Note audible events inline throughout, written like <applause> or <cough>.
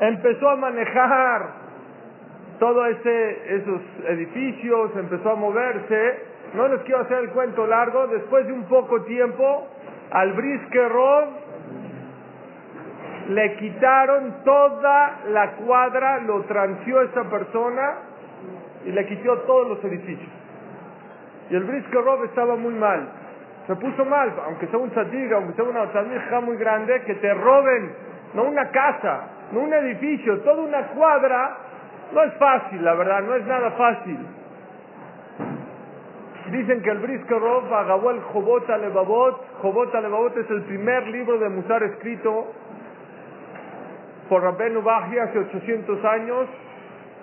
empezó a manejar todos esos edificios, empezó a moverse. No les quiero hacer el cuento largo. Después de un poco tiempo, al Briskerov le quitaron toda la cuadra, lo transió esa persona y le quitó todos los edificios. Y el Briskerov estaba muy mal. Se puso mal, aunque sea un satiga, aunque sea una tzadija muy grande, que te roben, no una casa, no un edificio, toda una cuadra, no es fácil, la verdad, no es nada fácil. Dicen que el Briskerov agabó el Jobot Alevavot. Jobot Alevavot es el primer libro de Musar escrito por Rabbeinu Baji hace 800 años.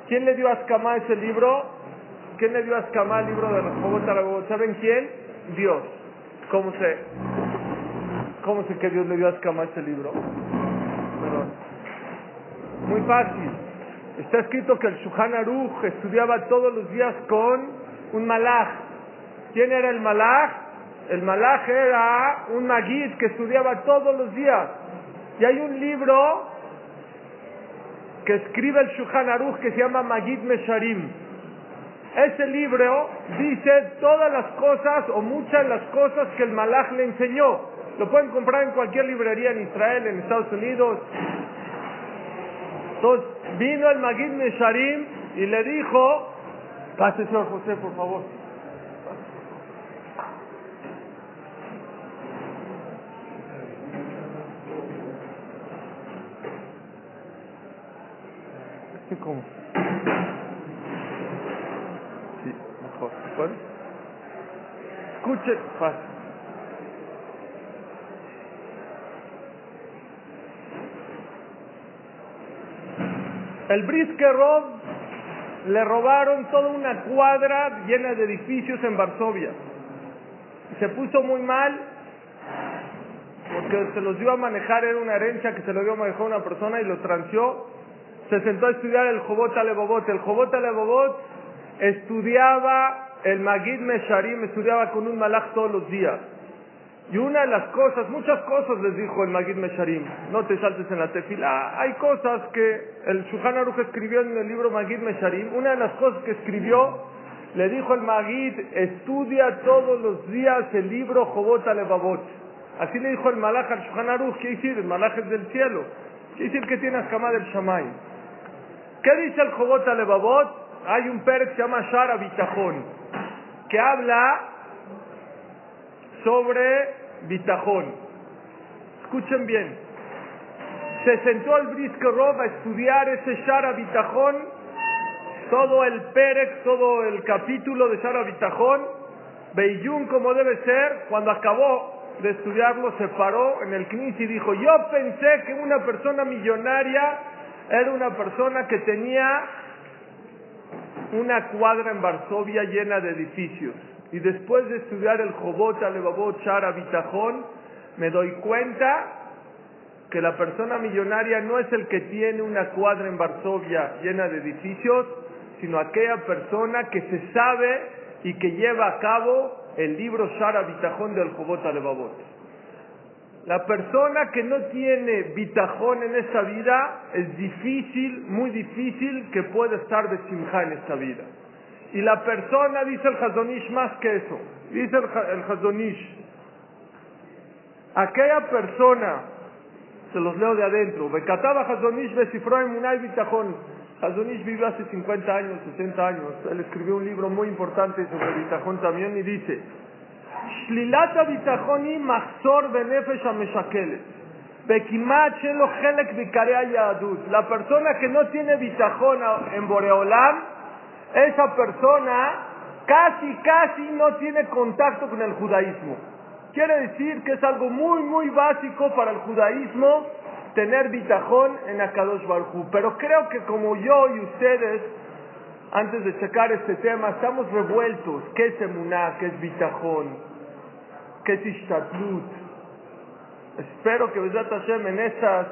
¿Quién le dio a Askamá ese libro? ¿Quién le dio a Askamá el libro de Jobot Alevavot? ¿Saben quién? Dios. ¿Cómo sé? ¿Cómo sé que Dios le dio a Askamá ese libro? Muy fácil. Está escrito que el Shuhan Aruch estudiaba todos los días con un malach. ¿Quién era el malach? El malach era un magid que estudiaba todos los días. Y hay un libro que escribe el Shuhan Aruch que se llama Magid Mesharim. Ese libro dice todas las cosas o muchas de las cosas que el malach le enseñó. Lo pueden comprar en cualquier librería en Israel, en Estados Unidos. Entonces vino el Magid Mesharim y le dijo, pase señor José, por favor. ¿Cómo? Sí, mejor. ¿Puede? Escuche, pase. El Briskerov le robaron toda una cuadra llena de edificios en Varsovia. Se puso muy mal porque se los dio a manejar, era una herencia que se lo dio a manejar una persona y lo transió. Se sentó a estudiar el Jobot Alebobot. El Jobot Alebobot estudiaba el Magid Mesharim, estudiaba con un malach todos los días. Y una de las cosas, muchas cosas les dijo el Magid Mesharim, no te saltes en la tefila. Hay cosas que el Shuhan Aruch escribió en el libro Magid Mesharim. Una de las cosas que escribió, le dijo el Magid, estudia todos los días el libro Jobot Alevavot. Así le dijo el Malach al Shuhan Aruch, ¿qué decir? El Malach es del cielo. ¿Qué decir que tiene Askamá del Shamay? ¿Qué dice el Jobot Alevavot? Hay un per que se llama Shara Bitajón, que habla sobre bitajón. Escuchen bien. Se sentó el Briskerov a estudiar ese Shara Bitajón, todo el Perek, todo el capítulo de Shara Bitajón, Beiyun como debe ser, cuando acabó de estudiarlo se paró en el Knis y dijo, yo pensé que una persona millonaria era una persona que tenía una cuadra en Varsovia llena de edificios. Y después de estudiar el Jobot, Alevabot, Shara, Bitajón, me doy cuenta que la persona millonaria no es el que tiene una cuadra en Varsovia llena de edificios, sino aquella persona que se sabe y que lleva a cabo el libro Shara Bitajón del Jobot Alevabot. La persona que no tiene bitajón en esta vida es difícil, muy difícil que pueda estar de en esta vida. Y la persona, dice el Hazonish, más que eso. Dice el, Hazonish, aquella persona, se los leo de adentro, Becataba Hazonish descifró Munay Bitajón. Hazonish vivió hace 50 años, 60 años. Él escribió un libro muy importante sobre Bitajón también y dice, Shlilata Bitajoni Mahzor Benefesh Ameshakelet. La persona que no tiene bitajón en Boreolam esa persona casi, casi no tiene contacto con el judaísmo. Quiere decir que es algo muy, muy básico para el judaísmo tener bitajón en Akadosh Baruj Pero creo que como yo y ustedes, antes de checar este tema, estamos revueltos. ¿Qué es emuná? ¿Qué es bitajón? ¿Qué es ishtatlut? Espero que Besat Hashem en estas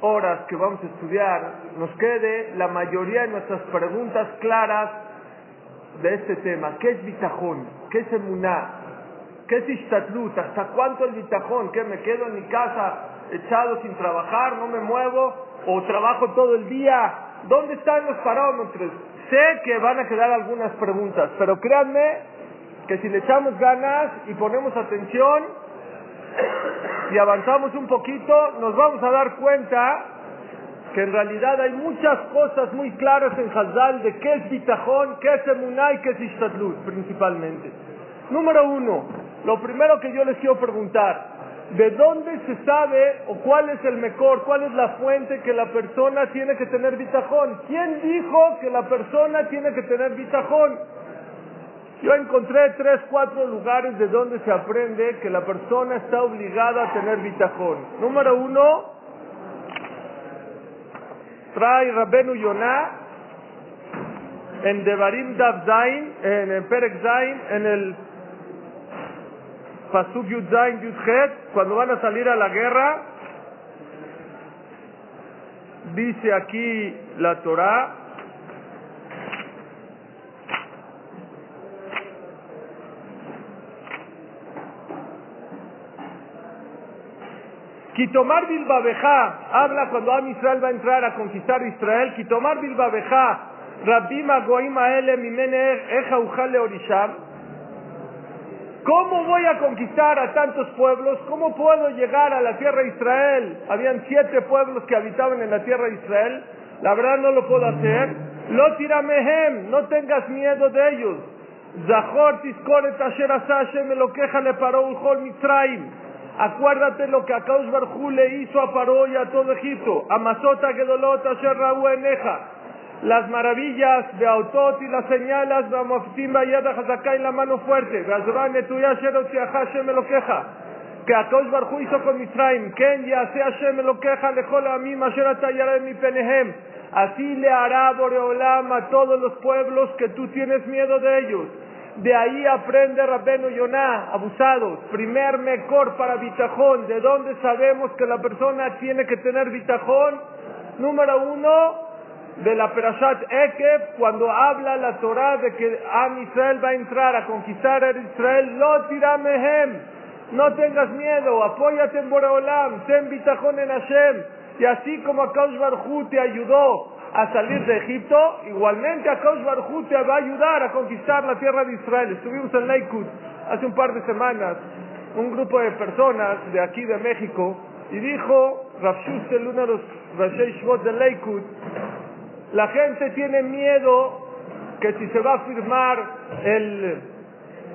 horas que vamos a estudiar nos quede la mayoría de nuestras preguntas claras de este tema. ¿Qué es bitajón? ¿Qué es emuná? ¿Qué es ishtatlut? ¿Hasta cuánto el bitajón? ¿Qué me quedo en mi casa echado sin trabajar? ¿No me muevo? o trabajo todo el día. ¿Dónde están los parámetros? Sé que van a quedar algunas preguntas, pero créanme que si le echamos ganas y ponemos atención <coughs> y avanzamos un poquito, nos vamos a dar cuenta que en realidad hay muchas cosas muy claras en Hazal de qué es bitajón, qué es emunay, qué es ishtadlut, principalmente. Número uno, lo primero que yo les quiero preguntar, ¿de dónde se sabe o cuál es el mejor, cuál es la fuente que la persona tiene que tener bitajón? ¿Quién dijo que la persona tiene que tener bitajón? Yo encontré tres, cuatro lugares de donde se aprende que la persona está obligada a tener bitajón. Número uno, trae Rabenu Yonah en Devarim Dav Zain, en el Perek Zain, en el Pasuk Yud Zain Yud Het, cuando van a salir a la guerra, dice aquí la Torah, Quitomar Bilbabeja, habla cuando Am Israel va a entrar a conquistar Israel, Quitomar Bilbabeja, Rabima Goima Ele Mimene Eja Ujale Orisham. ¿Cómo voy a conquistar a tantos pueblos? ¿Cómo puedo llegar a la tierra de Israel? Habían siete pueblos que habitaban en la tierra de Israel. La verdad no lo puedo hacer. Lo tiramehem, no tengas miedo de ellos. Zahor Tiskoret Asher Asashem lo queja le paró Ujol Mitzrayim. Acuérdate lo que Akadosh Barjú le hizo a Paró y a todo Egipto. Amasota Gedolot Asher Eneja. Las maravillas de Autot y las señalas de Amoftimba y Hazaká en la mano fuerte. Gazrane Tuya Sherot Hashem me lo queja. Que Akadosh Barjú hizo con Misraim. Ken Yase Hashem me lo queja. Lejol a mí Masher mi Penehem. Así le hará Boreolam a todos los pueblos que tú tienes miedo de ellos. De ahí aprende Rabenu Yonah, abusados. Primer mejor para bitajón. ¿De dónde sabemos que la persona tiene que tener bitajón? Número uno, de la Perashat Ekev, cuando habla la Torah de que Am Israel va a entrar a conquistar a Israel, lo tiramehem. No tengas miedo, apóyate en Boreolam, ten bitajón en Hashem. Y así como Akash Barhu te ayudó a salir de Egipto, igualmente a Kaush Barhu te va a ayudar a conquistar la tierra de Israel. Estuvimos en Lakewood hace un par de semanas, un grupo de personas de aquí de México, y dijo Rav Shustel, uno de los Rashei Shvot de Lakewood, la gente tiene miedo que si se va a firmar el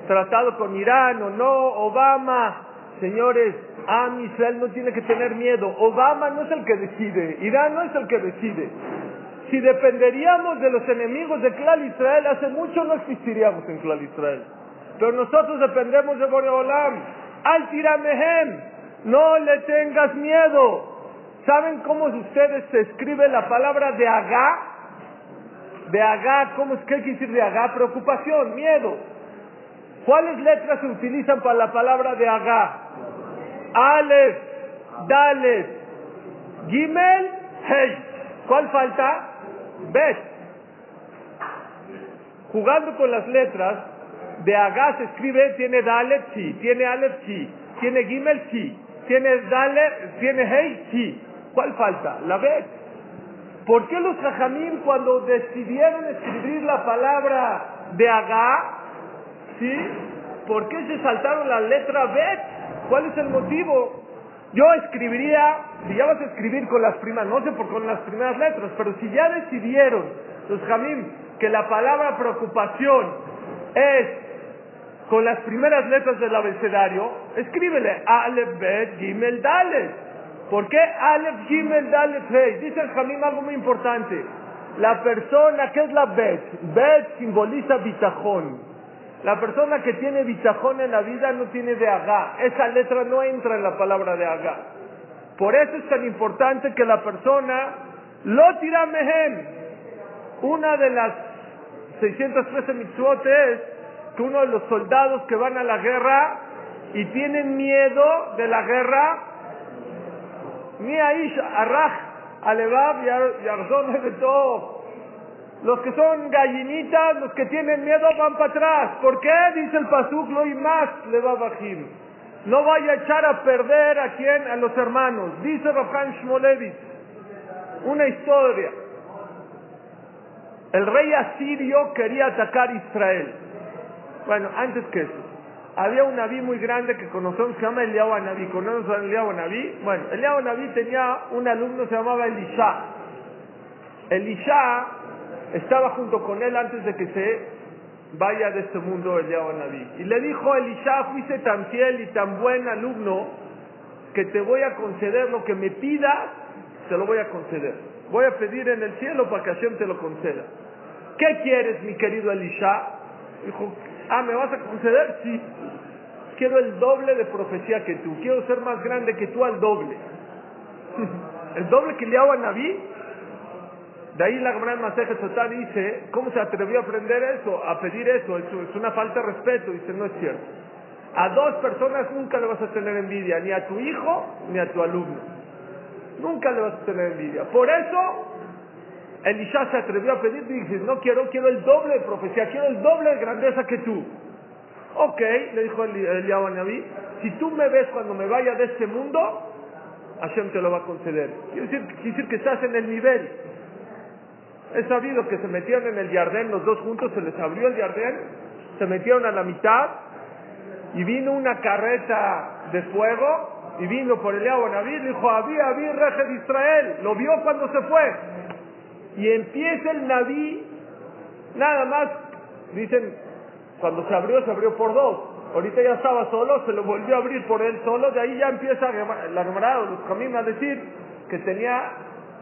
tratado con Irán o no, Obama, señores, a Israel no tiene que tener miedo. Obama no es el que decide, Irán no es el que decide. Si dependeríamos de los enemigos de Clal Israel, hace mucho no existiríamos en Clal Israel. Pero nosotros dependemos de Boreolam. Al tiramehem, no le tengas miedo. ¿Saben cómo ustedes se escribe la palabra de Agá? De Agá, ¿cómo es que quiere decir de Agá? Preocupación, miedo. ¿Cuáles letras se utilizan para la palabra de Agá? Aleph, Dalet, Gimel, Hey. ¿Cuál falta? Bet. Jugando con las letras, de Agá se escribe, tiene Dalet, sí, tiene Aleph, sí, tiene Gimel, sí, tiene Dalet, tiene Hey, sí. ¿Cuál falta? La Bet. ¿Por qué los Jajamim cuando decidieron escribir la palabra de Agá, sí? ¿Por qué se saltaron la letra Bet? ¿Cuál es el motivo? Yo escribiría, si ya vas a escribir con las primas, no sé por con las primeras letras, pero si ya decidieron los Jamim que la palabra preocupación es con las primeras letras del abecedario, escríbele Aleph, Bet, Gimel, Dalet. ¿Por qué Aleph, Gimel, Dalet, Hey? Dice el Jamim algo muy importante. La persona, ¿qué es la Bet? Bet simboliza bitajón. La persona que tiene bitajón en la vida no tiene de agá. Esa letra no entra en la palabra de agá. Por eso es tan importante que la persona lo tira mehem. Una de las 613 mitzvot es que uno de los soldados que van a la guerra y tienen miedo de la guerra, ni aish arraj alevab yarzón de todo los que son gallinitas, los que tienen miedo van para atrás. ¿Por qué? Dice el Pasuk, hay más le va a bajim. No vaya a echar a perder a quién, a los hermanos. Dice Rafael Shmolevich. Una historia. El rey asirio quería atacar Israel. Bueno, antes que eso, había un naví muy grande que conocemos se llama Eliyahu Anabí. ¿Conocemos a Eliyahu Anabí? Bueno, Eliyahu Anabí tenía un alumno se llamaba Elisha. Elisha estaba junto con él antes de que se vaya de este mundo Eliyahu Anabí. Y le dijo Elisha, fuiste tan fiel y tan buen alumno que te voy a conceder lo que me pidas, te lo voy a conceder. Voy a pedir en el cielo para que Hashem te lo conceda. ¿Qué quieres, mi querido Elisha? Dijo, ah, ¿me vas a conceder? Sí. Quiero el doble de profecía que tú. Quiero ser más grande que tú al doble. <laughs> el doble que le hago a Naví. De ahí la gran Maseje Total dice, ¿cómo se atrevió a aprender eso? A pedir eso. Eso es una falta de respeto. Dice, no es cierto. A dos personas nunca le vas a tener envidia, ni a tu hijo ni a tu alumno. Nunca le vas a tener envidia. Por eso, Elisha se atrevió a pedir y dice, no quiero, quiero el doble de profecía, quiero el doble de grandeza que tú. Ok, le dijo Eliyahu a Naví, si tú me ves cuando me vaya de este mundo, Hashem te lo va a conceder. Quiere decir, quiere decir que estás en el nivel. He sabido que se metieron en el jardín los dos juntos, se les abrió el jardín, se metieron a la mitad y vino una carreta de fuego y vino por el agua Naví y dijo, había, había reje de Israel. Lo vio cuando se fue. Y empieza el Naví, nada más, dicen, cuando se abrió, se abrió por dos. Ahorita ya estaba solo, se lo volvió a abrir por él solo, de ahí ya empieza la Gemara los caminos a decir que tenía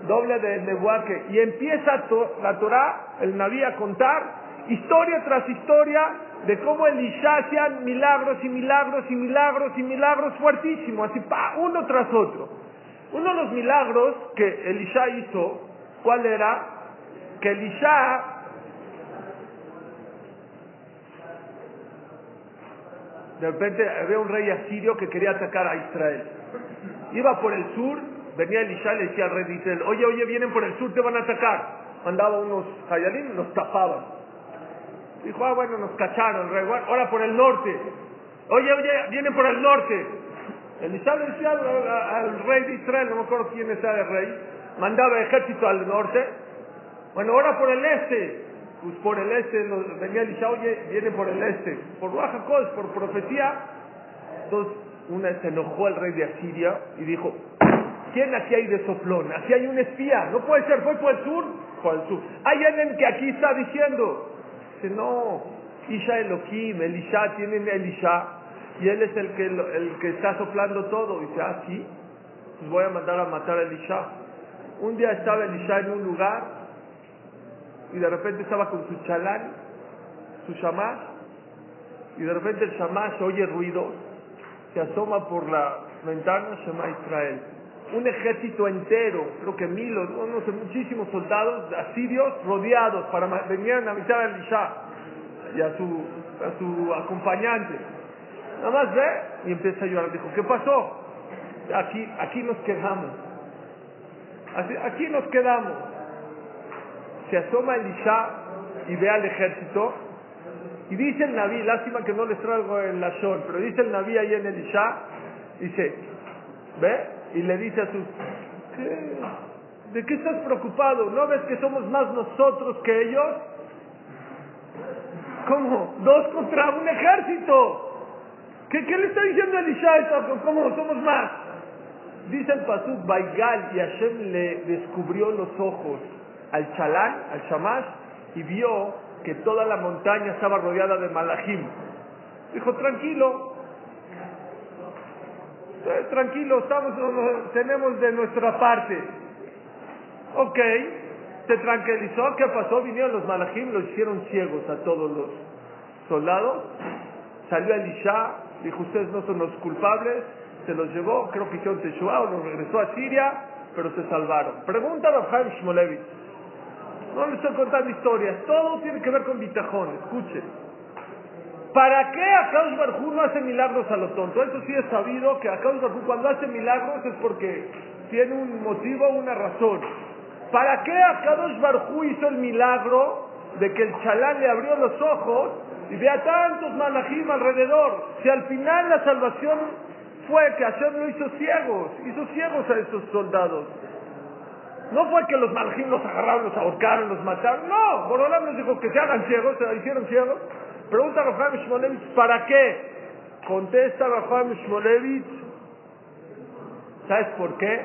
doble de nebuaque. Y empieza la Torah, el Naví, a contar historia tras historia de cómo Elisha hacía milagros y milagros y milagros y milagros fuertísimos, así pa, uno tras otro. Uno de los milagros que Elisha hizo, ¿cuál era? Que Elisha de repente había un rey asirio que quería atacar a Israel. Iba por el sur, venía Elisha y le decía al rey de Israel, oye, oye, vienen por el sur, te van a atacar. Mandaba unos hayalín, los tapaban. Dijo, ah, bueno, nos cacharon, rey, ahora por el norte. Oye, oye, vienen por el norte. Elisha le decía al, al, rey de Israel, no me acuerdo quién era el rey, mandaba ejército al norte. Bueno, ahora por el este pues por el este, venía Elisha, oye, viene por el este, por Oaxaca, por profecía. Entonces, una se enojó el rey de Asiria y dijo, ¿quién aquí hay de soplón? Aquí hay un espía, no puede ser, fue por el sur, por el sur. Hay alguien que aquí está diciendo, dice, no, Isha Elohim, Elisha, tienen Elisha, y él es el que, el que está soplando todo. dice, ah, sí, pues voy a mandar a matar a Elisha. Un día estaba Elisha en un lugar y de repente estaba con su chalán, su shamash, y de repente el shamash oye ruido, se asoma por la ventana, Shema Israel. Un ejército entero, creo que mil o no sé, muchísimos soldados asirios rodeados para venir a mitad al Isha y a su, a su acompañante. Nada más ve y empieza a llorar. Dijo, ¿qué pasó? Aquí, aquí nos quedamos. aquí nos quedamos se asoma Elisha y ve al ejército y dice el Naví, lástima que no les traigo el lashon, pero dice el Naví ahí en Elisha, dice, ¿ve? Y le dice a sus, ¿de qué estás preocupado? ¿No ves que somos más nosotros que ellos? ¿Cómo? Dos contra un ejército. ¿Qué, qué le está diciendo Elisha? ¿Cómo somos más? Dice el Pasuk, Baigal, y Hashem le descubrió los ojos al Chalán, al Shamash, y vio que toda la montaña estaba rodeada de malajim. Dijo, tranquilo, eh, tranquilo, estamos, tenemos de nuestra parte. Ok, se tranquilizó, ¿qué pasó? Vinieron los malajim, los hicieron ciegos a todos los soldados. Salió Elisha, dijo, ustedes no son los culpables, se los llevó, creo que hicieron Teshua o los regresó a Siria, pero se salvaron. Pregunta a Rafael Shmolevich, no le estoy contando historias. Todo tiene que ver con bitajón. Escuchen. ¿Para qué Akadosh Barjú no hace milagros a los tontos? Eso sí es sabido que Akadosh Barjú cuando hace milagros es porque tiene un motivo, una razón. ¿Para qué Akadosh Barjú hizo el milagro de que el chalán le abrió los ojos y vea tantos malajim alrededor? Si al final la salvación fue que Hashem lo hizo ciegos, hizo ciegos a esos soldados. No fue que los malajim los agarraron, los ahorcaron, los mataron. No, Borolam les dijo que se hagan ciegos, se hicieron ciegos. Pregunta Raham Shmolevich, ¿para qué? Contesta Raham Shmolevich, ¿sabes por qué?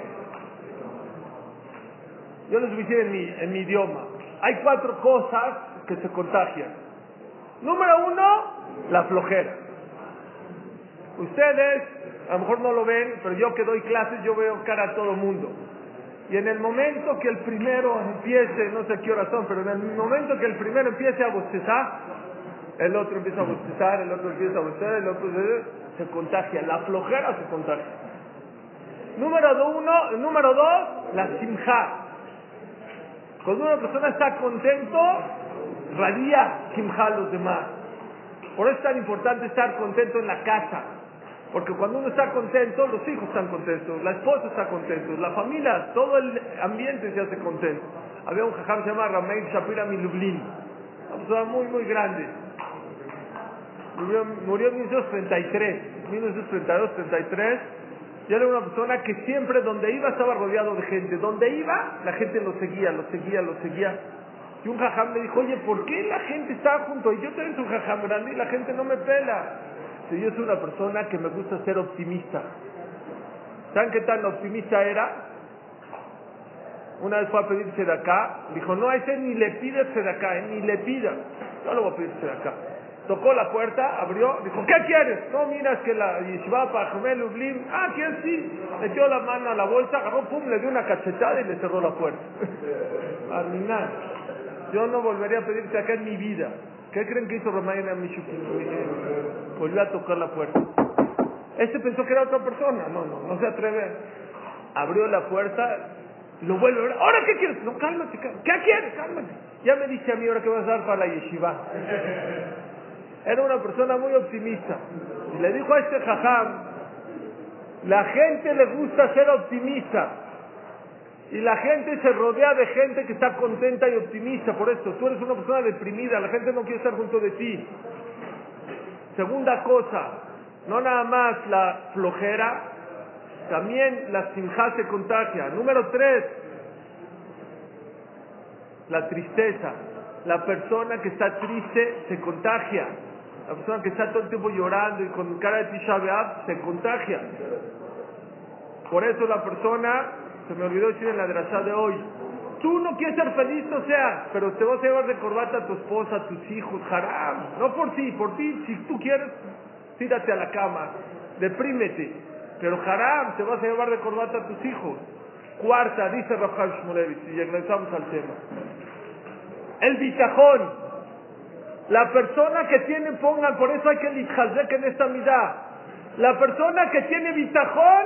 Yo les voy a decir en mi, idioma. Hay cuatro cosas que se contagian. Número uno, la flojera. Ustedes, a lo mejor no lo ven, pero yo que doy clases, yo veo cara a todo mundo. Y en el momento que el primero empiece, no sé qué hora son, pero en el momento que el primero empiece a bostezar, el otro empieza a bostezar, el otro empieza a bostezar, el otro se, contagia. La flojera se contagia. Número uno, número dos, la simja. Cuando una persona está contento, radia simja a los demás. Por eso es tan importante estar contento en la casa. Porque cuando uno está contento, los hijos están contentos, la esposa está contenta, la familia, todo el ambiente se hace contento. Había un jajam que se llama Rameir Shapira Milublin, una persona muy, muy grande. Murió, en 1933, 1932, 33. Y era una persona que siempre donde iba estaba rodeado de gente. Donde iba, la gente lo seguía, lo seguía, lo seguía. Y un jajam le dijo, oye, ¿por qué la gente está junto? Y yo también soy un jajam grande y la gente no me pela yo soy una persona que me gusta ser optimista. ¿Saben qué tan optimista era? Una vez fue a pedirse de acá, dijo, no, a ese ni le pides de acá, eh, ni le pida. No lo voy a pedirse de acá. Tocó la puerta, abrió, dijo, ¿qué quieres? No, mira, es que la yeshiva para Lublin, ah, ¿quién sí? Metió la mano a la bolsa, agarró, pum, le dio una cachetada y le cerró la puerta. <laughs> Arminar, yo no volvería a pedirte acá en mi vida. ¿Qué creen que hizo Ramayana Mishuki? Volvió a tocar la puerta. Este pensó que era otra persona. No, no, no se atreve. Abrió la puerta, lo vuelve a ver. ¿Ahora qué quieres? No, cálmate, cálmate. ¿Qué quieres? Cálmate. Ya me dice a mí ahora que vas a dar para la yeshiva. Era una persona muy optimista. Y le dijo a este jajam, la gente le gusta ser optimista. Y la gente se rodea de gente que está contenta y optimista por esto. Tú eres una persona deprimida, la gente no quiere estar junto de ti. Segunda cosa, no nada más la flojera, también la sinja se contagia. Número tres, la tristeza. La persona que está triste se contagia. La persona que está todo el tiempo llorando y con cara de Tisha se contagia. Por eso la persona se me olvidó decir en la drasha de hoy, tú no quieres ser feliz, o sea, pero te vas a llevar de corbata a tu esposa, a tus hijos, haram, no por ti, por ti, si tú quieres, tírate a la cama, deprímete, pero haram, te vas a llevar de corbata a tus hijos. Cuarta, dice Rafael Shmulevich, y regresamos al tema. El bitajón, la persona que tiene, pongan, por eso hay que que en esta mitad, la persona que tiene bitajón,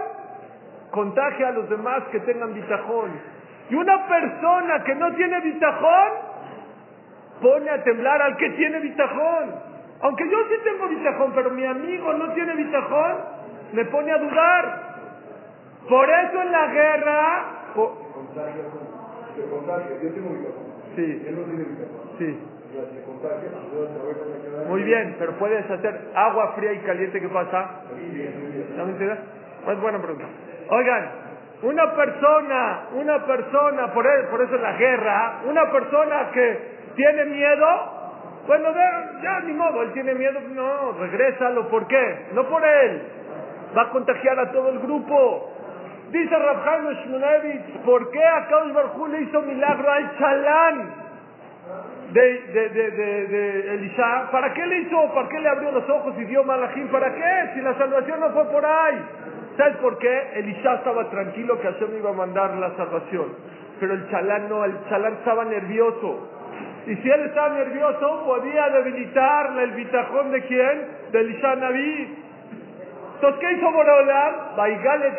contagia a los demás que tengan bitajón. Y una persona que no tiene bitajón, pone a temblar al que tiene bitajón. Aunque yo sí tengo bitajón, pero mi amigo no tiene bitajón, me pone a dudar. Por eso en la guerra... Yo tengo bitajón. Sí. Él no tiene bitajón. Sí. Muy bien, pero puedes hacer agua fría y caliente, ¿qué pasa? ¿No? Es buena pregunta. Oigan, una persona, una persona, por, eso, por eso es la guerra, una persona que tiene miedo, bueno, ya ni modo, él tiene miedo, no, regrésalo, ¿por qué? No por él, va a contagiar a todo el grupo. Dice Rabjaim Shmunevich, ¿por qué a Kaush Barjú le hizo milagro al chalán de, de, de, de? ¿Para qué le hizo? ¿Para qué le abrió los ojos y dio malajim? ¿Para qué? Si la salvación no fue por ahí. ¿Sabes por qué? Elisha estaba tranquilo que Hashem iba a mandar la salvación. Pero el chalán no, el chalán estaba nervioso. Y si él estaba nervioso, podía debilitar el bitajón de quién? De Elisha Naví. Entonces, ¿qué hizo Borolam? Baigale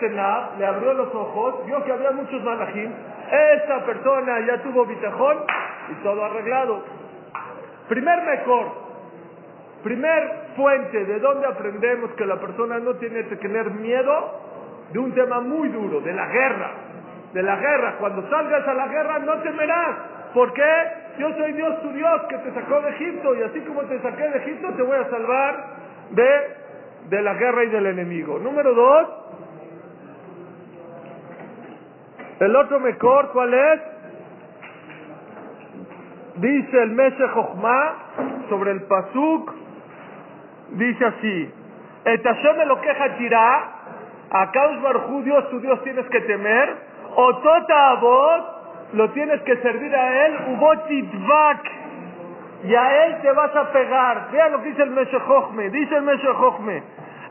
le abrió los ojos, vio que había muchos malajim. Esa persona ya tuvo bitajón y todo arreglado. Primer mejor, Primer fuente de donde aprendemos que la persona no tiene que tener miedo de un tema muy duro, de la guerra. De la guerra. Cuando salgas a la guerra no temerás. ¿Por qué? Yo soy Dios tu Dios que te sacó de Egipto y así como te saqué de Egipto te voy a salvar de, de la guerra y del enemigo. Número dos, El otro mejor, ¿cuál es? Dice el Meshe Jochma sobre el Pasuk, dice así, Et Hashem lo queja tirá, a Kaus Barjú, Dios, tu Dios tienes que temer, o Tota Abot, lo tienes que servir a él, Ubotitvak, y a él te vas a pegar. Vean lo que dice el Meshe Jochme, dice el Meshe Jochme,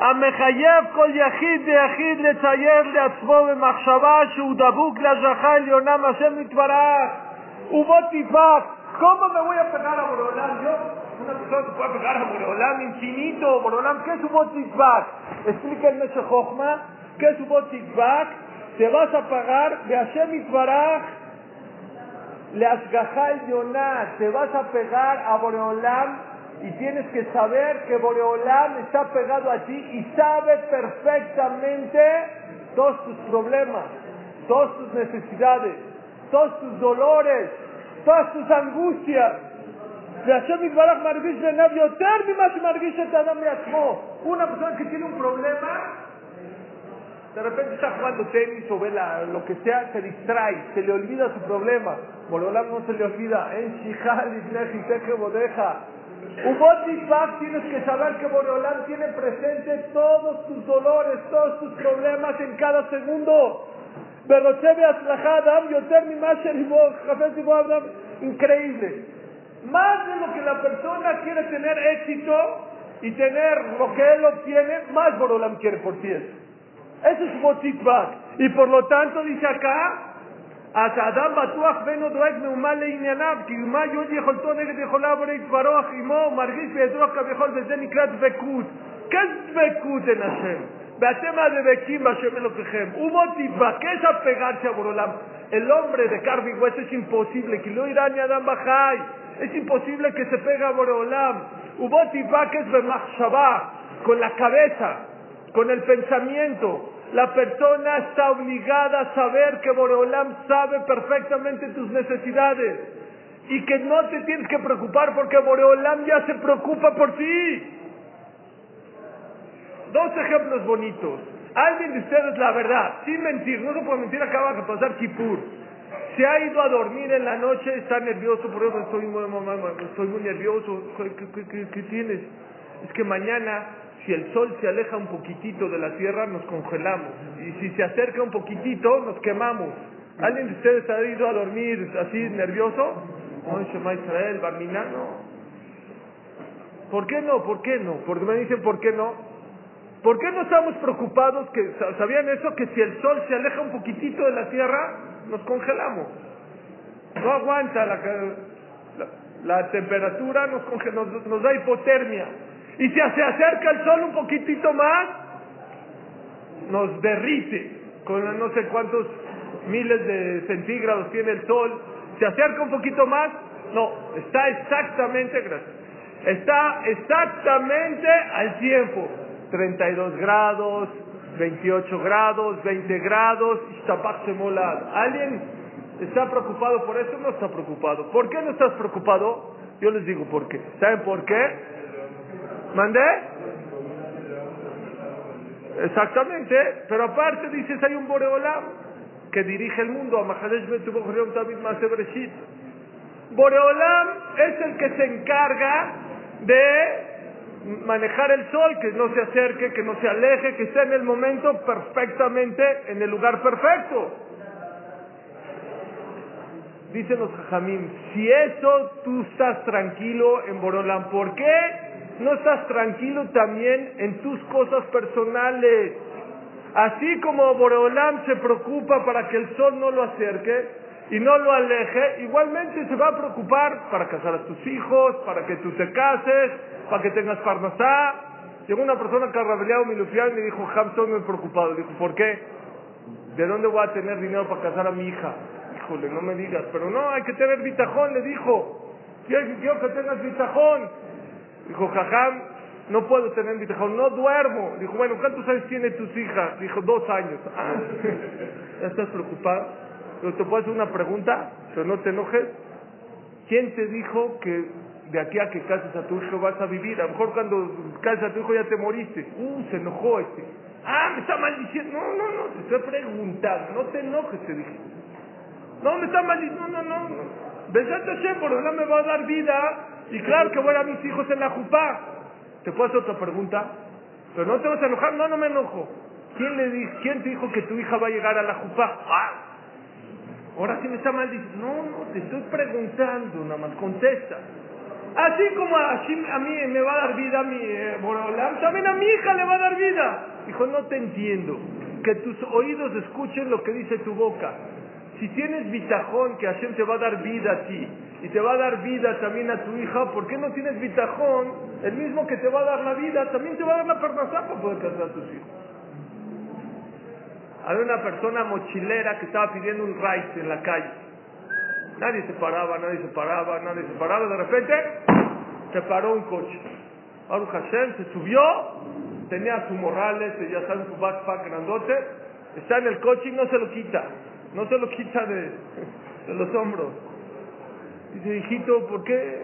המחייב כל יחיד ויחיד לצייר לעצמו במחשבה שהוא דבוק להשגחה עליונה מהשם יתברך ובו תדבק ¿Cómo me voy a pegar a Borolam? Yo, una persona se puede pegar a Borolam infinito. Borolam, ¿qué es un botikbak? Explica el Jochma, ¿qué es un botikbak? Te vas a pagar de Hashem Itbaraj, le asgajal Yonah, te vas a pegar a Boreolam y tienes que saber que Boreolam está pegado a ti y sabe perfectamente todos tus problemas, todas tus necesidades, todos tus dolores, todas tus angustias. Una persona que tiene un problema, de repente está jugando tenis o ve lo que sea, se distrae, se le olvida su problema. Boreolam no se le olvida. En Shihal, Teje, Bodeja. Ubotifak tienes que saber que Boreolam tiene presente todos tus dolores, todos tus problemas en cada segundo. Increíble. Más de lo que la persona quiere tener éxito y tener lo que él obtiene, más Borolam quiere por ti eso. Eso es Botifak. Y por lo tanto dice acá, האדם בטוח ואינו דואג מאומה לענייניו, כי מה יוד יכולתו נגד יכוליו ולהתברך עמו, מרגיש בידו כביכול, וזה נקרא דבקות. כן דבקות אין השם. Batema de Bekimba Shemelokechem. Hubo tibakes a pegarse a Borolam. El hombre de carne y hueso es imposible. Que lo irá ni Adam Bajay. Es imposible que se pegue a Borolam. Hubo tibakes Bemachshabah. Con la cabeza. Con el pensamiento. La persona está obligada a saber que Borolam sabe perfectamente tus necesidades. Y que no te tienes que preocupar porque Boreolam ya se preocupa por ti. Dos ejemplos bonitos. Alguien de ustedes, la verdad, sin mentir, no se puede mentir, acaba de pasar Kipur. Se ha ido a dormir en la noche, está nervioso, por ejemplo, estoy muy, estoy muy nervioso. qué tienes? Es que mañana si el sol se aleja un poquitito de la tierra, nos congelamos. Y si se acerca un poquitito, nos quemamos. ¿Alguien de ustedes ha ido a dormir así nervioso? Israel, No. ¿Por qué no? ¿Por qué no? Porque me dicen, ¿por qué no? ¿Por qué no estamos preocupados? que ¿Sabían eso? Que si el sol se aleja un poquitito de la tierra, nos congelamos. No aguanta la, la, temperatura, nos, nos, nos da hipotermia. Y si se acerca el sol un poquitito más, nos derrite con no sé cuántos miles de centígrados tiene el sol. Se acerca un poquito más, no, está exactamente, gracias, está exactamente al tiempo. 32 grados, 28 grados, 20 grados, ¿Alguien está preocupado por eso? No está preocupado. ¿Por qué no estás preocupado? Yo les digo por qué. ¿Saben por qué? ¿Mandé? Exactamente, pero aparte dices hay un Boreolam que dirige el mundo, a Mahadesh David Boreolam es el que se encarga de manejar el sol, que no se acerque, que no se aleje, que esté en el momento perfectamente, en el lugar perfecto. Dicen los Jajamim, si eso tú estás tranquilo en Boreolam, ¿por qué? no estás tranquilo también en tus cosas personales. Así como Boreolam se preocupa para que el sol no lo acerque y no lo aleje, igualmente se va a preocupar para casar a tus hijos, para que tú te cases, para que tengas parnasá. Llegó una persona que arrableado Milufián y me dijo, Ham, estoy muy preocupado. Dijo, ¿por qué? ¿De dónde voy a tener dinero para casar a mi hija? Híjole, no me digas, pero no, hay que tener bitajón, le dijo. Quiero que tengas bitajón. Dijo, Jajam, no puedo tener bitajón, no duermo. Dijo, bueno, ¿cuántos años tiene tus hijas? Dijo, dos años. Ah, <laughs> ¿ya estás preocupado? Pero te puedo hacer una pregunta, pero no te enojes. ¿Quién te dijo que de aquí a que cases a tu hijo vas a vivir? A lo mejor cuando cases a tu hijo ya te moriste. Uh, se enojó este. Ah, me está maldiciendo. No, no, no, te estoy preguntando. No te enojes, te dije. No, me está maldiciendo. No, no, no. Besate Hashem, Boreolam me va a dar vida. Y claro que voy a mis hijos en la jupá. ¿Te puedo hacer otra pregunta? Pero no te vas a enojar. No, no me enojo. ¿Quién, ¿Quién te dijo que tu hija va a llegar a la jupá? Ah, ahora sí me está maldiciendo. No, no, te estoy preguntando, nada más, contesta. Así como a, mí me va a dar vida mi eh, también a mi hija le va a dar vida. Dijo, no te entiendo. Que tus oídos escuchen lo que dice tu boca. Si tienes bitajón que Hashem te va a dar vida a ti y te va a dar vida también a tu hija, ¿por qué no tienes bitajón? El mismo que te va a dar la vida, también te va a dar la permasá para poder casar a tus hijos. Había una persona mochilera que estaba pidiendo un rice en la calle. Nadie se paraba, nadie se paraba, nadie se paraba. De repente se paró un coche. Aruch Hashem se subió, tenía su morrales, ya saben, su backpack grandote. Está en el coche y no se lo quita. No se lo quita de, los hombros. Dice, hijito, ¿por qué?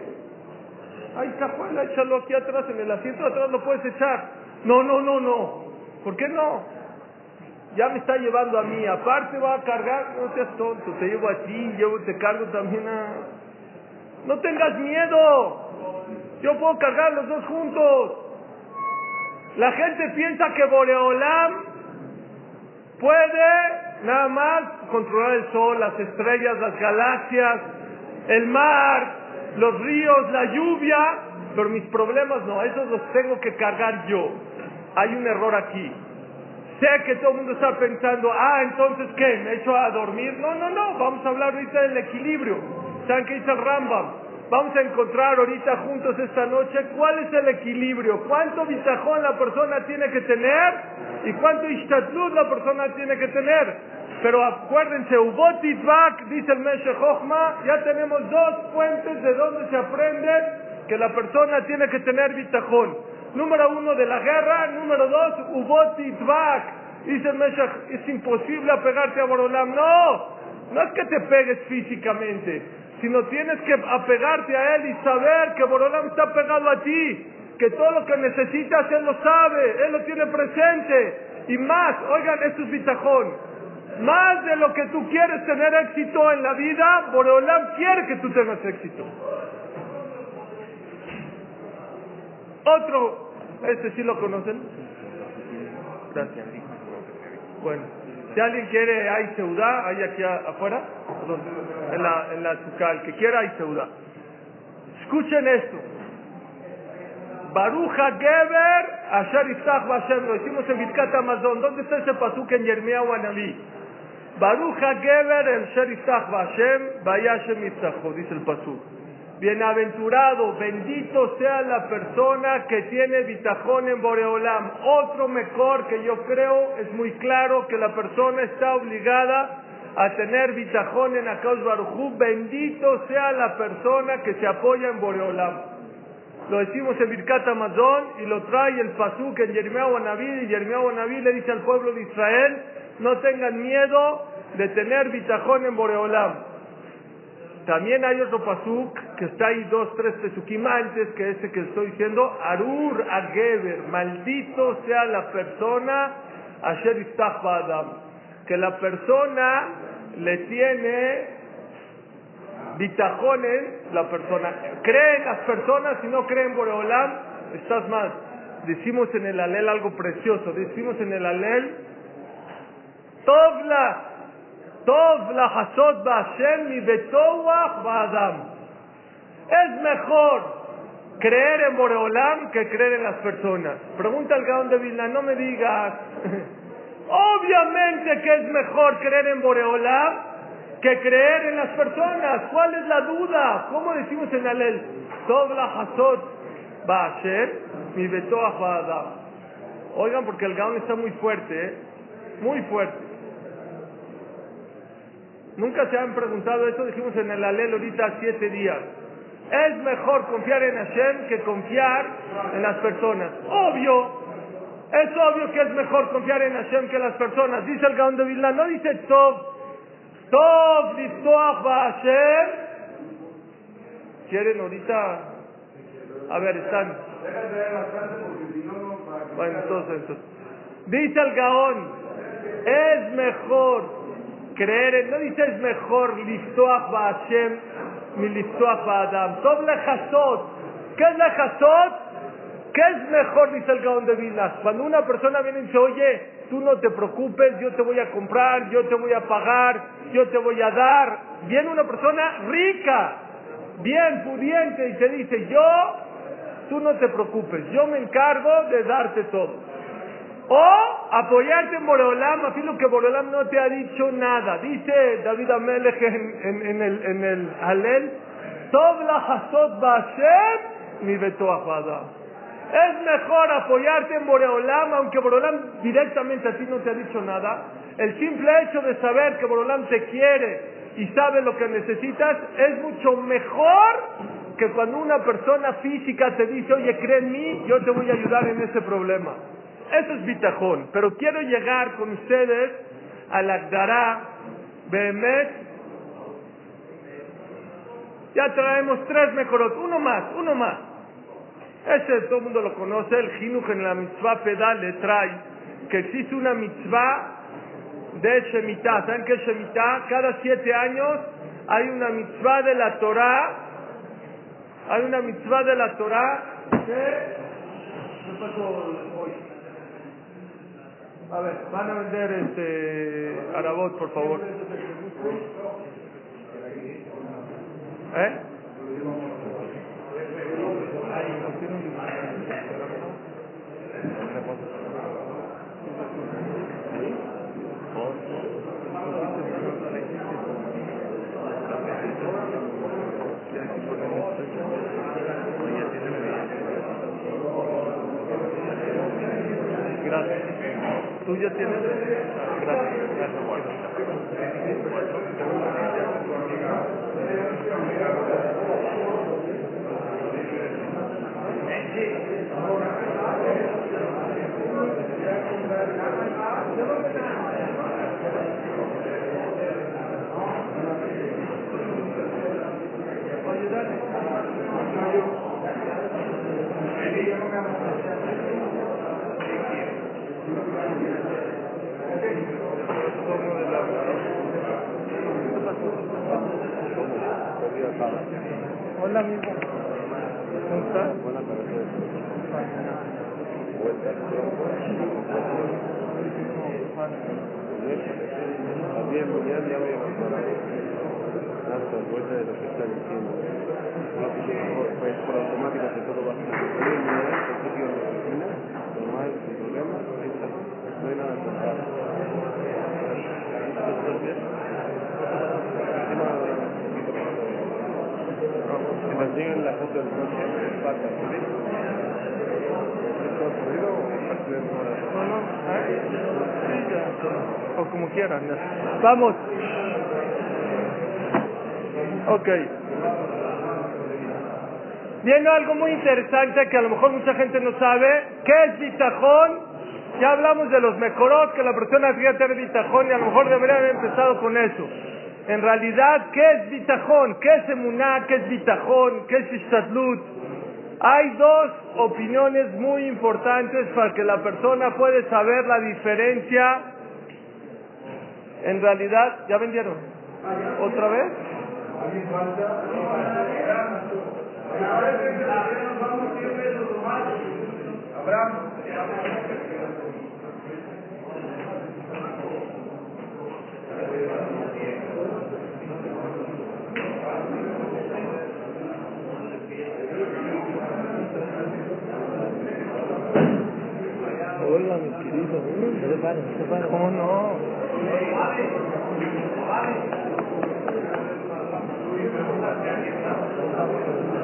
Ay, cajuela, échalo aquí atrás, en el asiento atrás lo puedes echar. No, no, no, no. ¿Por qué no? Ya me está llevando a mí, aparte va a cargar, no seas tonto, te llevo a ti, yo te cargo también a... No tengas miedo, yo puedo cargar los dos juntos. La gente piensa que Boreolam puede nada más controlar el sol, las estrellas, las galaxias, el mar, los ríos, la lluvia, pero mis problemas no, esos los tengo que cargar yo. Hay un error aquí. Sé que todo el mundo está pensando, ah, entonces ¿qué? ¿Me echo a dormir? No, no, no, vamos a hablar ahorita del equilibrio. ¿Saben qué dice el Rambam? Vamos a encontrar ahorita juntos esta noche cuál es el equilibrio, cuánto bitajón la persona tiene que tener y cuánto ishtatlut la persona tiene que tener. Pero acuérdense, Ubotitvak, dice el Meshe ya tenemos dos fuentes de donde se aprende que la persona tiene que tener bitajón. Número uno de la guerra, número dos, Ubotitvak. Dice el Meshe, es imposible apegarte a Borolam. No, no es que te pegues físicamente, sino tienes que apegarte a Él y saber que Borolam está pegado a ti, que todo lo que necesitas Él lo sabe, Él lo tiene presente. Y más, oigan, esto es bitajón. Más de lo que tú quieres tener éxito en la vida, Boreolam quiere que tú tengas éxito. Otro, este sí lo conocen. Gracias. Bueno, si alguien quiere, hay seudá, hay aquí afuera, en la, en la sucal, que quiera, hay seudá. Escuchen esto. Baruja Geber, Asher Iftach Hashem, lo hicimos en Birkat Amazon. ¿Dónde está ese pasuk en Yermiah Anabí? Baruja Geber, el Asher Iftach Hashem, Vayashem Iftacho, dice el pasuk. Bienaventurado, bendito sea la persona que tiene bitajón en Boreolam. Otro mejor que yo creo es muy claro que la persona está obligada a tener bitajón en Akash Barujú. Bendito sea la persona que se apoya en Boreolam. Lo decimos en Birkat Amazon y lo trae el Pasuk en Jeremiah Naví y Jeremiah Naví le dice al pueblo de Israel, no tengan miedo de tener bitajón en Boreolam. También hay otro pasuk que está ahí dos, tres pesukim antes que ese que estoy diciendo, Arur Ageber, maldito sea la persona, Asher Adam, que la persona le tiene bitajones, la persona, cree en las personas y no cree en Boreolam, estás mal. Decimos en el alel algo precioso, decimos en el alel, Tovla, Tov la hasod ba'ashem mi ba'adam. Es mejor creer en Boreolam que creer en las personas. Pregunta al Gaón de Vilna, no me digas. <laughs> Obviamente que es mejor creer en Boreolam que creer en las personas. ¿Cuál es la duda? ¿Cómo decimos en la ley? Tov la hasod ba'ashem mi betoach ba'adam. Oigan, porque el Gaón está muy fuerte, ¿eh? muy fuerte. Nunca se han preguntado esto, dijimos en el alel ahorita siete días. Es mejor confiar en Hashem que confiar en las personas. Obvio, es obvio que es mejor confiar en Hashem que en las personas. Dice el Gaón de Vilna, no dice Tov. Tov, Liftoach Hashem. ¿Quieren ahorita? A ver, están. Bueno, entonces, entonces. Dice el Gaón, es mejor creer no dices mejor liftoach Hashem mi liftoach Adam. Tov lejasot. ¿Qué es lejasot? ¿Qué es mejor, dice el Gaón de Vilnas? Cuando una persona viene y dice, oye, tú no te preocupes, yo te voy a comprar, yo te voy a pagar, yo te voy a dar. Viene una persona rica, bien pudiente, y te dice, yo, tú no te preocupes, yo me encargo de darte todo. O apoyarte en Boreolam, afirmo que Boreolam no te ha dicho nada. Dice David Amelech en, en, el, en el Halel, mi Es mejor apoyarte en Boreolam, aunque Boreolam directamente a ti no te ha dicho nada. El simple hecho de saber que Boreolam te quiere y sabe lo que necesitas es mucho mejor que cuando una persona física te dice, oye, cree en mí, yo te voy a ayudar en ese problema. Eso es bitajón. Pero quiero llegar con ustedes al Agdará Behemet. Ya traemos tres mejorot. Uno más, uno más. Ese todo el mundo lo conoce. El Jinuj en la mitzvah pedal le trae que existe una mitzvah de Shemitah. ¿Saben qué es Shemitah? Cada siete años hay una mitzvah de la Torah. Hay una mitzvah de la Torah que... A ver, van a vender este Arabot, por favor. ¿Eh? ¿Tú ya tienes? Gracias. Hola, amigo. ¿Cómo estás? Buena tarde. También mañana ya voy a vuelta de lo que está diciendo. Pues por automático que todo va a bien, principio de la oficina, normal, sin problema, no hay nada que contar. ¿Estás bien? Que nos lleguen la foto del coche, pasa, ¿sí? ¿Está ocurrido o No, no, sí, ya, o como quieran. Vamos. Ok. Viene algo muy interesante que a lo mejor mucha gente no sabe. ¿Qué es bitajón? Ya hablamos de los mejoros, que la persona debería tener bitajón y a lo mejor debería haber empezado con eso. En realidad, ¿qué es bitajón? ¿Qué es emuná? ¿Qué es bitajón? ¿Qué es istadlut? Hay dos opiniones muy importantes para que la persona pueda saber la diferencia. En realidad, ¿ya vendieron? ¿Otra vez? Hola, mi querido. ¿Cómo no? venga,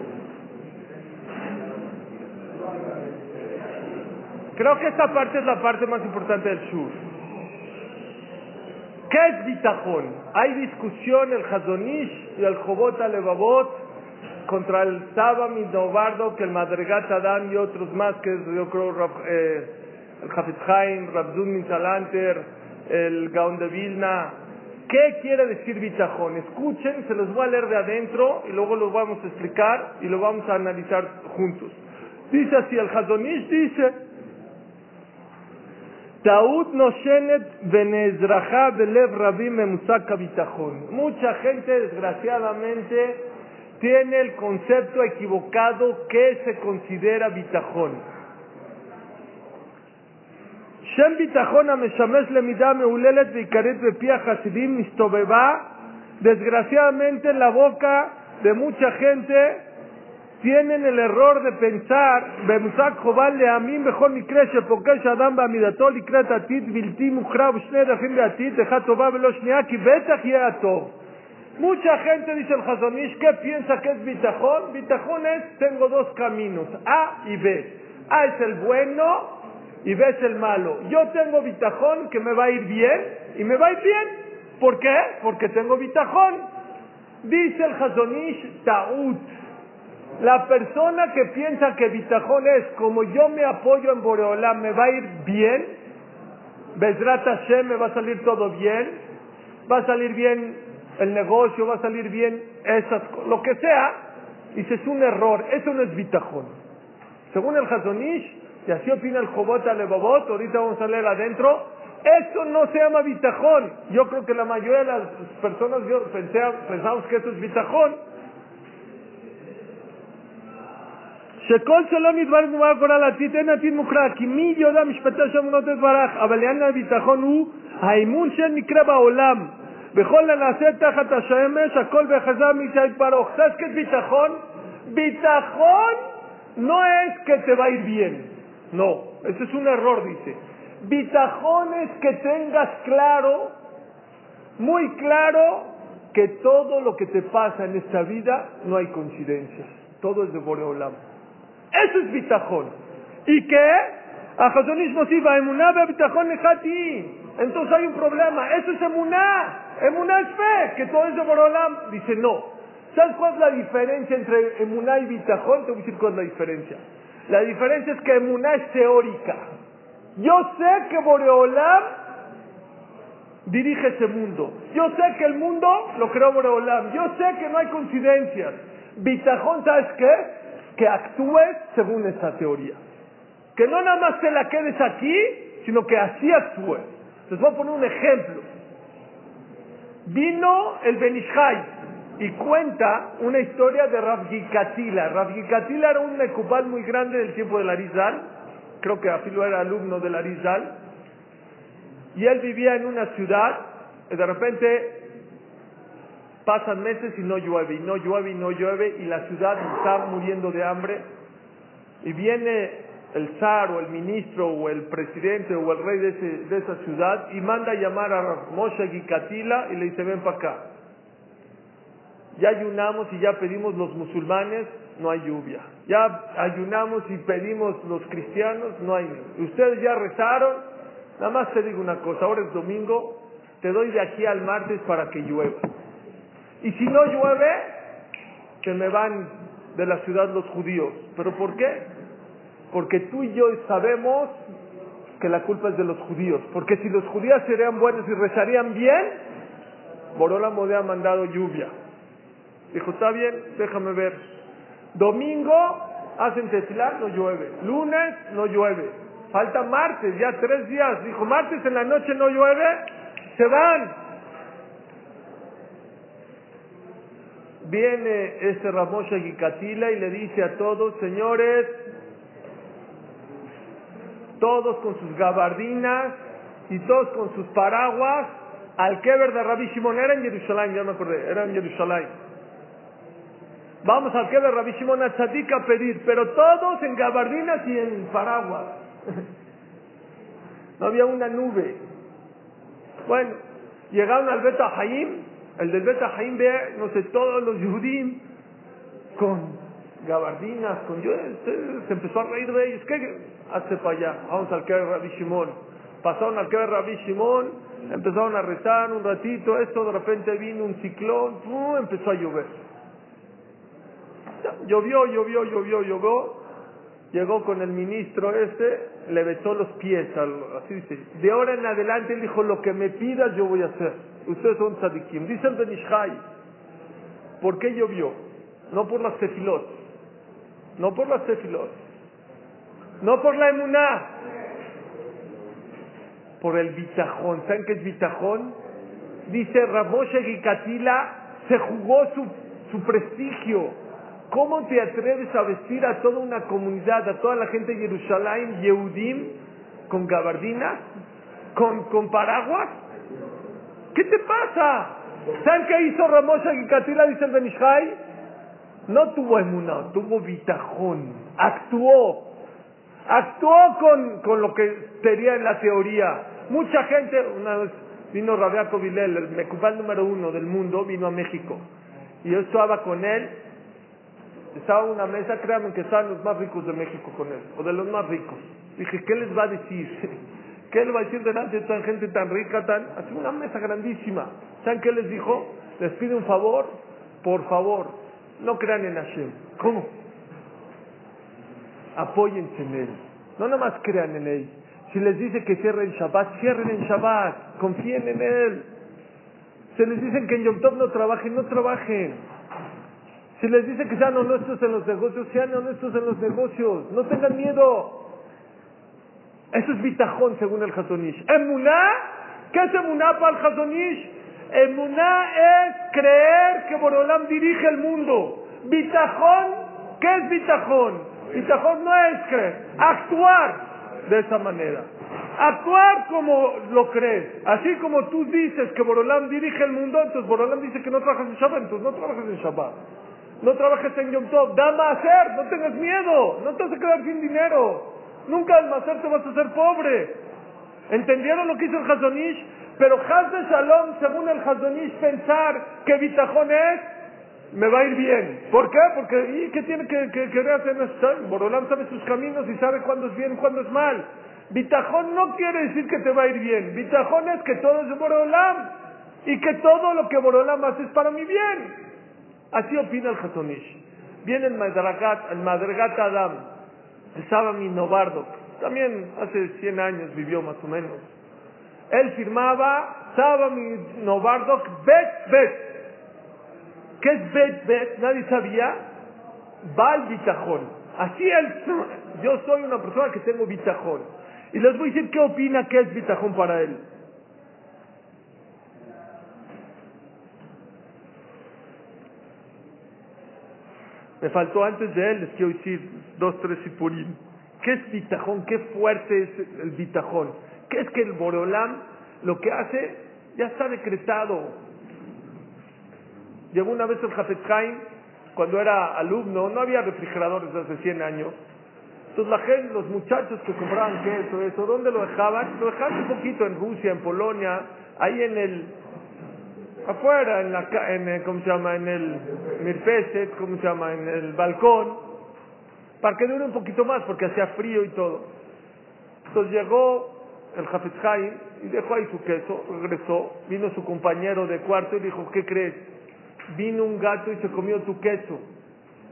Creo que esta parte es la parte más importante del Shur. ¿Qué es bitajón? Hay discusión el Hazonish y el Jobot Alevabot contra el Saba Novardo, que el Madregat Adam y otros más, que yo creo eh, el Hafez Haim, Rabzun Mintalanter, el Gaon de Vilna. ¿Qué quiere decir bitajón? Escuchen, se los voy a leer de adentro y luego los vamos a explicar y lo vamos a analizar juntos. Dice así, el Hazonish dice, Taut. Mucha gente, desgraciadamente, tiene el concepto equivocado que se considera bitajón. Shem bitajón ameshamesh lemida meulelet veikaret bepia hasidim. Desgraciadamente, en la boca de mucha gente tienen el error de pensar, Bemusak Jobal le Amim mejor ni crece, porque Shadam Bamidatol y Kretatit, Viltim, Uchrab, Shnerachim de Atit, Dejatobá, Veloshniaki, Betach y Atov. Mucha gente dice el Hazonish, ¿qué piensa que es bitajón? Bitajón es, tengo dos caminos, A y B. A es el bueno y B es el malo. Yo tengo bitajón que me va a ir bien y me va a ir bien. ¿Por qué? Porque tengo bitajón. Dice el Hazonish, Taut. La persona que piensa que bitajón es como yo me apoyo en Boreolam, me va a ir bien, Bezrat Hashem me va a salir todo bien, va a salir bien el negocio, va a salir bien esas, lo que sea, dice es un error, eso no es bitajón. Según el Hazonish, y así opina el Jobot Alebabot, ahorita vamos a leer adentro, eso no se llama bitajón. Yo creo que la mayoría de las personas yo pensamos que eso es bitajón. שכל שלא נדבר גמר גורל עתיד אין עתיד מוכרע כי מי יודע משפטי השם אמונות יתברך אבל עניין הביטחון הוא האמון שנקרא בעולם בכל הנעשה תחת השמש הכל בחזר מאישה יתברך ¿sabes qué es bitajón? bitajón no es que te va a ir bien no, ese es un error dice bitajón es que tengas claro muy claro que todo lo que te pasa en esta vida no hay coincidencias todo es de Boreolam eso es bitajón. ¿Y qué? Entonces hay un problema. Eso es emuná. Emuná es fe, que todo es de Borolam. Dice, no. ¿Sabes cuál es la diferencia entre emuná y bitajón? Te voy a decir cuál es la diferencia. La diferencia es que emuná es teórica. Yo sé que Boreolam dirige ese mundo. Yo sé que el mundo lo creó Boreolam. Yo sé que no hay coincidencias. Bitajón, ¿sabes qué? Que actúes según esa teoría. Que no nada más te la quedes aquí, sino que así actúes. Les voy a poner un ejemplo. Vino el Benishai y cuenta una historia de Rav Gikatila. Gikatila era un mecubal muy grande del tiempo de Larizal. Creo que Afilo era alumno de Larizal. Y él vivía en una ciudad y de repente Pasan meses y no llueve, y no llueve, y no llueve, y la ciudad está muriendo de hambre. Y viene el zar o el ministro o el presidente o el rey de, de esa ciudad y manda a llamar a Moshe Gikatila y le dice, ven para acá. Ya ayunamos y ya pedimos los musulmanes, no hay lluvia. Ya ayunamos y pedimos los cristianos, no hay. Ustedes ya rezaron, nada más te digo una cosa, ahora es domingo, te doy de aquí al martes para que llueva. Y si no llueve, se me van de la ciudad los judíos. ¿Pero por qué? Porque tú y yo sabemos que la culpa es de los judíos. Porque si los judíos serían buenos y rezarían bien, Borola me ha mandado lluvia. Dijo, está bien, déjame ver. Domingo hacen tefilá, no llueve. Lunes no llueve. Falta martes, ya tres días. Dijo, martes en la noche no llueve, se van. Viene este Ramosha Gikatila y le dice a todos, señores, todos con sus gabardinas y todos con sus paraguas, al Keber de Rabbi Shimon, era en Jerusalén, ya me acordé, era en Jerusalén. Vamos al Keber Rabbi Shimon a Tzadik a pedir, pero todos en gabardinas y en paraguas. <laughs> no había una nube. Bueno, llegaron al Beta Haim, el del Beta Haim ve, no sé, todos los Yudim con gabardinas, con yo, se, empezó a reír de ellos. ¿Qué? Hazte para allá, vamos al que Rabbi Shimon. Pasaron al que Rabbi Shimon, empezaron a rezar un ratito, esto de repente vino un ciclón, empezó a llover. Llovió, llovió, llovió, llovió. Llegó con el ministro este, le besó los pies, así dice. De ahora en adelante él dijo, lo que me pidas yo voy a hacer. Ustedes son tzadikim. Dice el Benishai, ¿por qué llovió? No por las tefilot, no por las tefilot, no por la emuná, por el bitajón. ¿Saben qué es bitajón? Dice Ramoshe Gikatila, se jugó su, su prestigio ¿Cómo te atreves a vestir a toda una comunidad, a toda la gente de Jerusalén, Yehudim, con gabardinas, con, con paraguas? ¿Qué te pasa? ¿Saben qué hizo Ramosha Gikatila, dice el Benishai? No tuvo emuná, tuvo bitajón. Actuó. Actuó con, con lo que sería en la teoría. Mucha gente, una vez vino Rabiaco Vilel, el mecubal número uno del mundo, vino a México. Y yo estaba con él estaba una mesa, créanme que estaban los más ricos de México con él, o de los más ricos. Dije, ¿qué les va a decir? <laughs> ¿Qué le va a decir delante de tanta gente tan rica, tan... Así una mesa grandísima. ¿Saben qué les dijo? Les pide un favor, por favor, no crean en Hashem. ¿Cómo? Apóyense en él. No nada más crean en él. Si les dice que cierren Shabbat, cierren en Shabbat. Confíen en él. Si les dicen que en Yom Tov no trabajen, no trabajen. Si les dice que sean honestos en los negocios, sean honestos en los negocios. No tengan miedo. Eso es bitajón según el Hazonish. Emuná, ¿qué es emuná para el Hazonish? Emuná es creer que Borolam dirige el mundo. Bitajón, ¿qué es bitajón? Bitajón no es creer, actuar de esa manera. Actuar como lo crees. Así como tú dices que Borolam dirige el mundo, entonces Borolam dice que no trabajas en Shabbat, entonces no trabajas en Shabbat. No trabajes en Yom Tov, da hacer, no tengas miedo, no te vas a quedar sin dinero. Nunca al hacer te vas a hacer pobre. ¿Entendieron lo que hizo el Hazonish? Pero Haz de Shalom, según el Hazonish, pensar que Bitajón es, me va a ir bien. ¿Por qué? Porque, ¿y qué tiene que, que querer hacer? Borolam sabe sus caminos y sabe cuándo es bien y cuándo es mal. Bitajón no quiere decir que te va a ir bien. Bitajón es que todo es Borolam y que todo lo que Borolam hace es para mi bien. Así opina el Hatonish. Viene el Madragat, el Adam, el Sabami Novardo, también hace 100 años vivió más o menos. Él firmaba Sabami Novardok Bet Bet. ¿Qué es Bet Bet? Nadie sabía. Val Bitajón. Así él, <laughs> yo soy una persona que tengo Bitajón. Y les voy a decir qué opina que es Bitajón para él. Me faltó antes de él, les quiero decir dos, tres sipurim. ¿Qué es bitajón? ¿Qué fuerte es el bitajón? ¿Qué es que el Borolam lo que hace ya está decretado? Llegó una vez el Jafet cuando era alumno, no había refrigeradores hace 100 años. Entonces la gente, los muchachos que compraban queso, eso, ¿dónde lo dejaban? Lo dejaban un poquito en Rusia, en Polonia, ahí en el afuera, en la, en el, ¿cómo se llama? En el mirpeset, ¿cómo se llama? En el balcón, para que dure un poquito más, porque hacía frío y todo. Entonces llegó el Jafet y dejó ahí su queso, regresó, vino su compañero de cuarto y dijo, ¿qué crees? Vino un gato y se comió tu queso.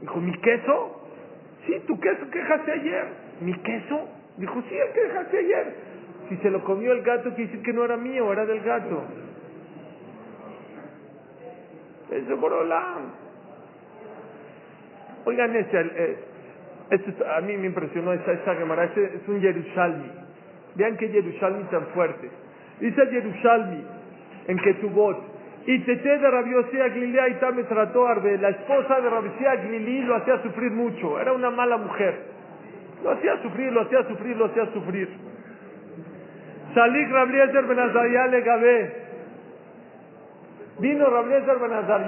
Dijo, ¿mi queso? Sí, tu queso que ayer. ¿Mi queso? Dijo, sí, el que dejaste ayer. Si se lo comió el gato, quiere decir que no era mío, era del gato. Es de Borolam. Oigan, este, eh, este, a mí me impresionó esta, esta Gemara, este es un Yerushalmi. Vean qué Yerushalmi tan fuerte. Dice Yerushalmi en Ketubot, y Tete de Rabiosía Glilea y me trató Arbe, la esposa de Rabiosía Glili lo hacía sufrir mucho, era una mala mujer. Lo hacía sufrir, lo hacía sufrir, lo hacía sufrir. Salik Rabliezer Benazariah le Gabé, Vino Rabliezer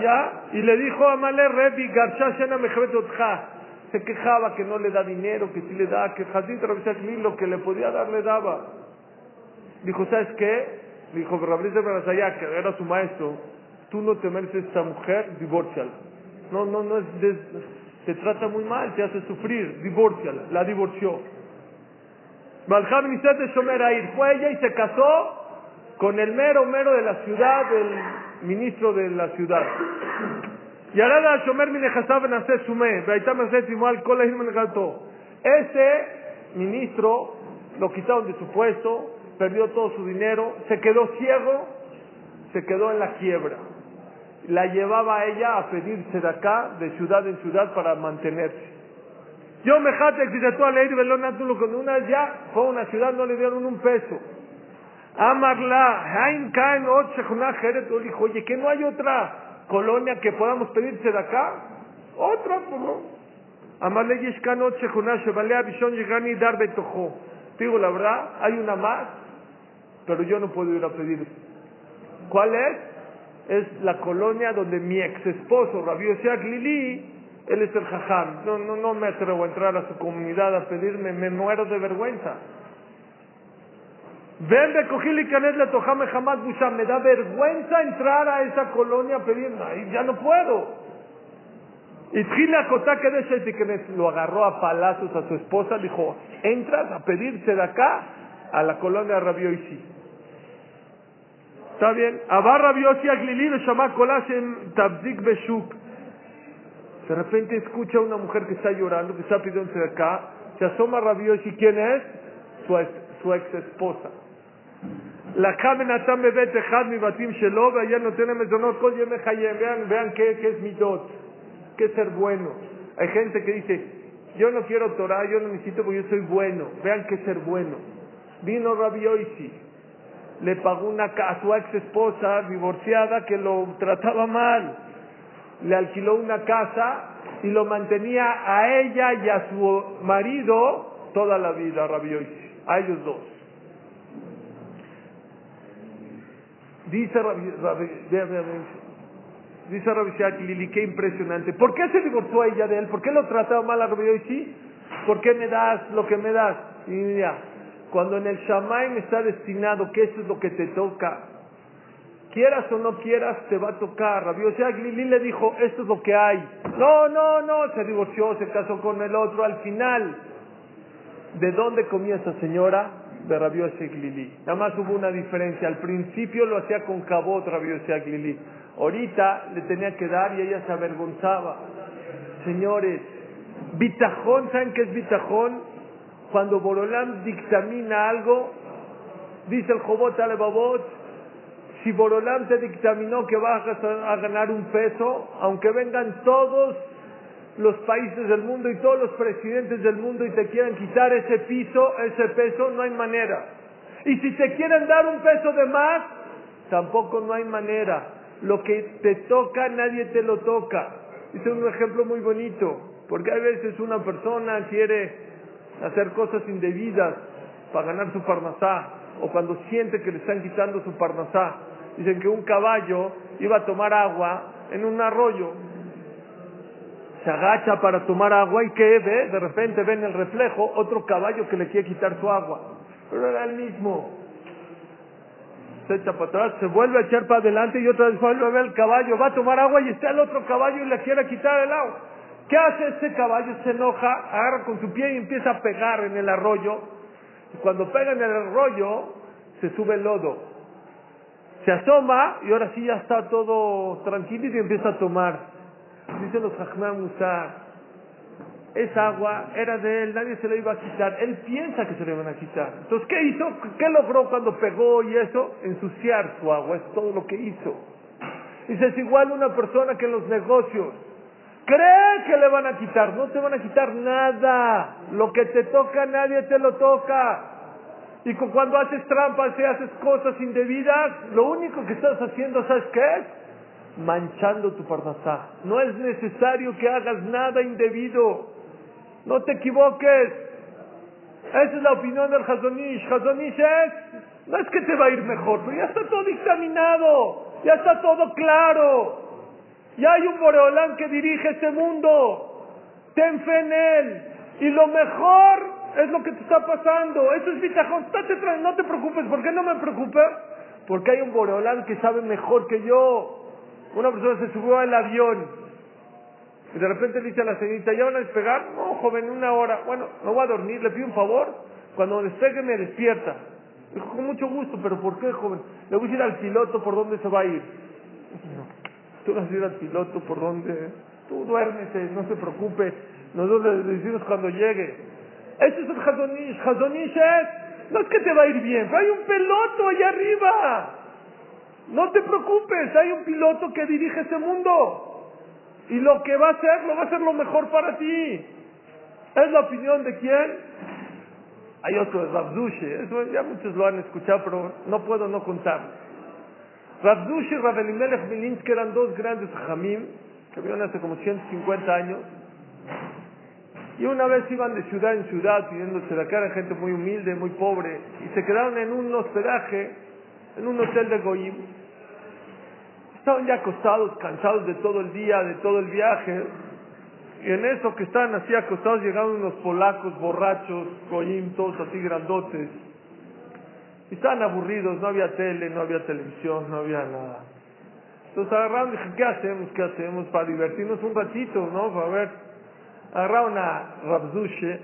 ya y le dijo a Male Rebi, Garshashena Se quejaba que no le da dinero, que sí le da, que Hazit lo que le podía dar le daba. Dijo, ¿sabes qué? Dijo, Benazayá, que era su maestro, tú no te mereces esta mujer, divórciala. No, no, no es, te trata muy mal, te hace sufrir, divórciala. La divorció. Malham de Shomer fue ella y se casó con el mero mero de la ciudad, el ministro de la ciudad. Ese ministro lo quitaron de su puesto, perdió todo su dinero, se quedó ciego, se quedó en la quiebra. La llevaba ella a pedirse de acá, de ciudad en ciudad, para mantenerse. Yo me jate que tú a leer cuando una vez ya fue a una ciudad, no le dieron un peso. Amarla, Kain, Jeret, dijo, oye, que no hay otra colonia que podamos pedirse de acá. Otra, por no. Amarle Yishkan, Ochechuna, Shebalea, Bishon, Yigani, Dar, Betojo. Digo la verdad, hay una más, pero yo no puedo ir a pedir. ¿Cuál es? Es la colonia donde mi ex esposo, Rabbi Yosef Lili, él es el jajam. No, no, no me atrevo a entrar a su comunidad a pedirme, me muero de vergüenza. Ven de Canet le tojame jamás Me da vergüenza entrar a esa colonia a pedir. Ya no puedo. Y que de lo agarró a palazos a su esposa, dijo, entras a pedirse de acá a la colonia Rabioisi. ¿Está bien? Abba Rabioisi Aglili llama en Tabzik Beshuk. De repente escucha una mujer que está llorando, que está pidiéndose de acá, se asoma Rabioisi, ¿quién es? Su ex esposa. Vean, vean qué, qué es mi dot que ser bueno. Hay gente que dice, yo no quiero Torah, yo no necesito porque yo soy bueno. Vean que ser bueno. Vino Rabbi Oisi, le pagó una a su ex esposa divorciada que lo trataba mal. Le alquiló una casa y lo mantenía a ella y a su marido toda la vida, Rabbi Oisi, a ellos dos. Dice Rabbi, Rabbi, Dice Rabbi Lili, qué impresionante. ¿Por qué se divorció ella de él? ¿Por qué lo trataba mal a Rabbi sí? ¿Por qué me das lo que me das? Y mira, cuando en el me está destinado que eso es lo que te toca, quieras o no quieras, te va a tocar. Rabbi Lili le dijo, esto es lo que hay. No, no, no, se divorció, se casó con el otro. Al final, ¿de dónde comía esa señora? De Rabbi Lili. Nada más hubo una diferencia. Al principio lo hacía con cabot Rabbi Lili. Ahorita le tenía que dar y ella se avergonzaba. Señores, bitajón, ¿saben qué es bitajón? Cuando Borolán dictamina algo, dice el Jobot Alebabot, si Borolán te dictaminó que vas a ganar un peso, aunque vengan todos los países del mundo y todos los presidentes del mundo y te quieran quitar ese piso, ese peso, no hay manera. Y si te quieren dar un peso de más, tampoco no hay manera lo que te toca nadie te lo toca. Este es un ejemplo muy bonito, porque a veces una persona quiere hacer cosas indebidas para ganar su parnasá, o cuando siente que le están quitando su parnasá. Dicen que un caballo iba a tomar agua en un arroyo, se agacha para tomar agua y que ve, de repente ve en el reflejo otro caballo que le quiere quitar su agua, pero era el mismo se echa para atrás, se vuelve a echar para adelante y otra vez vuelve a ver el caballo, va a tomar agua y está el otro caballo y le quiere quitar el agua. ¿Qué hace este caballo? Se enoja, agarra con su pie y empieza a pegar en el arroyo. Y cuando pega en el arroyo, se sube el lodo. Se asoma y ahora sí ya está todo tranquilo y empieza a tomar. Dicen los Jajmán Musar, esa agua era de él, nadie se la iba a quitar. Él piensa que se le van a quitar. Entonces, ¿qué hizo? ¿Qué logró cuando pegó y eso? Ensuciar su agua, es todo lo que hizo. Dice, es igual una persona que en los negocios cree que le van a quitar. No te van a quitar nada. Lo que te toca, nadie te lo toca. Y cuando haces trampas y haces cosas indebidas, lo único que estás haciendo, ¿sabes qué es? Manchando tu parnasá. No es necesario que hagas nada indebido. No te equivoques. Esa es la opinión del Hazonish. Hazonish es, no es que te va a ir mejor, pero ya está todo dictaminado, ya está todo claro. Ya hay un Boreolán que dirige este mundo. Ten fe en él. Y lo mejor es lo que te está pasando. Eso es bitajón. No te preocupes. ¿Por qué no me preocupe? porque hay un Boreolán que sabe mejor que yo. Una persona se subió al avión y de repente le dice a la señorita, ¿ya van a despegar? No, joven, una hora. Bueno, no voy a dormir, le pido un favor. Cuando despegue me despierta. Dijo, con mucho gusto, pero ¿por qué, joven? Le voy a decir al piloto por dónde se va a ir. No, tú vas a ir al piloto por dónde. Tú duérmete, no se preocupe. Nosotros le decimos cuando llegue. Ese es el Hazonish. Hazonish es, no es que te va a ir bien, pero hay un piloto allá arriba. No te preocupes, hay un piloto que dirige ese mundo. Y lo que va a hacer, lo va a hacer lo mejor para ti. ¿Es la opinión de quién? Hay otro, Rabdushe. Eso ya muchos lo han escuchado, pero no puedo no contar. Rabdushe y Rabelimelech Milinsky eran dos grandes jamim que vivieron hace como 150 años. Y una vez iban de ciudad en ciudad pidiéndose acá, eran gente muy humilde, muy pobre, y se quedaron en un hospedaje, en un hotel de Goim. Estaban ya acostados, cansados de todo el día, de todo el viaje. Y en eso que estaban así acostados llegaron unos polacos borrachos, Goim, todos así grandotes. Y estaban aburridos, no había tele, no había televisión, no había nada. Entonces agarraron y dije, ¿qué hacemos? ¿Qué hacemos? Para divertirnos un ratito, ¿no? Para ver. Agarraron a Rabdushe,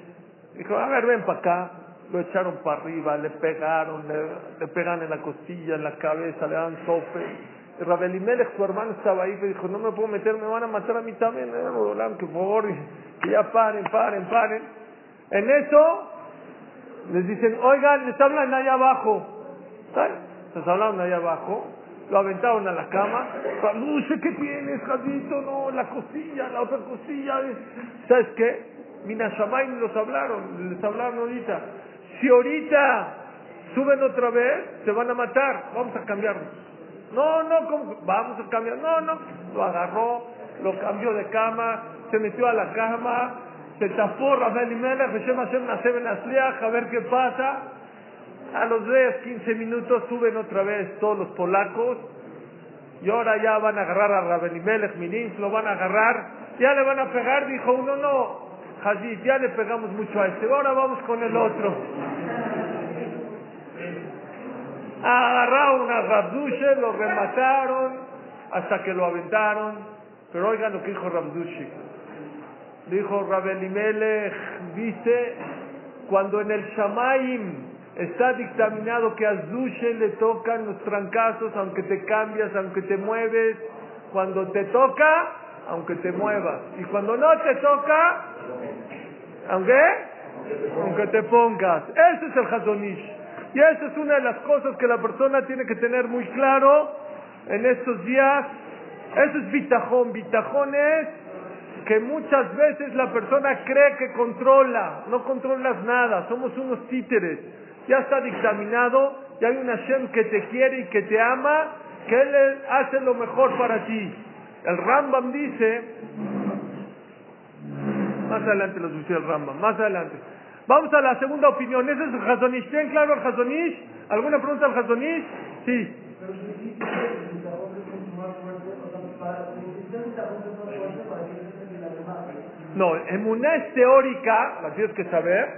dijo, a ver, ven para acá. Lo echaron para arriba, le pegaron, le, le pegan en la costilla, en la cabeza, le dan tope. Rabelimelech, su hermano, estaba ahí, y dijo, no me puedo meter, me van a matar a mí también. Eh, que por favor, que ya paren, paren, paren. En eso, les dicen, oigan, les hablan allá abajo. ¿Sabes? Les hablaron allá abajo lo aventaron a la cama. Raluce, ¿qué tienes, Jadito? No, la costilla, la otra costilla. ¿Sabes qué? Mina Shamaim los hablaron, les hablaron ahorita. Si ahorita suben otra vez, se van a matar. Vamos a cambiarnos. No, no, ¿cómo? vamos a cambiar. No, no. Lo agarró, lo cambió de cama, se metió a la cama, se tapó Rafael y Melech, a ver qué pasa. A los 10, 15 minutos suben otra vez todos los polacos y ahora ya van a agarrar a Rabenimelech Minins, lo van a agarrar, ya le van a pegar, dijo uno, no, Hazid, ya le pegamos mucho a este, ahora vamos con el otro. Agarraron a Rabdushe, lo remataron hasta que lo aventaron, pero oigan lo que dijo Rabdushe. Dijo Rabenimelech, dice, cuando en el Shamaim Está dictaminado que a Zushe le tocan los trancazos, aunque te cambias, aunque te mueves. Cuando te toca, aunque te muevas. Y cuando no te toca, aunque, aunque te pongas. Ese es el Hazonish. Y esa es una de las cosas que la persona tiene que tener muy claro en estos días. Eso es bitajón. Bitajón es que muchas veces la persona cree que controla. No controlas nada. Somos unos títeres ya está dictaminado, ya hay un Hashem que te quiere y que te ama, que Él hace lo mejor para ti. El Rambam dice, más adelante los dice el Rambam, más adelante. Vamos a la segunda opinión, ese es el Hazonish. ¿Tienen claro el Hazonish? ¿Alguna pregunta al Hazonish? Sí. No, emuná es teórica, la tienes que saber,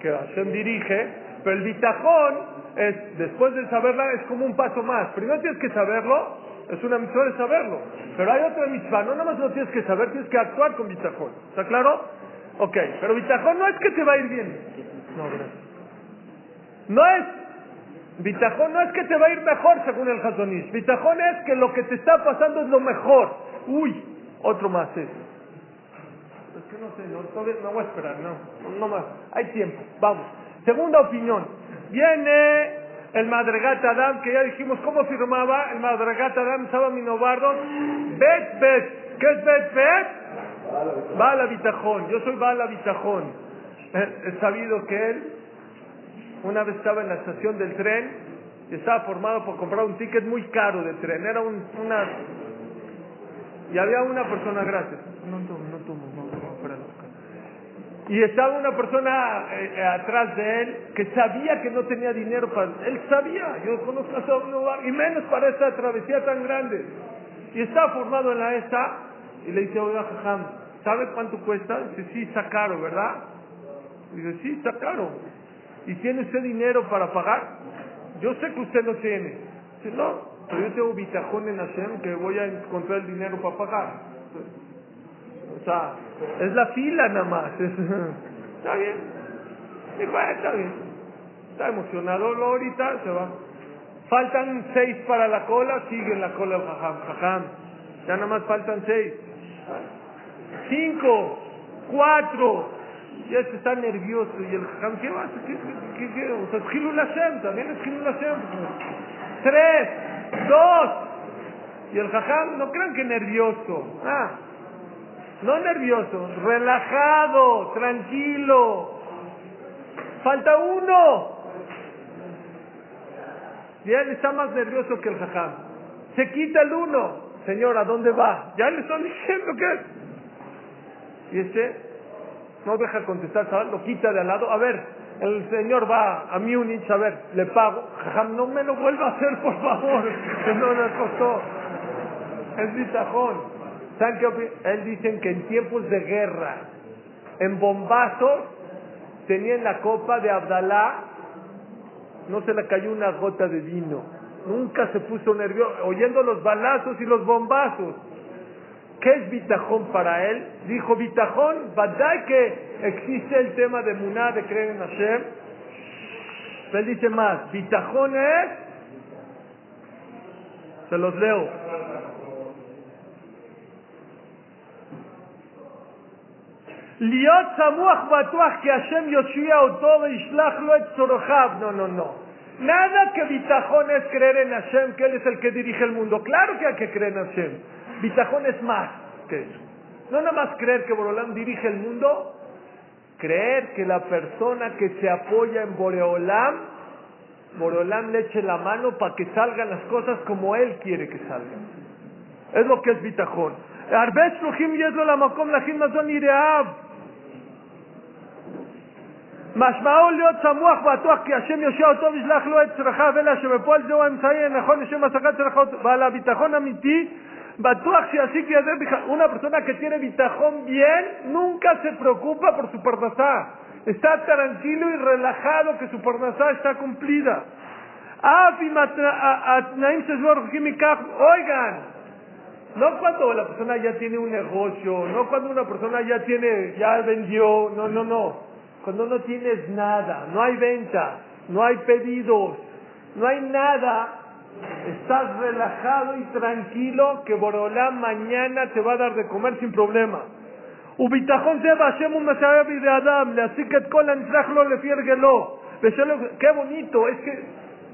que Hashem dirige, pero el bitajón es, después de saberla, es como un paso más. Primero tienes que saberlo, es una misión de saberlo. Pero hay otra mitzvah, no nada más lo tienes que saber, tienes que actuar con bitajón. ¿Está claro? Ok, pero bitajón no es que te va a ir bien. No, gracias. No es, bitajón no es que te va a ir mejor según el Hazonish. Bitajón es que lo que te está pasando es lo mejor. Uy, otro más es. Es que no sé, no, no voy a esperar, no, no más. Hay tiempo, vamos. Segunda opinión, viene el Madregat Adam, que ya dijimos cómo firmaba el Madregat Adam, Saba Minobardo, Bet Bet, ¿qué es Bet Bet? Bala Bitajón, yo soy Bala Bitajón. He sabido que él una vez estaba en la estación del tren y estaba formado por comprar un ticket muy caro de tren, era un, una... Y había una persona, gracias, no tomo, no tomo, y estaba una persona eh, eh, atrás de él que sabía que no tenía dinero para... Él sabía, yo conozco a un lugar, y menos para esta travesía tan grande. Y estaba formado en la esta, y le dice, oiga, jajam, ¿sabe cuánto cuesta? Dice, sí, está caro, ¿verdad? Dice, sí, está caro. ¿Y tiene usted dinero para pagar? Yo sé que usted no tiene. Dice, no, pero yo tengo bitajón en Hashem que voy a encontrar el dinero para pagar. O sea, es la fila nada más. <laughs> está bien. Dijo, ah, está bien. Está emocionado lo ahorita, se va. Faltan seis para la cola, sigue en la cola jajam. Jajam. Ya nada más faltan seis. Cinco, cuatro. Ya se está nervioso. Y el jajam, ¿qué vas? ¿Qué, qué, qué, O sea, es Hilul Hashem, también es. Tres, dos. Y el jajam, no crean que nervioso. Ah, no nervioso, relajado, tranquilo. Falta uno. Y él está más nervioso que el jajam. Se quita el uno. Señor, ¿a dónde va? Ya le están diciendo que... Y este no deja contestar. Lo quita de al lado. A ver, el señor va a Múnich, a ver, le pago. Jajam, no me lo vuelva a hacer, por favor. Que no le costó. Es bitajón. ¿Saben qué Él dicen que en tiempos de guerra, en bombazos, tenían la copa de Abdalá, no se le cayó una gota de vino. Nunca se puso nervioso, oyendo los balazos y los bombazos. ¿Qué es bitajón para él? Dijo bitajón, ¿verdad que existe el tema de Muná, de creer en Hashem? Él dice más, bitajón es, se los leo, להיות סמוך בטוח כי השם יושיע אותו וישלח לו את צורכיו. No, no, no. Nada que bitajón es creer en Hashem, que Él es el que dirige el mundo. Claro que hay que creer en Hashem. Bitajón es más que eso. No nada más creer que Boreolam dirige el mundo, creer que la persona que se apoya en Boreolam, Boreolam le eche la mano para que salgan las cosas como Él quiere que salgan. Es lo que es bitajón. הרבה שלוחים יש לו למקום להכין מזון ירעיו. משמעו להיות סמוך ובטוח כי השם יושיע אותו וישלח לו את צרכיו אלא שבפועל זהו האמצעי הנכון לשם השגת צרכיו ועל הביטחון אמיתי בטוח así que una persona que tiene bitajón bien nunca se preocupa por su parnasá. Está tranquilo y relajado que su parnasá está cumplida. Oigan no cuando la persona ya tiene un negocio, no cuando una persona ya tiene, ya vendió, no, no, no. Cuando no tienes nada, no hay venta, no hay pedidos, no hay nada, estás relajado y tranquilo que Borolá mañana te va a dar de comer sin problema. וביטחון זה בהשם הוא מסייע בידי אדם להשיג את כל הנצרך לו לפי הרגלו. qué bonito, es que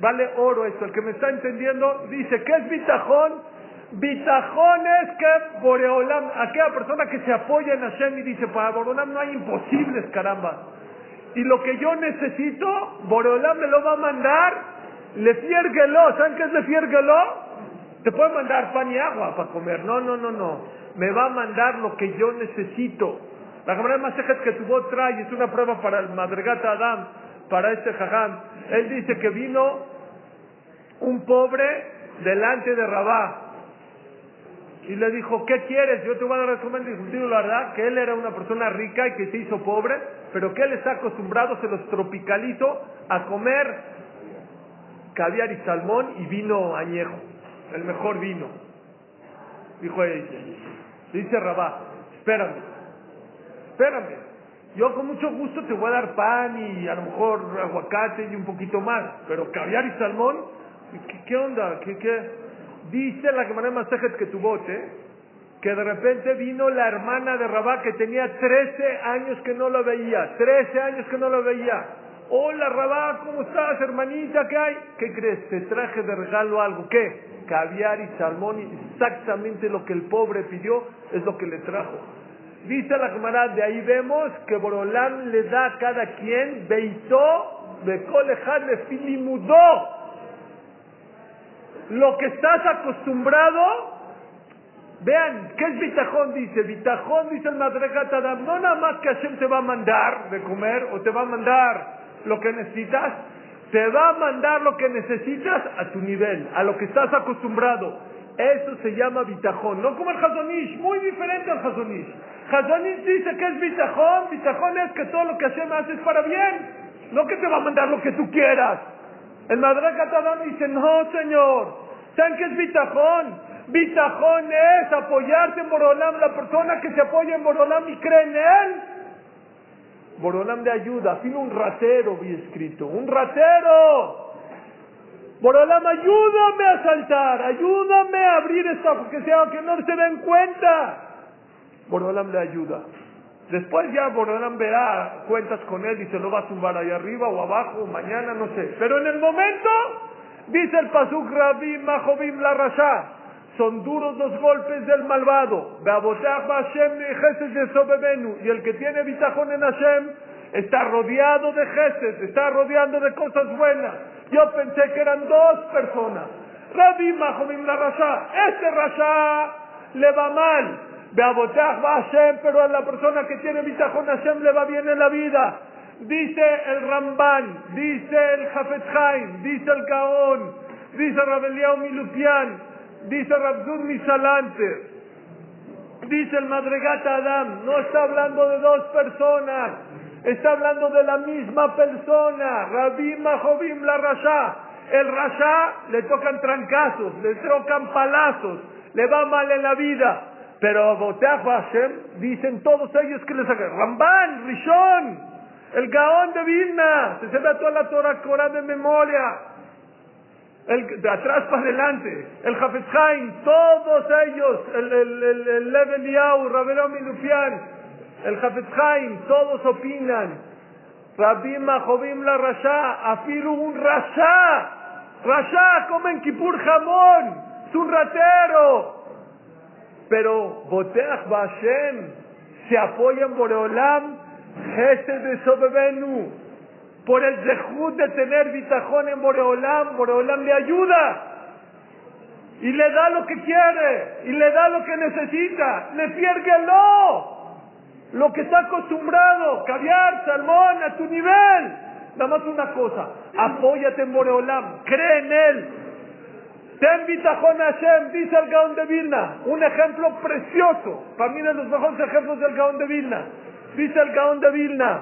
vale oro esto. El que me está entendiendo dice, ¿qué es bitajón? Bitajón es que Boreolam, aquella persona que se apoya en Hashem y dice, para Boreolam no hay imposibles, caramba. Y lo que yo necesito, Boreolam me lo va a mandar, le fierguelo. ¿Saben qué es le fierguelo? Te puede mandar pan y agua para comer. No, no, no, no. Me va a mandar lo que yo necesito. La cámara más que tu voz trae es una prueba para el madregata Adam, para este jajam. Él dice que vino un pobre delante de Rabá y le dijo, ¿qué quieres? Yo te voy a dar comer. Dijo, la verdad, que él era una persona rica y que se hizo pobre, pero que él está acostumbrado, se los tropicalizó a comer caviar y salmón y vino añejo, el mejor vino. Dijo ella, dice Rabá, espérame, espérame, yo con mucho gusto te voy a dar pan y a lo mejor aguacate y un poquito más, pero caviar y salmón, ¿qué, onda? ¿Qué? Dice la Gemara Masejet que tu bote, que de repente vino la hermana de Rabá que tenía 13 años que no lo veía, 13 años que no lo veía. Hola Rabá, ¿cómo estás, hermanita? ¿Qué hay? ¿Qué crees? Te traje de regalo algo. ¿Qué? Caviar y salmón, exactamente lo que el pobre pidió es lo que le trajo. Dice la Gemara, de ahí vemos que Borolán le da a cada quien, beitó, de colejad le filimudó lo que estás acostumbrado, vean, ¿qué es bitajón? Dice, bitajón dice el Madregat Adam, no nada más que Hashem te va a mandar de comer o te va a mandar lo que necesitas, te va a mandar lo que necesitas a tu nivel, a lo que estás acostumbrado. Eso se llama bitajón, no como el Hazonish, muy diferente al Hazonish. Hazonish dice que es bitajón, bitajón es que todo lo que Hashem hace es para bien, no que te va a mandar lo que tú quieras. El Madrakat Adam dice, no, señor. ¿Saben qué es bitajón? Bitajón es apoyarse en Borolam, la persona que se apoya en Borolam y cree en él. Borolam le ayuda, fin un ratero, vi escrito, un ratero. Borolam, ayúdame a saltar, ayúdame a abrir esta, que sea que no se den cuenta. Borolam le ayuda. Después ya Borolam verá cuentas con él y se lo va a tumbar ahí arriba o abajo, mañana, no sé. Pero en el momento, dice el Pasuk Rabim Mahobim la Rasha, son duros los golpes del malvado. Y el que tiene bitajón en Hashem está rodeado de Gesed, está rodeado de cosas buenas. Yo pensé que eran dos personas. Rabbi Mahomim la Rasha. Este Rasha le va mal. Va Hashem, pero a la persona que tiene bitajón Hashem le va bien en la vida. Dice el Ramban, dice el Jafet Haim, dice el Gaón, dice Rabeliao Milupian, dice Rabzur Misalante, dice el Madregata Adam, no está hablando de dos personas, está hablando de la misma persona, Rabbi Mahobim la Rasha. El Rasha le tocan trancazos, le tocan palazos, le va mal en la vida. Pero Boteach Hashem dicen todos ellos que les hagan. Ramban, Rishon, el Gaón de Vilna, se ve toda la Torah Corán de memoria. El, de atrás para adelante, el Hafez todos ellos, el, el, el, el Lev Eliyahu, Rabelao Minufian, el Hafez todos opinan. Rabbi Mahobim la Rasha, afiru un Rasha, Rasha, come en Kipur jamón, es un ratero. Pero Boteach Bashem se apoya en Boreolam, Gesed de Sobebenu, por el zehut de tener bitajón en Boreolam, Boreolam le ayuda. Y le da lo que quiere, y le da lo que necesita. Le piérguelo. Lo que está acostumbrado, caviar, salmón, a tu nivel. Nada más una cosa, apóyate en Boreolam, cree en él. Ten bitajón Hashem, dice el Gaón de Vilna. Un ejemplo precioso, para mí de los mejores ejemplos del Gaón de Vilna. Dice el Gaón de Vilna,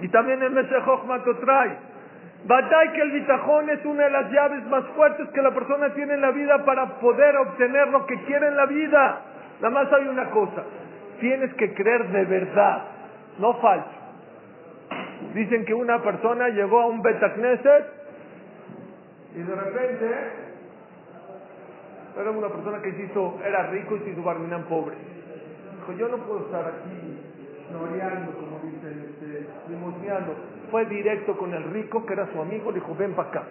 y también el Mesejoj Matotray. Batay que el bitajón es una de las llaves más fuertes que la persona tiene en la vida para poder obtener lo que quiere en la vida. Nada más hay una cosa, tienes que creer de verdad, no falso. Dicen que una persona llegó a un Betacneset y de repente era una persona que hizo, era rico y se hizo pobre. Dijo, yo no puedo estar aquí noreando, como dicen, limosneando. Fue directo con el rico, que era su amigo, le dijo, ven para acá.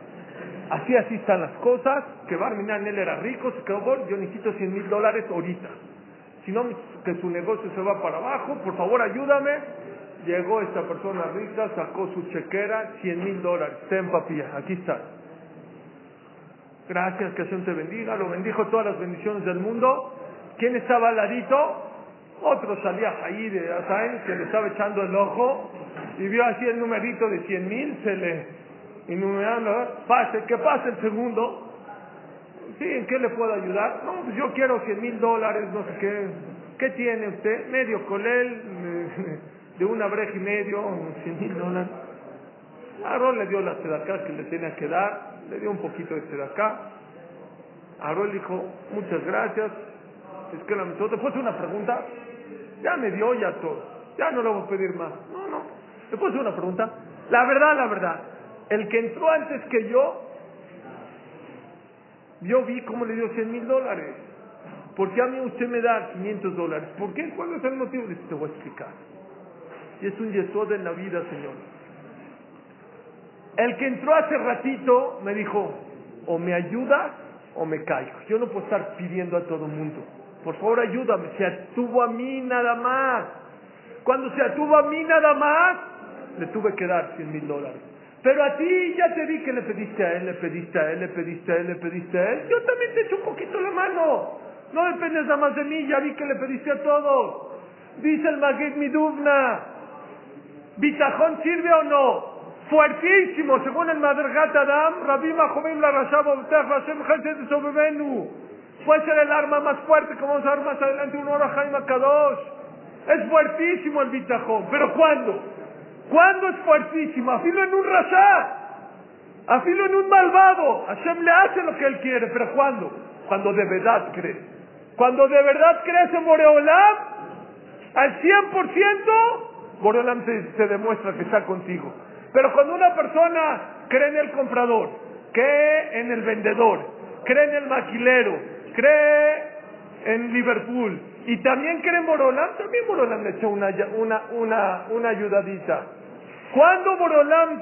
Así, así están las cosas, que Barminan él era rico, se quedó, "Bueno, yo necesito 100 mil dólares ahorita. Si no, que su negocio se va para abajo, por favor ayúdame. Llegó esta persona rica, sacó su chequera, 100 mil dólares. Ten papilla, aquí está. Gracias, que Hashem te bendiga. Lo bendijo todas las bendiciones del mundo. ¿Quién estaba al ladito? Otro salía ahí de Azain, que le estaba echando el ojo y vio así el numerito de 100 mil, se le enumerando, pase, que pase el segundo. Sí, ¿en qué le puedo ayudar? No, pues yo quiero 100 mil dólares, no sé qué. ¿Qué tiene usted? Medio colel, <laughs> de una breja y medio, 100 mil dólares. Aarón le dio la sedacá que le tenía que dar, le dio un poquito de sedacá. Aarón dijo, muchas gracias, es que la ¿te puedo hacer una pregunta? Ya me dio ya todo, ya no le voy a pedir más. ¿Te puedo hacer una pregunta? La verdad, la verdad, el que entró antes que yo, yo vi cómo le dio 100 mil dólares. ¿Por qué a mí usted me da 500 dólares? ¿Por qué? ¿Cuál es el motivo? Te voy a explicar. Y es un yesod en la vida, Señor. El que entró hace ratito me dijo, o me ayuda o me caigo. Yo no puedo estar pidiendo a todo el mundo. Por favor, ayúdame. Se atuvo a mí nada más. Cuando se atuvo a mí nada más, le tuve que dar 100 mil dólares. Pero a ti ya te vi que le pediste a él, le pediste a él, le pediste a él, le pediste a él. Yo también te echo un poquito la mano. No dependes nada más de mí, ya vi que le pediste a todos. Dice el Magid Miduvna, ¿Bitajón sirve o no? Fuertísimo, según el Madrgat Adam, Rabbi Mahomim la Rashab Hashem Chesed Sobebenu. Puede ser el arma más fuerte, como vamos a ver más adelante, un hora Jaime Kadosh. Es fuertísimo el bitajón, pero ¿cuándo? ¿Cuándo es fuertísimo? Afilo en un rasha. Afilo en un malvado. Hashem le hace lo que él quiere, pero ¿cuándo? Cuando de verdad crees. Cuando de verdad crees en Boreolam, al 100%, Boreolam te, te demuestra que está contigo. Pero cuando una persona cree en el comprador, cree en el vendedor, cree en el maquilero, cree en Liverpool y también cree en Boreolam, también Boreolam le echó una, una, una, una ayudadita. ¿Cuándo Boreolam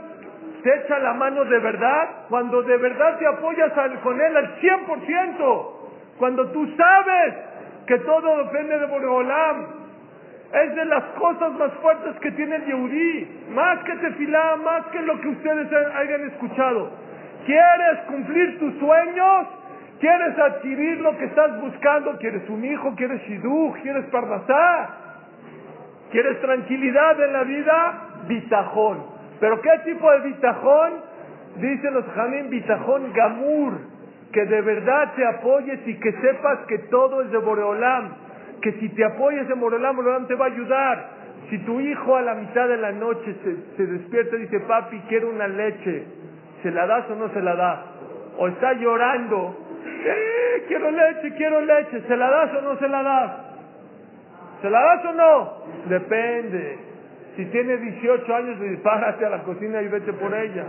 te echa la mano de verdad, cuando de verdad te apoyas con él al 100%, cuando tú sabes que todo depende de Boreolam, es de las cosas más fuertes que tiene el más que tefilá, más que lo que ustedes hayan escuchado. ¿Quieres cumplir tus sueños? ¿Quieres adquirir lo que estás buscando? ¿Quieres un hijo? ¿Quieres shidduch? ¿Quieres parnasá? ¿Quieres tranquilidad en la vida? Bitajón. ¿Pero qué tipo de bitajón? Dicen los jamín, bitajón gamur, que de verdad te apoyes y que sepas que todo es de Boreolam, que si te apoyas en Boreolam, Boreolam te va a ayudar. Si tu hijo a la mitad de la noche se, se despierta y dice, papi, quiero una leche, ¿se la das o no se la das? O está llorando, eh, quiero leche, quiero leche, ¿se la das o no se la das? ¿Se la das o no? Depende. Si tiene 18 años, dispárate a la cocina y vete por ella.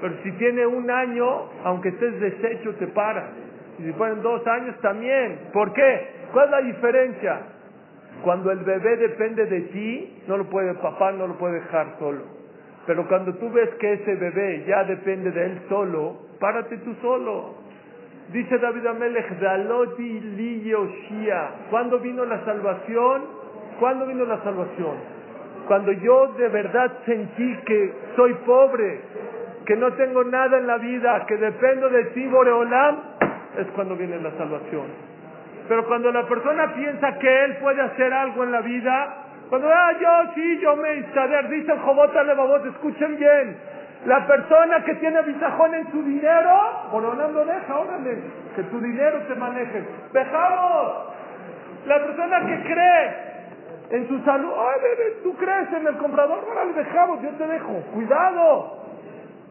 Pero si tiene un año, aunque estés deshecho, te paras. Y si fueron dos años, también. ¿Por qué? ¿Cuál es la diferencia? Cuando el bebé depende de ti, no lo puede, papá no lo puede dejar solo. Pero cuando tú ves que ese bebé ya depende de él solo, párate tú solo. Dice David Amelech, Daloti li Yoshia. ¿Cuándo vino la salvación? ¿Cuándo vino la salvación? Cuando yo de verdad sentí que soy pobre, que no tengo nada en la vida, que dependo de ti, Boreolam, es cuando viene la salvación. Pero cuando la persona piensa que él puede hacer algo en la vida, cuando, ah, yo sí, yo me instader, dice el Levavot, escuchen bien, la persona que tiene bitajón en su dinero, Boreolam lo deja, órale, que tu dinero te maneje. ¡Dejamos! La persona que cree en su salud. Ay, bebé, tú crees en el comprador, le dejamos, yo te dejo. Cuidado.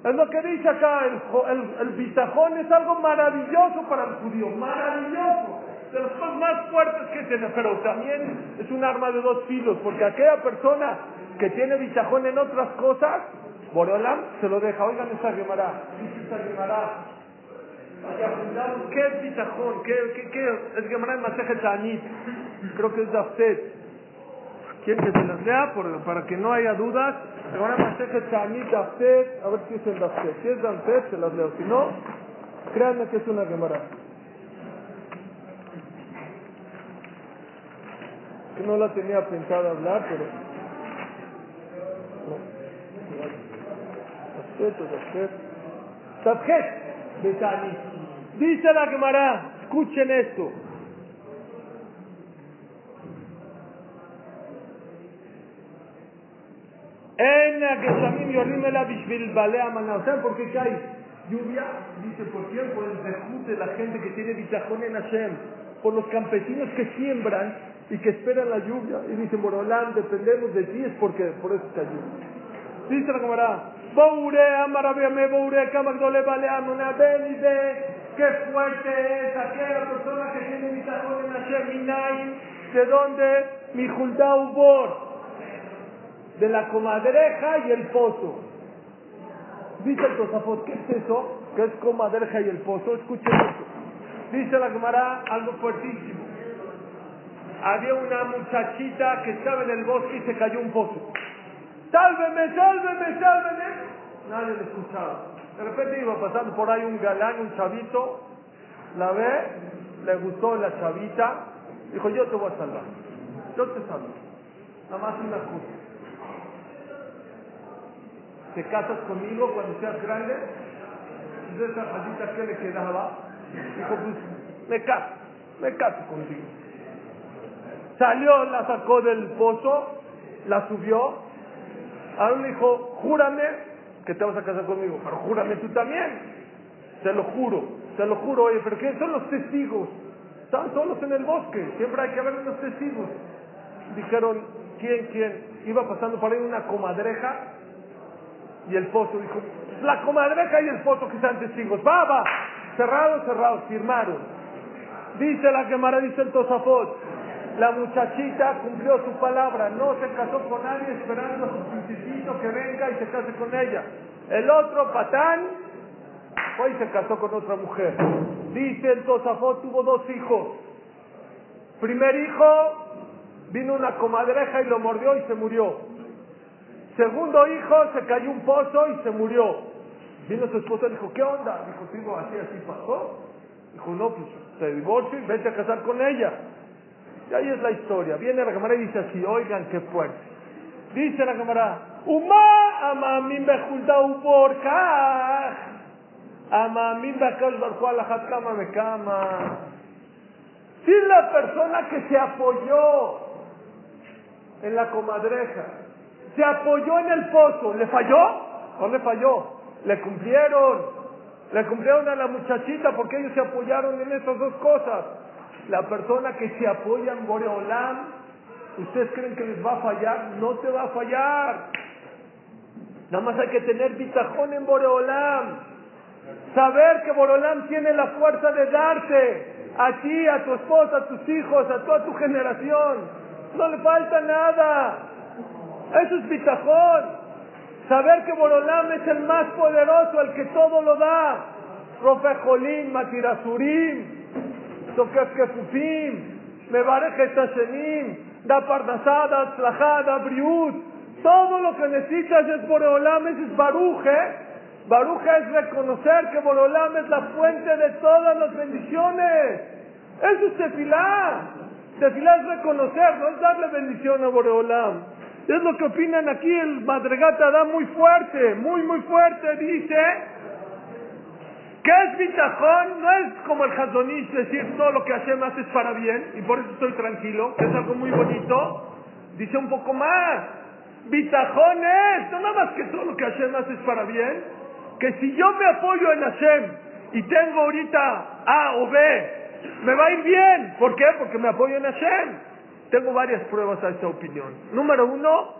Es lo que dice acá, el, el, el bitajón es algo maravilloso para el judío, maravilloso. De las cosas más fuertes que tiene, pero también es un arma de dos filos, porque aquella persona que tiene bitajón en otras cosas, Boreolam se lo deja. Oigan esta guemará, dice esta guemará. ¿Qué es bitajón? ¿Qué, qué, qué? Es guemará en Maseje Tanit. Creo que es Daftet. ¿Quieren que se las lea para que no haya dudas? Se van a Masejet Daftet, a ver si es el Daftet. Si es Daftet, se las leo. Si no, créanme que es una Gemara. Que no la tenía pensada hablar, pero. Daftet o Daftet. Daftet de Tanit. Dice la Gemara, escuchen esto. En Geshamim Yorimela Bishvil Balea Maná. ¿Saben por qué cae lluvia? Dice, ¿por? Por el rejut de la gente que tiene bitajón en Hashem. Por los campesinos que siembran y que esperan la lluvia. Y dicen, Borolán, dependemos de ti, es porque por eso está lluvia. Dice la camarada, Boure, Amarabiame, Boure, ven y ve qué fuerte es aquella persona que tiene bitajón en Hashem, Minay, ¿de dónde? Mi Bor de la comadreja y el pozo. Dice el Tosafot, ¿qué es eso? ¿Qué es comadreja y el pozo? Escuchen esto. Dice la Gemara algo fuertísimo. Había una muchachita que estaba en el bosque y se cayó un pozo. ¡Sálveme, sálveme, sálveme! Nadie le escuchaba. De repente iba pasando por ahí un galán, un chavito, la ve, le gustó la chavita, dijo, yo te voy a salvar, yo te salvo. Nada más una cosa ¿te casas conmigo cuando seas grande? Entonces esa jaldita que le quedaba, dijo, pues me caso, me caso contigo. Salió, la sacó del pozo, la subió, ahora le dijo, júrame que te vas a casar conmigo, pero júrame tú también. Te lo juro, te lo juro, oye, pero ¿quién son los testigos? Están solos en el bosque, siempre hay que haber unos testigos. Dijeron, ¿quién, quién? Iba pasando por ahí una comadreja y el pozo dijo, la comadreja y el esposo que sean testigos. Va, va. Cerrados, cerrados, firmaron. Dice la Gemara, dice el Tosafot, la muchachita cumplió su palabra, no se casó con nadie esperando a su principito que venga y se case con ella. El otro patán fue y se casó con otra mujer. Dice el Tosafot, tuvo dos hijos. Primer hijo, vino una comadreja y lo mordió y se murió. Segundo hijo, se cayó un pozo y se murió. Vino su esposa y dijo, ¿qué onda? Dijo, digo, así, así pasó. Dijo, no, pues se divorcio y vete a casar con ella. Y ahí es la historia. Viene la cámara y dice así, oigan qué fuerte. Dice la cámara, Uma amamim bejuldau porkaj. Amamim bekash barju alajat kama me cama. Si la persona que se apoyó en la comadreja, se apoyó en el pozo, ¿le falló? No le falló. Le cumplieron. Le cumplieron a la muchachita porque ellos se apoyaron en esas dos cosas. La persona que se apoya en Boreolam, ¿ustedes creen que les va a fallar? No te va a fallar. Nada más hay que tener bitajón en Boreolam. Saber que Boreolam tiene la fuerza de darte a ti, a tu esposa, a tus hijos, a toda tu generación. No le falta nada. Eso es bitajón. Saber que Borolam es el más poderoso, el que todo lo da. Rofejolín, Matirasurim, Tokef Kefufim, Mebareje Tashenim, Da Pardasada, Tzlajada, Briut. Todo lo que necesitas es Boreolam, es Baruje. Baruje es reconocer que Boreolam es la fuente de todas las bendiciones. Eso es tefilá. Tefilá es reconocer, no es darle bendición a Boreolam. Es lo que opinan aquí el Madregata da muy fuerte, muy, muy fuerte. Dice que es bitajón, no es como el Hazonish decir todo lo que hacemos es para bien y por eso estoy tranquilo, que es algo muy bonito. Dice un poco más. Bitajón es, no nada más que todo lo que hacemos es para bien, que si yo me apoyo en Hashem y tengo ahorita A o B, me va a ir bien. ¿Por qué? Porque me apoyo en Hashem. Tengo varias pruebas a esta opinión. Número uno,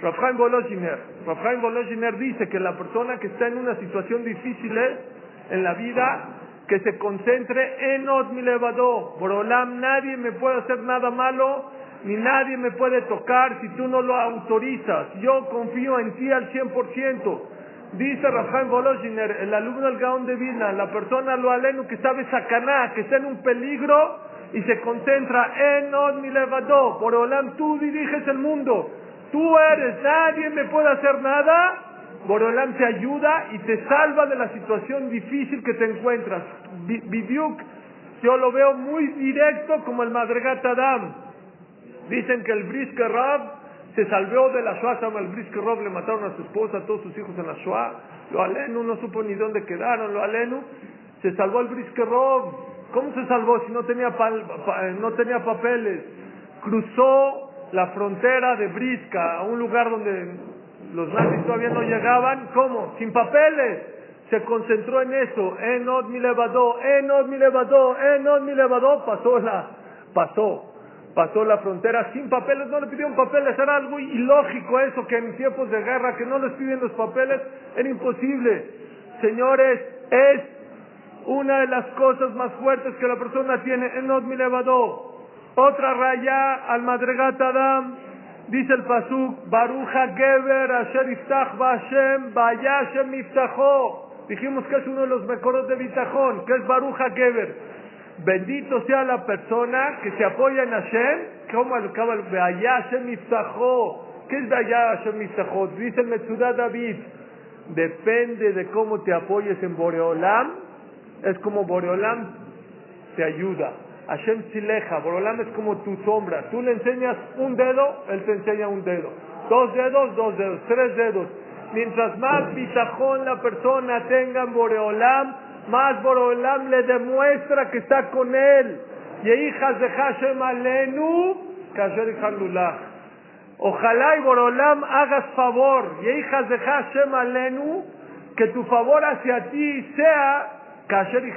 Rafael Bologiner. Rafael Bologiner dice que la persona que está en una situación difícil en la vida, que se concentre en Osmilevadó. Borolam, nadie me puede hacer nada malo, ni nadie me puede tocar si tú no lo autorizas. Yo confío en ti al 100%. Dice Rafael Bologiner, el alumno del Gaón de Vilna, la persona lo aleno que sabe sacaná, que está en un peligro, y se concentra en mi levadó. Por Olam, tú diriges el mundo. Tú eres, nadie me puede hacer nada. Borolam te ayuda y te salva de la situación difícil que te encuentras. Bibiuk, yo lo veo muy directo como el Madregat Adam. Dicen que el Brisker Rab se salvó de la Shoah, el Brisker Rab, le mataron a su esposa, a todos sus hijos en la Shoah. Lo alenu no supo ni dónde quedaron, lo alenu. Se salvó el Brisker Rab. ¿Cómo se salvó si no tenía, no tenía papeles? Cruzó la frontera de Brisca a un lugar donde los nazis todavía no llegaban. ¿Cómo? Sin papeles. Se concentró en eso. Enod mi levadó, enod mi levadó, enod mi levadó. Pasó la, pasó. Pasó la frontera sin papeles, no le pidieron papeles, era algo ilógico eso, que en tiempos de guerra que no les piden los papeles, era imposible. Señores, es una de las cosas más fuertes que la persona tiene en mi levadó. Otra raya al madregat Adam, dice el pasuk, Baruja Geber Asher Iftach Bashem Bayashem Iftajo. Dijimos que es uno de los mejores de Bitajón, que es Baruja Geber. Bendito sea la persona que se apoya en Hashem, como el Bayashem. ¿Qué es Bayashem Iftajo? Dice el Metzudah David, depende de cómo te apoyes en Boreolam, es como Boreolam te ayuda. Hashem Sileja, Boreolam es como tu sombra. Tú le enseñas un dedo, él te enseña un dedo. Dos dedos, dos dedos, tres dedos. Mientras más bitajón la persona tenga en Boreolam, más Boreolam le demuestra que está con él. Y hijas de Hashem Alenu, Kasher Ojalá y Boreolam hagas favor. Y hijas de Hashem Alenu, que tu favor hacia ti sea Kasher y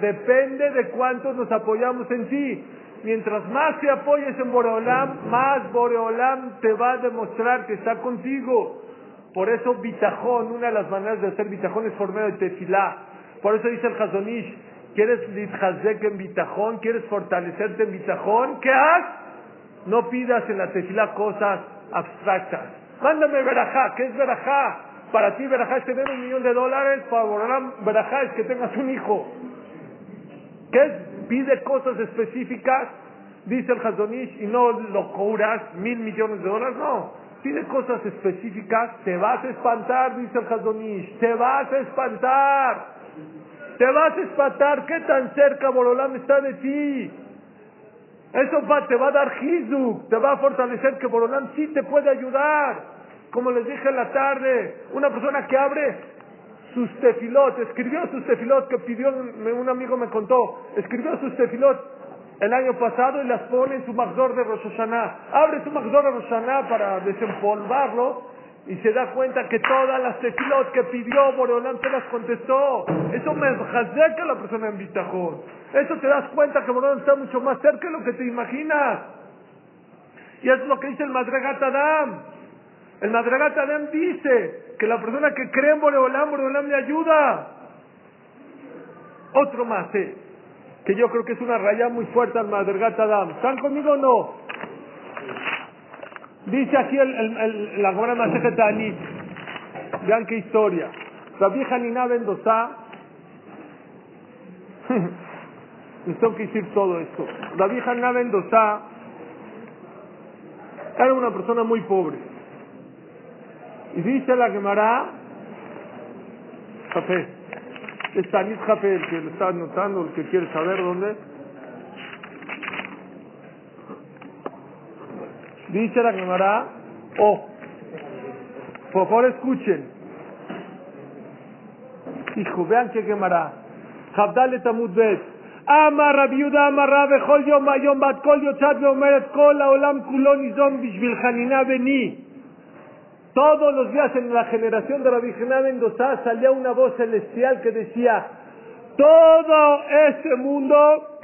depende de cuántos nos apoyamos en ti. Mientras más te apoyes en Boreolam, más Boreolam te va a demostrar que está contigo. Por eso bitajón, una de las maneras de hacer bitajón es por medio de tefilá. Por eso dice el Hazonish, ¿quieres litjazek en bitajón? ¿Quieres fortalecerte en bitajón? ¿Qué haz? No pidas en la tefilá cosas abstractas. Mándame verajá. ¿Qué es verajá? Para ti verajá es tener un millón de dólares, para verajá es que tengas un hijo. ¿Qué? Pide cosas específicas, dice el Hazonish, y no lo cobras mil millones de dólares, no. Pide cosas específicas, te vas a espantar, dice el Hazonish, te vas a espantar. Te vas a espantar, ¿qué tan cerca Borolam está de ti? Eso va, te va a dar Hizuk, te va a fortalecer que Borolam sí te puede ayudar. Como les dije en la tarde, una persona que abre sus tefilot, escribió sus tefilot que pidió, un amigo me contó, escribió sus tefilot el año pasado y las pone en su magdor de Rosh Hashanah. Abre su magdor de Rosh Hashanah para desempolvarlo y se da cuenta que todas las tefilot que pidió Boreolán se las contestó. Eso me que la persona en Bitajón. Eso te das cuenta que Boreolán está mucho más cerca de lo que te imaginas. Y es lo que dice el Madregat Adam. El Madregat Adam dice que la persona que cree en Boreolán, Boreolán le ayuda. Otro más, eh, que yo creo que es una raya muy fuerte al Madregat Adam. ¿Están conmigo o no? Dice aquí el, el, la Gemara Masejet Anit. Vean qué historia. Rabbi Hanina Mendoza. <laughs> Les tengo que decir todo esto. Rabbi Hanina Mendoza era una persona muy pobre. Y dice la Gemara, Jafé, es Tanit Jafé, el que lo está anotando, el que quiere saber dónde. Dice la Gemara, oh, por favor escuchen. Hijo, vean qué Gemara. Jabdale Tamud Bet. Ama Rabbi Yuda, ama Rabbi Chol Yom Ayom Bat Kol Yotzat Veomeret Kol Haolam Kulon Izom Bishvil Hanina Beni. Todos los días en la generación de Rabbi Haná Mendoza salía una voz celestial que decía, todo este mundo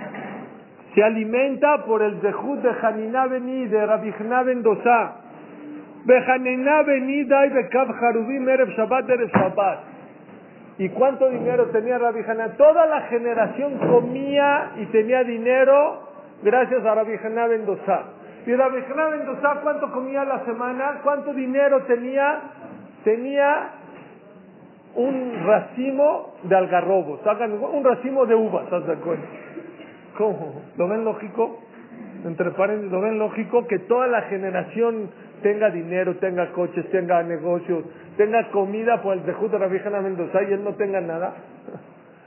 se alimenta por el dejud de Haniná Beni, de Rabbi Mendoza. Bejaniná Beni harubim erev erev. ¿Y cuánto dinero tenía Rabbi Haná? Toda la generación comía y tenía dinero gracias a Rabbi Haná Mendoza. Y Rabbi Haná Mendoza, ¿cuánto comía a la semana? ¿Cuánto dinero tenía? Tenía un racimo de algarrobos, hagan un racimo de uvas, ¿estás de acuerdo? ¿Cómo? ¿Lo ven lógico? Entre paréntesis, ¿lo ven lógico que toda la generación tenga dinero, tenga coches, tenga negocios, tenga comida por el dejud de la vieja Mendoza y él no tenga nada?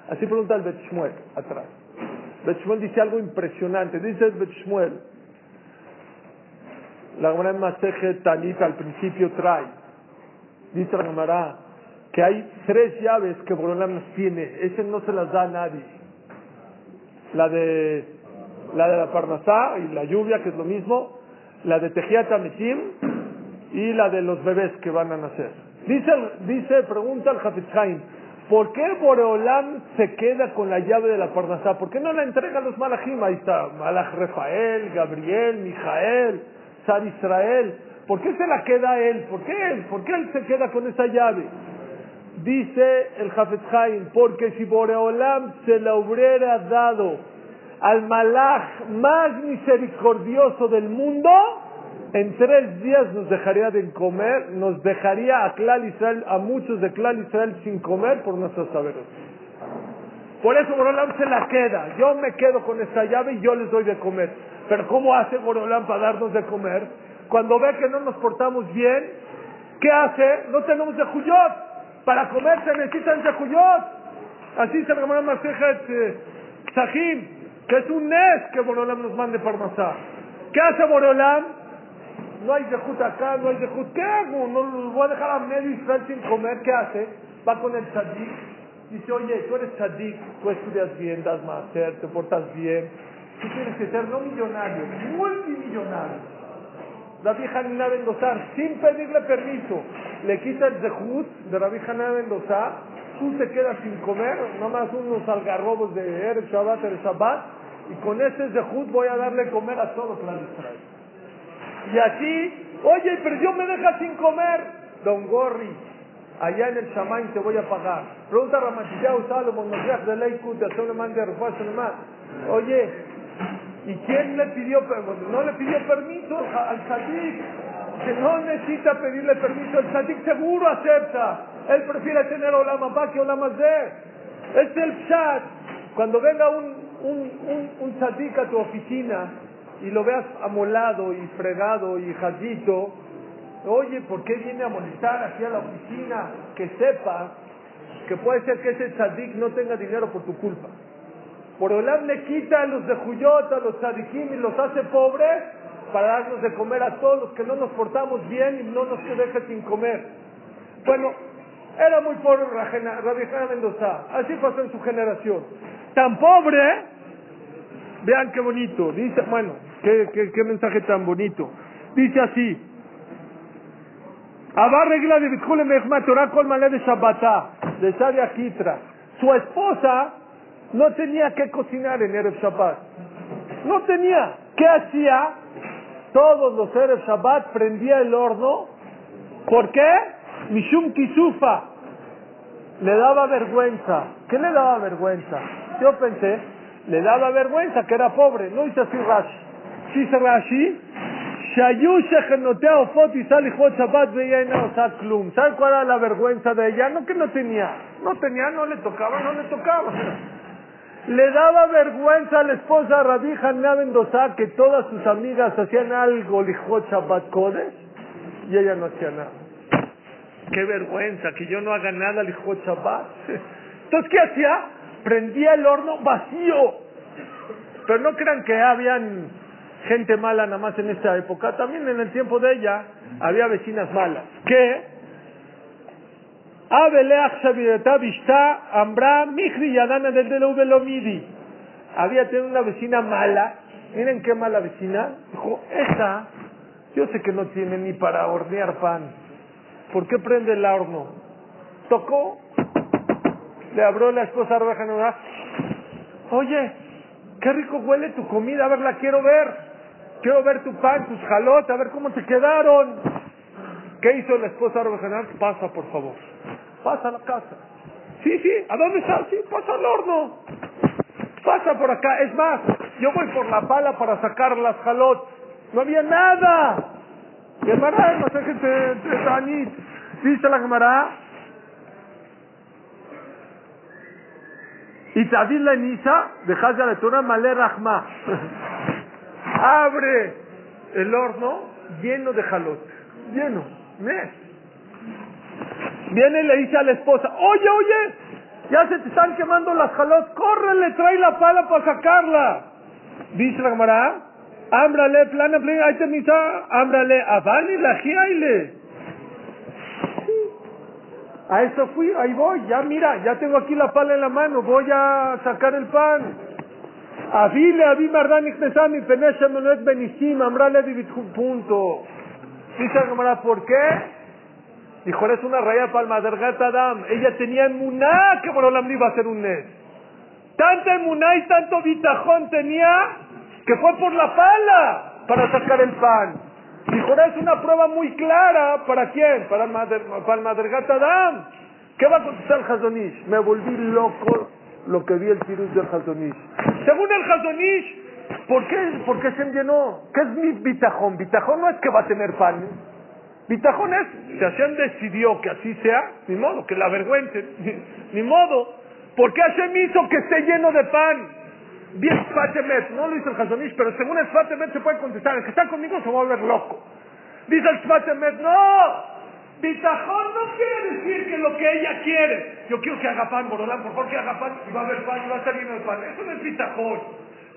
Así pregunta el Betshmuel atrás. Betshmuel dice algo impresionante. Dice el la gran Maseje Talit al principio trae, dice la Gemara, que hay tres llaves que Borolam tiene. Ese no se las da a nadie la de la de Parnasá y la lluvia, que es lo mismo, la de Tejiat Ametim y la de los bebés que van a nacer. Dice, pregunta al Hafez ¿por qué Boreolam se queda con la llave de la Parnasá? ¿Por qué no la entrega a los Malachim? Ahí está, Malach Rafael, Gabriel, Mijael, Israel. ¿Por qué se la queda él? ¿Por qué él? ¿Por qué él se queda con esa llave? Dice el Jafet Haim, porque si Boreolam se la hubiera dado al malach más misericordioso del mundo, en tres días nos dejaría de comer, nos dejaría a Klal Israel, a muchos de Klal Israel sin comer por nuestros saberes. Por eso Boreolam se la queda. Yo me quedo con esta llave y yo les doy de comer. Pero ¿cómo hace Boreolam para darnos de comer? Cuando ve que no nos portamos bien, ¿qué hace? No tenemos de juyot. Para comer se necesitan zehuyot. Así se llama Masejet eh, Sahim, que es un nes que Borolam nos mande parmasá. ¿Qué hace Borolam? No hay zehut acá, no hay zehut. ¿Qué hago? No los voy a dejar a medio Israel sin comer. ¿Qué hace? Va con el tzadik. Dice, oye, tú eres tzadik, tú estudias bien, das hacer, te portas bien. Tú tienes que ser no millonario, multimillonario la vieja Nina Mendoza, sin pedirle permiso, le quita el zehut de la vieja Nina Mendoza, tú te quedas sin comer, nomás unos algarrobos de Erev Shabbat, Erev Shabbat, y con ese zehut voy a darle comer a todo Plan Israel. Y así, oye, pero yo me deja sin comer, Don Gorri, allá en el Shamain te voy a pagar. Pregunta a Salomón, nos de ley Kuta, Oye, ¿y quién le pidió permiso? No le pidió permiso al Sadik, que no necesita pedirle permiso. El Sadik seguro acepta. Él prefiere tener Olama que Olama Z. Es el chat. Cuando venga un, un, un, un a tu oficina y lo veas amolado y fregado y jadito, oye, ¿por qué viene a molestar aquí a la oficina? Que sepa que puede ser que ese tzadik no tenga dinero por tu culpa. Por Olam le quita a los de Juyot, a los tzadikim y los hace pobres para darnos de comer a todos los que no nos portamos bien y no nos deja sin comer. Bueno, era muy pobre Rabbi Mendoza, así pasó en su generación. Tan pobre, vean qué bonito, dice, bueno, qué, qué, qué mensaje tan bonito. Dice así, de de Shabbatá, de Sadia Kitra. Su esposa no tenía que cocinar en Erev Shabbat. No tenía. ¿Qué hacía? Todos los Erev Shabbat prendía el horno. ¿Por qué? Mishum Kisufa. Le daba vergüenza. ¿Qué le daba vergüenza? Yo pensé, le daba vergüenza que era pobre. No dice así Rashi. Dice Rashi, ¿Sabes cuál era la vergüenza de ella? No que no tenía. No tenía, no le tocaba, no le tocaba. Le daba vergüenza a la esposa Rabí Haná Mendoza que todas sus amigas hacían algo, lijot Shabbat Kodesh, y ella no hacía nada. Qué vergüenza que yo no haga nada, lijot Shabbat. <laughs> Entonces, ¿qué hacía? Prendía el horno vacío. Pero no crean que habían gente mala nada más en esta época, también en el tiempo de ella había vecinas malas. ¿Qué? Había tenido una vecina mala. Miren qué mala vecina. Dijo, esa, yo sé que no tiene ni para hornear pan. ¿Por qué prende el horno? Tocó. Le abrió la esposa roja. Oye, qué rico huele tu comida. A ver, la quiero ver. Quiero ver tu pan, tus jalotes, a ver cómo te quedaron. ¿Qué hizo la esposa de Pasa, por favor. Pasa a la casa. Sí, sí, ¿a dónde estás? Sí, pasa al horno. Pasa por acá. Es más, yo voy por la pala para sacar las jalotes. No había nada. No sé qué te, Dice la Gemara. Y Tadil la Nisa, dejas de la Malé Rahma. abre el horno lleno de jalotes, lleno, mes. Viene y le dice a la esposa, oye, oye, ya se te están quemando las jalotes, córrele, trae la pala para sacarla. Dice la camarada, ámbrale, plana, plana, ahí te ámbrale, avani la giaile. A eso fui, ahí voy, ya mira, ya tengo aquí la pala en la mano, voy a sacar el pan. Avile, Avi Mardan Ichnesami, Penesha Menuet Benisim, Amra Levi punto. Dice la ¿por qué? Dijo, es una raya palma de Adam. Ella tenía emuná que Borolam iba a hacer un nes. Tanta emuná y tanto bitajón tenía que fue por la pala para sacar el pan. Dijo, es una prueba muy clara. ¿Para quién? Para el Madergat Adam. ¿Qué va a contestar el Hazonish? Me volví loco lo que vi el virus del Hazonish. Según el Hazonish, ¿por qué, ¿por qué se llenó? ¿Qué es mi bitajón? Bitajón no es que va a tener pan. Bitajón es, si Hashem decidió que así sea, ni modo, que la avergüencen, <laughs> ni, modo. ¿Por qué Hashem hizo que esté lleno de pan? Bien, Fatemet, no lo hizo el Hazonish, pero según el Fatemet se puede contestar, el que está conmigo se va a volver loco. Dice el Fatemet, no, Bitajón no quiere decir que lo que ella quiere. Yo quiero que haga pan, Borolán, por favor que haga pan y va a haber pan y va a estar lleno de pan. Eso no es bitajón.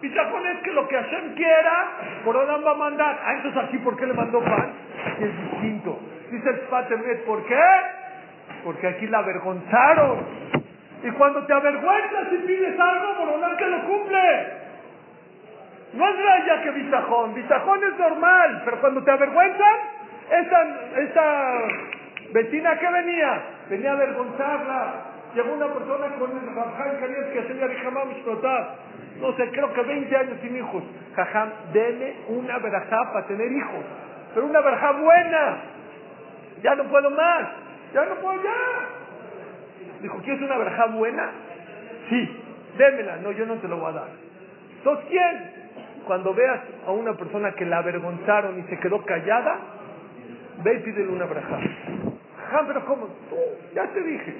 Bitajón es que lo que Hashem quiera, Borolán va a mandar. Ah, entonces aquí, ¿por qué le mandó pan? es distinto. Dice el Spatemet, ¿por qué? Porque aquí la avergonzaron. Y cuando te avergüenzas y pides algo, Borolán que lo cumple. No es raya que bitajón. Bitajón es normal, pero cuando te avergüenzan, esa, esa vecina que venía, venía a avergonzarla. Llegó una persona con el Rabján Kaniel que hacía Jamam explotar. No sé, creo que 20 años sin hijos. Jajam, deme una verajá para tener hijos. Pero una verajá buena. ya no puedo más, ya no puedo ya. Dijo, ¿quieres una verja buena? Sí, démela. No, yo no te lo voy a dar. Entonces, ¿quién? Cuando veas a una persona que la avergonzaron y se quedó callada, ve y pídele una braja. Ajá, pero ¿cómo? Tú, ya te dije.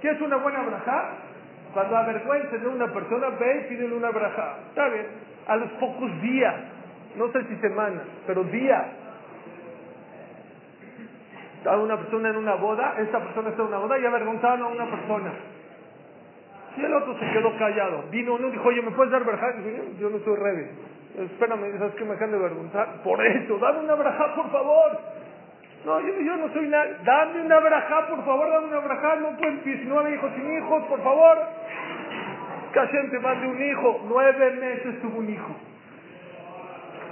¿Quieres una buena braja? Cuando avergüences de una persona, ve y pídele una braja. Está bien. A los pocos días, no sé si semanas, pero días, una persona en una boda, esta persona está en una boda y avergonzaron a una persona. Y el otro se quedó callado. Vino uno y dijo, oye, ¿me puedes dar verja? yo no soy rebe. Espérame, ¿sabes que me acaban de avergonzar? Por eso, dame una verja, por favor. No, yo, no soy nada. Dame una verja, por favor, dame una verja. No pueden 19 hijos sin hijos, por favor. Que gente mande un hijo. Nueve meses tuvo un hijo.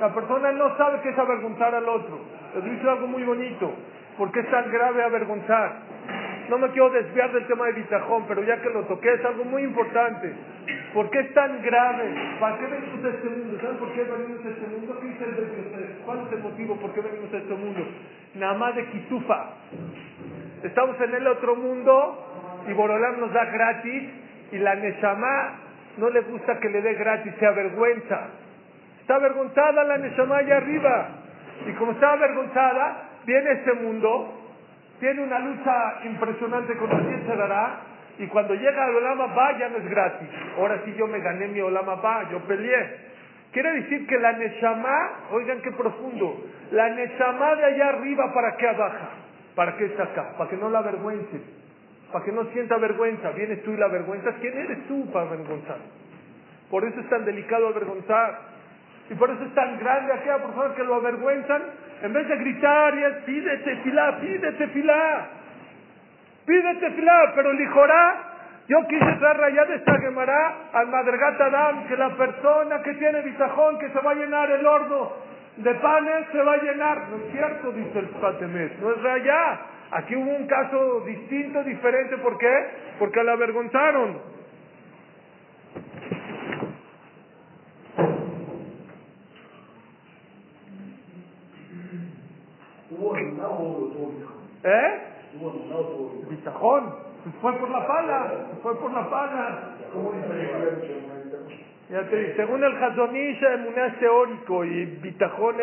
La persona no sabe qué es avergonzar al otro. Les dice algo muy bonito. ¿Por qué es tan grave avergonzar? No me quiero desviar del tema de Bitajón, pero ya que lo toqué es algo muy importante. ¿Por qué es tan grave? ¿Para qué venimos a este mundo? ¿Saben por qué venimos a este mundo? ¿Qué dice el ¿Cuál es el motivo por qué venimos a este mundo? Nada más de Kitufa. Estamos en el otro mundo y Borolam nos da gratis y la Neshama no le gusta que le dé gratis, se avergüenza. Está avergonzada la Neshama allá arriba. Y como está avergonzada, viene este mundo, tiene una lucha impresionante contra quién se dará, y cuando llega al Olama Ba ya no es gratis. Ahora sí yo me gané mi Olama Ba, yo peleé. Quiere decir que la Neshama, oigan qué profundo, la Neshama de allá arriba, ¿para qué abaja? ¿Para qué está acá? Para que no la avergüence, para que no sienta vergüenza. Vienes tú y la avergüenzas, ¿quién eres tú para avergonzar? Por eso es tan delicado avergonzar. Y por eso es tan grande aquella persona que lo avergüenzan, en vez de gritar y es pídete filá, pídete filá, pídete filá, pero lijorá, yo quise traer allá de esta Gemara al Madregata Adam, que la persona que tiene bisajón, que se va a llenar el horno de panes, se va a llenar. No es cierto, dice el Patemet, no es allá. Aquí hubo un caso distinto, diferente, ¿por qué? Porque la avergonzaron. ¿Eh? Bitajón. Fue por la pala. Fue por la pala. Te según el Hazonish, Emuná es teórico y Bitajón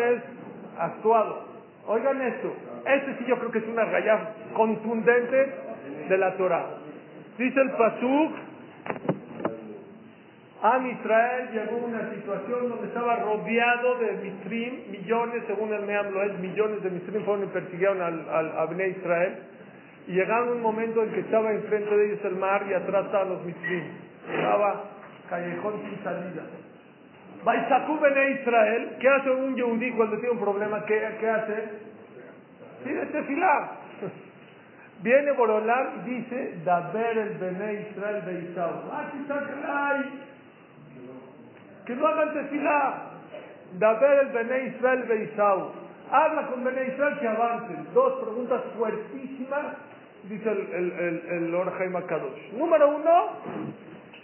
actuado. Oigan esto. Este sí yo creo que es una raya contundente de la Torah. Dice el Pasuk, Am Israel llegó una situación donde estaba rodeado de Mitrim, millones, según el Meam es millones de Mitrim fueron y persiguieron al, al, a Bnei Israel. Y llegaron un momento en que estaba enfrente de ellos el mar y atrás estaban los Mitrim. Estaba callejón sin salida. Baisakú Bnei Israel, ¿qué hace un yehudí cuando tiene un problema? ¿Qué, qué hace? Pide tefilá. <laughs> Viene Borolam y dice, Daber el Bnei Israel Beisau. ¡Ah, que no hagan tefilá. Daber el Bene Israel Beisau. Habla con Bene Israel que avancen. Dos preguntas fuertísimas, dice el, el, el, el Kadosh. Número uno,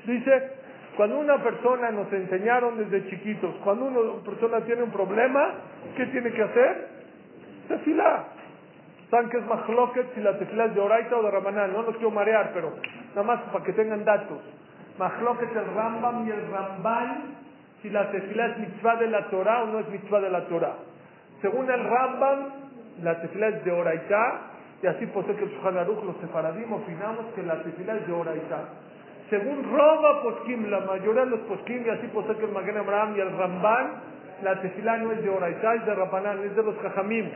dice, cuando una persona nos enseñaron desde chiquitos, cuando una persona tiene un problema, ¿qué tiene que hacer? Tefilá. ¿Saben qué es Mahloket si la tefilá es de Oraita o de Ramanal? No los quiero marear, pero nada más para que tengan datos. Mahloket el Rambam y el Ramban si la tefilá es mitzvah de la Torah o no es mitzvah de la Torah. Según el Rambam, la tefilá es de Oraitá, y así posee que el Shulchan los sefaradim, opinamos que la tefilá es de Oraitá. Según Roma Poskim, la mayoría de los Poskim, y así posee que el Magen Abraham y el Ramban, la tefilá no es de Oraitá, es de Rabbanán, es de los Jajamim.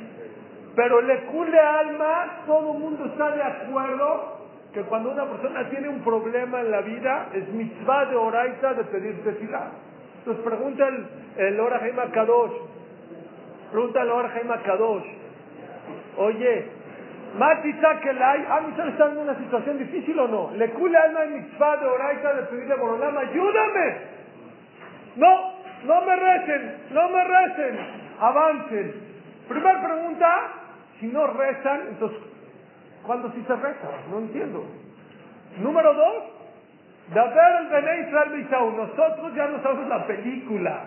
Pero le cule alma, todo el mundo está de acuerdo que cuando una persona tiene un problema en la vida, es mitzvah de Oraita de pedir tefilá. Entonces pregunta el, el Ora Kadosh, pregunta el Ora Kadosh, oye, Mati Sakelay, ¿a mí está en una situación difícil o no? Le cule alma en mitzvah de Oraita de pedirle a Borolam, ayúdame. No, no me recen, no me recen, avancen. Primera pregunta, si no rezan, entonces, ¿cuándo sí se reza? No entiendo. Número dos, ver el Bene Israel Nosotros ya no sabemos la película.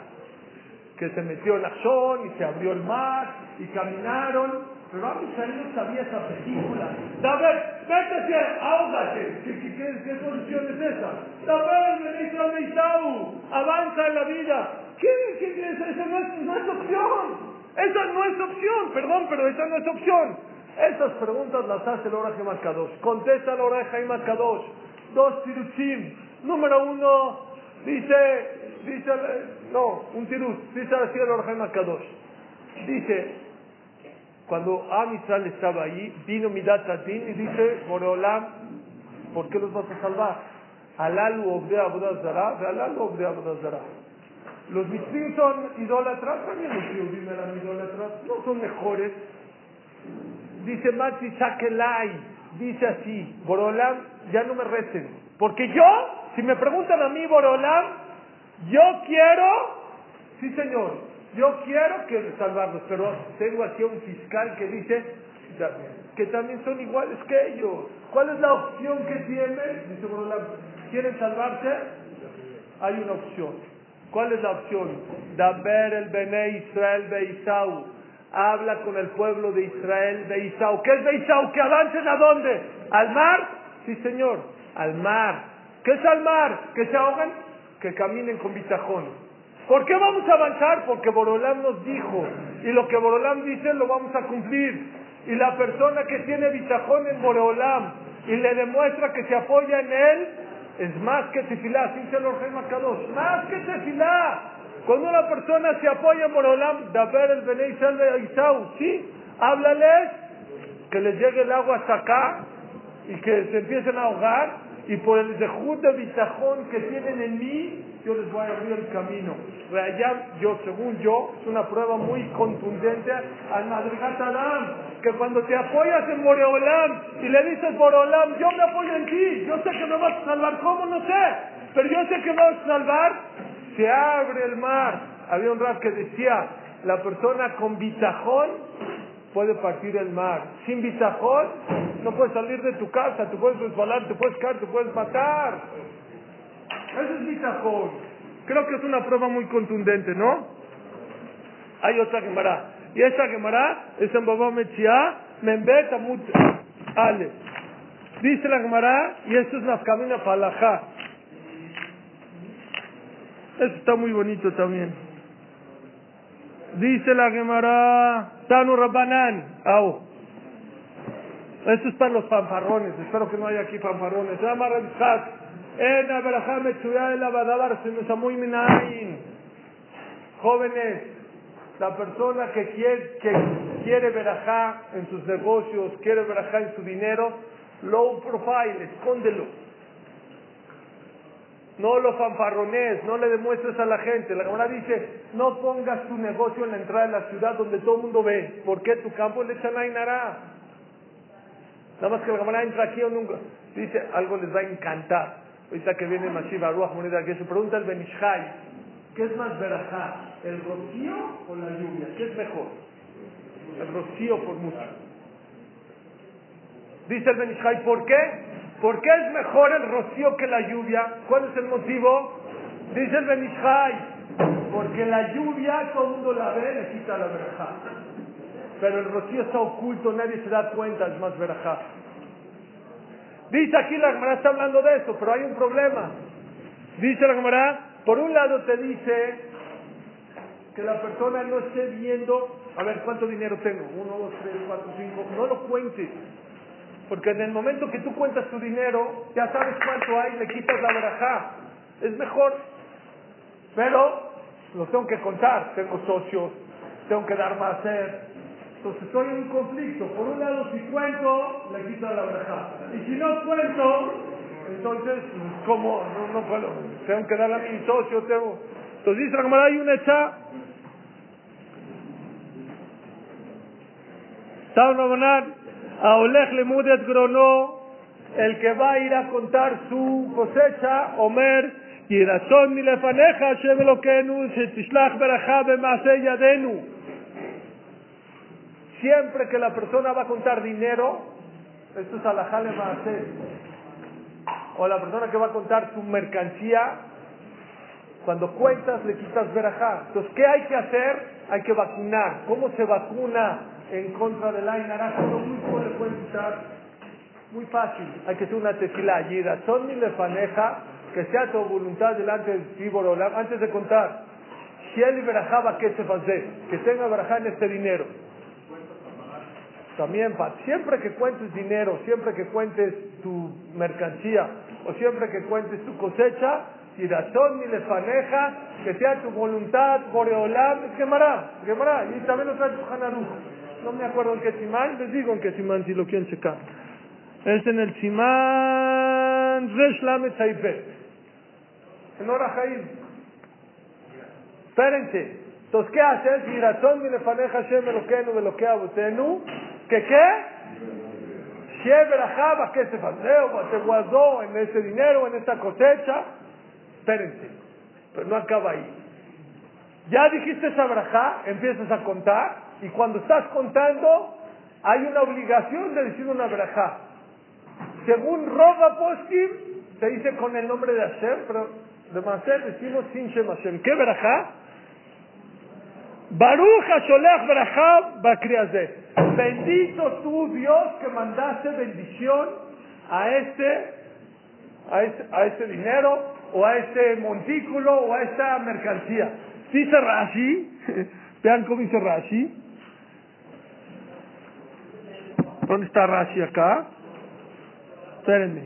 Que se metió el Ashon y se abrió el mar y caminaron. Pero a Israel no sabía esa película. A ver, métete, ahógate. ¿Qué, qué, qué, qué solución es esa? A ver, ministro de Isaú, avanza en la vida. ¿Qué, qué, esa no es, no es opción. Esa no es opción, perdón, pero esa no es opción. Esas preguntas las hace el Oraje Kadosh. Contesta el Oraje Kadosh. Dos tiruchim. Número uno, dice, dice, no, un tirut, dice así el Oraje Kadosh. Dice, cuando Amisal estaba allí, vino Midat Tatin y dice, Boreolam, ¿por qué los vas a salvar? Alalu obde abodazara, alalu obde abodazara. Los mitzvim son idólatras, también los judíos eran idólatras, no son mejores. Dice Mati Sakelai, dice así, Borolam, ya no me recen. Porque yo, si me preguntan a mí, Borolam, yo quiero, sí señor, yo quiero que salvarlos, pero tengo aquí un fiscal que dice que también son iguales que ellos. ¿Cuál es la opción que tienen? Dice Borolam, ¿quieren salvarse? Hay una opción. ¿Cuál es la opción? Daber el Bene Israel Beisau. Habla con el pueblo de Israel Beisau. ¿Qué es Beisau? ¿Que avancen a dónde? ¿Al mar? Sí, señor, al mar. ¿Qué es al mar? ¿Que se ahogan? Que caminen con bitajón. ¿Por qué vamos a avanzar? Porque Borolam nos dijo. Y lo que Borolam dice lo vamos a cumplir. Y la persona que tiene bitajón en Borolam y le demuestra que se apoya en él, es más que tefilá, así dice el Kadosh, más que tefilá. Cuando una persona se apoya por Olam, ver el Benei de Isau, ¿sí? Háblales que les llegue el agua hasta acá y que se empiecen a ahogar y por el dejud de bitajón que tienen en mí, yo les voy a abrir el camino. Allá, yo, según yo, es una prueba muy contundente al Madrigat Adam, que cuando te apoyas en Boreolam y le dices Boreolam, yo me apoyo en ti, yo sé que me vas a salvar, ¿cómo? No sé, pero yo sé que me vas a salvar, se abre el mar. Había un rap que decía, la persona con bitajón puede partir el mar. Sin bitajón no puedes salir de tu casa, te puedes resbalar, te puedes caer, te puedes matar. Ese es bitajón. Creo que es una prueba muy contundente, ¿no? Hay otra Gemara. Y esta Gemara es en Baba Mechia, Membet Amut Ale. Dice la Gemara, y esto es la camina Falajá. Esto está muy bonito también. Dice la Gemara, Tanu Rabbanan, au. Esto es para los fanfarrones, espero que no haya aquí fanfarrones. Se llama. En Abraham Mechuya el Abadabar muy minain. Jóvenes, la persona que quiere, que quiere en sus negocios, quiere verajá en su dinero, low profile, escóndelo. No lo fanfarrones, no le demuestres a la gente. La Gemara dice, no pongas tu negocio en la entrada de la ciudad donde todo el mundo ve. porque tu campo le echan Nada más que la Gemara entra aquí o nunca. Dice, algo les va a encantar. Ahorita que viene Mashiva Ruach Moneda, que se pregunta el Benishai, ¿qué es más verajá? ¿El rocío o la lluvia? ¿Qué es mejor? El rocío por mucho. Dice el Benishai, ¿por qué? ¿Por qué es mejor el rocío que la lluvia? ¿Cuál es el motivo? Dice el Benishai, porque la lluvia todo el mundo la ve, le quita la verajá. Pero el rocío está oculto, nadie se da cuenta, es más verajá. Dice aquí la Gemara está hablando de eso, pero hay un problema. Dice la Gemara, por un lado te dice que la persona no esté viendo, a ver, ¿cuánto dinero tengo? Uno, dos, tres, cuatro, cinco. No lo cuentes. Porque en el momento que tú cuentas tu dinero, ya sabes cuánto hay, le quitas la verajá. Es mejor. Pero lo tengo que contar. Tengo socios, tengo que dar más ser. Entonces estoy en un conflicto. Por un lado, si cuento, le quito la verajá. Y si no cuento, entonces, ¿cómo? No, no puedo. Tengo que darle a mi socio. Tengo... Entonces dice la hay una hecha. ¿Saben a Oleg Lemudet Grono, el que va a ir a contar su cosecha, Omer, y razón mi lefaneja, Shevelokenu, Shetishlach Berajá, Bemase Yadenu. Siempre que la persona va a contar dinero, esto es alajale Maase, o la persona que va a contar su mercancía, cuando cuentas le quitas verajá. Entonces, ¿qué hay que hacer? Hay que vacunar. ¿Cómo se vacuna en contra del Ainara, todo muy le pueden quitar. Muy fácil. Hay que hacer una tefila allí. Son ni lefaneja, que sea tu voluntad delante del Tibor antes de contar. Si él verajaba, ¿qué se hace? Que tenga verajá en este dinero. También, siempre que cuentes dinero, siempre que cuentes tu mercancía, o siempre que cuentes tu cosecha, y razón ni lefaneja, que sea tu voluntad, Boreolam, quemará, quemará. Y también lo trae tu No me acuerdo en qué simán, les digo en qué simán si lo quieren checar. Es en el simán Resh Lamed En Ora Jaim. Espérense. Entonces, ¿qué haces? Y razón ni lefaneja, Shem, lo que que. ¿Que qué? Sheberajaba, ¿qué se paseo? Se guardó en ese dinero, en esta cosecha espérense, pero no acaba ahí. Ya dijiste esa brajá, empiezas a contar, y cuando estás contando, hay una obligación de decir una brajá. Según Roba Poskim, se dice con el nombre de Hashem, pero de Maser decimos sin Shem Hashem. ¿Qué brajá? Baruch Hasholech brajá bakriazeh. Bendito tú, Dios, que mandaste bendición a este, a este, a este dinero, o a este montículo o a esta mercancía. Dice Rashi, <laughs> vean cómo dice Rashi. ¿Dónde está Rashi acá? Espérenme.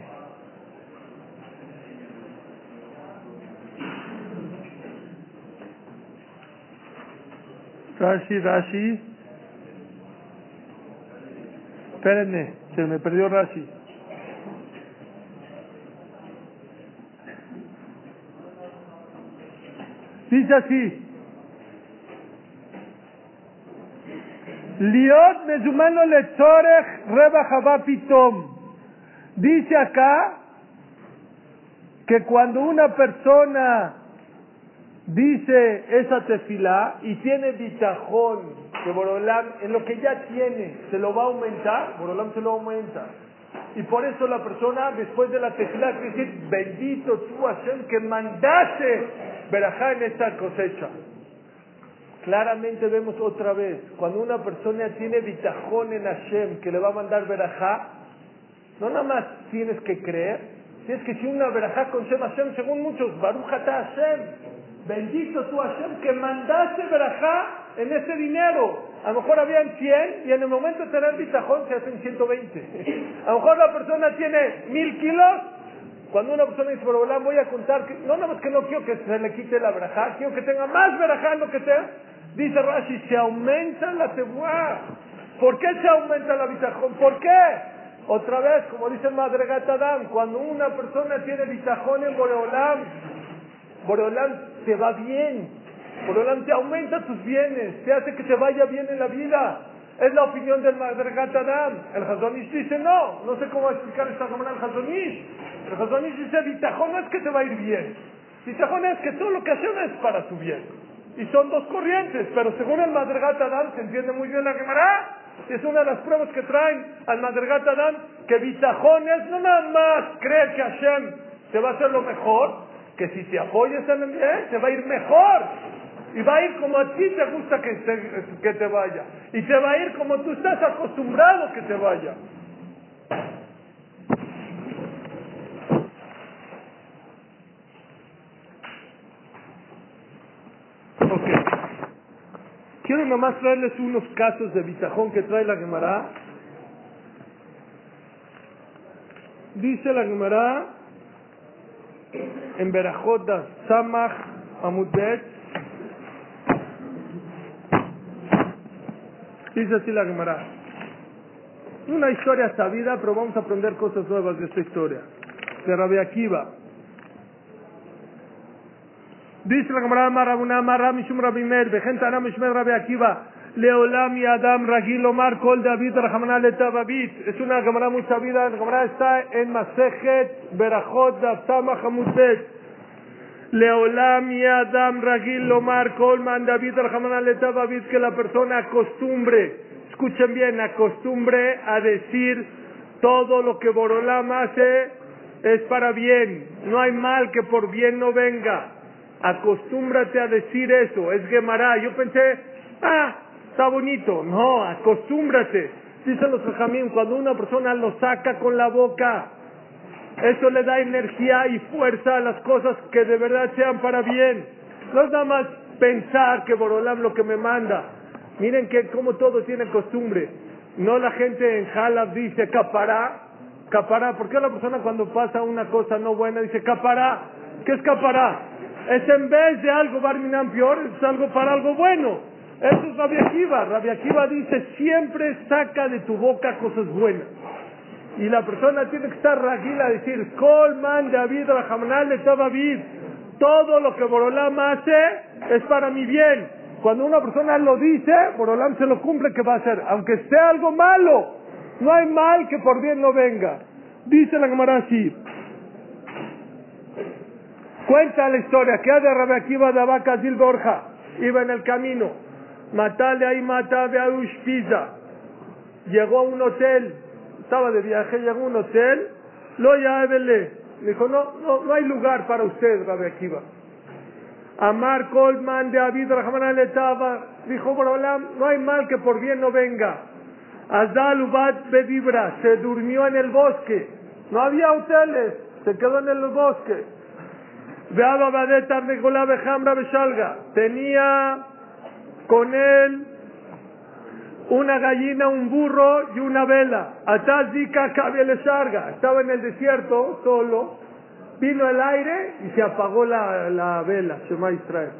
Rashi, Rashi. Espérenme, se me perdió Rashi. Dice así. Liot mezumano letzorech reba pitom. Dice acá que cuando una persona dice esa tefilá y tiene bitajón que Borolam en lo que ya tiene se lo va a aumentar, Borolam se lo aumenta. Y por eso la persona después de la tefilá quiere decir, bendito tú Hashem que mandaste verajá en esta cosecha. Claramente vemos otra vez, cuando una persona tiene bitajón en Hashem que le va a mandar verajá, no nada más tienes que creer, tienes que decir una verajá con Shem Hashem, según muchos, Barujata Hashem, bendito tú Hashem que mandaste verajá en ese dinero. A lo mejor habían 100 y en el momento de tener bitajón se hacen 120. A lo mejor la persona tiene mil kilos cuando una persona dice, voy a contar, que, no nada más que no quiero que se le quite la verajá, quiero que tenga más verajá lo que tenga. Dice Rashi, se aumenta la tebuá. ¿Por qué se aumenta la bitajón? ¿Por qué? Otra vez, como dice Madregat Adam, cuando una persona tiene bitajón en Boreolam, Boreolam te va bien. Boreolam te aumenta tus bienes, te hace que te vaya bien en la vida. Es la opinión del Madregat Adam. El Hazonish dice, no, no sé cómo explicar esta semana el Hazonish. El Hazonish dice, Bitajón no es que te va a ir bien. Bitajón es que todo lo que hacen es para tu bien. Y son dos corrientes, pero según el Madregat Adam se entiende muy bien la Gemara. Es una de las pruebas que traen al Madregat Adam que Bitajón es no nada más creer que Hashem te va a hacer lo mejor, que si te apoyas en el bien, te va a ir mejor. Y va a ir como a ti te gusta que te, que te vaya. Y te va a ir como tú estás acostumbrado que te vaya. Quiero nomás traerles unos casos de bitajón que trae la Gemara. Dice la Gemara en Berajot Samach Amudbet. Dice así la Gemara. Una historia sabida, pero vamos a aprender cosas nuevas de esta historia. De Rabbi Akiva. Dice la Gemara Marabuna Marra Mishum Rabbi Meir, Vejenta Ana Mishmer Akiva, Leolam y Adam Ragil Omar Kol David Rahamana Letababit. Es una Gemara muy sabida, la Gemara está en Masejet Berachot Daftama Hamutet. Leolam y Adam Ragil Omar Kol Man David Rahamana Letababit, que la persona acostumbre, escuchen bien, acostumbre a decir todo lo que Borolam hace es para bien, no hay mal que por bien no venga. Acostúmbrate a decir eso, es Gemara. Yo pensé, ah, está bonito. No, acostúmbrate. Dicen los jajamín, cuando una persona lo saca con la boca, eso le da energía y fuerza a las cosas que de verdad sean para bien. No es nada más pensar que Borolam lo que me manda. Miren que como todo tiene costumbre. No la gente en Jalab dice capará, capará. ¿Por qué la persona cuando pasa una cosa no buena dice capará? ¿Qué es capará? Es en vez de algo barminan peor, es algo para algo bueno. Eso es Rabia Akiva dice siempre saca de tu boca cosas buenas. Y la persona tiene que estar tranquila a decir, Colman David Rahamanal de David. Todo lo que Borolam hace es para mi bien. Cuando una persona lo dice, Borolam se lo cumple que va a hacer, aunque sea algo malo. No hay mal que por bien no venga. Dice la Gemara así. Cuenta la historia que de Rabbi Akiva de Abaca Borja. Iba en el camino. Matale ahí, mata de Pisa. Llegó a un hotel. Estaba de viaje, llegó a un hotel. Lo llévele. Dijo, no, no, no hay lugar para usted, Rabbi Akiva. Amar Colman de Abid Rahman estaba, dijo Borolam, no hay mal que por bien no venga. Azal Ubat Bedibra se durmió en el bosque. No había hoteles, se quedó en el bosque. Veaba Badeta Bejamra Beshalga. Tenía con él una gallina, un burro y una vela. Atrás Dika Sarga. Estaba en el desierto solo vino el aire y se apagó la, la vela, Shema Israel.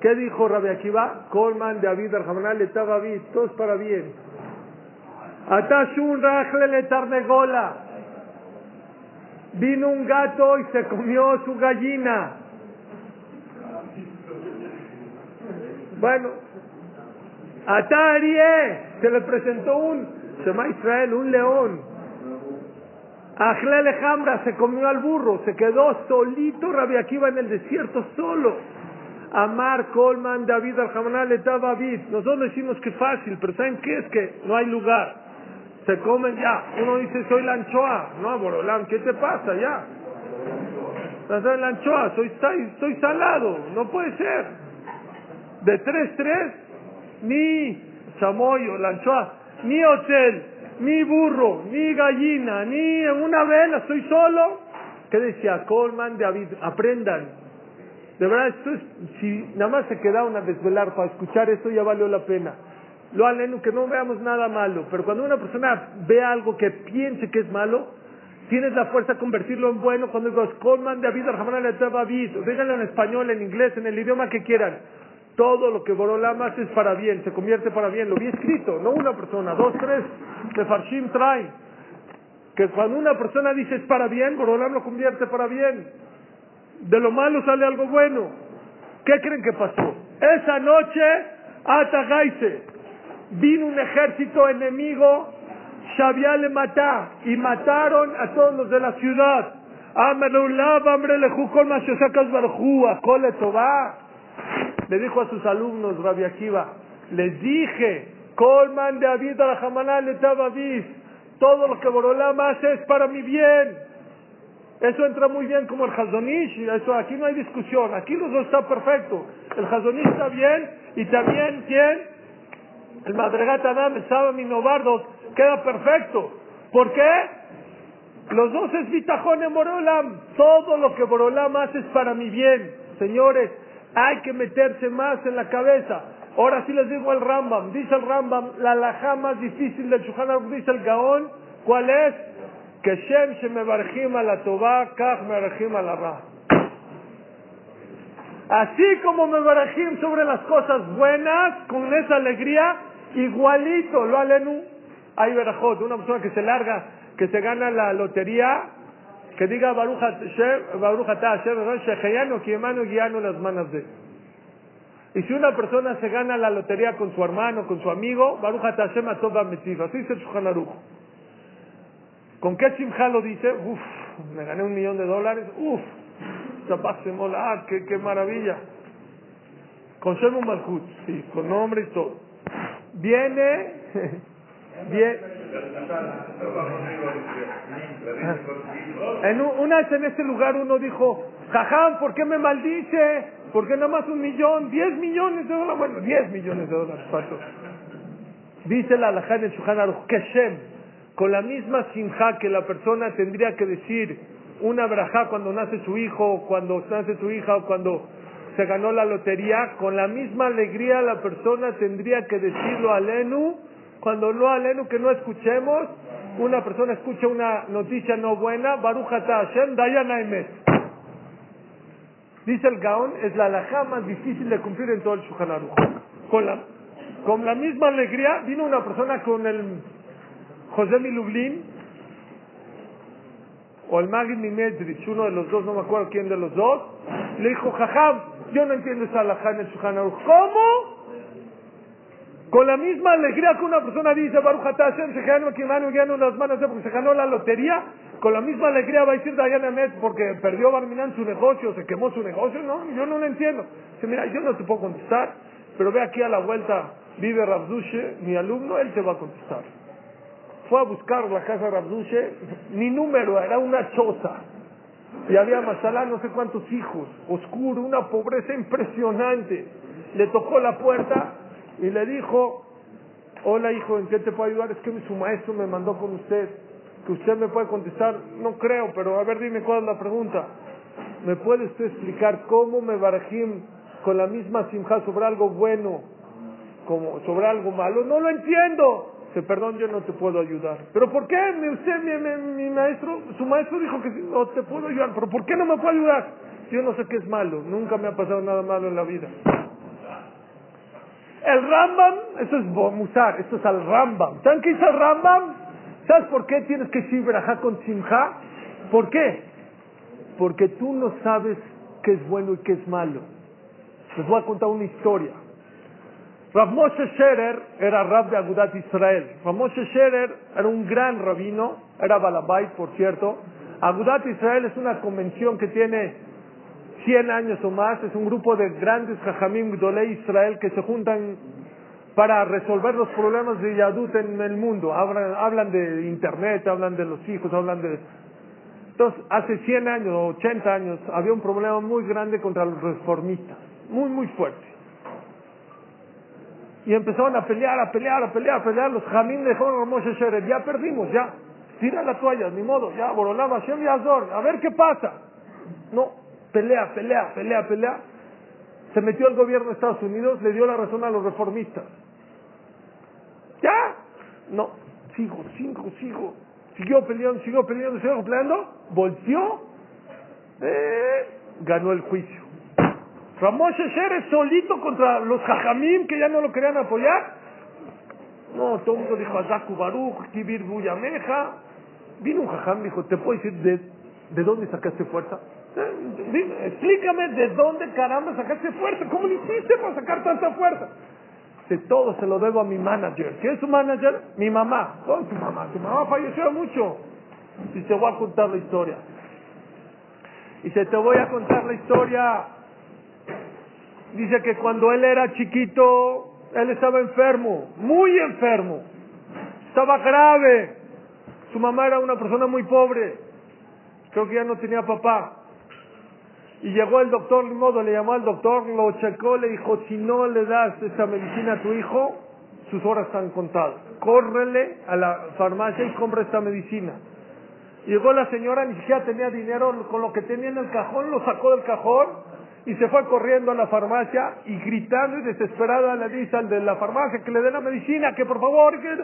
¿Qué dijo Rabbi Akiva? Colman, David, Arjamanal, estaba David, todos para bien. Atashun Rajle le tarnegola. Vino un gato y se comió su gallina. Bueno, Atarie se le presentó un Shema Israel, un león. Ajlele Hamra se comió al burro, se quedó solito Rabbi Akiva en el desierto solo. Amar, Colman, David, Aljamanal, David. Nosotros decimos que fácil, pero ¿saben qué? Es que no hay lugar. Se comen ya. Uno dice, soy la anchoa. No, Borolam, ¿qué te pasa ya? Soy la anchoa, soy, estoy salado. No puede ser. De tres, tres, ni chamoyo, la ni hotel, ni burro, ni gallina, ni en una vela, estoy solo. ¿Qué decía Colman, David? Aprendan. De verdad, esto es, si nada más se quedaron a desvelar para escuchar esto, ya valió la pena. Lo aleno, que no veamos nada malo, pero cuando una persona ve algo que piense que es malo, tienes la fuerza de convertirlo en bueno. Cuando digo Colman, David, Arjamana, David, díganlo en español, en inglés, en el idioma que quieran. Todo lo que Borolam hace es para bien, se convierte para bien. Lo vi escrito, no una persona, dos, tres, que Farshim trae. Que cuando una persona dice es para bien, Borolam lo convierte para bien. De lo malo sale algo bueno. ¿Qué creen que pasó? Esa noche, Atagaise, vino un ejército enemigo, Shabia le matá, y mataron a todos los de la ciudad. Amelulav, Amre Lejukol, Mashosakas Barjú, Akole Tobá le dijo a sus alumnos, Rabbi Akiva, les dije, Colman de Abid a le David, todo lo que Borolam hace es para mi bien. Eso entra muy bien como el Hazonish, eso aquí no hay discusión, aquí los dos está perfecto. El Hazonish está bien y también quién? El Madregat Adam, el Novardos, queda perfecto. ¿Por qué? Los dos es bitajón en Borolam. Todo lo que Borolam hace es para mi bien. Señores, hay que meterse más en la cabeza. Ahora sí les digo el Rambam. Dice el Rambam, la laja más difícil del Shulchan dice el Gaón, ¿cuál es? Que Shem se me la toba, kach me a la ra. Así como me barajim sobre las cosas buenas, con esa alegría, igualito, lo alenu. Hay verajot, una persona que se larga, que se gana la lotería, que diga Baruch las manos de y si una persona se gana la lotería con su hermano, con su amigo, Baruch Hashem Atoba Metiv. Así dice Shulchan ¿Con qué simja lo dice? Uf, me gané un millón de dólares. Uf, ah, qué, qué maravilla. Con Shemu Malchut, sí, con nombre y todo. Viene, <laughs> viene, en una vez en ese lugar uno dijo, Jajam, ¿por qué me maldice? ¿Por qué nada más un millón? ¿Diez millones de dólares? Bueno, diez millones de dólares, pato. Dice la alajá en el Aruch, Keshem, con la misma simja que la persona tendría que decir una brajá cuando nace su hijo, cuando nace su hija, o cuando se ganó la lotería, con la misma alegría la persona tendría que decirlo a Lenu, cuando no a Lenu que no escuchemos, una persona escucha una noticia no buena, Baruch Hashem, Dayana. Dice el Gaón, es la alajá más difícil de cumplir en todo el Shulchan. Con la, misma alegría vino una persona con el José Milublin o el Magid Mimedrich, uno de los dos, no me acuerdo quién de los dos, le dijo, jajam, yo no entiendo esa alajá en el Shulchan. ¿Cómo? Con la misma alegría que una persona dice, Baruch Hashem, se ganó aquí mano ganó las manos porque se ganó la lotería, con la misma alegría va a decir Dayan Amet porque perdió Barminan su negocio, se quemó su negocio, no, yo no lo entiendo. Dice, mira, yo no te puedo contestar, pero ve aquí a la vuelta, vive Rabdushe, mi alumno, él te va a contestar. Fue a buscar la casa de Rabdushe, ni número, era una choza. Y había Masalá, no sé cuántos hijos, oscuro, una pobreza impresionante. Le tocó la puerta y le dijo, hola hijo, ¿en qué te puedo ayudar? Es que su maestro me mandó con usted, que usted me puede contestar, no creo, pero a ver dime cuál es la pregunta. ¿Me puede usted explicar cómo me barajim con la misma simja sobre algo bueno, como sobre algo malo? No lo entiendo. Dice, perdón, yo no te puedo ayudar. ¿Pero por qué? Usted, mi, mi, maestro, su maestro dijo que no te puedo ayudar. ¿Pero por qué no me puede ayudar? Yo no sé qué es malo. Nunca me ha pasado nada malo en la vida. El Rambam, eso es Musar, esto es al Rambam. ¿Saben qué dice el Rambam? ¿Sabes por qué tienes que decir verajá con simja? ¿Por qué? Porque tú no sabes qué es bueno y qué es malo. Les voy a contar una historia. Rav Moshe Scherer era rab de Agudat Israel. Rav Moshe Scherer era un gran rabino, era Balabait, por cierto. Agudat Israel es una convención que tiene 100 años o más, es un grupo de grandes Jajamim de Israel que se juntan para resolver los problemas de Yadut en el mundo. Hablan, de Internet, hablan de los hijos, hablan de... Entonces, hace 100 años o 80 años había un problema muy grande contra los reformistas, muy, muy fuerte. Y empezaron a pelear, a pelear, a pelear, a pelear. Los Jamín dejaron a Moshe Shere, ya perdimos, ya. Tira la toalla, ni modo, ya, Borolama, Hashem y Azor, a ver qué pasa. No, pelea, pelea, pelea, pelea. Se metió el gobierno de Estados Unidos, le dio la razón a los reformistas. ¿Ya? No, sigo, sigo, sigo. Siguió peleando, siguió peleando, siguió peleando. Volteó, eh, ganó el juicio. Ramón Shesher solito contra los jajamim que ya no lo querían apoyar. No, todo el mundo dijo, Azaku Baruch, Kibir Buyameja. Vino un jajam y dijo, ¿te puedo decir de, de dónde sacaste fuerza? Explícame de dónde caramba sacaste fuerza. ¿Cómo lo hiciste para sacar tanta fuerza? De todo se lo debo a mi manager. ¿Quién es su manager? Mi mamá. ¿Cómo tu mamá? Tu mamá falleció mucho. Y te voy a contar la historia. Y se te voy a contar la historia. Dice que cuando él era chiquito, él estaba enfermo, muy enfermo. Estaba grave. Su mamá era una persona muy pobre. Creo que ya no tenía papá. Y llegó el doctor, ni modo, le llamó al doctor, lo checó, le dijo, si no le das esa medicina a tu hijo, sus horas están contadas. Córrele a la farmacia y compra esta medicina. Llegó la señora, ni siquiera tenía dinero, con lo que tenía en el cajón, lo sacó del cajón y se fue corriendo a la farmacia y gritando y desesperada le dice al de la farmacia que le dé la medicina, que por favor, que...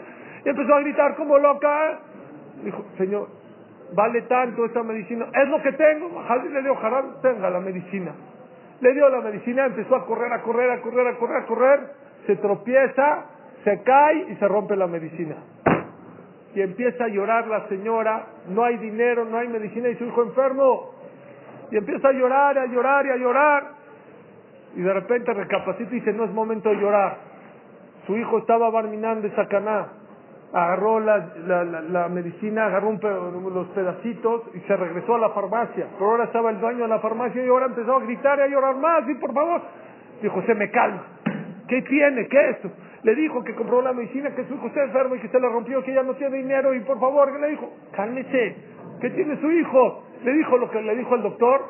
y empezó a gritar como loca. Dijo, señor, vale tanto esta medicina, es lo que tengo, le dio Haram, tenga la medicina. Le dio la medicina, empezó a correr, a correr, a correr, a correr, a correr, se tropieza, se cae y se rompe la medicina. Y empieza a llorar la señora, no hay dinero, no hay medicina y su hijo enfermo. Y empieza a llorar, a llorar y a llorar. Y de repente recapacita y dice, no es momento de llorar. Su hijo estaba barminando esa caná agarró la, la, la, medicina, agarró un los pedacitos y se regresó a la farmacia. Pero ahora estaba el dueño de la farmacia y ahora empezó a gritar y a llorar más. Y por favor, dijo, se me calma. ¿Qué tiene? ¿Qué es esto? Le dijo que compró la medicina, que su hijo está enfermo y que se le rompió, que ya no tiene dinero y por favor, le dijo, cálmese. ¿Qué tiene su hijo? Le dijo lo que le dijo el doctor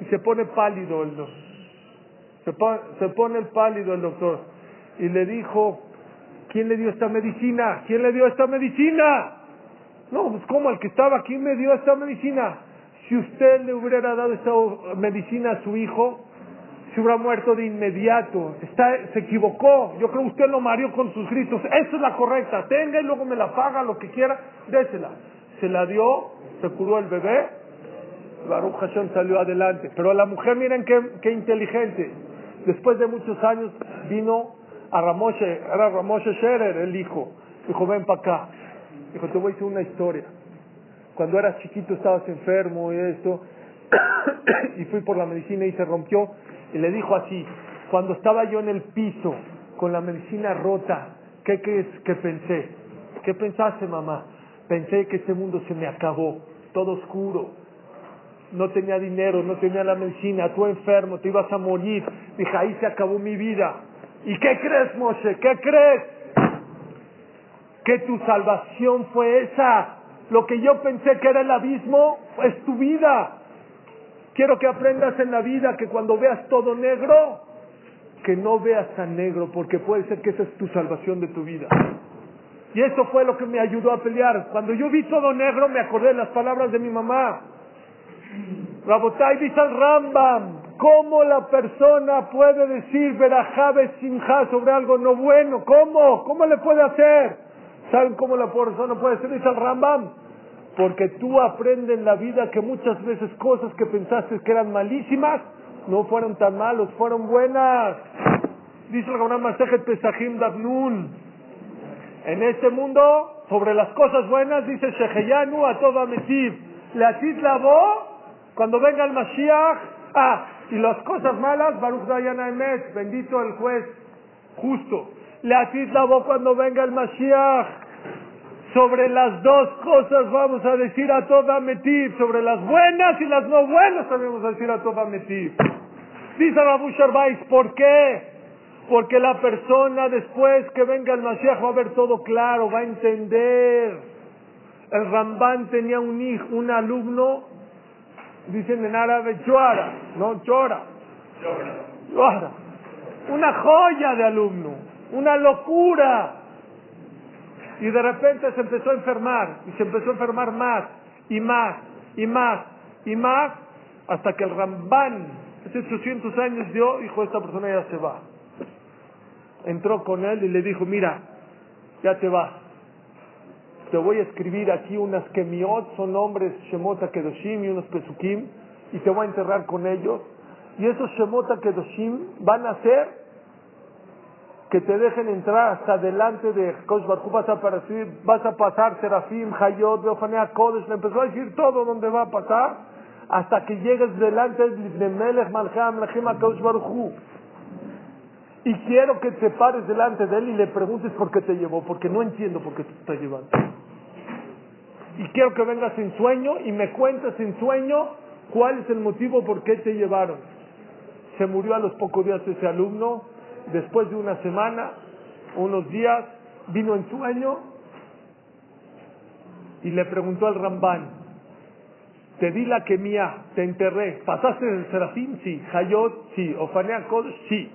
y se pone pálido el, Se pone, se pone el pálido el doctor y le dijo, ¿quién le dio esta medicina? ¿Quién le dio esta medicina? No, pues como el que estaba aquí me dio esta medicina. Si usted le hubiera dado esta medicina a su hijo, se hubiera muerto de inmediato. Está, se equivocó. Yo creo que usted lo mareó con sus gritos. Esa es la correcta. Tenga y luego me la paga, lo que quiera. Désela. Se la dio, se curó el bebé. Baruch Hashem salió adelante. Pero la mujer, miren qué inteligente. Después de muchos años vino a Ramoshe, era Ramoshe Scherer, el hijo. Dijo, ven para acá. Dijo, te voy a decir una historia. Cuando eras chiquito estabas enfermo y esto, <coughs> y fui por la medicina y se rompió. Y le dijo así, cuando estaba yo en el piso con la medicina rota, ¿qué crees que pensé? ¿Qué pensaste, mamá? Pensé que este mundo se me acabó, todo oscuro. No tenía dinero, no tenía la medicina, tú enfermo, te ibas a morir. Dije, ahí se acabó mi vida. ¿Y qué crees, Moshe? ¿Qué crees? Que tu salvación fue esa. Lo que yo pensé que era el abismo es tu vida. Quiero que aprendas en la vida que cuando veas todo negro, que no veas tan negro, porque puede ser que esa es tu salvación de tu vida. Y eso fue lo que me ayudó a pelear. Cuando yo vi todo negro, me acordé de las palabras de mi mamá. Rabotai dice al Rambam, ¿cómo la persona puede decir verajabe sinja sobre algo no bueno? ¿Cómo? ¿Cómo le puede hacer? ¿Saben cómo la persona puede decir? Dice al Rambam, porque tú aprendes en la vida que muchas veces cosas que pensaste que eran malísimas, no fueron tan malos, fueron buenas. Dice el Rambam Masejet Pesachim Dabnun. En este mundo, sobre las cosas buenas, dice Sheheyanu a toda Metiv. La lavó cuando venga el Mashiach. Ah, y las cosas malas, Baruch Dayana Emet, bendito el juez justo. La lavó cuando venga el Mashiach. Sobre las dos cosas vamos a decir a toda Metiv. Sobre las buenas y las no buenas también vamos a decir a toda Metiv. Dice Rabu Sharbais, ¿por qué? Porque la persona después que venga el Mashiach va a ver todo claro, va a entender. El Ramban tenía un hijo, un alumno, dicen en árabe, Chora, no Chora. Una joya de alumno, una locura. Y de repente se empezó a enfermar, y se empezó a enfermar más, y más, y más, y más, hasta que el Ramban, hace 800 años dio, dijo, esta persona ya se va entró con él y le dijo, mira, ya te vas. Te voy a escribir aquí unas kemiot, son nombres Shemota Kedoshim y unos Pesukim, y te voy a enterrar con ellos. Y esos Shemota Kedoshim van a hacer que te dejen entrar hasta delante de Kosh vas a, vas a pasar Serafim, Hayot, Beofanea, Kodesh, le empezó a decir todo donde va a pasar, hasta que llegues delante de Melech, Malcham, Lachim, Kosh Baruchu. Y quiero que te pares delante de él y le preguntes por qué te llevó, porque no entiendo por qué te está llevando. Y quiero que vengas en sueño y me cuentes en sueño cuál es el motivo por qué te llevaron. Se murió a los pocos días ese alumno, después de una semana, unos días, vino en sueño y le preguntó al Rambán, te di la que mía, te enterré, pasaste del Serafín, sí, Hayot, sí, Ofanea sí.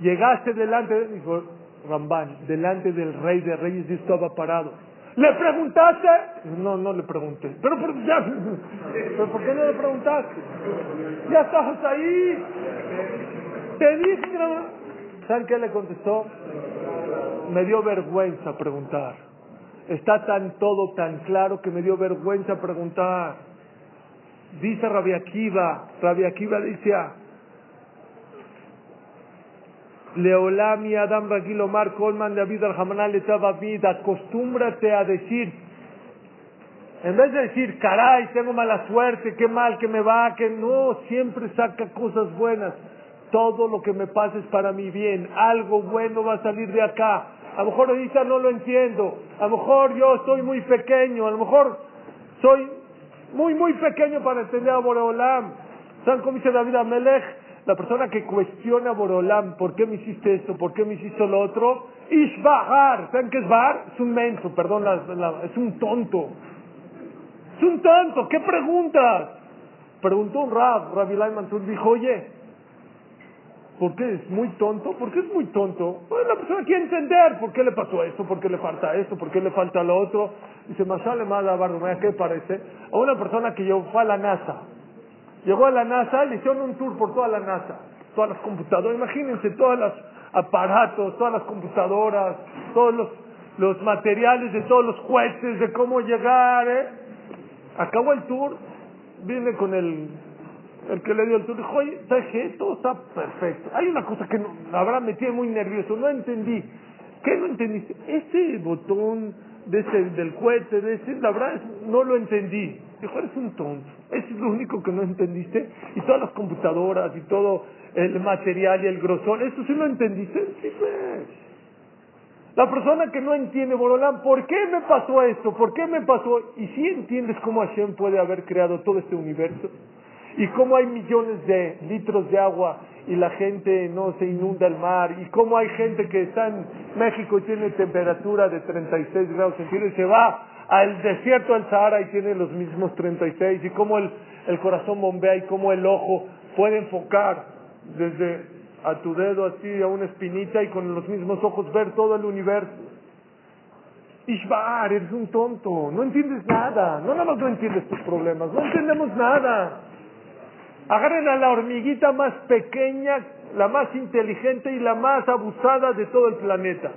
Llegaste delante, dijo Rambán, delante del rey de reyes y estaba parado. ¿Le preguntaste? No, no le pregunté. Pero, ya, ¿pero ¿por qué no le preguntaste? Ya estabas ahí. Te dije ¿Saben qué le contestó? Me dio vergüenza preguntar. Está tan todo tan claro que me dio vergüenza preguntar. Dice Rabia Akiva, Rabia Akiva dice, Leolami Adam Ragil Omar Colman David Alhamanal vida, acostúmbrate a decir, en vez de decir, caray, tengo mala suerte, qué mal que me va, que no, siempre saca cosas buenas. Todo lo que me pase es para mi bien, algo bueno va a salir de acá. A lo mejor ahorita no lo entiendo, a lo mejor yo estoy muy pequeño, a lo mejor soy muy, muy pequeño para entender a Boreolam. ¿Saben cómo dice David Amelech? La persona que cuestiona a Borolam, ¿por qué me hiciste esto? ¿Por qué me hiciste lo otro? Ishbahar. ¿Saben qué es Bar? Es un menso, perdón, es un tonto. Es un tonto. ¿Qué preguntas? Preguntó un Rab, Rabbi Mansur, dijo, oye, ¿Por qué es muy tonto? ¿Por qué es muy tonto? Pues la persona quiere entender por qué le pasó esto, por qué le falta esto, por qué le falta lo otro. Dice, Masale Mada Bardomaya, ¿qué parece? A una persona que llegó, fue a la NASA. Llegó a la NASA, le hicieron un tour por toda la NASA, todas las computadoras. Imagínense todos los aparatos, todas las computadoras, todos los, materiales de todos los cohetes, de cómo llegar. ¿eh? Acabó el tour, viene con el el que le dio el tour, dijo, oye. Todo está perfecto. Hay una cosa que no, verdad me tiene muy nervioso, no entendí. ¿Qué no entendiste? Ese botón de ese, del cohete, de ese, la verdad no lo entendí. Dijo, eres un tonto. Eso es lo único que no entendiste. Y todas las computadoras y todo el material y el grosor, ¿eso sí lo entendiste? Sí, pues. La persona que no entiende, Borolán, ¿por qué me pasó esto? ¿Por qué me pasó? Y si entiendes cómo Hashem puede haber creado todo este universo, y cómo hay millones de litros de agua y la gente no se inunda el mar, y cómo hay gente que está en México y tiene temperatura de 36 grados centígrados y se va al desierto del Sahara y tiene los mismos 36, y cómo el, el corazón bombea y cómo el ojo puede enfocar desde a tu dedo así a una espinita y con los mismos ojos ver todo el universo. Ishbar, eres un tonto, no entiendes nada, no nada más no entiendes tus problemas, no entendemos nada. Agarren a la hormiguita más pequeña, la más inteligente y la más abusada de todo el planeta.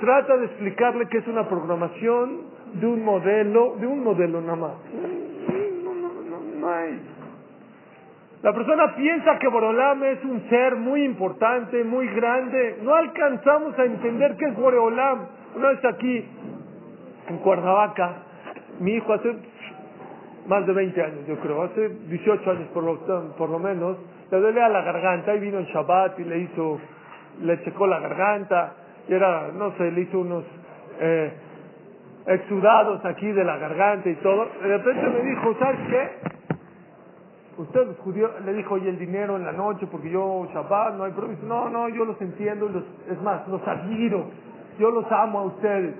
Trata de explicarle que es una programación de un modelo, de un modelo nada más. No, no, no, no hay. La persona piensa que Boreolam es un ser muy importante, muy grande. No alcanzamos a entender qué es Boreolam. Una vez aquí, en Cuernavaca, mi hijo hace más de 20 años, yo creo, hace 18 años por lo, por lo menos, le duele a la garganta y vino en Shabbat y le hizo, le checó la garganta y era, no sé, le hizo unos eh, exudados aquí de la garganta y todo. De repente me dijo, ¿sabes qué? Usted los judíos, le dijo, y el dinero en la noche, porque yo Shabbat, no hay problema. No, no, yo los entiendo, los, es más, los admiro, yo los amo a ustedes.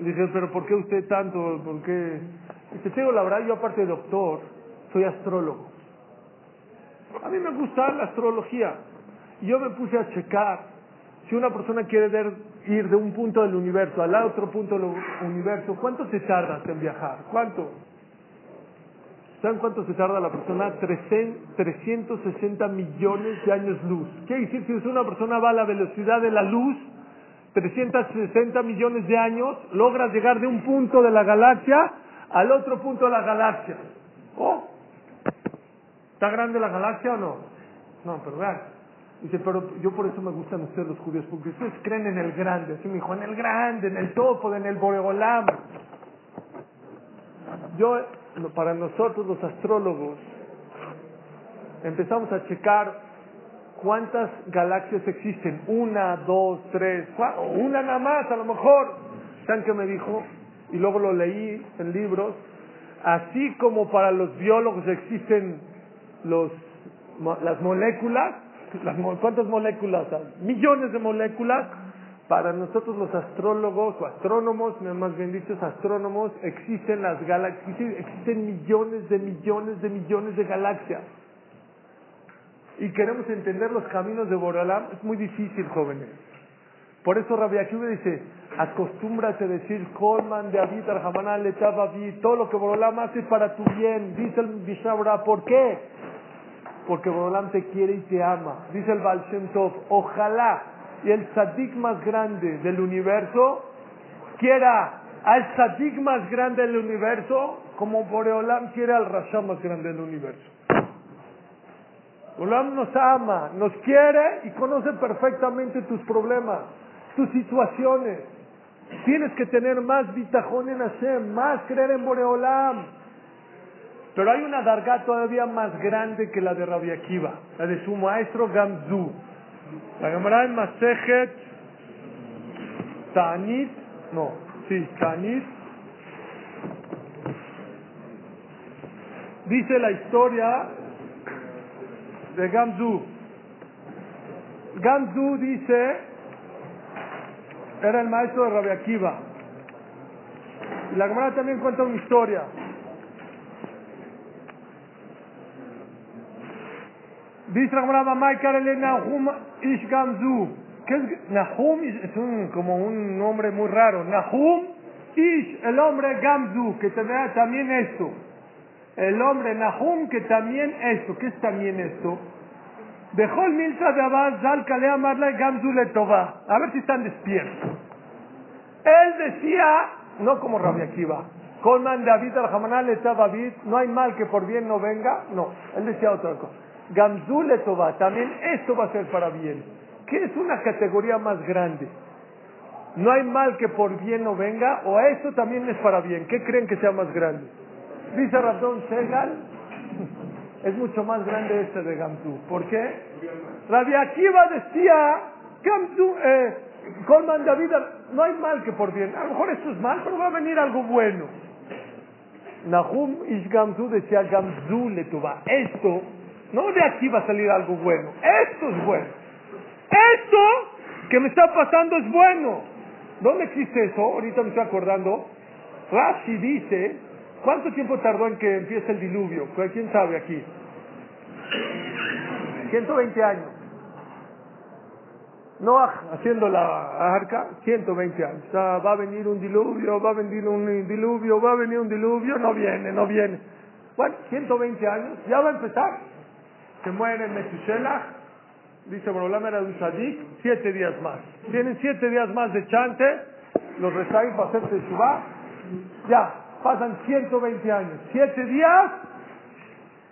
Y dije, pero ¿por qué usted tanto? ¿Por qué? Y te digo la verdad, yo aparte de doctor, soy astrólogo. A mí me gusta la astrología. Y yo me puse a checar si una persona quiere ir de un punto del universo al otro punto del universo, ¿cuánto se tarda en viajar? ¿Cuánto? ¿Saben cuánto se tarda la persona? 360 millones de años luz. ¿Qué decir? Si una persona va a la velocidad de la luz, 360 millones de años, logras llegar de un punto de la galaxia al otro punto de la galaxia. ¿Oh? ¿Está grande la galaxia o no? No, pero vean. Dice, pero yo por eso me gustan ustedes los judíos, porque ustedes creen en el grande. Así me dijo, en el grande, en el topo, en el boreolam. Yo, para nosotros los astrólogos, empezamos a checar cuántas galaxias existen. Una, dos, tres, cuatro, una nada más a lo mejor. ¿Saben qué me dijo? y luego lo leí en libros, así como para los biólogos existen los, las moléculas, las, ¿cuántas moléculas hay? Millones de moléculas. Para nosotros los astrólogos o astrónomos, más bien dicho, astrónomos, existen las galaxias, existen millones de millones de millones de galaxias. Y queremos entender los caminos de Boralam, es muy difícil, jóvenes. Por eso Rabbi Akiva dice, acostúmbrate a decir, Colman de Abid le todo lo que Borolam hace para tu bien. Dice el Mishnah ¿por qué? Porque Borolam te quiere y te ama. Dice el Baal ojalá y el tzadik más grande del universo quiera al tzadik más grande del universo como Boreolam quiere al Rasha más grande del universo. Boreolam nos ama, nos quiere y conoce perfectamente tus problemas tus situaciones. Tienes que tener más bitajón en Hashem, más creer en Boreolam. Pero hay una darga todavía más grande que la de Rabbi Akiva, la de su maestro Gamzu. La Gemara en Masejet Tanit, no, sí, Tanit. Dice la historia de Gamzu. Gamzu dice era el maestro de Rabbi Akiva. La Gemara también cuenta una historia. Dice la Nahum Ish Gamzu. ¿Qué es Nahum? Es un, como un nombre muy raro. Nahum Ish, el hombre Gamzu, que también esto. El hombre Nahum, que también esto. ¿Qué es también esto? Dejó el miltra de Abad, Zal Kalea Marla Gamzu le toba. A ver si están despiertos. Él decía, no como Rabbi Akiva, Colman David al le estaba David, no hay mal que por bien no venga. No, él decía otra cosa. Gamzu le toba, también esto va a ser para bien. ¿Qué es una categoría más grande? No hay mal que por bien no venga, o esto también es para bien. ¿Qué creen que sea más grande? Dice Rabdón Segal, <laughs> es mucho más grande este de Gamzu. ¿Por qué? Rabbi Akiva decía, Gamzu, eh, Colman David, no hay mal que por bien. A lo mejor esto es mal, pero va a venir algo bueno. Nahum Ish Gamzu decía Gamzu le. Esto, no de aquí va a salir algo bueno. Esto es bueno. Esto que me está pasando es bueno. ¿Dónde existe eso? Ahorita me estoy acordando. Rashi dice, ¿cuánto tiempo tardó en que empiece el diluvio? ¿Quién sabe aquí? 120 años. Noah haciendo la arca, 120 años. va a venir un diluvio, va a venir un diluvio, va a venir un diluvio, no viene, no viene. Bueno, 120 años, ya va a empezar. Se muere Metusela, dice Borolam era un sadik, siete días más. Tienen siete días más de chante, los restáis para hacer Teshuvah, ya, pasan 120 años. Siete días,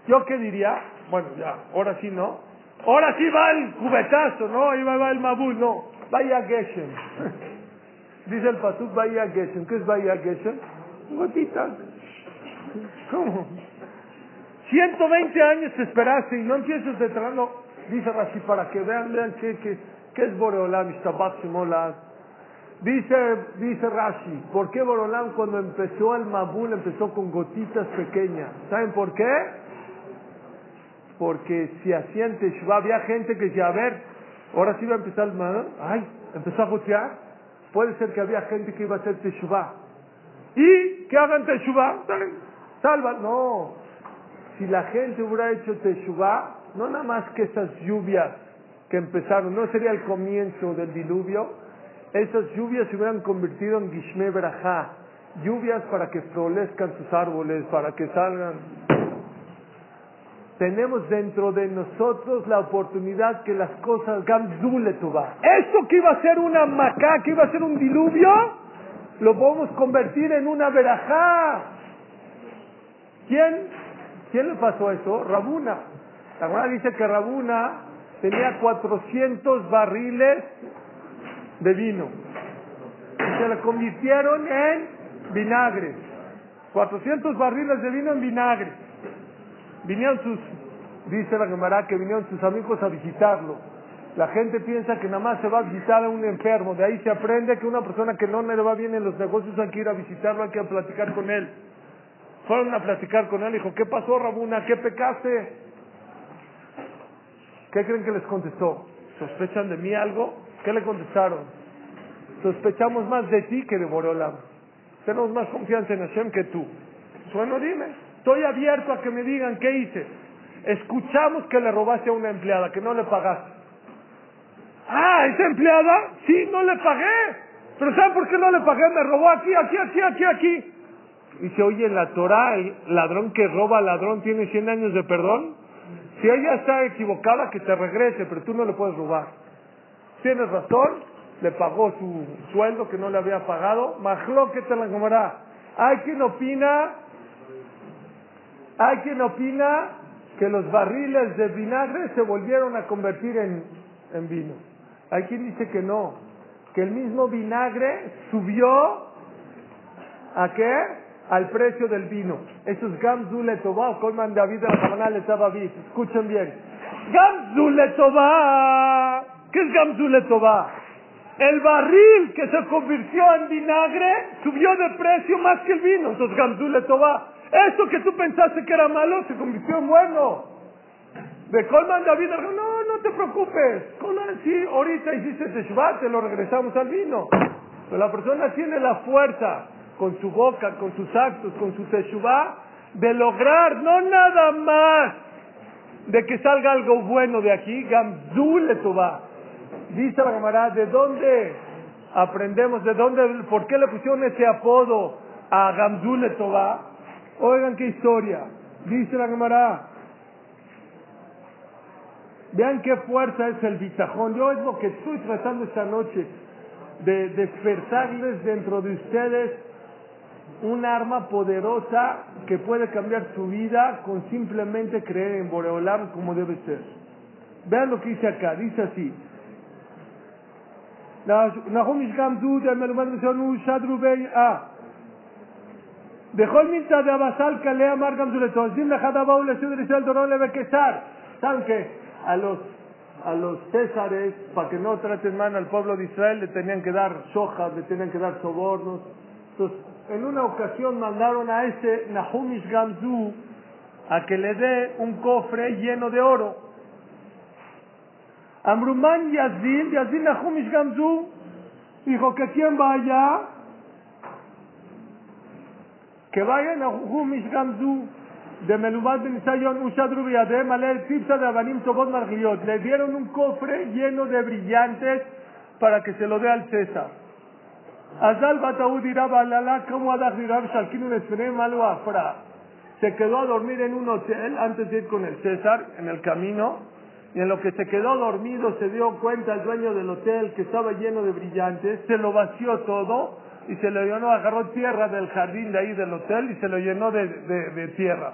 ¿yo qué diría? Bueno, ya, ahora sí no, Ahora sí va el cubetazo, no, ahí va, el mabul, no. Vaya Geshem. <laughs> Dice el pasuk, vaya Geshem. ¿Qué es vaya Geshem? Gotitas. ¿Cómo? 120 años te esperaste y no empiezas de no. Dice Rashi, para que vean, vean qué, qué, qué es Boreolam, Dice, dice Rashi, ¿por qué Boreolam cuando empezó el Mabul empezó con gotitas pequeñas? ¿Saben por qué? porque si hacían Teshuvah, había gente que decía, a ver, ahora sí va a empezar el mal, ay, empezó a gotear, puede ser que había gente que iba a hacer Teshuvah. Y que hagan Teshuvah, salva, no. Si la gente hubiera hecho Teshuvah, no nada más que esas lluvias que empezaron, no sería el comienzo del diluvio, esas lluvias se hubieran convertido en Gishme Berajá, lluvias para que florezcan sus árboles, para que salgan tenemos dentro de nosotros la oportunidad que las cosas va. Esto que iba a ser una maca, que iba a ser un diluvio, lo podemos convertir en una verajá. ¿Quién? ¿Quién le pasó eso? Rabuna. La verdad dice que Rabuna tenía 400 barriles de vino. Y se le convirtieron en vinagre. 400 barriles de vino en vinagre. Vinieron sus, dice la Gemara, que vinieron sus amigos a visitarlo. La gente piensa que nada más se va a visitar a un enfermo. De ahí se aprende que una persona que no le va bien en los negocios hay que ir a visitarlo, hay que platicar con él. Fueron a platicar con él, dijo, ¿qué pasó Rabuna? ¿Qué pecaste? ¿Qué creen que les contestó? ¿Sospechan de mí algo? ¿Qué le contestaron? Sospechamos más de ti que de Borolam. Tenemos más confianza en Hashem que tú. Bueno, dime. Estoy abierto a que me digan qué hice. Escuchamos que le robaste a una empleada, que no le pagaste. Ah, esa empleada, sí, no le pagué. Pero ¿saben por qué no le pagué? Me robó aquí, aquí, aquí, aquí, aquí. Se oye en la Torah, el ladrón que roba al ladrón tiene 100 años de perdón. Si ella está equivocada, que te regrese, pero tú no le puedes robar. Tienes razón, le pagó su sueldo que no le había pagado. Majlo que te la comerá. Hay quien opina hay quien opina que los barriles de vinagre se volvieron a convertir en, vino. Hay quien dice que no, que el mismo vinagre subió a qué? Al precio del vino. Eso es Gamzu Letová, Colman David de la Cabana David. Escuchen bien. Gamzu Letová. ¿Qué es Gamzu Letová? El barril que se convirtió en vinagre subió de precio más que el vino. Entonces Gamzu Letová. Eso que tú pensaste que era malo se convirtió en bueno. De Colman David, no, no te preocupes. Colman, sí, ahorita hiciste Teshuvah, te lo regresamos al vino. Pero la persona tiene la fuerza, con su boca, con sus actos, con su Teshuvah, de lograr no nada más de que salga algo bueno de aquí, Gamzul va. Dice la camarada, ¿de dónde aprendemos? ¿De dónde? ¿Por qué le pusieron ese apodo a Gamzul va? Oigan qué historia. Dice la camarada, vean qué fuerza es el bitajón. Yo es lo que estoy tratando esta noche, de despertarles dentro de ustedes un arma poderosa que puede cambiar tu vida con simplemente creer en Boreolam como debe ser. Vean lo que dice acá, dice así. ¿Saben qué? A los, a los césares, para que no traten mal al pueblo de Israel, le tenían que dar sojas, le tenían que dar sobornos. Entonces, en una ocasión mandaron a ese Nahumish Gamzu a que le dé un cofre lleno de oro. Amruman Yazil, Yazil Nahumish Gamzu, dijo que quien vaya, que vaya Nahumish Gamzu de Melumat Ben Isayon Ushadru Biadem Alel Tipsa de Abanim Tobot Margiliot. Le dieron un cofre lleno de brillantes para que se lo dé al César. Azal Bataú dirá Balala, ¿cómo Malo Afra? Se quedó a dormir en un hotel antes de ir con el César en el camino. Y en lo que se quedó dormido se dio cuenta el dueño del hotel que estaba lleno de brillantes, se lo vació todo y se lo llenó, agarró tierra del jardín de ahí del hotel y se lo llenó de, de, de tierra.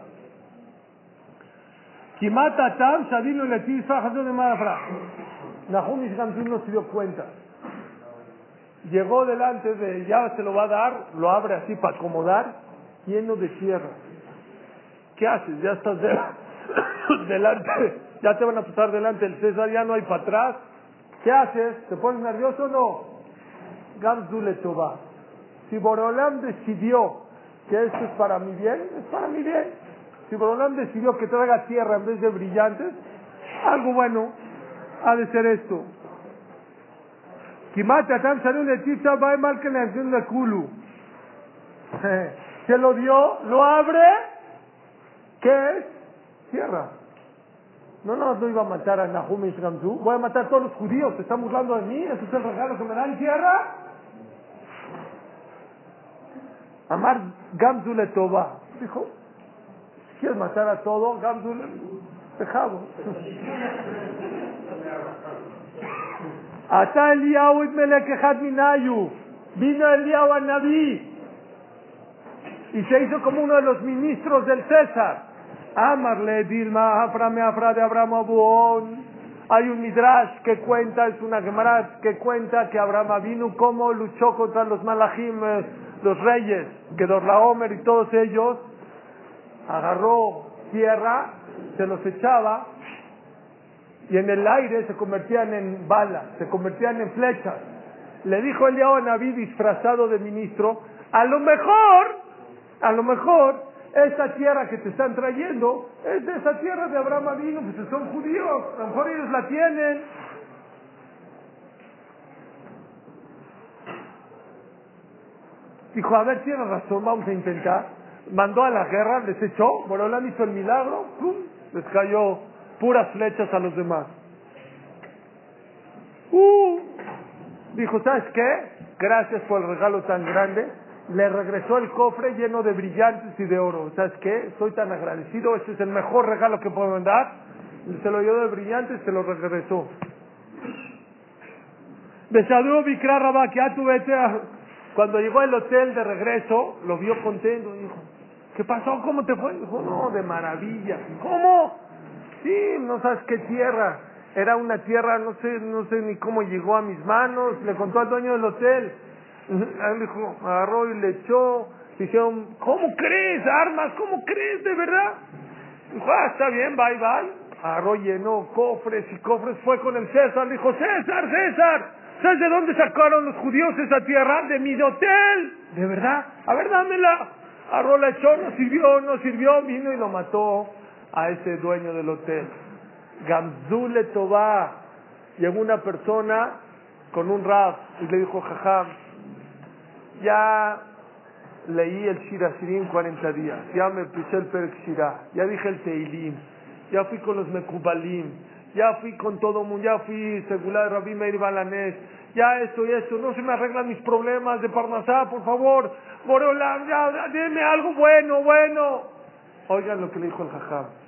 Kimata Tam, Shadino Letif, de Marafra. Nahum no se dio cuenta llegó delante de, ya se lo va a dar, lo abre así para acomodar, lleno de tierra. ¿Qué haces? Ya estás <coughs> delante, ya te van a pasar delante del César, ya no hay para atrás. ¿Qué haces? ¿Te pones nervioso o no? Gamzule Toba. Si Borolam decidió que esto es para mi bien, es para mi bien. Si Borolam decidió que traiga tierra en vez de brillantes, algo bueno ha de ser esto. כמעט אתם שנים לטיפsa va mal que le entiende culo. Se lo dio, lo abre, ¿qué es? Tierra. No, no, no iba a matar a Nahum y Gamzu. Voy a matar a todos los judíos. ¿Se están burlando de mí? ¿Ese es el regalo que me dan tierra? Amar Gamzu le toba. Dijo, si quieres matar a todo, Gamzu le dejado. Ata Eliyahu Melekejat Minayu. Vino Eliyahu al Naví. Y se hizo como uno de los ministros del César. Amarle Dilma Aframe Afra de Abraham Abuón. Hay un Midrash que cuenta, es una Gemara que cuenta que Abraham vino como luchó contra los Malachim, los reyes, que Dorlaomer y todos ellos, agarró tierra, se los echaba y en el aire se convertían en balas, se convertían en flechas. Le dijo el Naví disfrazado de ministro, a lo mejor, a lo mejor, esa tierra que te están trayendo es de esa tierra de Abraham Avino, pues son judíos, a lo mejor ellos la tienen. Dijo, a ver, tiene razón, vamos a intentar. Mandó a la guerra, les echó, Borolán hizo el milagro, ¡pum! les cayó puras flechas a los demás. Uh, dijo, ¿sabes qué? Gracias por el regalo tan grande. Le regresó el cofre lleno de brillantes y de oro. ¿Sabes qué? Estoy tan agradecido. Este es el mejor regalo que puedo dar. Se lo llenó de brillantes y se lo regresó. Cuando llegó al hotel de regreso, lo vio contento. Dijo, ¿qué pasó? ¿Cómo te fue? Dijo, no, de maravilla. ¿Cómo? Sí, no sabes qué tierra. Era una tierra, no sé, no sé ni cómo llegó a mis manos. Le contó al dueño del hotel. Él dijo, agarró y le echó. Dijeron, ¿cómo crees? Armas, ¿cómo crees? ¿De verdad? Dijo, ah, está bien, bye, bye. Agarró, llenó cofres y cofres. Fue con el César. Dijo, César, César. ¿Sabes de dónde sacaron los judíos esa tierra? De mi hotel. ¿De verdad? A ver, dámela. Agarró, la echó, no sirvió, no sirvió. Vino y lo mató a ese dueño del hotel. Gamzule Tobá. Llegó una persona con un rap y le dijo, jajam, ya leí el Shira Sirim 40 días, ya me puse el Perek Shira, ya dije el Teilim, ya fui con los Mekubalim, ya fui con todo mundo, ya fui segula de Rabbi Meir Balanés, ya esto y esto, no se me arreglan mis problemas de Parnasá, por favor, Boreolam, ya, dime algo bueno, bueno. Oigan lo que le dijo el Jajam.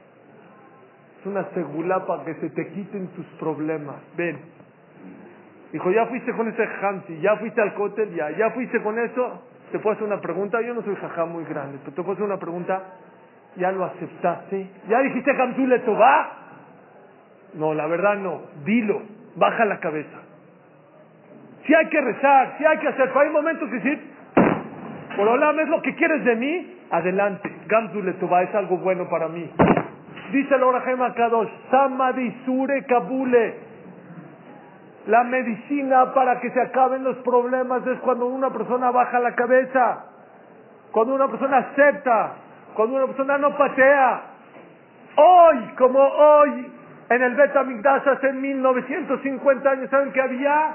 Es una segula para que se te quiten tus problemas. Ven. Dijo, ya fuiste con ese Hamsi, ya fuiste al cótel, ya, ya fuiste con eso. Te puedo hacer una pregunta, yo no soy Jajam muy grande, pero te puedo hacer una pregunta. ¿Ya lo aceptaste? ¿Ya dijiste Hamsi le va? No, la verdad no. Dilo, baja la cabeza. Si hay que rezar, si hay que hacer, pero hay momentos que decir, por Olam es lo que quieres de mí, adelante. Gamzu es algo bueno para mí. Dice el Orajem Kadosh, Samadi Sure Kabule. La medicina para que se acaben los problemas es cuando una persona baja la cabeza, cuando una persona acepta, cuando una persona no patea. Hoy, como hoy, en el Bet hace 1950 años, ¿saben qué había?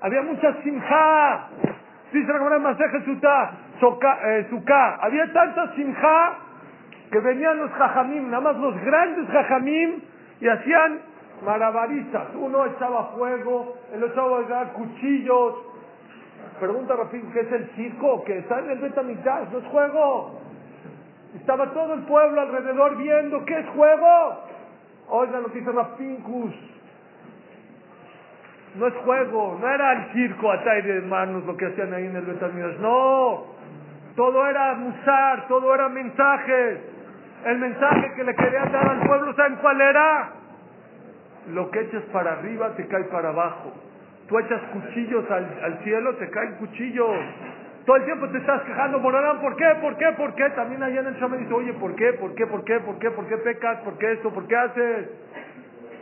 Había mucha simja. Dice la Gemara Maseje eh, Suká. Había tanta simja que venían los jajamim, nada más los grandes jajamim, y hacían malabaristas. Uno echaba fuego, el otro echaba cuchillos. Pregunta Rafín, ¿qué es el circo? Que está en el Betamigdash, no es juego. Estaba todo el pueblo alrededor viendo, ¿qué es juego? Oigan lo que hizo Rafincus. No es juego, no era el circo a de manos lo que hacían ahí en el Betamigdash, no. Todo era musar, todo era mensajes. El mensaje que le querían dar al pueblo, ¿saben cuál era? Lo que echas para arriba te cae para abajo. Tú echas cuchillos al, cielo, te caen cuchillos. Todo el tiempo te estás quejando, Borolán, ¿por qué? ¿Por qué? ¿Por qué? También allá en el show me dice, oye, ¿por qué? ¿Por qué? ¿Por qué? ¿Por qué? ¿Por qué pecas? ¿Por qué esto? ¿Por qué haces?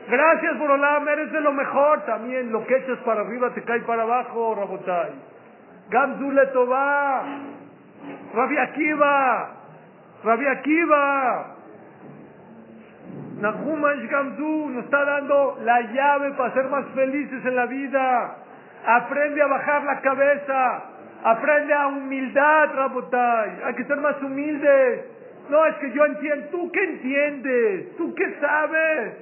Gracias, Borolán, eres de lo mejor. También lo que echas para arriba te cae para abajo, Rabotai. Gamzule Tová. Rabbi Akiva. Rabbi Akiva. Nahumash Gamzu nos está dando la llave para ser más felices en la vida. Aprende a bajar la cabeza. Aprende a humildad, Rabotai. Hay que ser más humildes. No, es que yo entiendo. ¿Tú qué entiendes? ¿Tú qué sabes?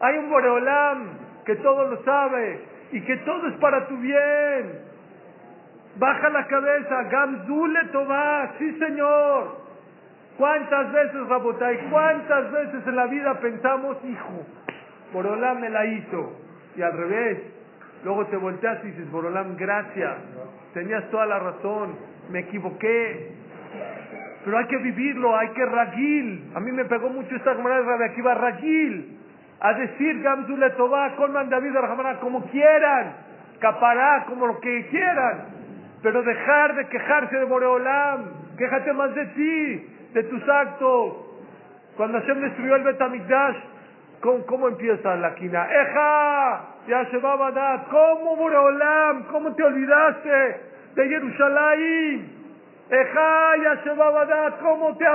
Hay un Boreolam que todo lo sabe y que todo es para tu bien. Baja la cabeza. Gamzule Tomás. Sí, Señor. ¿Cuántas veces, Rabotai, cuántas veces en la vida pensamos, hijo, Borolam me la hizo? Y al revés, luego te volteas y dices, Borolam, gracias, tenías toda la razón, me equivoqué. Pero hay que vivirlo, hay que ragil. A mí me pegó mucho esta camarada de aquí va ragil. A decir Gamzule Tobá, Colman David como quieran, capará, como lo que quieran. Pero dejar de quejarse de Boreolam, quéjate más de ti, de tus actos. Cuando Hashem destruyó el Betamikdash, ¿cómo, ¿cómo empieza la quina? ¡Eja! Ya se va a dar. ¿Cómo, Boreolam? ¿Cómo te olvidaste de Jerusalén? ¡Eja! Ya se va a dar. ¿Cómo te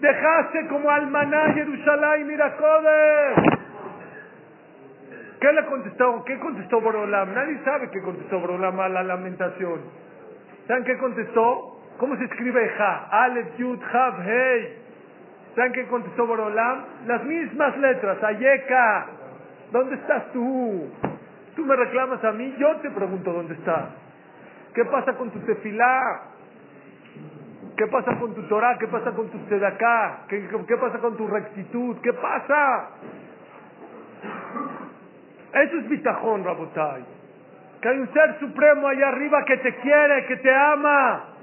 dejaste como almaná Jerusalén? Mira, ¿Qué le contestó? ¿Qué contestó Boreolam? Nadie sabe qué contestó Boreolam a la lamentación. ¿Saben qué contestó? ¿Cómo se escribe Ja? Aleph, Yud, Hav, Hey. ¿Saben qué contestó Borolam? Las mismas letras. Ayeka. ¿Dónde estás tú? Tú me reclamas a mí, yo te pregunto dónde estás. ¿Qué pasa con tu tefilá? ¿Qué pasa con tu Torah? ¿Qué pasa con tu tzedaká? ¿Qué, ¿Qué pasa con tu rectitud? ¿Qué pasa? Eso es bitajón, Rabotai. Que hay un ser supremo allá arriba que te quiere, que te ama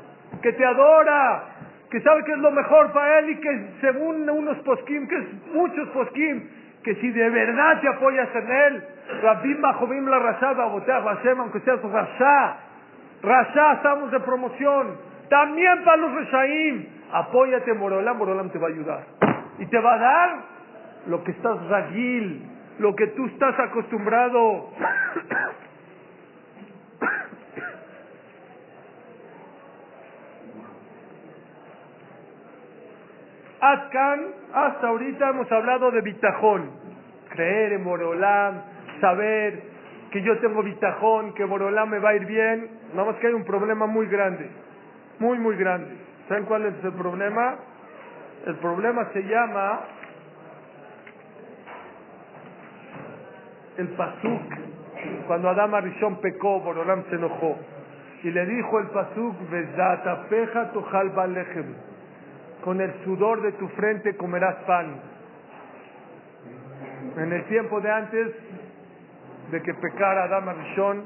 que te adora, que sabe que es lo mejor para él y que según unos poskim, que es muchos poskim, que si de verdad te apoyas en él, Rabim Bajobim la Rasha Babotea Hashem, aunque seas Rasha, Rasha, estamos de promoción, también para los Reshaim, apóyate en Borolam, Borolam te va a ayudar. Y te va a dar lo que estás ragil, lo que tú estás acostumbrado. Hasta ahorita hemos hablado de bitajón. Creer en Borolam, saber que yo tengo bitajón, que Borolam me va a ir bien. Nada más que hay un problema muy grande, muy, muy grande. ¿Saben cuál es el problema? El problema se llama el pasuk, cuando Adam Arishon pecó, Borolam se enojó. Y le dijo el pasuk, peja tojal balechem. Con el sudor de tu frente comerás pan. En el tiempo de antes de que pecara Adam Arishon,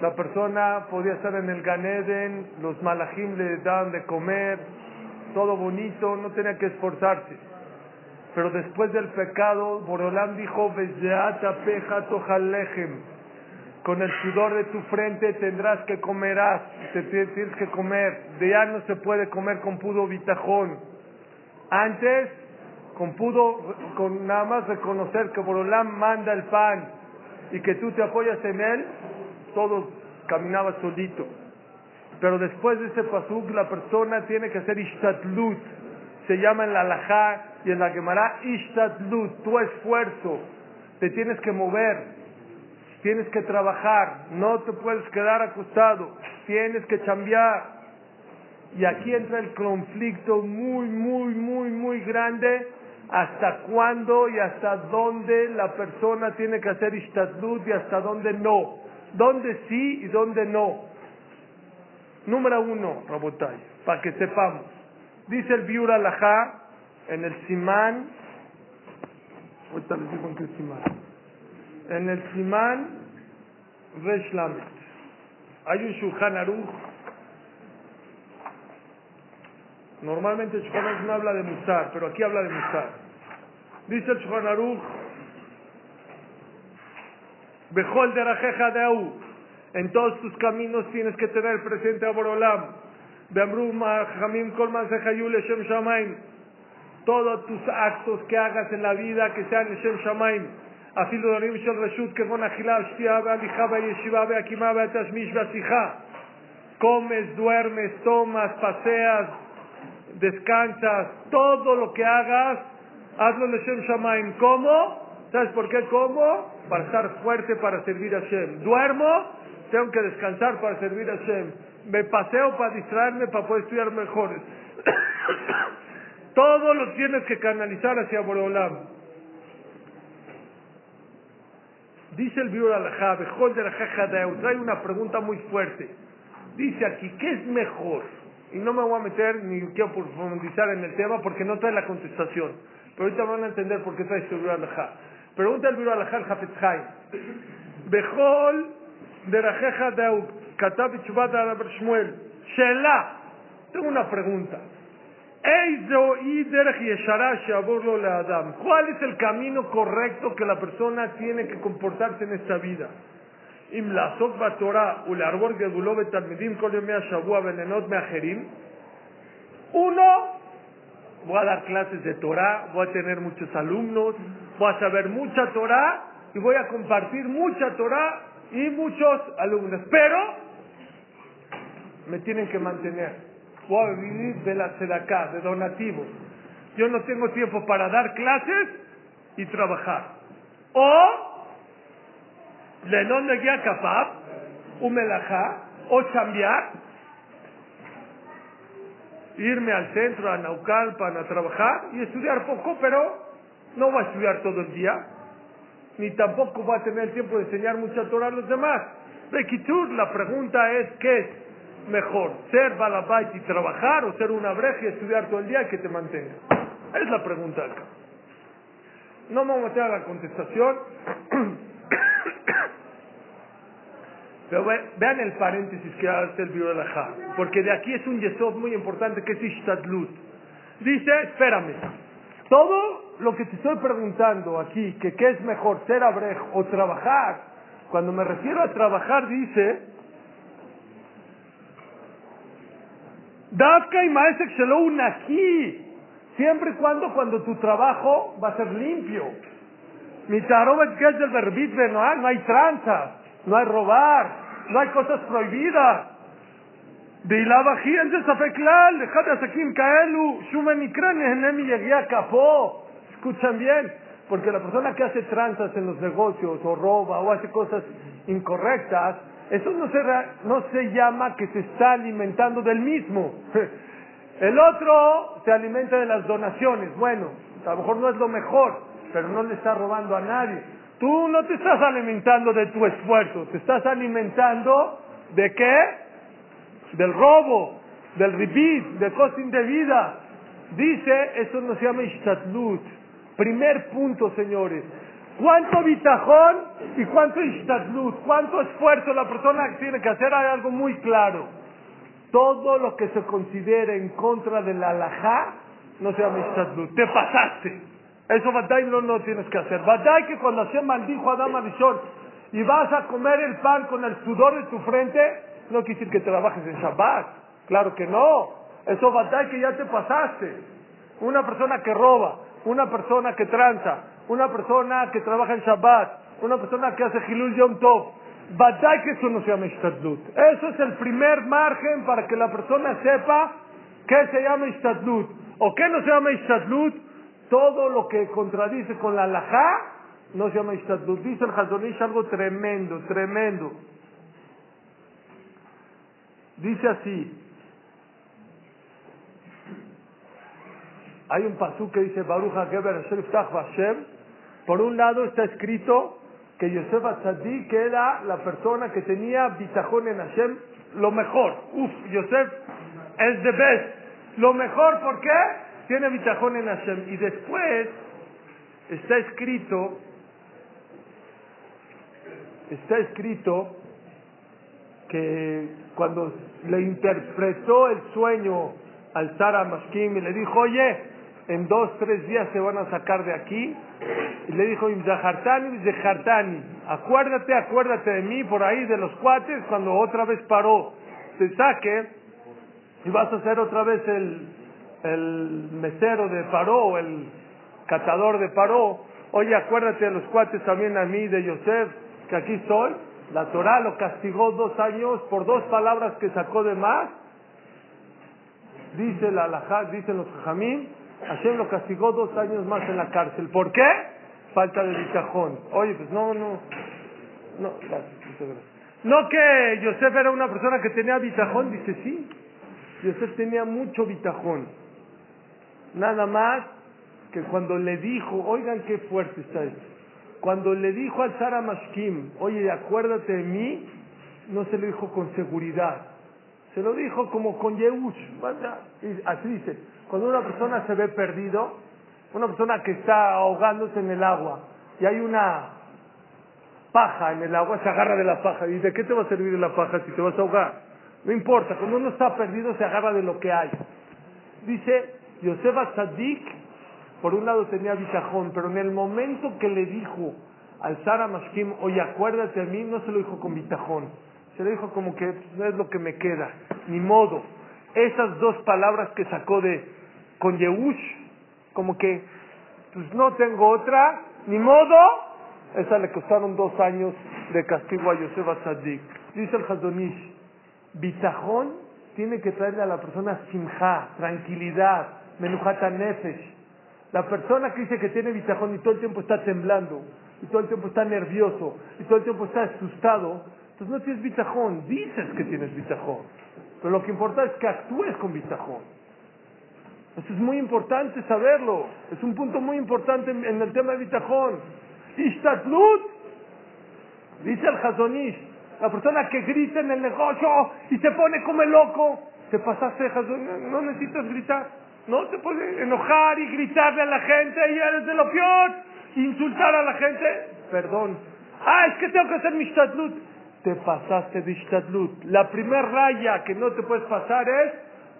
la persona podía estar en el Ganeden, los malajim le daban de comer, todo bonito, no tenía que esforzarse. Pero después del pecado, Borolán dijo, peja con el sudor de tu frente tendrás que comerás, te tienes que comer. De ya no se puede comer con pudo bitajón. Antes, con pudo, con nada más reconocer que Borolán manda el pan y que tú te apoyas en él, todo caminaba solito. Pero después de ese pasuk, la persona tiene que hacer ishtatlut. Se llama en la alajá y en la Gemara ishtatlut, tu esfuerzo. Te tienes que mover, tienes que trabajar, no te puedes quedar acostado, tienes que cambiar. Y aquí entra el conflicto muy, muy, muy, muy grande. Hasta cuándo y hasta dónde la persona tiene que hacer ishtadlut y hasta dónde no. Dónde sí y dónde no. Número uno, Rabotai, para que sepamos. Dice el Biur Alajá en el Simán. Ahorita les digo en qué Simán en el Simán Resh Hay un Shulchan Aruch. Normalmente Shulchan Aruch no habla de Musar, pero aquí habla de Musar. Dice el Shulchan Aruch, Bejol de Rajeja de Au. En todos tus caminos tienes que tener presente a Borolam. Beamrum Jamim Kolman Sejayul Shem. Todos tus actos que hagas en la vida que sean Shem Shamaim אפילו דברים של רשות כגון אכילה, שתייה והליכה והישיבה והקימה והתשמיש והשיחה. Comes, duermes, tomas, paseas, descansas, todo lo que hagas, hazlo Shem Shamaim. ¿Cómo? ¿Sabes por qué cómo? Para estar fuerte para servir a Shem. Duermo, tengo que descansar para servir a Shem. Me paseo para distraerme, para poder estudiar mejores. todo lo tienes que canalizar hacia Boreolam. Dice el Biur Alajá, trae una pregunta muy fuerte. Dice aquí, ¿qué es mejor? Y no me voy a meter ni quiero profundizar en el tema porque no trae la contestación. Pero ahorita van a entender por qué trae este Biur Alajá. Pregunta el Biur Alajá al Hafetz Haim. Bejol de Katab Shmuel. Shela. Tengo una pregunta. ¿Cuál es el camino correcto que la persona tiene que comportarse en esta vida? Uno, voy a dar clases de Torah, voy a tener muchos alumnos, voy a saber mucha Torah y voy a compartir mucha Torah y muchos alumnos. Pero me tienen que mantener voy a vivir de la sedacá, de donativos. Yo no tengo tiempo para dar clases y trabajar. O, Lenon de guía capaz, un melajá, o cambiar, irme al centro, a Naucalpan, a trabajar y estudiar poco, pero no voy a estudiar todo el día, ni tampoco voy a tener tiempo de enseñar mucha Torah a los demás. Requitur, la pregunta es, ¿qué es? Mejor? ¿Ser balabait y trabajar o ser una breja y estudiar todo el día y que te mantenga? Es la pregunta acá. No me voy a meter a la contestación. <coughs> Pero vean el paréntesis que hace el de la porque de aquí es un yesod muy importante que es Ishtadlut. Dice, espérame, todo lo que te estoy preguntando aquí, que qué es mejor, ser abrej o trabajar, cuando me refiero a trabajar dice, Dafka y Maesek Shalom aquí. Siempre y cuando, cuando tu trabajo va a ser limpio. Mi que es del verbitre, no hay, no hay tranza, no hay robar, no hay cosas prohibidas. De aquí en desafeclal, dejad asakim kaelu, shumenikran ehnemi yegia capó. Escuchan bien, porque la persona que hace tranzas en los negocios, o roba, o hace cosas incorrectas, eso no se, no se llama que se está alimentando del mismo. <laughs> El otro se alimenta de las donaciones. Bueno, a lo mejor no es lo mejor, pero no le está robando a nadie. Tú no te estás alimentando de tu esfuerzo, te estás alimentando de qué? Del robo, del ribit, de cosa indebida. Dice, eso no se llama ishtatlut. Primer punto, señores. ¿Cuánto bitajón y cuánto ishtatlut? ¿Cuánto esfuerzo la persona tiene que hacer? Hay algo muy claro. Todo lo que se considere en contra de la alajá no se llama ishtatlut. Te pasaste. Eso Badai no, no tienes que hacer. Badai que cuando Hashem maldijo a Adam Arishon y vas a comer el pan con el sudor de tu frente, no quiere decir que trabajes en Shabbat. Claro que no. Eso Badai que ya te pasaste. Una persona que roba, una persona que tranza, una persona que trabaja en Shabbat, una persona que hace Hilul Yom Tov. Que eso no se llama Ishtadlut. Eso es el primer margen para que la persona sepa qué se llama Ishtadlut. ¿O qué no se llama Ishtadlut? Todo lo que contradice con la halajá no se llama Ishtadlut. Dice el Hazonish algo tremendo, tremendo. Dice así. Hay un pasú que dice Baruch HaGeber Hashem. Por un lado está escrito que Yosef Atzadik era la persona que tenía bitajón en Hashem, lo mejor. Uf, Yosef es the best. Lo mejor, ¿por qué? Tiene bitajón en Hashem. Y después está escrito, está escrito que cuando le interpretó el sueño al Sara Mashkim y le dijo, oye, en dos, tres días se van a sacar de aquí. Y le dijo, Imzahartani, Imzahartani, acuérdate, acuérdate de mí por ahí, de los cuates, cuando otra vez paró, se saque y vas a ser otra vez el, el mesero de Paró, el catador de Paró. Oye, acuérdate de los cuates también a mí, de Yosef, que aquí estoy. La Torah lo castigó dos años por dos palabras que sacó de más. Dice la Alajá, dicen los Jajamín, Hashem lo castigó dos años más en la cárcel. ¿Por qué? Falta de bitajón. Oye, pues no, no, no, No que Yosef era una persona que tenía bitajón, dice sí. Yosef tenía mucho bitajón. Nada más que cuando le dijo, oigan qué fuerte está esto. Cuando le dijo al Sara Mashkim, oye, acuérdate de mí, no se lo dijo con seguridad. Se lo dijo como con Yehush. Así dice, cuando una persona se ve perdido, una persona que está ahogándose en el agua y hay una paja en el agua, se agarra de la paja y dice, ¿qué te va a servir la paja si te vas a ahogar? No importa, cuando uno está perdido se agarra de lo que hay. Dice, Yosef Tzadik, por un lado tenía bitajón, pero en el momento que le dijo al Sara Mashkim, oye, acuérdate de mí, no se lo dijo con bitajón, se lo dijo como que es lo que me queda, ni modo. Esas dos palabras que sacó de con Yehush, como que, pues no tengo otra, ni modo, esa le costaron dos años de castigo a Yosef Tzadik. Dice el Hazonish, bitajón tiene que traerle a la persona simja, tranquilidad, menujata nefesh. La persona que dice que tiene bitajón y todo el tiempo está temblando, y todo el tiempo está nervioso, y todo el tiempo está asustado, pues no tienes bitajón, dices que tienes bitajón. Pero lo que importa es que actúes con bitajón. Eso es muy importante saberlo. Es un punto muy importante en, el tema de bitajón. Ishtatlut, dice el Hazonish, la persona que grita en el negocio y se pone como el loco, te pasaste, no necesitas gritar. No te puedes enojar y gritarle a la gente y eres de lo peor, insultar a la gente. Perdón. Ah, es que tengo que hacer mi ishtatlut. Te pasaste de ishtatlut. La primera raya que no te puedes pasar es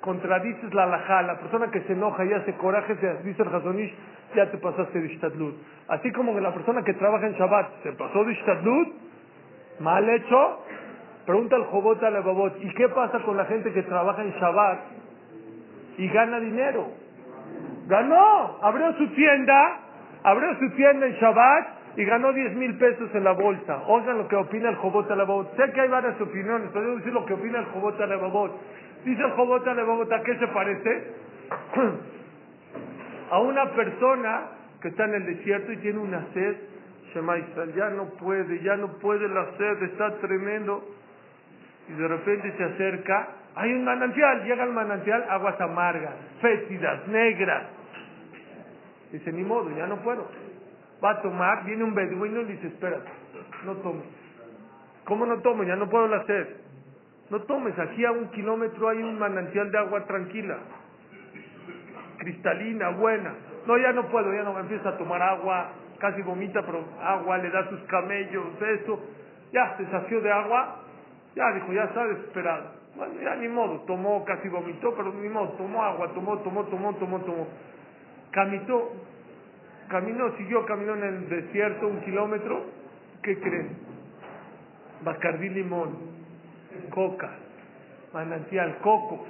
contradices la alajá, la persona que se enoja y hace coraje, dice el Hazonish, ya te pasaste de Ishtadlut. Así como que la persona que trabaja en Shabbat se pasó de Ishtadlut, mal hecho, pregunta al Jobot al Babot, ¿y qué pasa con la gente que trabaja en Shabbat y gana dinero? Ganó, abrió su tienda, abrió su tienda en Shabbat y ganó 10 mil pesos en la bolsa. Oigan lo que opina el Jobot al Babot. Sé que hay varias opiniones, pero yo decir lo que opina el Jobot al Babot. Dice el Jobota de Bogotá, ¿qué se parece? <clears throat> a una persona que está en el desierto y tiene una sed. Shema Israel, ya no puede, ya no puede la sed, está tremendo. Y de repente se acerca, hay un manantial, llega al manantial, aguas amargas, fétidas, negras. Dice, ni modo, ya no puedo. Va a tomar, viene un beduino y le dice, espérate, no tomes. ¿Cómo no tomo? Ya no puedo hacer. No tomes, aquí a un kilómetro hay un manantial de agua tranquila, cristalina, buena. No, ya no puedo, ya no me empieza a tomar agua, casi vomita, pero agua, le da sus camellos, eso. Ya se sació de agua, ya dijo, ya está desesperado. Bueno, ya ni modo, tomó, casi vomitó, pero ni modo, tomó agua, tomó, tomó, tomó, tomó, tomó. Caminó, caminó, siguió, caminó en el desierto un kilómetro. ¿Qué creen? Bacardí limón, coca, manantial, coco.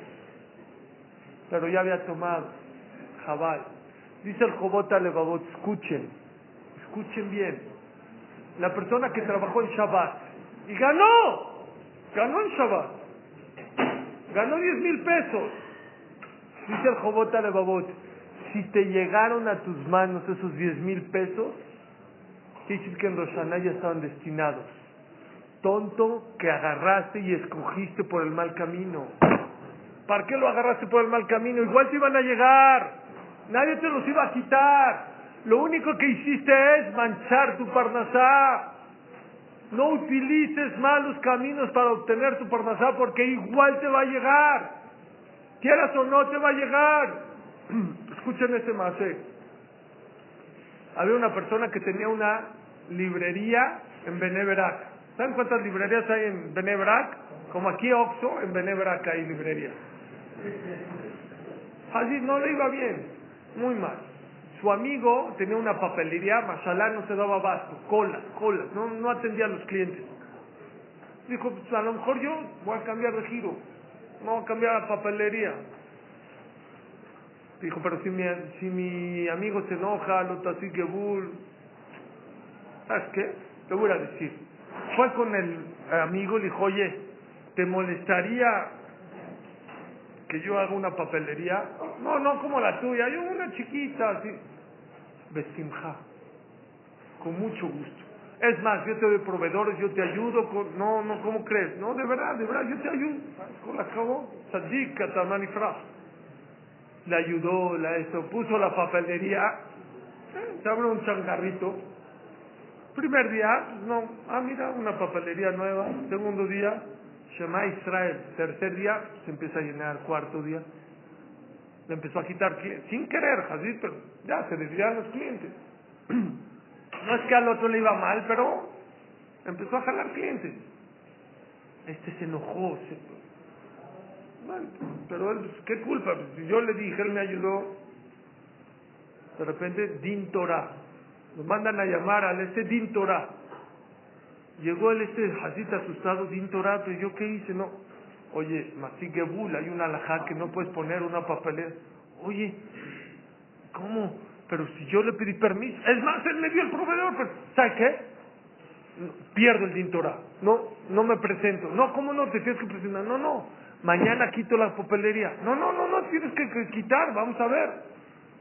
Pero ya había tomado, jabal. Dice el Jobota Levavot, escuchen, escuchen bien. La persona que trabajó en Shabbat y ganó, ganó en Shabbat, ganó 10 mil pesos. Dice el Jobota Levavot, si te llegaron a tus manos esos 10 mil pesos, quiere que en Roshaná ya estaban destinados. Tonto que agarraste y escogiste por el mal camino. ¿Para qué lo agarraste por el mal camino? Igual te iban a llegar. Nadie te los iba a quitar. Lo único que hiciste es manchar tu parnasá. No utilices malos caminos para obtener tu parnasá porque igual te va a llegar. Quieras o no, te va a llegar. <clears throat> Escuchen este más. Había una persona que tenía una librería en Beneverac. ¿Saben cuántas librerías hay en Beneverac? Como aquí Oxo, en Beneverac hay librerías. Así no le iba bien, muy mal. Su amigo tenía una papelería, Mashallah no se daba abasto, cola, cola, no, no atendía a los clientes. Dijo, pues a lo mejor yo voy a cambiar de giro, voy a cambiar la papelería. Dijo, pero si mi, si mi amigo se enoja, lo así que bull, ¿sabes qué? Le voy a decir. Fue con el amigo le dijo, oye, ¿te molestaría que yo haga una papelería? No, no como la tuya, yo una chiquita, así. Bestimja, con mucho gusto. Es más, yo te doy proveedores, yo te ayudo con... No, no, ¿cómo crees? No, de verdad, de verdad, yo te ayudo. Con la acabó. Sadik, Katamanifra. Le ayudó, la eso, puso la papelería. Eh, se abre un changarrito. Primer día, no, ah, mira, una papelería nueva. Segundo día, Shema Israel. Tercer día, se empieza a llenar. Cuarto día, le empezó a quitar clientes. Sin querer, así, pero ya se desviaron los clientes. <clears throat> No es que al otro le iba mal, pero empezó a jalar clientes. Este se enojó. Se... Pero él, ¿qué culpa? Yo le dije, él me ayudó. De repente, Din Torah. Lo mandan a llamar al este Din Torah. Llegó el este Hazit asustado, Din Torah, pero yo qué hice, no. Oye, Masigebul, hay una alajá que no puedes poner una papelera. Oye, ¿cómo? Pero si yo le pedí permiso, es más, él me dio el proveedor, pero ¿sabe qué? Pierdo el Din Torah. No, no me presento. No, ¿cómo no? Te tienes que presentar. No, no. Mañana quito la papelería. No, no, no, no, tienes que, quitar, vamos a ver.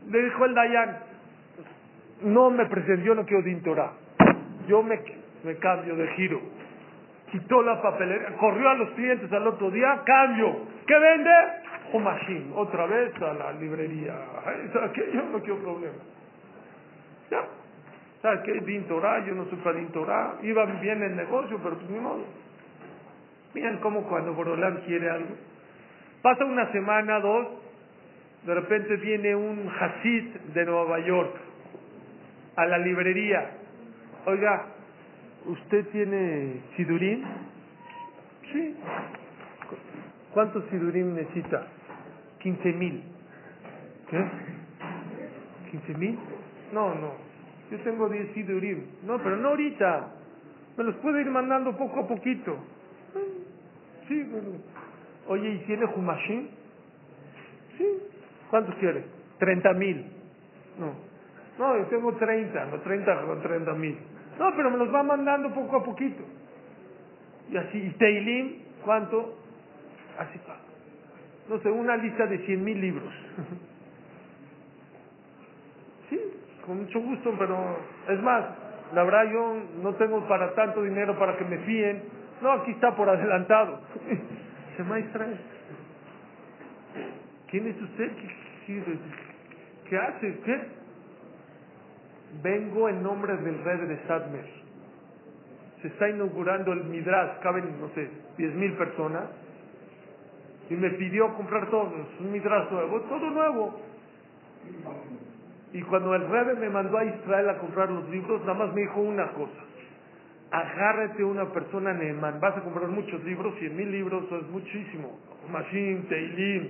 Le dijo el Dayan, no me presento, yo no quiero Din Torah. Yo me, cambio de giro. Quitó la papelería, corrió a los clientes al otro día, cambio. ¿Qué vende? Humashim, otra vez a la librería. ¿Sabes? Yo no quiero problemas. Ya. ¿Sabes qué? Din Torah, yo no soy para Din Torah. Iba bien el negocio, pero pues ni modo. Miren cómo cuando Borolán quiere algo. Pasa una semana, dos, de repente viene un Hasid de Nueva York a la librería. Oiga, ¿usted tiene Sidurín? Sí. ¿Cuántos Sidurín necesita? 15 mil. ¿Qué? ¿15 mil? No, no. Yo tengo 10 Sidurim. No, pero no ahorita. Me los puede ir mandando poco a poquito. Sí. Oye, ¿y tiene Humashim? Sí. ¿Cuántos quiere? 30 mil. No. No, yo tengo 30, no 30 con 30 mil. No, pero me los va mandando poco a poquito. Y así, y Teilim, ¿cuánto? Así, no sé, una lista de 100 mil libros. <laughs> sí, con mucho gusto, pero es más, la verdad yo no tengo para tanto dinero para que me fíen. No, aquí está por adelantado. Se maestra, ¿quién es usted? ¿Qué, hace? ¿Qué? vengo en nombre del rey de Sadmer. Se está inaugurando el Midrash, caben, no sé, diez mil personas. Y me pidió comprar todo, un Midrash nuevo, todo nuevo. Y cuando el rey me mandó a Israel a comprar los libros, nada más me dijo una cosa. Agárrate una persona Neeman. Vas a comprar muchos libros, cien mil libros, eso es muchísimo. Mashim, Teilim.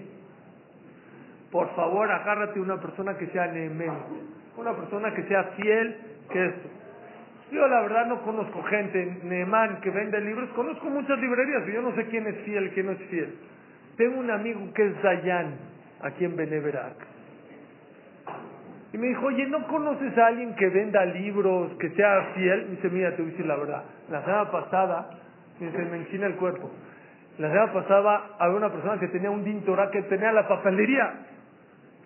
Por favor, agárrate una persona que sea Neeman. Una persona que sea fiel, que esto. Yo la verdad no conozco gente, Neemán, que vende libros. Conozco muchas librerías, pero yo no sé quién es fiel, quién no es fiel. Tengo un amigo que es Dayan, aquí en Beneverac. Y me dijo, oye, ¿no conoces a alguien que venda libros, que sea fiel? Me dice, mira, te voy a decir la verdad. La semana pasada, me dice, me enchina el cuerpo. La semana pasada había una persona que tenía un dintorá que tenía la papelería.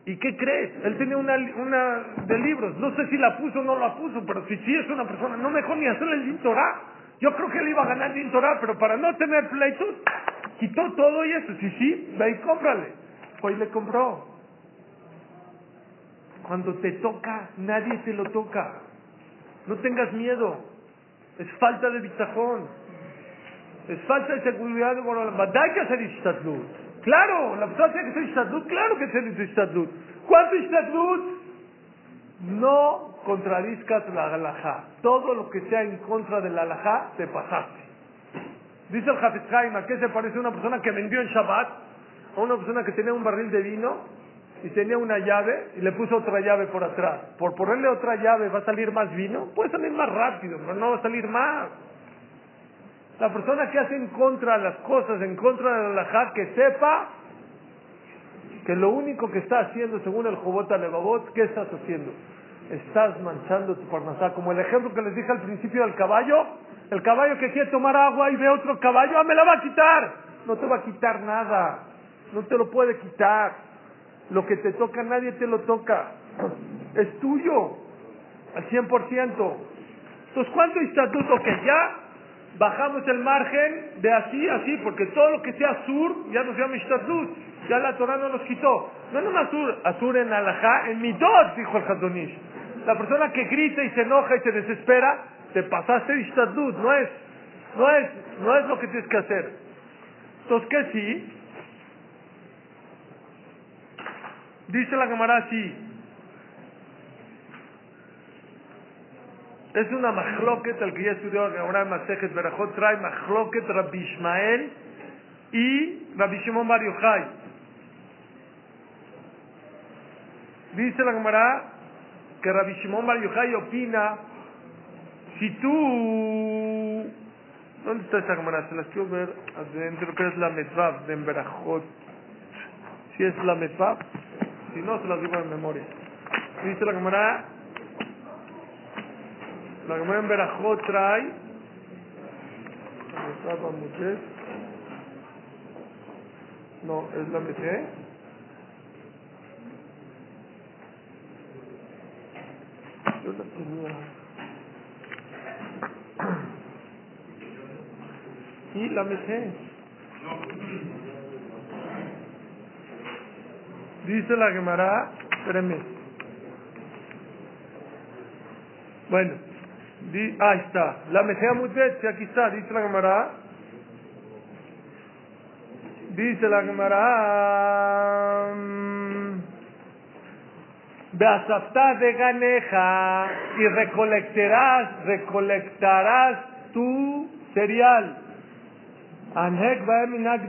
¿Y qué crees? Él tenía una, una de libros. No sé si la puso o no la puso, pero si sí es una persona, no mejor ni hacerle el dintorá. Yo creo que él iba a ganar el dintorá, pero para no tener pleitos, quitó todo y eso. Si sí, ve y cómprale. Hoy le compró. Cuando te toca, nadie te lo toca. No tengas miedo. Es falta de bitajón. Es falta de seguridad de Hay que hacer ishtadlut. Claro, la persona tiene que hacer ishtadlut. Claro que hacer ishtadlut. ¿Cuánto ishtadlut? No contradizcas la halajá. Todo lo que sea en contra de la halajá, te pasaste. Dice el Hafez ¿a qué se parece una persona que vendió en Shabbat? A una persona que tenía un barril de vino y tenía una llave y le puso otra llave por atrás. Por ponerle otra llave va a salir más vino, puede salir más rápido, pero no va a salir más. La persona que hace en contra de las cosas, en contra de la que sepa que lo único que está haciendo, según el Jobot Alevabot, ¿qué estás haciendo? Estás manchando tu parnasá. Como el ejemplo que les dije al principio del caballo, el caballo que quiere tomar agua y ve otro caballo, ¡ah, me la va a quitar! No te va a quitar nada. No te lo puede quitar. Lo que te toca, nadie te lo toca. Es tuyo. Al 100%. Entonces, ¿cuánto estatuto que ya bajamos el margen de así, así, porque todo lo que sea sur ya no se llama Ishtatut. Ya la Torah no nos quitó. No un sur, azur en alajá, en midot, dijo el Hadonish. La persona que grita y se enoja y se desespera, te pasaste Ishtatut, no es, no es, no es lo que tienes que hacer. Entonces, ¿qué sí? Dice la cámara así. Es una machloket, el que ya estudió la cámara Masejet Berajot, trae machloket Rabbi Ishmael y Rabbi Shimon Bar Yochai. Dice la cámara que Rabbi Shimon Bar Yochai opina si tú... ¿Dónde está esa cámara? Se las quiero ver adentro, que es la Metzvav de Berajot. Si es la Metzvav, si no, se las digo en memoria. Dice la cámara, la cámara en Berajot trae, no, es la Metzvav. Yo la tenía. Y la Metzvav. Dice la Gemara, espérenme. Bueno, di, ahí está. La Mejea Mutet, aquí está, dice la Gemara. Dice la Gemara. Beasafta de ganeja y recolectarás, recolectarás tu cereal. Anhek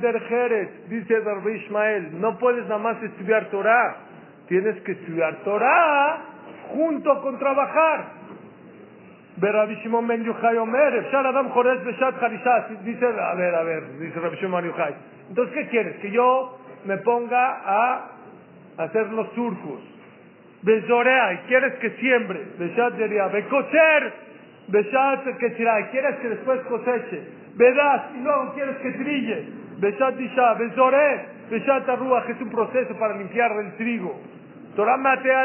der Jerez, dice Darby Ismael, no puedes nada más estudiar Torah, tienes que estudiar Torah junto con trabajar. Shimon ben Yochai Omer, Efshar Adam Jorez Beshat Harishat, dice, a ver, a ver, dice Rabbi Shimon Yochai. Entonces, ¿qué quieres? Que yo me ponga a hacer los surcos. Bezorea, y quieres que siembre, Beshat Deria, Bekocher, Beshat Ketzira, y quieres que después coseche. Vedas y luego quieres que trille. Beshat Isha, Bezore, Beshat Arruach, es un proceso para limpiar el trigo. Torah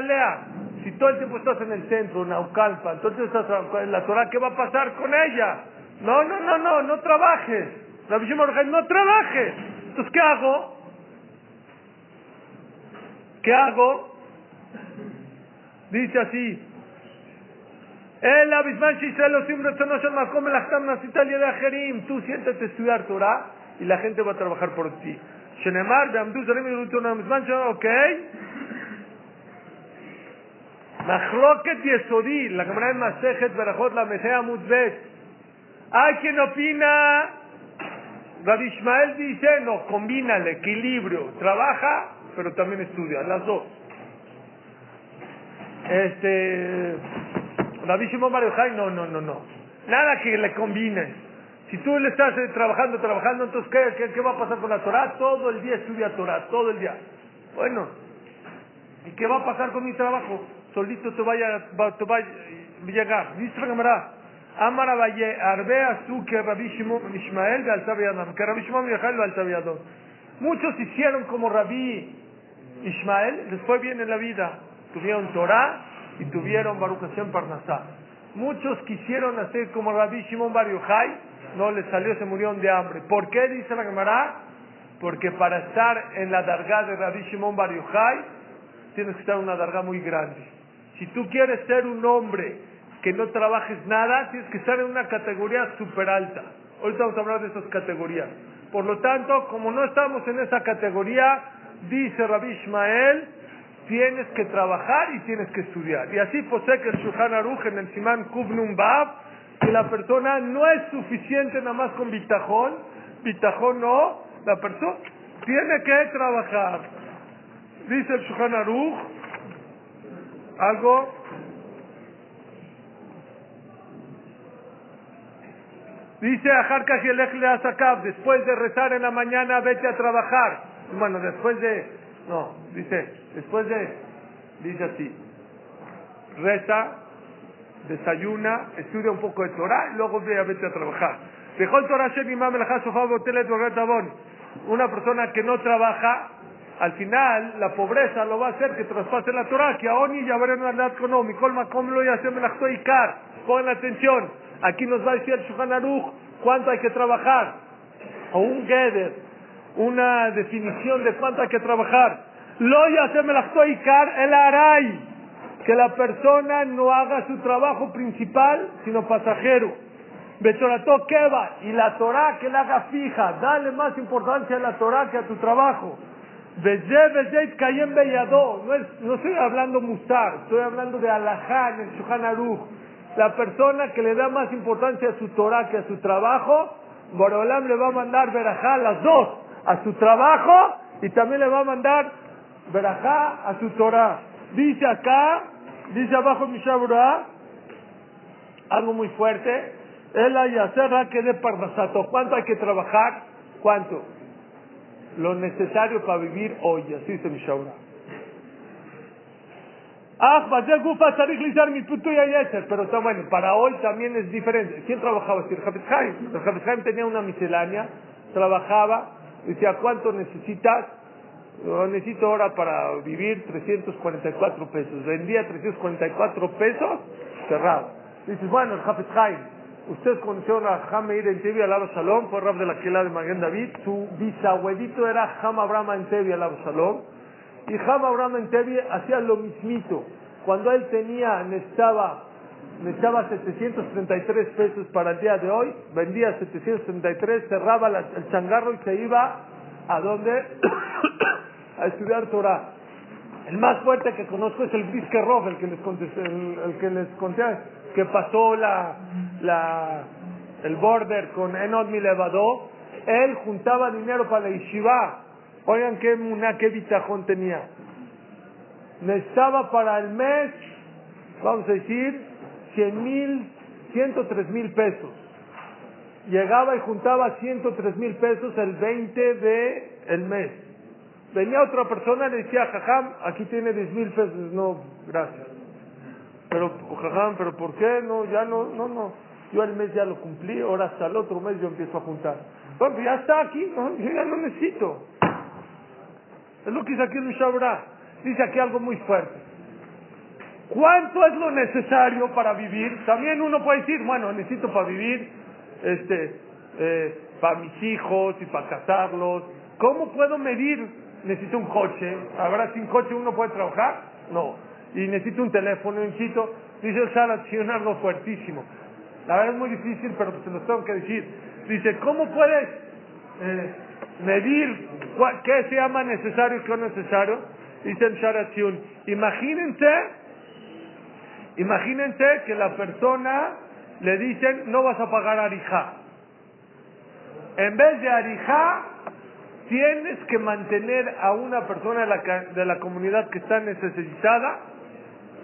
Lea, si todo el tiempo estás en el centro, en Naucalpa, entonces estás en la Torah, ¿qué va a pasar con ella? No, no, no, no, no trabajes. La visión no trabajes. Entonces, ¿qué hago? ¿Qué hago? Dice así, Abisman Israel siempre no se más come las camas Italia de Ajerim. Tú siéntate a estudiar Torah y la gente va a trabajar por ti. Beamdu, Zarim, Yerutun, Abisman, ok. Machloket Yesodi, la cámara de Masejet, Berajot, la Mesea Mutbet. Hay quien opina, Rabbi Ishmael dice, no, combina el equilibrio, trabaja, pero también estudia, las dos. Este, Rabbi Shimon Bar Yochai, no, no, no, no. Nada que le combine. Si tú le estás eh, trabajando, trabajando, entonces ¿qué, ¿qué, qué, va a pasar con la Torah? Todo el día estudia Torah, todo el día. Bueno, ¿y qué va a pasar con mi trabajo? Solito te vaya, va, te va a llegar. Dice la cámara, Amara Valle, Arbe Azu que Rabbi Shimon Ishmael de Altaviadam, que Rabbi Shimon Yochai de Altaviadam. Muchos hicieron como Rabbi fue bien en la vida. Tuvieron Torah, y tuvieron Baruch Hashem Parnasá. Muchos quisieron hacer como Rabbi Shimon Bar Yochai, no les salió, se murieron de hambre. ¿Por qué dice la Gemara? Porque para estar en la dargá de Rabbi Shimon Bar Yochai, tienes que estar en una dargá muy grande. Si tú quieres ser un hombre que no trabajes nada, tienes que estar en una categoría super alta. Ahorita vamos a hablar de esas categorías. Por lo tanto, como no estamos en esa categoría, dice Rabbi Ishmael, tienes que trabajar y tienes que estudiar. Y así posee que el Shulchan Aruch en el Simán Kubnum Bab, que la persona no es suficiente nada más con bitajón, bitajón no, la persona tiene que trabajar. Dice el Shulchan Aruch, algo Dice Ajarka le Asakab, después de rezar en la mañana, vete a trabajar. Bueno, después de, no, dice, después de, dice así, reza, desayuna, estudia un poco de Torah y luego vete a trabajar. Dejó el Torah Shem Imam Una persona que no trabaja, al final la pobreza lo va a hacer que traspase la Torah, que a Oni ya verán una con mi colma lo y y car. Pongan atención, aquí nos va a decir el Shulchan Aruch cuánto hay que trabajar, o un Geder, una definición de cuánto hay que trabajar. Lo ya se me la el aray, que la persona no haga su trabajo principal, sino pasajero. Betorato va y la Torah que la haga fija, dale más importancia a la Torah que a tu trabajo. No, es, no estoy hablando musar, estoy hablando de alajá en el Shuhan Aruch. La persona que le da más importancia a su Torah que a su trabajo, Borolam le va a mandar verajá las dos, a su trabajo y también le va a mandar verajá a su Torah. Dice acá, dice abajo Mishabura, algo muy fuerte, el ayacerra que de parnasato. ¿Cuánto hay que trabajar? ¿Cuánto? Lo necesario para vivir hoy, así dice Mishabura. Ah, pero está bueno, para hoy también es diferente. ¿Quién trabajaba así? El El tenía una miscelánea, trabajaba, decía, ¿cuánto necesitas? necesito ahora para vivir 344 pesos. Vendía 344 pesos, cerrado. Dices, bueno, el Jafet ustedes conocieron a Jameir en Tevi, alaba Shalom, fue Rab de la Kela de Maguen David, su bisabuelito era Jam Abraham en Tevi, alaba Shalom, y Jam Abraham en Tevi hacía lo mismito. Cuando él tenía, necesitaba, necesitaba 733 pesos para el día de hoy, vendía 733, cerraba el changarro y se iba a donde? <coughs> a estudiar Torah. El más fuerte que conozco es el Brisker el que les conté, el, que les conté, que pasó la, la, el border con Enod Milevadó. Él juntaba dinero para la yeshiva. Oigan qué muna, tenía. Necesitaba para el mes, vamos a decir, 100 mil, 103 mil pesos. Llegaba y juntaba 103 mil pesos el 20 de el mes. Venía otra persona y le decía, Jajam, aquí tiene 10 mil pesos. No, gracias. Pero, Jajam, ¿pero por qué? No, ya no, no, no. Yo el mes ya lo cumplí, ahora hasta el otro mes yo empiezo a juntar. Bueno, ya está aquí, yo ya no necesito. Es lo que dice aquí el. Dice aquí algo muy fuerte. ¿Cuánto es lo necesario para vivir? También uno puede decir, bueno, necesito para vivir, este, eh, para mis hijos y para casarlos. ¿Cómo puedo medir necesito un coche. ¿Habrá sin coche uno puede trabajar? No. Y necesito un teléfono, necesito... Dice el Sharatzion algo fuertísimo. La verdad es muy difícil, pero se los tengo que decir. Dice, ¿cómo puedes eh, medir qué se llama necesario y qué no es necesario? Dice el Sharatzion, imagínense, imagínense que la persona le dicen, no vas a pagar arijá. En vez de arijá, tienes que mantener a una persona de la, de la comunidad que está necesitada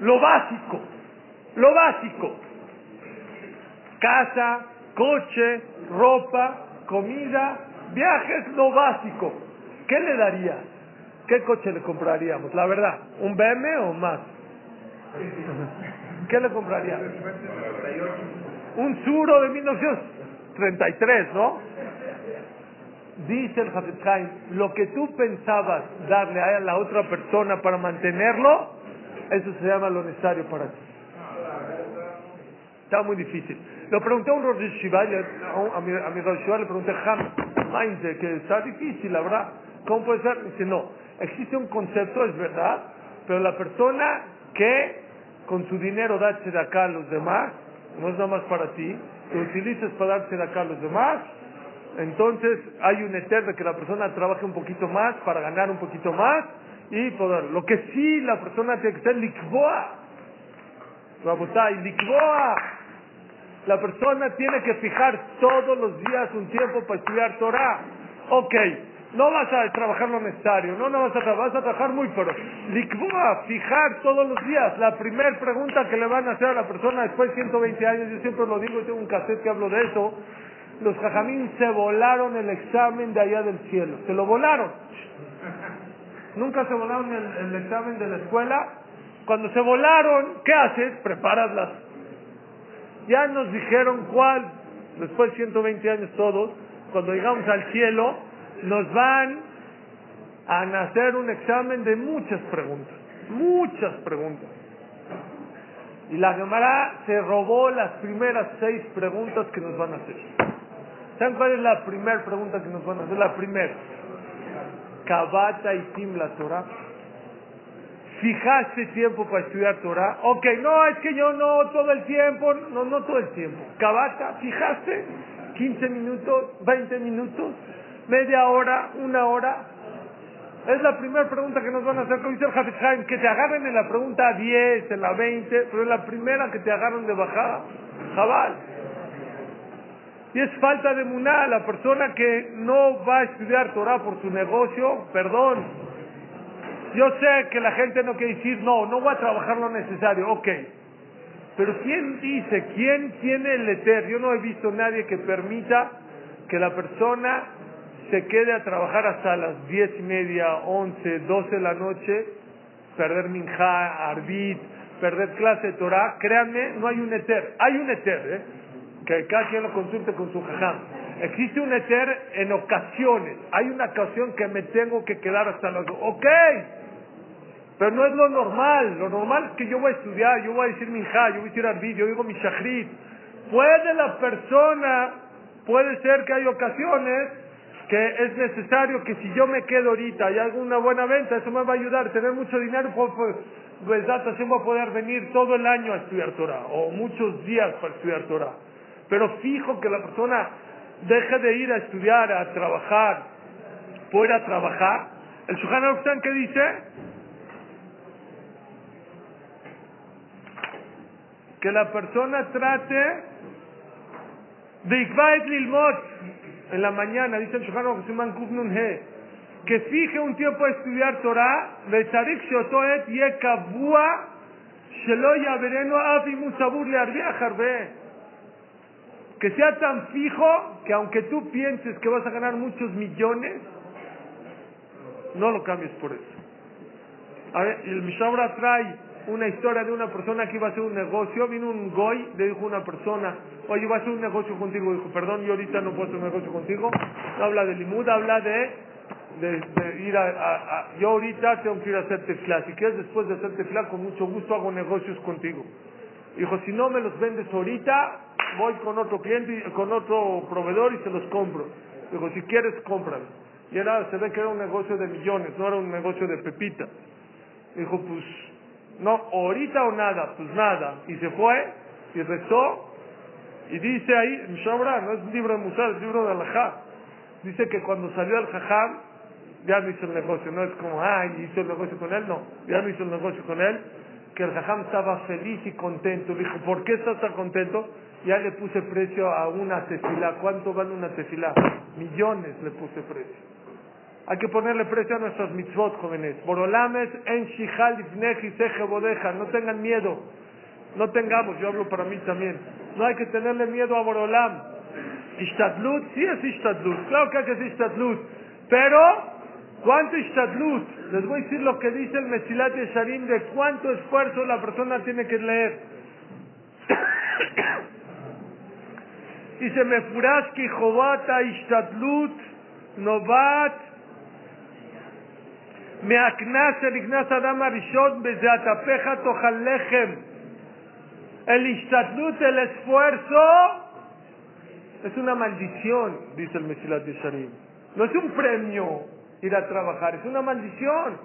lo básico, lo básico. Casa, coche, ropa, comida, viajes, lo básico. ¿Qué le daría? ¿Qué coche le compraríamos? La verdad, ¿un BM o más? <laughs> ¿Qué le compraría? Un Suro de 1933, ¿no? Dice el Hafez lo que tú pensabas darle a la otra persona para mantenerlo, eso se llama lo necesario para ti. Está muy difícil. Lo pregunté a un Rosh Shiva, a mi, a mi Rosh le pregunté, Ham, que está difícil, verdad. ¿Cómo puede ser? Dice, no, existe un concepto, es verdad, pero la persona que con su dinero da acá a los demás, no es nada más para ti, lo utilizas para de acá a los demás, entonces hay un eter de que la persona trabaje un poquito más para ganar un poquito más y poder. Lo que sí la persona tiene que ser likboa. y likboa. La persona tiene que fijar todos los días un tiempo para estudiar Torah. Ok, no vas a trabajar lo necesario, no, no vas a trabajar, vas a trabajar muy, pero likboa, fijar todos los días. La primera pregunta que le van a hacer a la persona después de 120 años, yo siempre lo digo, tengo un cassette que hablo de eso, los jajamín se volaron el examen de allá del cielo. Se lo volaron. Nunca se volaron el, examen de la escuela. Cuando se volaron, ¿qué haces? Preparaslas. Ya nos dijeron cuál, después de 120 años todos, cuando llegamos al cielo, nos van a hacer un examen de muchas preguntas. Muchas preguntas. Y la Gemara se robó las primeras seis preguntas que nos van a hacer. ¿Saben cuál es la primera pregunta que nos van a hacer? La primera. Kabata y Tim la Torah. ¿Fijaste tiempo para estudiar Torah? Ok, no, es que yo no todo el tiempo, no, no todo el tiempo. Kabata, ¿fijaste? 15 minutos, 20 minutos, media hora, una hora. Es la primera pregunta que nos van a hacer. Como dice que te agarren en la pregunta 10, en la 20, pero en la primera que te agarran de bajada. Jabal. Y es falta de muná. La persona que no va a estudiar Torah por su negocio, perdón. Yo sé que la gente no quiere decir, no, no voy a trabajar lo necesario. Ok. Pero ¿quién dice? ¿Quién tiene el eter? Yo no he visto nadie que permita que la persona se quede a trabajar hasta las diez y media, once, doce de la noche, perder minja, arbit, perder clase de Torah. Créanme, no hay un eter. Hay un eter, ¿eh? que cada quien lo consulte con su jajam. Existe un eter en ocasiones. Hay una ocasión que me tengo que quedar hasta las... Ok, pero no es lo normal. Lo normal es que yo voy a estudiar, yo voy a decir mi hija, yo voy a tirar vídeo, yo digo mi shahrit. Puede la persona, puede ser que hay ocasiones que es necesario que si yo me quedo ahorita y hago una buena venta, eso me va a ayudar. Tener mucho dinero, pues, pues, así voy a poder venir todo el año a estudiar Torah, o muchos días para estudiar Torah. Pero fijo que la persona deje de ir a estudiar, a trabajar, pueda trabajar. El Shuhan que dice que la persona trate de Ikvaet Lilmot en la mañana, dice el Shuhan Arukhtan que fije un tiempo a estudiar Torah, וצריך שאותו עת יהיה קבוע שלא יעברנו אף אם הוא סבור להרוויח que sea tan fijo que aunque tú pienses que vas a ganar muchos millones, no lo cambies por eso. A ver, el Mishabra trae una historia de una persona que iba a hacer un negocio, vino un goy, le dijo una persona, oye, voy a hacer un negocio contigo, dijo, perdón, yo ahorita no puedo hacer un negocio contigo, no habla de limud, habla de, de, ir a, yo ahorita tengo que ir a hacer tefla, si quieres después de hacer tefla, con mucho gusto hago negocios contigo. Dijo, si no me los vendes ahorita, voy con otro cliente, con otro proveedor y se los compro. Dijo, si quieres, cómpralo. Y era, se ve que era un negocio de millones, no era un negocio de pepita. Dijo, pues, No, ahorita o nada, pues nada. Y se fue y rezó. Y dice ahí, en Shobra, no es un libro de Musa, es libro de Alajá. Dice que cuando salió al Jajam, ya no hizo el negocio. No es como, ay, hizo el negocio con él. No, ya no hizo el negocio con él. Que el Jajam estaba feliz y contento. Dijo, ¿por qué estás tan contento? Ya le puse precio a una tefilá. ¿Cuánto vale una tefilá? Millones le puse precio. Hay que ponerle precio a nuestras mitzvot, jóvenes. Borolames en shihal bodeja. No tengan miedo. No tengamos, yo hablo para mí también. No hay que tenerle miedo a Borolam. Ishtadlut, sí es Ishtadlut. Claro que es Ishtadlut. Pero, ¿cuánto Ishtadlut? Les voy a decir lo que dice el Mesilat Sharim de cuánto esfuerzo la persona tiene que leer. <coughs> dice, Mefuraski Jobata Ishtadlut Novat מהקנס שנכנס אדם הראשון בזה התהפך תאכל לחם. El ishtadlut, el esfuerzo, es una maldición, dice el Mesilat de Sharim. No es un premio ir a trabajar, es una maldición.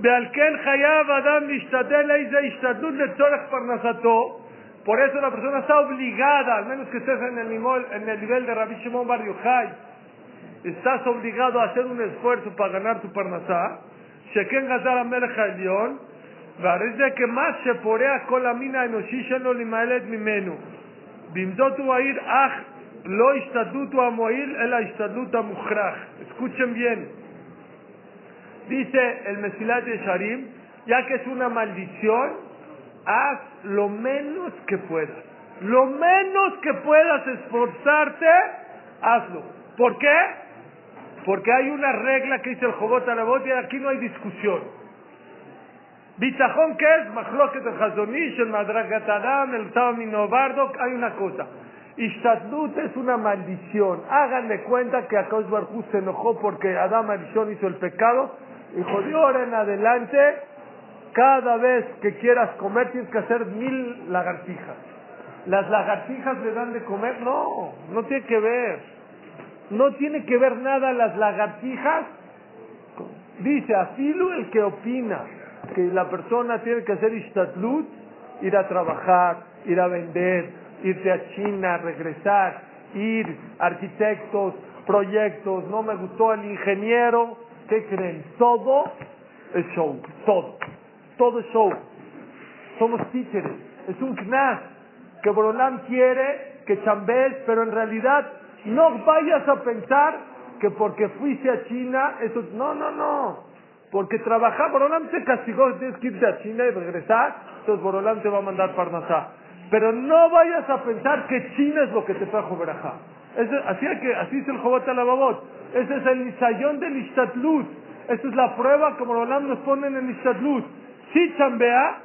ועל כן חייב אדם להשתדל איזה השתדלות לצורך פרנסתו. Por eso la persona está obligada, al menos que estés en el nivel, en el nivel de Rabbi Shimon Bar Yochai, estás obligado a hacer un esfuerzo para ganar tu parnasá. Sheken Gazar Amelja Elión, parece que más se porea con la mina enoshishen limaelet mimenu. Bimdotu air ach, lo istatutu amoil, el istatutu amujraj. Escuchen bien. Dice el Mesilat de Sharim, ya que es una maldición, haz lo menos que puedas. Lo menos que puedas esforzarte, hazlo. ¿Por qué? Porque hay una regla que dice el Jobot Alabot y aquí no hay discusión. Bitajón, ¿qué es? Mahloket el Hazonish, el Madragat Adam, el Tamino Bardok, hay una cosa. Ishtadlut es una maldición. Háganle cuenta que Akash Barjú se enojó porque Adam Arishon hizo el pecado. Y de ahora en adelante, cada vez que quieras comer tienes que hacer mil lagartijas. ¿Las lagartijas le dan de comer? No, no tiene que ver. No tiene que ver nada las lagartijas. Dice, así el que opina que la persona tiene que hacer istatlut, ir a trabajar, ir a vender, irse a China, regresar, ir, arquitectos, proyectos, no me gustó el ingeniero, ¿qué creen? Todo es show, todo, todo es show. Somos títeres, es un knas que Borolam quiere que chambees, pero en realidad no vayas a pensar que porque fuiste a China, eso, no, no, no. Porque trabajar, Borolam te castigó, tienes que irte a China y regresar, entonces Borolam te va a mandar Parnasá. Pero no vayas a pensar que China es lo que te trajo Berajá. así, que, así es el Jobat Alababot. Ese es el Nisayón del Ishtatlut. Esa es la prueba que Borolam nos pone en el Ishtatlut. Si chambea,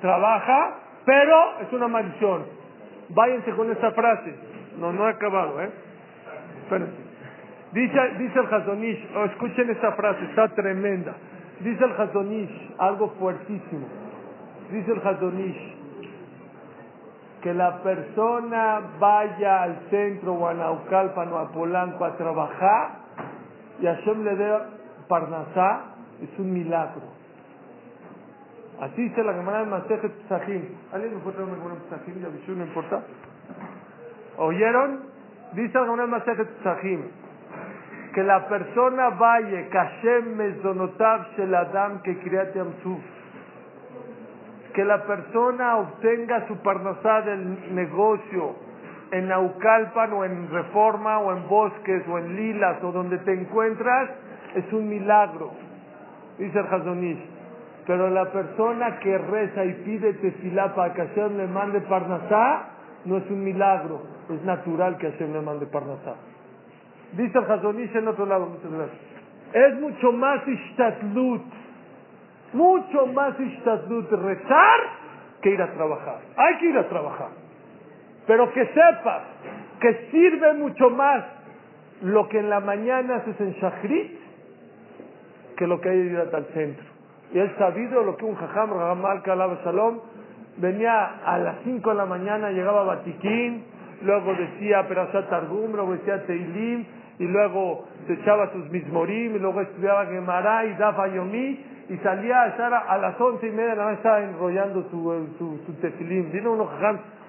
trabaja, pero es una maldición. Váyanse con esta frase. No, no he acabado, ¿eh? Espérense. Dice, dice el Hazonish, oh, escuchen esta frase, está tremenda. Dice el Hazonish, algo fuertísimo. Dice el Hazonish, que la persona vaya al centro o a Naucalpan o a Polanco a trabajar y Hashem le dé Parnasá, es un milagro. Así dice la Gemara de Masejet Psahim. ¿Alguien me puede traer una Gemara Psahim? Ya no importa. ¿Oyeron? Dice de Masejet Psahim que la persona vaya, Kashem Mezonotav Shel Adam que Amsuf, que la persona obtenga su parnasá del negocio en Naucalpan o en Reforma o en Bosques o en Lilas o donde te encuentras, es un milagro, dice el Hazonish. Pero la persona que reza y pide tefilá para que Hashem le mande parnasá, no es un milagro, es natural que Hashem le mande parnasá. Dice el Hazonish en otro lado, muchas gracias. Es mucho más ishtatlut, mucho más ishtatlut rezar que ir a trabajar. Hay que ir a trabajar. Pero que sepas que sirve mucho más lo que en la mañana haces en Shachrit que lo que hay ir al centro. Y él sabido lo que un jajam, Rahamal Kalab Shalom, venía a las 5 de la mañana, llegaba a Batiquín, luego decía Perashat Targum, luego decía Teilim, y luego se echaba sus mismorim, y luego estudiaba Gemara y daba Yomi, y salía a estar a, las once y media, nada más estaba enrollando su, su, su tefilín. Vino uno,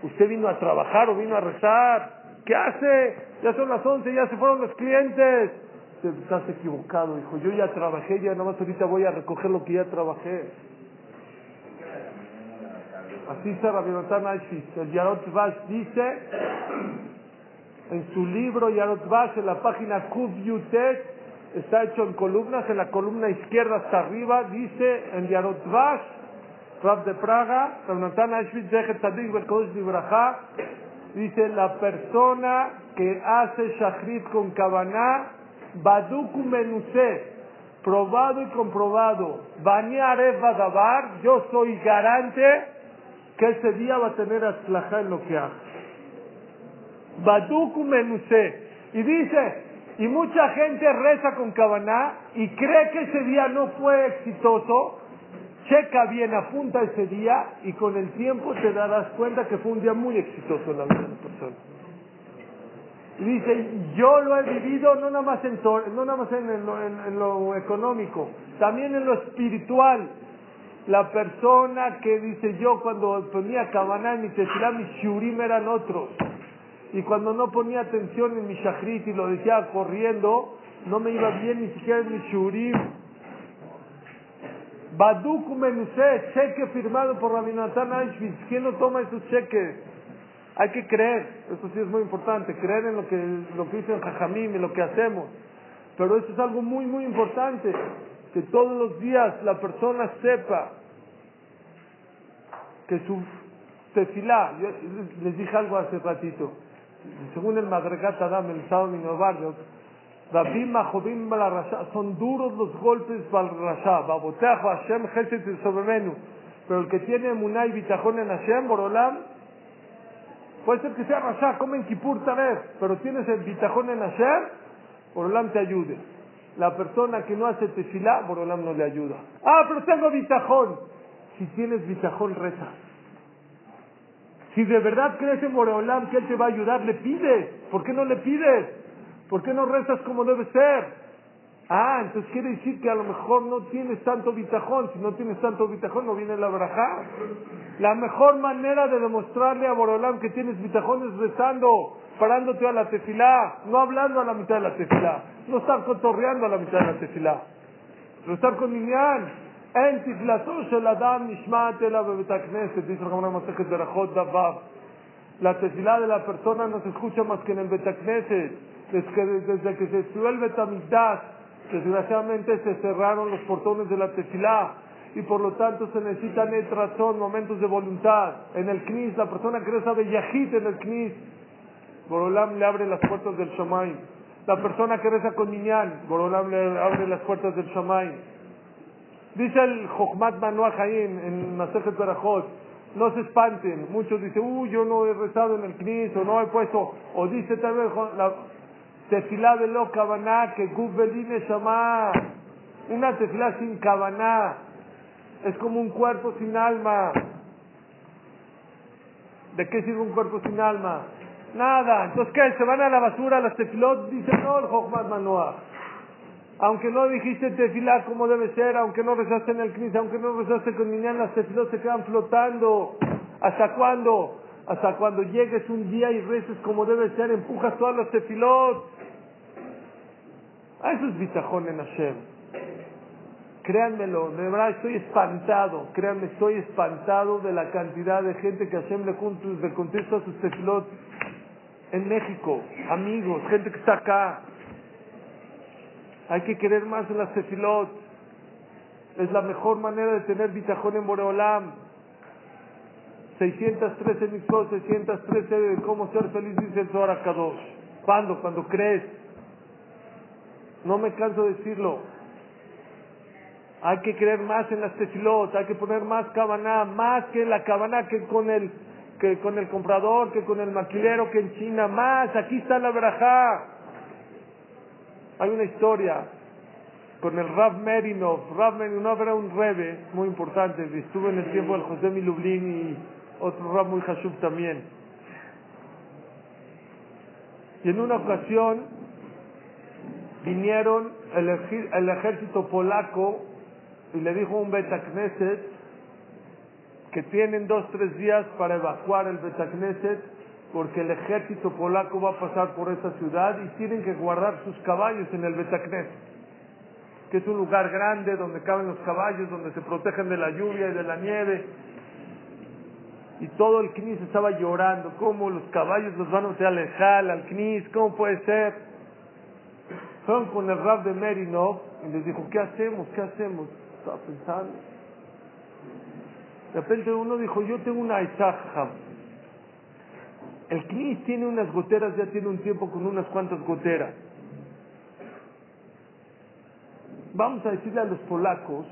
usted vino a trabajar o vino a rezar. ¿Qué hace? Ya son las once, ya se fueron los clientes. Estás equivocado, hijo. Yo ya trabajé, ya nada más ahorita voy a recoger lo que ya trabajé. Así dice Rabbi El Yarot Vash dice en su libro Yarot Vash, en la página Yutet, está hecho en columnas, en la columna izquierda hasta arriba, dice en Yarot Vash, Rab de Praga, Rabbi Ashvit Zehet Tzadik Berkodesh Libraja, dice la persona que hace Shachrit con Kavaná, Baduku Menuse, probado y comprobado, Bañaref Badabar, yo soy garante que ese día va a tener aslajá en lo que haga. Baduku. Y dice, y mucha gente reza con Kabaná y cree que ese día no fue exitoso. Checa bien, apunta ese día y con el tiempo te darás cuenta que fue un día muy exitoso en la vida de la persona. Y dice, yo lo he vivido no nada más en, no nada más en, en lo económico, también en lo espiritual la persona que dice yo cuando ponía cabaná en mi tefilá, mis shurim eran otros. Y cuando no ponía atención en mi shachrit y lo decía corriendo, no me iba bien ni siquiera en mi shurim. Baduk Menuse, cheque firmado por Rabinatán Auschwitz. ¿Quién no toma esos cheques? Hay que creer, eso sí es muy importante, creer en lo que, lo que dicen Jajamim, en lo que hacemos. Pero eso es algo muy, muy importante que todos los días la persona sepa que su tefilá, yo les dije algo hace ratito, según el Madregat Adam, el Rasha, son duros los golpes para Rasha, Baboteajo Hashem Chesed sobre pero el que tiene Munay Bitajón en Hashem, Borolam, puede ser que sea Rasha, come en Kippur vez, pero tienes el Bitajón en Hashem, Borolam te ayude. La persona que no hace tefilá, Borolam no le ayuda. Ah, pero tengo bitajón. Si tienes bitajón, reza. Si de verdad crees en Borolam que Él te va a ayudar, le pides. ¿Por qué no le pides? ¿Por qué no rezas como debe ser? Ah, entonces quiere decir que a lo mejor no tienes tanto bitajón. Si no tienes tanto bitajón, no viene la braja. La mejor manera de demostrarle a Borolam que tienes bitajón es rezando, parándote a la tefilá, no hablando a la mitad de la tefilá, no estar cotorreando a la mitad de la tefilá, no estar con niñán. En תפלתו של אדם נשמעת אלא בבית הכנסת, dice el Berajot La tefilá de la persona no se escucha más que en el Betacneset. Desde que, desde que se estudió el Betamigdash, desgraciadamente se cerraron los portones de la tefilá y por lo tanto se necesitan etrazón, momentos de voluntad. En el Knis, la persona que reza de Yahid en el Knis, Borolam le abre las puertas del Shamay. La persona que reza con Minyan, Borolam le abre las puertas del Shamay. Dice el Jochmat Manuach ahí en, Masejet Berajot, no se espanten. Muchos dicen, uy, yo no he rezado en el Knis, o no he puesto, o dice tal vez la tefilá de lo kabaná, que guf beline shama. Una tefilá sin kabaná es como un cuerpo sin alma. ¿De qué sirve un cuerpo sin alma? Nada. Entonces, ¿qué? ¿Se van a la basura las tefilot? Dice, no, el Jochmat Manuach aunque no dijiste tefilá como debe ser, aunque no rezaste en el knis, aunque no rezaste con niñán, las tefilot se quedan flotando. ¿Hasta cuándo? Hasta cuando llegues un día y reces como debe ser, empujas todas las tefilot. A eso es bitajón en Hashem. Créanmelo, de verdad estoy espantado, créanme, estoy espantado de la cantidad de gente que Hashem le contesta sus tefilot en México, amigos, gente que está acá, hay que querer más en las tefilot. Es la mejor manera de tener bitajón en Boreolam. 613 mitzvot, 613 de cómo ser feliz, dice el Zohar Kadosh. ¿Cuándo? Cuando crees. No me canso de decirlo. Hay que creer más en las tefilot, hay que poner más cabaná, más que la cabaná que con el que con el comprador, que con el maquilero, que en China, más. Aquí está la verajá. Hay una historia con el Rav Merinov. Rav Merinov era un rebe muy importante. Estuvo en el tiempo del José Milublin y otro Rav muy hashub también. Y en una ocasión vinieron el, ejército polaco y le dijo un Betacneset que tienen dos, tres días para evacuar el Betacneset porque el ejército polaco va a pasar por esa ciudad y tienen que guardar sus caballos en el Betacneset, que es un lugar grande donde caben los caballos, donde se protegen de la lluvia y de la nieve. Y todo el Knis estaba llorando, ¿cómo los caballos los van a alejar al Knis? ¿Cómo puede ser? Fueron con el rab de Merinov y les dijo, ¿qué hacemos? ¿Qué hacemos? Estaba pensando. De repente uno dijo, yo tengo una Isaac El Knis tiene unas goteras, ya tiene un tiempo con unas cuantas goteras. Vamos a decirle a los polacos,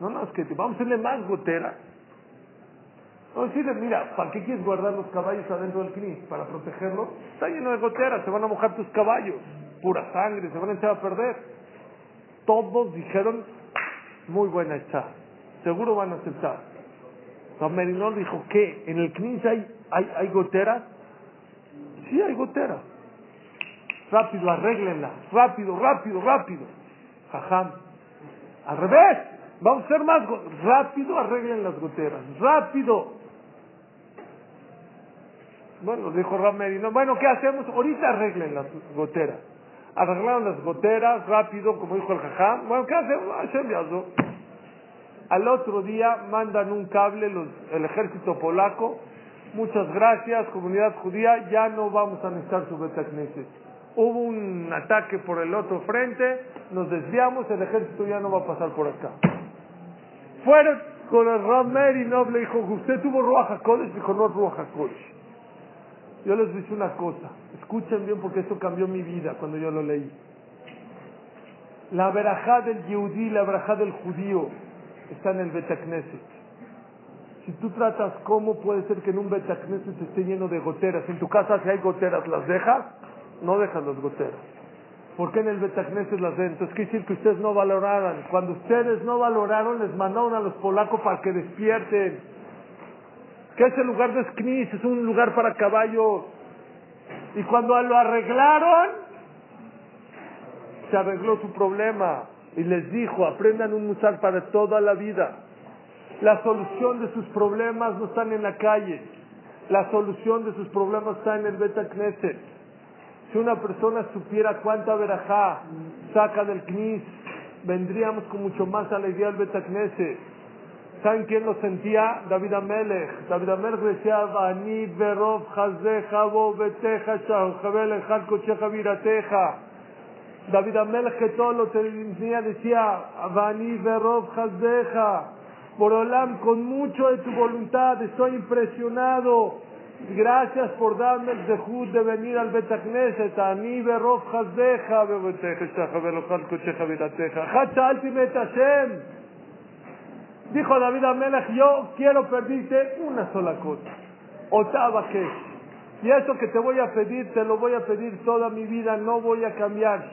no, no, es que vamos a hacerle más goteras. Vamos a decirle, mira, ¿para qué quieres guardar los caballos adentro del Knis? ¿Para protegerlos? Está lleno de goteras, se van a mojar tus caballos. Pura sangre, se van a echar a perder. Todos dijeron, muy buena está. Seguro van a aceptar. San Merinol dijo, ¿qué? ¿En el Knis hay, hay, hay goteras? Sí, hay goteras. Rápido, arréglenla. Rápido, rápido, rápido. Jajam. Al revés. Vamos a hacer más. Rápido, arreglen las goteras. Rápido. Bueno, dijo Ramerino, bueno, ¿qué hacemos? Ahorita arreglen las goteras. Arreglaron las goteras rápido, como dijo el jajam. Bueno, ¿qué hacemos? Ah, Al otro día mandan un cable los, el ejército polaco. Muchas gracias, comunidad judía. Ya no vamos a necesitar su Betacneset. Hubo un ataque por el otro frente, nos desviamos, el ejército ya no va a pasar por acá. Fueron con el Ramer y no le dijo, ¿usted tuvo Ruach HaKodesh? Dijo, no, Ruach HaKodesh. Yo les dice una cosa, escuchen bien porque esto cambió mi vida cuando yo lo leí. La verajá del Yehudí, la verajá del judío, está en el Betacneset. Si tú tratas cómo puede ser que en un Betacneset esté lleno de goteras, en tu casa si hay goteras, ¿las dejas? No dejas las goteras. ¿Por qué en el Betacneset las den? Entonces, ¿qué decir que ustedes no valoraran? Cuando ustedes no valoraron, les mandaron a los polacos para que despierten que ese lugar de Sknis es un lugar para caballos. Y cuando lo arreglaron, se arregló su problema y les dijo, aprendan un musar para toda la vida. La solución de sus problemas no están en la calle. La solución de sus problemas está en el Beta Knesset. Si una persona supiera cuánta verajá saca del Knis, vendríamos con mucho más alegría al Beta Knesset. ¿Saben quién lo sentía? David Amelech. David Amelech decía, chazeja bo beteja David todo lo tenía decía, Vani verov chazeja. Borolam, con mucho de tu voluntad, estoy impresionado. Gracias por darme el dejud de venir al Betacneset. Ani verov Hashem. Dijo David Amelech, yo quiero pedirte una sola cosa. Otava que y eso que te voy a pedir, te lo voy a pedir toda mi vida, no voy a cambiar.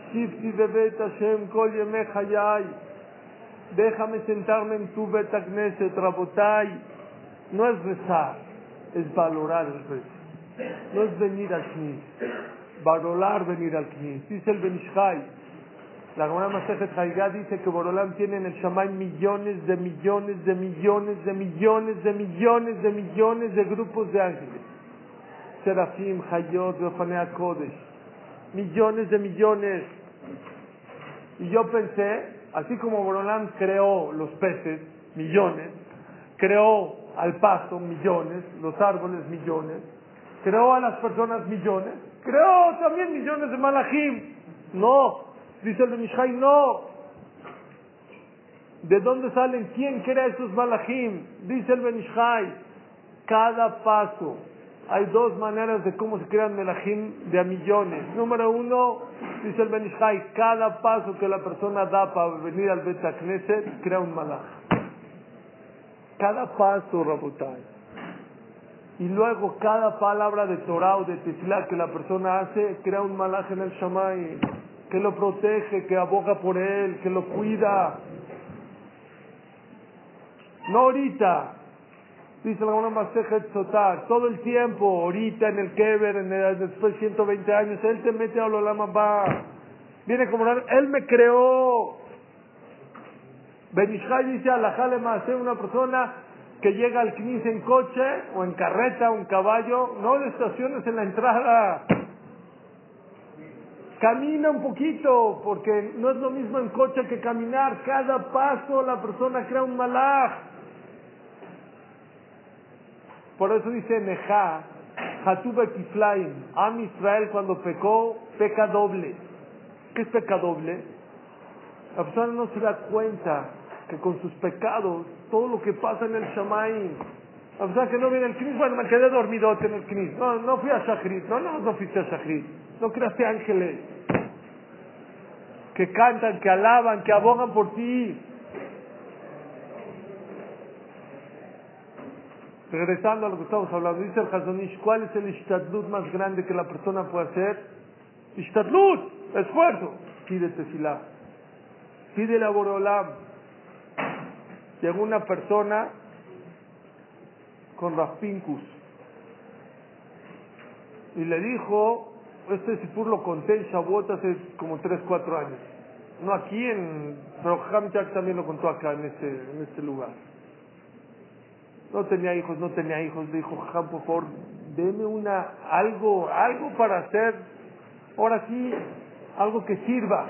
Déjame sentarme en tu betagneset, Rabotai. No es rezar, es valorar el rezo. No es venir al Knis, valorar venir al Knis. Dice el Benishai, la Gemara Masejet Haigá dice que Borolam tiene en el Shamay millones de millones de millones de millones de millones de millones de grupos de ángeles. Serafim, Hayot, Yofanea Kodesh. Millones de millones. Y yo pensé, así como Borolam creó los peces, millones, creó al pasto, millones, los árboles, millones, creó a las personas, millones, creó también millones de malachim. No, Dice el Benishai, no. ¿De dónde salen? ¿Quién crea esos malachim? Dice el Benishai, cada paso. Hay dos maneras de cómo se crean melachim de a millones. Número uno, dice el Benishai, cada paso que la persona da para venir al Bet Knesset, crea un malach. Cada paso, Rabotai. Y luego cada palabra de Torah o de Tefilá que la persona hace, crea un malach en el Shamay que lo protege, que aboga por él, que lo cuida. No ahorita, dice la Masejet Sotar, todo el tiempo, ahorita en el Keber, en el, después de 120 años, él te mete a Ololama va. Viene como él me creó. Benishai dice alajale más una persona que llega al Knis en coche o en carreta o en caballo, no de estaciones en la entrada. Camina un poquito, porque no es lo mismo en coche que caminar. Cada paso la persona crea un malaj. Por eso dice Neja, Hatube Kiflaim, Am Israel cuando pecó, peca doble. ¿Qué es peca doble? La persona no se da cuenta que con sus pecados, todo lo que pasa en el Shamay, la persona que no viene al Knis, bueno, me quedé dormido en el Knis, no, no fui a Shachrit, no, no, no fuiste a Shachrit, no creaste ángeles que cantan, que alaban, que abogan por ti. Regresando a lo que estamos hablando, dice el Hazonish, ¿cuál es el ishtadlut más grande que la persona puede hacer? Ishtadlut, esfuerzo. Pide tefilá. Pide la Boreolam. Llegó una persona con Rafincus y le dijo, este Sipur lo conté en Shavuot hace como 3, 4 años. No aquí, en, pero Hamchak también lo contó acá en este, en este lugar. No tenía hijos, no tenía hijos. Le dijo, Ham, por favor, deme una, algo, algo para hacer. Ahora sí, algo que sirva.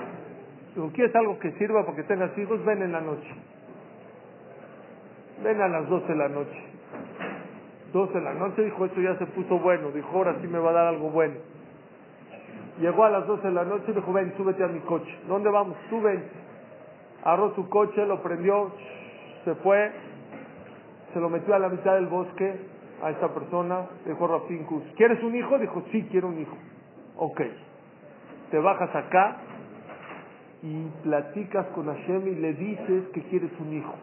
Digo, ¿quieres algo que sirva para que tengas hijos? Ven en la noche. Ven a las 12 de la noche. 12 de la noche, dijo, esto ya se puso bueno. Dijo, ahora sí me va a dar algo bueno. Llegó a las 12 de la noche y dijo, ven, súbete a mi coche. ¿Dónde vamos? Tú ven. Agarró su coche, lo prendió, se fue, se lo metió a la mitad del bosque a esta persona, dijo Rafincus, ¿quieres un hijo? Dijo, sí, quiero un hijo. Ok, te bajas acá y platicas con Hashem y le dices que quieres un hijo.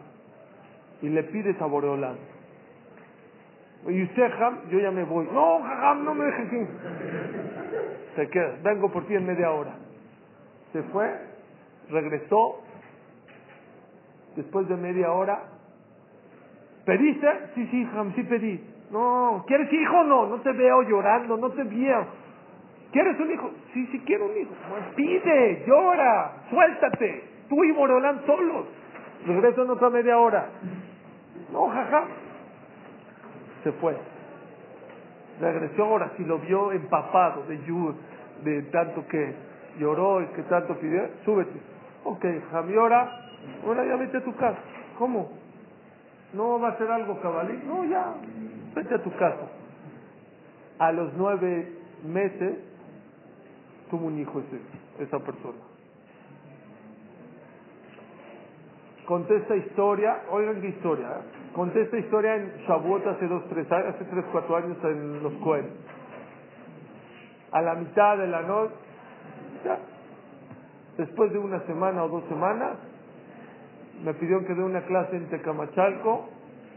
Y le pides a Boreolán. Y usted, Ham, yo ya me voy. No, Ham, no me dejes aquí. Se queda, vengo por ti en media hora. Se fue, regresó. Después de media hora, ¿pediste? Sí, sí, Ham, sí pedí. No, ¿quieres hijo? No, no te veo llorando, no te veo. ¿Quieres un hijo? Sí, sí quiero un hijo. Pues pide, llora, suéltate. Tú y Borolán solos. Regreso en otra media hora. No, jaja. Se fue. Regresó ahora, si lo vio empapado de yud, de tanto que lloró y que tanto pidió, súbete. Ok, Jamiora, ahora ya vete a tu casa. ¿Cómo? ¿No va a ser algo cabalí? No, ya, vete a tu casa. A los nueve meses tuvo un hijo ese, esa persona. Conté esta historia, oigan qué historia, ¿eh? conté esta historia en Shavuot hace dos, tres hace tres, cuatro años en los Cohen. A la mitad de la noche, ya, después de una semana o dos semanas, me pidieron que dé una clase en Tecamachalco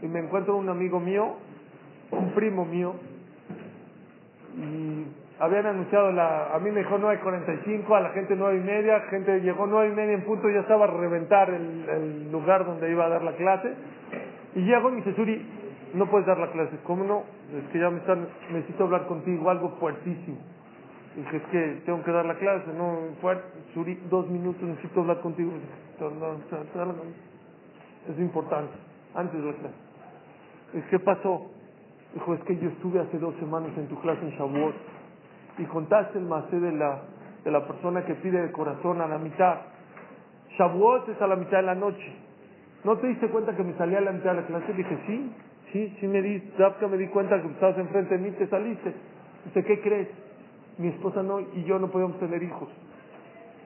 y me encuentro un amigo mío, un primo mío, y habían anunciado la, a mí me dijo 9.45, a la gente nueve y media, gente llegó nueve y media en punto, ya estaba a reventar el, el lugar donde iba a dar la clase, y llego y me dice, Suri, no puedes dar la clase, ¿cómo no? Es que ya me están, necesito hablar contigo, algo fuertísimo. Y dije, es que tengo que dar la clase, no, fuerte, Suri, dos minutos, necesito hablar contigo. Es importante, antes de la. Es ¿qué pasó? Dijo, es que yo estuve hace dos semanas en tu clase en Shavuot y contaste el macé de la, de la persona que pide el corazón a la mitad. Shavuot es a la mitad de la noche. ¿No te diste cuenta que me salía a la mitad de la clase? Dije, sí, sí, sí me di, que me di cuenta que estabas enfrente de mí, te saliste. Dice, ¿qué crees? Mi esposa no y yo no podíamos tener hijos.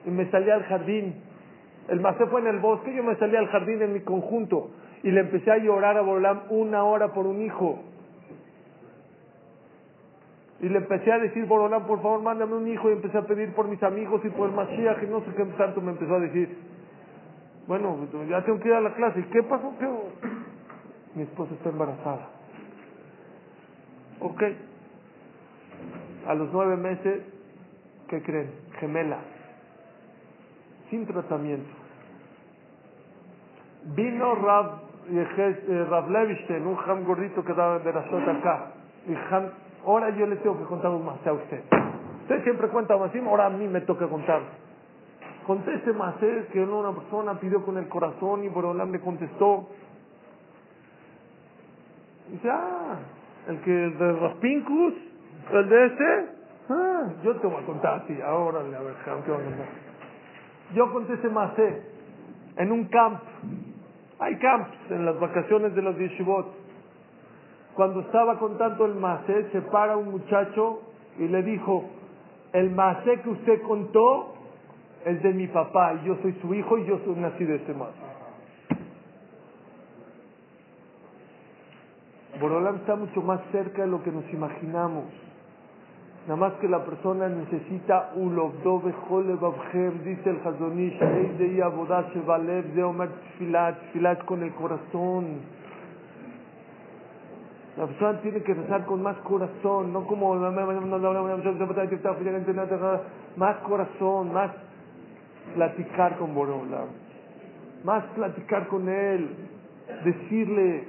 Me salí al jardín. El macé fue en el bosque, yo me salí al jardín en mi conjunto. Y le empecé a llorar a Bolam una hora por un hijo. Y le empecé a decir, Borolán, por favor, mándame un hijo. Y empecé a pedir por mis amigos y por el Mashiach, y no sé qué tanto me empezó a decir. Bueno, ya tengo que ir a la clase. ¿Y qué pasó? ¿Qué? Mi esposa está embarazada. Ok. A los nueve meses, ¿qué creen? Gemela. Sin tratamiento. Vino Rav, eh, Rav Levishten, un jam gordito que daba la acá. Y jam Ahora yo le tengo que contar un más a usted. Usted siempre cuenta más, ahora a mí me toca contar. Conté ese Masé que una persona pidió con el corazón y Borolam le contestó. Dice, ah, el que de los Pincus, el de este, ah, yo te voy a contar a ti, ahora a ver, ¿qué va a contar? Yo conté ese Masé en un camp. Hay camps en las vacaciones de los yeshivot. Cuando estaba contando el Masé, se para un muchacho y le dijo, el Masé que usted contó es de mi papá y yo soy su hijo y yo soy nacido de ese Masé. Borolam está mucho más cerca de lo que nos imaginamos. Nada más que la persona necesita ulovdo dice el Hazonish, de Valev, de Omer Tfilat, con el corazón. La persona tiene que rezar con más corazón, no como más corazón, más platicar con Borolam, más platicar con él, decirle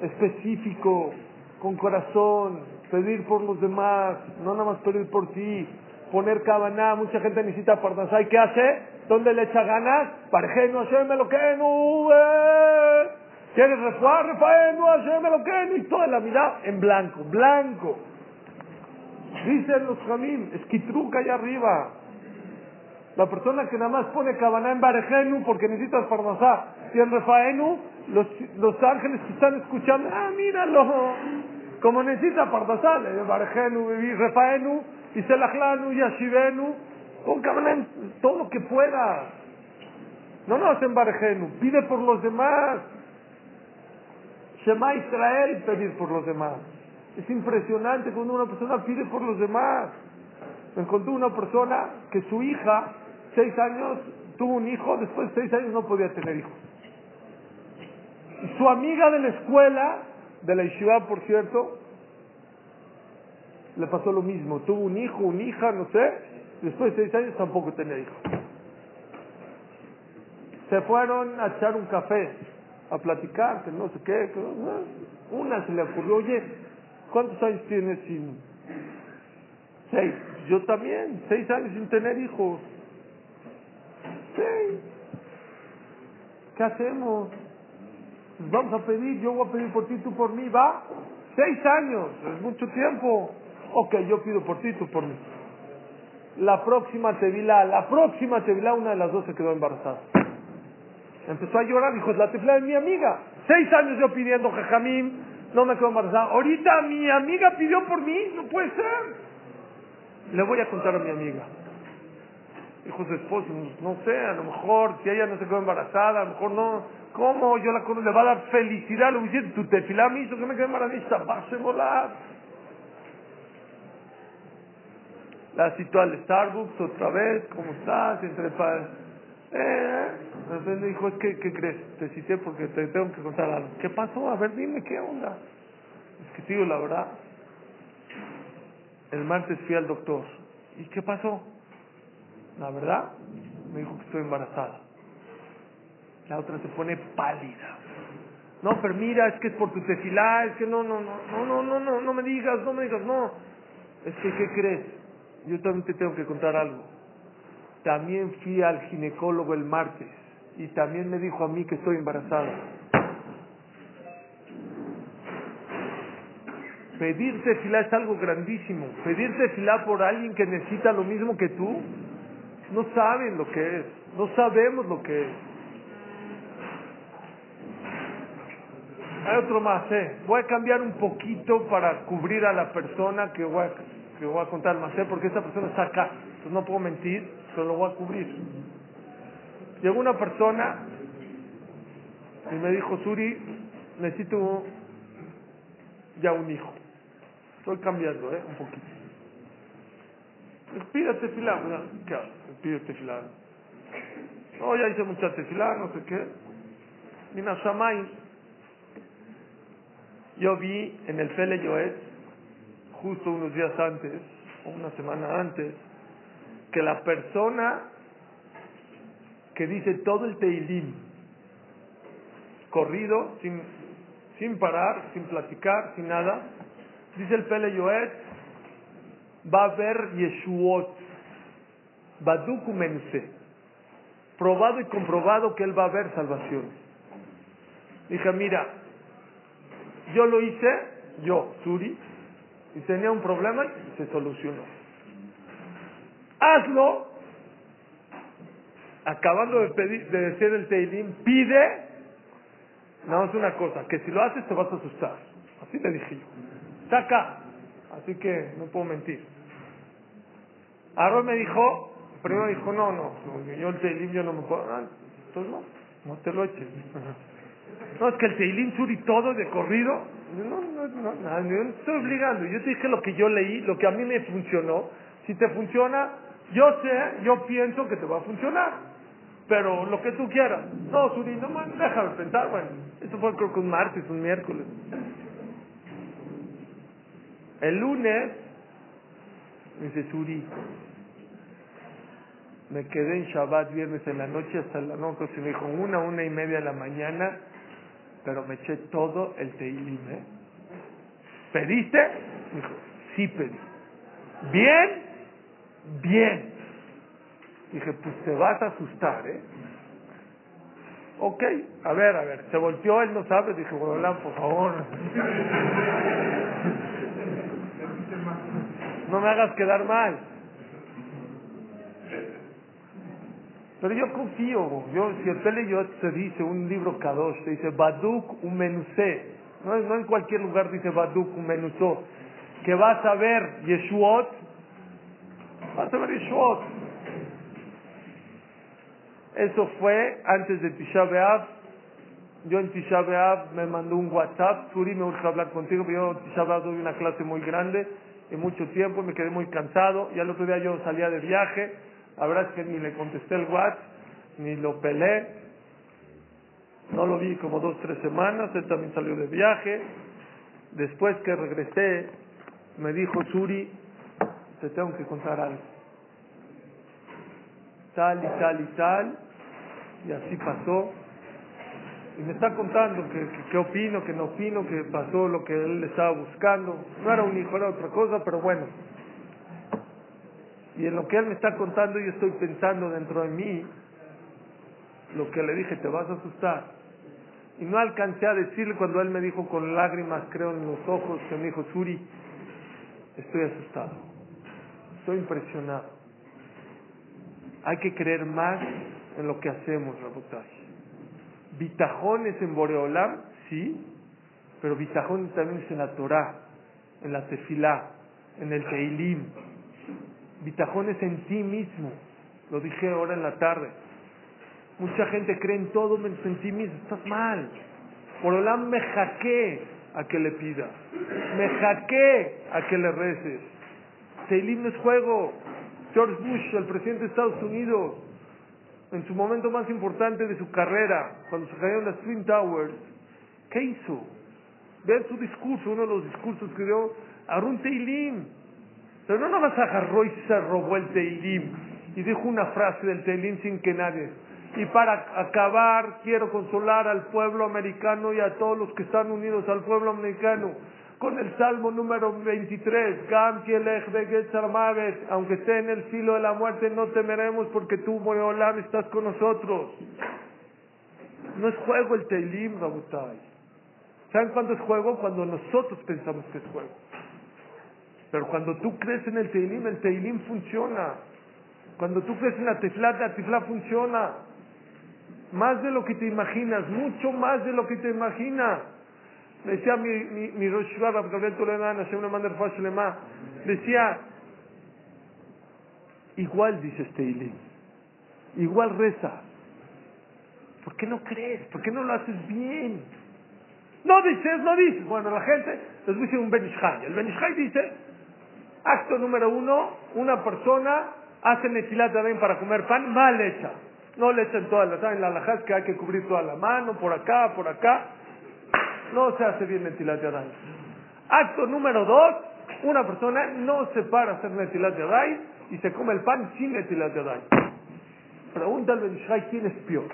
específico, con corazón, pedir por los demás, no nada más pedir por ti, poner cabana, mucha gente necesita pardasá, qué hace? ¿Dónde le echa ganas? Parejeno, me lo que no, ¿Quieres refuar? Rafael, me lo que y toda la mirada en blanco, blanco. Dicen los jamín, esquitruca allá arriba. La persona que nada más pone cabana en Barejenu porque necesitas parnasá y en Refaenu, los, los ángeles que están escuchando, ah, míralo, como necesita parnasá, le Barejenu, Refaenu, y Selachlanu, y Ashivenu, con cabana todo lo que pueda. No no en Barejenu, pide por los demás. Shema Israel pedir por los demás. Es impresionante cuando una persona pide por los demás. Me encontré una persona que su hija seis años, tuvo un hijo, después de seis años no podía tener hijos. su amiga de la escuela, de la Yeshiva, por cierto, le pasó lo mismo. Tuvo un hijo, una hija, no sé, después de seis años tampoco tenía hijos. Se fueron a echar un café, a platicar, que no sé qué. una se le ocurrió, oye, ¿cuántos años tienes sin...? Seis. Yo también, seis años sin tener hijos. ¿Qué hacemos? Vamos a pedir, yo voy a pedir por ti, tú por mí, ¿va? Seis años, es mucho tiempo. Ok, yo pido por ti, tú por mí. La próxima tevilá, la próxima tevilá, una de las dos se quedó embarazada. Empezó a llorar, dijo, es la tevilá de mi amiga. Seis años yo pidiendo jajamín, no me quedo embarazada. Ahorita mi amiga pidió por mí, no puede ser. Le voy a contar a mi amiga dijo su esposo, no sé, a lo mejor si ella no se quedó embarazada, a lo mejor no, ¿cómo? Yo la le va a dar felicidad, a decir, tu tefilá me hizo que me quedé embarazada, vas a volar. La citó al Starbucks otra vez, ¿cómo estás? Entre padres. Eh, me dijo, es que, ¿qué crees? Te cité porque te tengo que contar algo. ¿Qué pasó? A ver, dime, ¿qué onda? Es que tío, la verdad, el martes fui al doctor. ¿Y qué pasó? La verdad, me dijo que estoy embarazada. La otra se pone pálida. No, pero mira, es que es por tu tefilá, es que no, no, no, no, no, no, no, no me digas, no me digas, no. Es que, ¿qué crees? Yo también te tengo que contar algo. También fui al ginecólogo el martes y también me dijo a mí que estoy embarazada. Pedir tefilá es algo grandísimo. Pedir tefilá por alguien que necesita lo mismo que tú no saben lo que es, no sabemos lo que es. Hay otro más, ¿eh? Voy a cambiar un poquito para cubrir a la persona que voy a, que voy a contar más, ¿eh? Porque esta persona está acá, entonces no puedo mentir, pero lo voy a cubrir. Llegó una persona y me dijo, Suri, necesito ya un hijo. Estoy cambiando, ¿eh? Un poquito. Pídate tefilá. ¿Qué haces? Pide tefilá. No, ya hice mucha tefilá, no sé qué. Shamay. Yo vi en el Fele Yoet, justo unos días antes, o una semana antes, que la persona que dice todo el Teilim, corrido, sin, sin parar, sin platicar, sin nada, dice el Pele Yoet, va a haber Yeshuot, Badukumense. probado y comprobado que él va a ver salvaciones. Dije, mira, yo lo hice, yo, Suri, y tenía un problema y se solucionó. Hazlo, acabando de, pedir, de decir el Teilim, pide, no es una cosa, que si lo haces te vas a asustar. Así le dije yo. Está acá, así que no puedo mentir. Aarón me dijo, primero dijo, no, no, yo el Teilim yo no me puedo, ah, entonces no, no te lo eches. No, es que el Teilim Suri todo de corrido. No, no, no, no, estoy obligando. Yo te dije lo que yo leí, lo que a mí me funcionó. Si te funciona, yo sé, yo pienso que te va a funcionar. Pero lo que tú quieras. No, Suri, no me déjame pensar. Bueno, eso fue creo que un martes, un miércoles. El lunes, dice Suri, me quedé en Shabbat viernes en la noche hasta la noche, se me dijo una, una y media de la mañana pero me eché todo el Teilim. ¿eh? ¿Pediste? Dijo, sí pedí. ¿Bien? Bien. Dije, pues te vas a asustar, ¿eh? Ok, a ver, a ver, se volteó, él no sabe, dije, bueno, por favor. <laughs> No me hagas quedar mal. Pero yo confío, yo, si el Peleyot te dice un libro Kadosh, te dice Baduk un menusé, no, no en cualquier lugar dice Baduk un menusó, que vas a ver Yeshuot, vas a ver Yeshuot. Eso fue antes de Tisha B'Av. Yo en Tisha B'Av me mandó un WhatsApp, Suri me urge hablar contigo, pero yo en Tisha B'Av doy una clase muy grande, en mucho tiempo, me quedé muy cansado, y al otro día yo salía de viaje, la verdad es que ni le contesté el WhatsApp, ni lo pelé. No lo vi como dos, tres semanas. Él también salió de viaje. Después que regresé, me dijo Suri, te tengo que contar algo. Tal y tal y tal. Y así pasó. Y me está contando que, que, opino, que no opino, que pasó lo que él estaba buscando. No era un hijo, era otra cosa, pero bueno, y en lo que él me está contando, yo estoy pensando dentro de mí lo que le dije, te vas a asustar. Y no alcancé a decirle cuando él me dijo con lágrimas, creo en los ojos, que me dijo, Suri, estoy asustado, estoy impresionado. Hay que creer más en lo que hacemos, Rabotai. Bitajón es en Boreolam, sí, pero bitajón también es en la Torah, en la Tefilá, en el Teilim, Bitajón es en ti mismo. Lo dije ahora en la tarde. Mucha gente cree en todo menos en ti mismo. Estás mal. Por Olam me jaqué a que le pidas. Me jaqué a que le reces. Seilim no es juego. George Bush, el presidente de Estados Unidos, en su momento más importante de su carrera, cuando se cayeron las Twin Towers, ¿qué hizo? Vean su discurso, uno de los discursos que dio Arun Teilim. Pero no nomás agarró y se robó el Teilim y dijo una frase del Teilim sin que nadie. Y para acabar, quiero consolar al pueblo americano y a todos los que están unidos al pueblo americano con el Salmo número 23. Aunque esté en el filo de la muerte, no temeremos porque tú, Moreolam, estás con nosotros. No es juego el Teilim, Rabutai. ¿Saben cuándo es juego? Cuando nosotros pensamos que es juego. Pero cuando tú crees en el Teilim, el Teilim funciona. Cuando tú crees en la Teflá, la Teflá funciona. Más de lo que te imaginas, mucho más de lo que te imaginas. Decía mi, mi, mi Rosh Gabriel decía, igual dices Teilim, igual reza. ¿Por qué no crees? ¿Por qué no lo haces bien? No dices, no dices. Bueno, la gente les voy a decir un Benishai. El Benishai dice, Acto número uno, una persona hace netilat de para comer pan mal hecha. No le echen toda la, ¿saben? La alajá que hay que cubrir toda la mano, por acá, por acá. No se hace bien netilat de Acto número dos, una persona no se para a hacer netilat de y se come el pan sin netilat de Pregunta al Benishai quién es peor.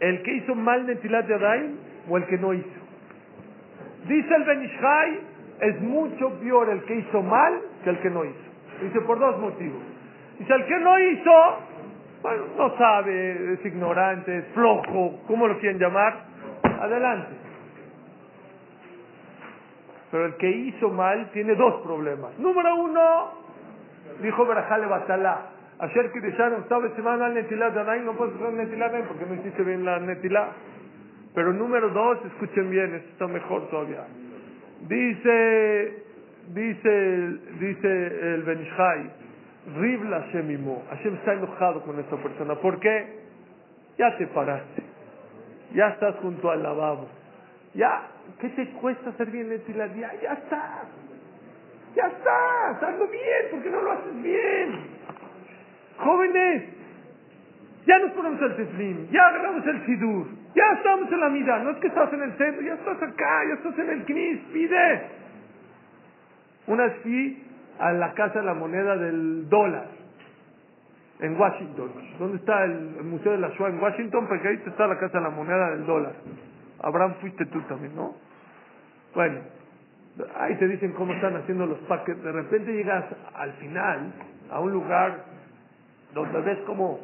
¿El que hizo mal netilat de o el que no hizo? Dice el Benishai es mucho peor el que hizo mal que el que no hizo. Dice por dos motivos. Dice, el que no hizo Bueno, no sabe, es ignorante, es flojo, ¿cómo lo quieren llamar? Adelante. Pero el que hizo mal tiene dos problemas. Número uno, dijo Berajale Batalá. Ayer que dejaron, estaba semana al netilá de no puedes hacer netilá porque no hiciste bien la netilá. Pero número dos, escuchen bien, esto está mejor todavía. Dice, dice, dice el Benishai, Ribla Hashem Hashem está enojado con esta persona. ¿Por qué? Ya te paraste. Ya estás junto al lavabo. Ya, ¿qué te cuesta hacer bien netilá? Ya, ya está. Ya está. Hazlo bien, porque no lo haces bien. Jóvenes, ya nos ponemos el teflín, ya agarramos el sidur, ya estamos en la mida, no es que estás en el centro, ya estás acá, ya estás en el knis, pide. Una fui a la Casa de la Moneda del Dólar, en Washington. ¿Dónde está el, Museo de la Shoah? En Washington, porque ahí está la Casa de la Moneda del Dólar. Abraham, fuiste tú también, ¿no? Bueno, ahí te dicen cómo están haciendo los paquetes. De repente llegas al final a un lugar donde ves como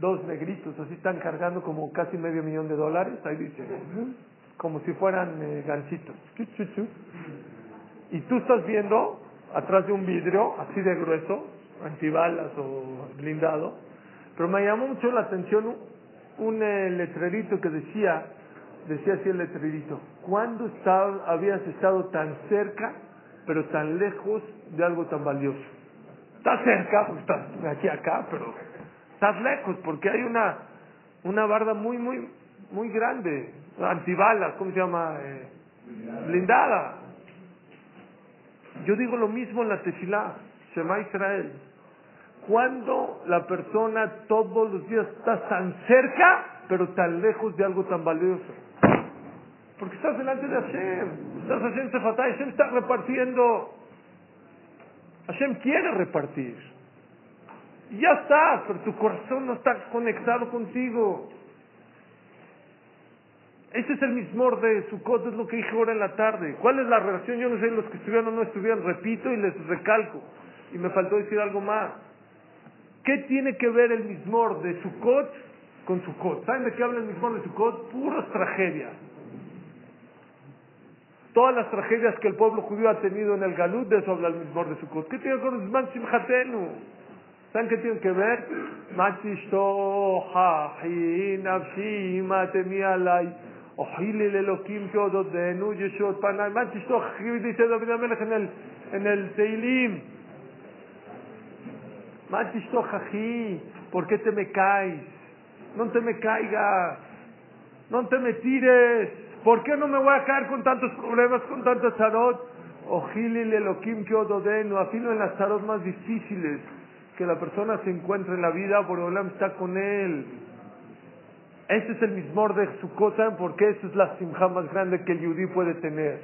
dos negritos así están cargando como casi medio millón de dólares, ahí dice, como si fueran eh, ganchitos. Y tú estás viendo atrás de un vidrio así de grueso, antibalas o blindado, pero me llamó mucho la atención un, eh, letrerito que decía, decía así el letrerito, ¿cuándo habías estado tan cerca pero tan lejos de algo tan valioso? Estás cerca, pues estás aquí acá, pero estás lejos porque hay una, una barda muy, muy, muy grande, antibalas, ¿cómo se llama? Eh, blindada. Yo digo lo mismo en la tefilá, Shema Israel. Cuando la persona todos los días está tan cerca, pero tan lejos de algo tan valioso. Porque estás delante de Hashem, estás haciendo Sefatá, Hashem está repartiendo Hashem quiere repartir. Ya está, pero tu corazón no está conectado contigo. Ese es el mismo de Sukkot, es lo que dije ahora en la tarde. ¿Cuál es la relación? Yo no sé los que estuvieron o no estuvieron, repito y les recalco. Y me faltó decir algo más. ¿Qué tiene que ver el mismo de Sukkot con Sukkot? ¿Saben de qué habla el mismo de Sukkot? Puras tragedias todas las tragedias que el pueblo judío ha tenido en el Galut, de eso habla el mismo de Sukkot. ¿Qué tiene que ver con Zman Simchatenu? ¿Saben qué tiene que ver? Matishtoha, nafshi, matemi alay, ojili lelokim keododenu, yeshot panay. Matishtoha, dice David Amelech en el, en el Teilim. Matishtoha, ¿por qué te me caes? No te me caigas. No te me tires. ¿Por qué no me voy a caer con tantos problemas, con tantos tarot? Ojilil Elohim que ododeno, afino en las tarot más difíciles que la persona se encuentra en la vida, Borolam está con él. Ese es el mismo de su cosa, porque esa es la simja más grande que el yudí puede tener.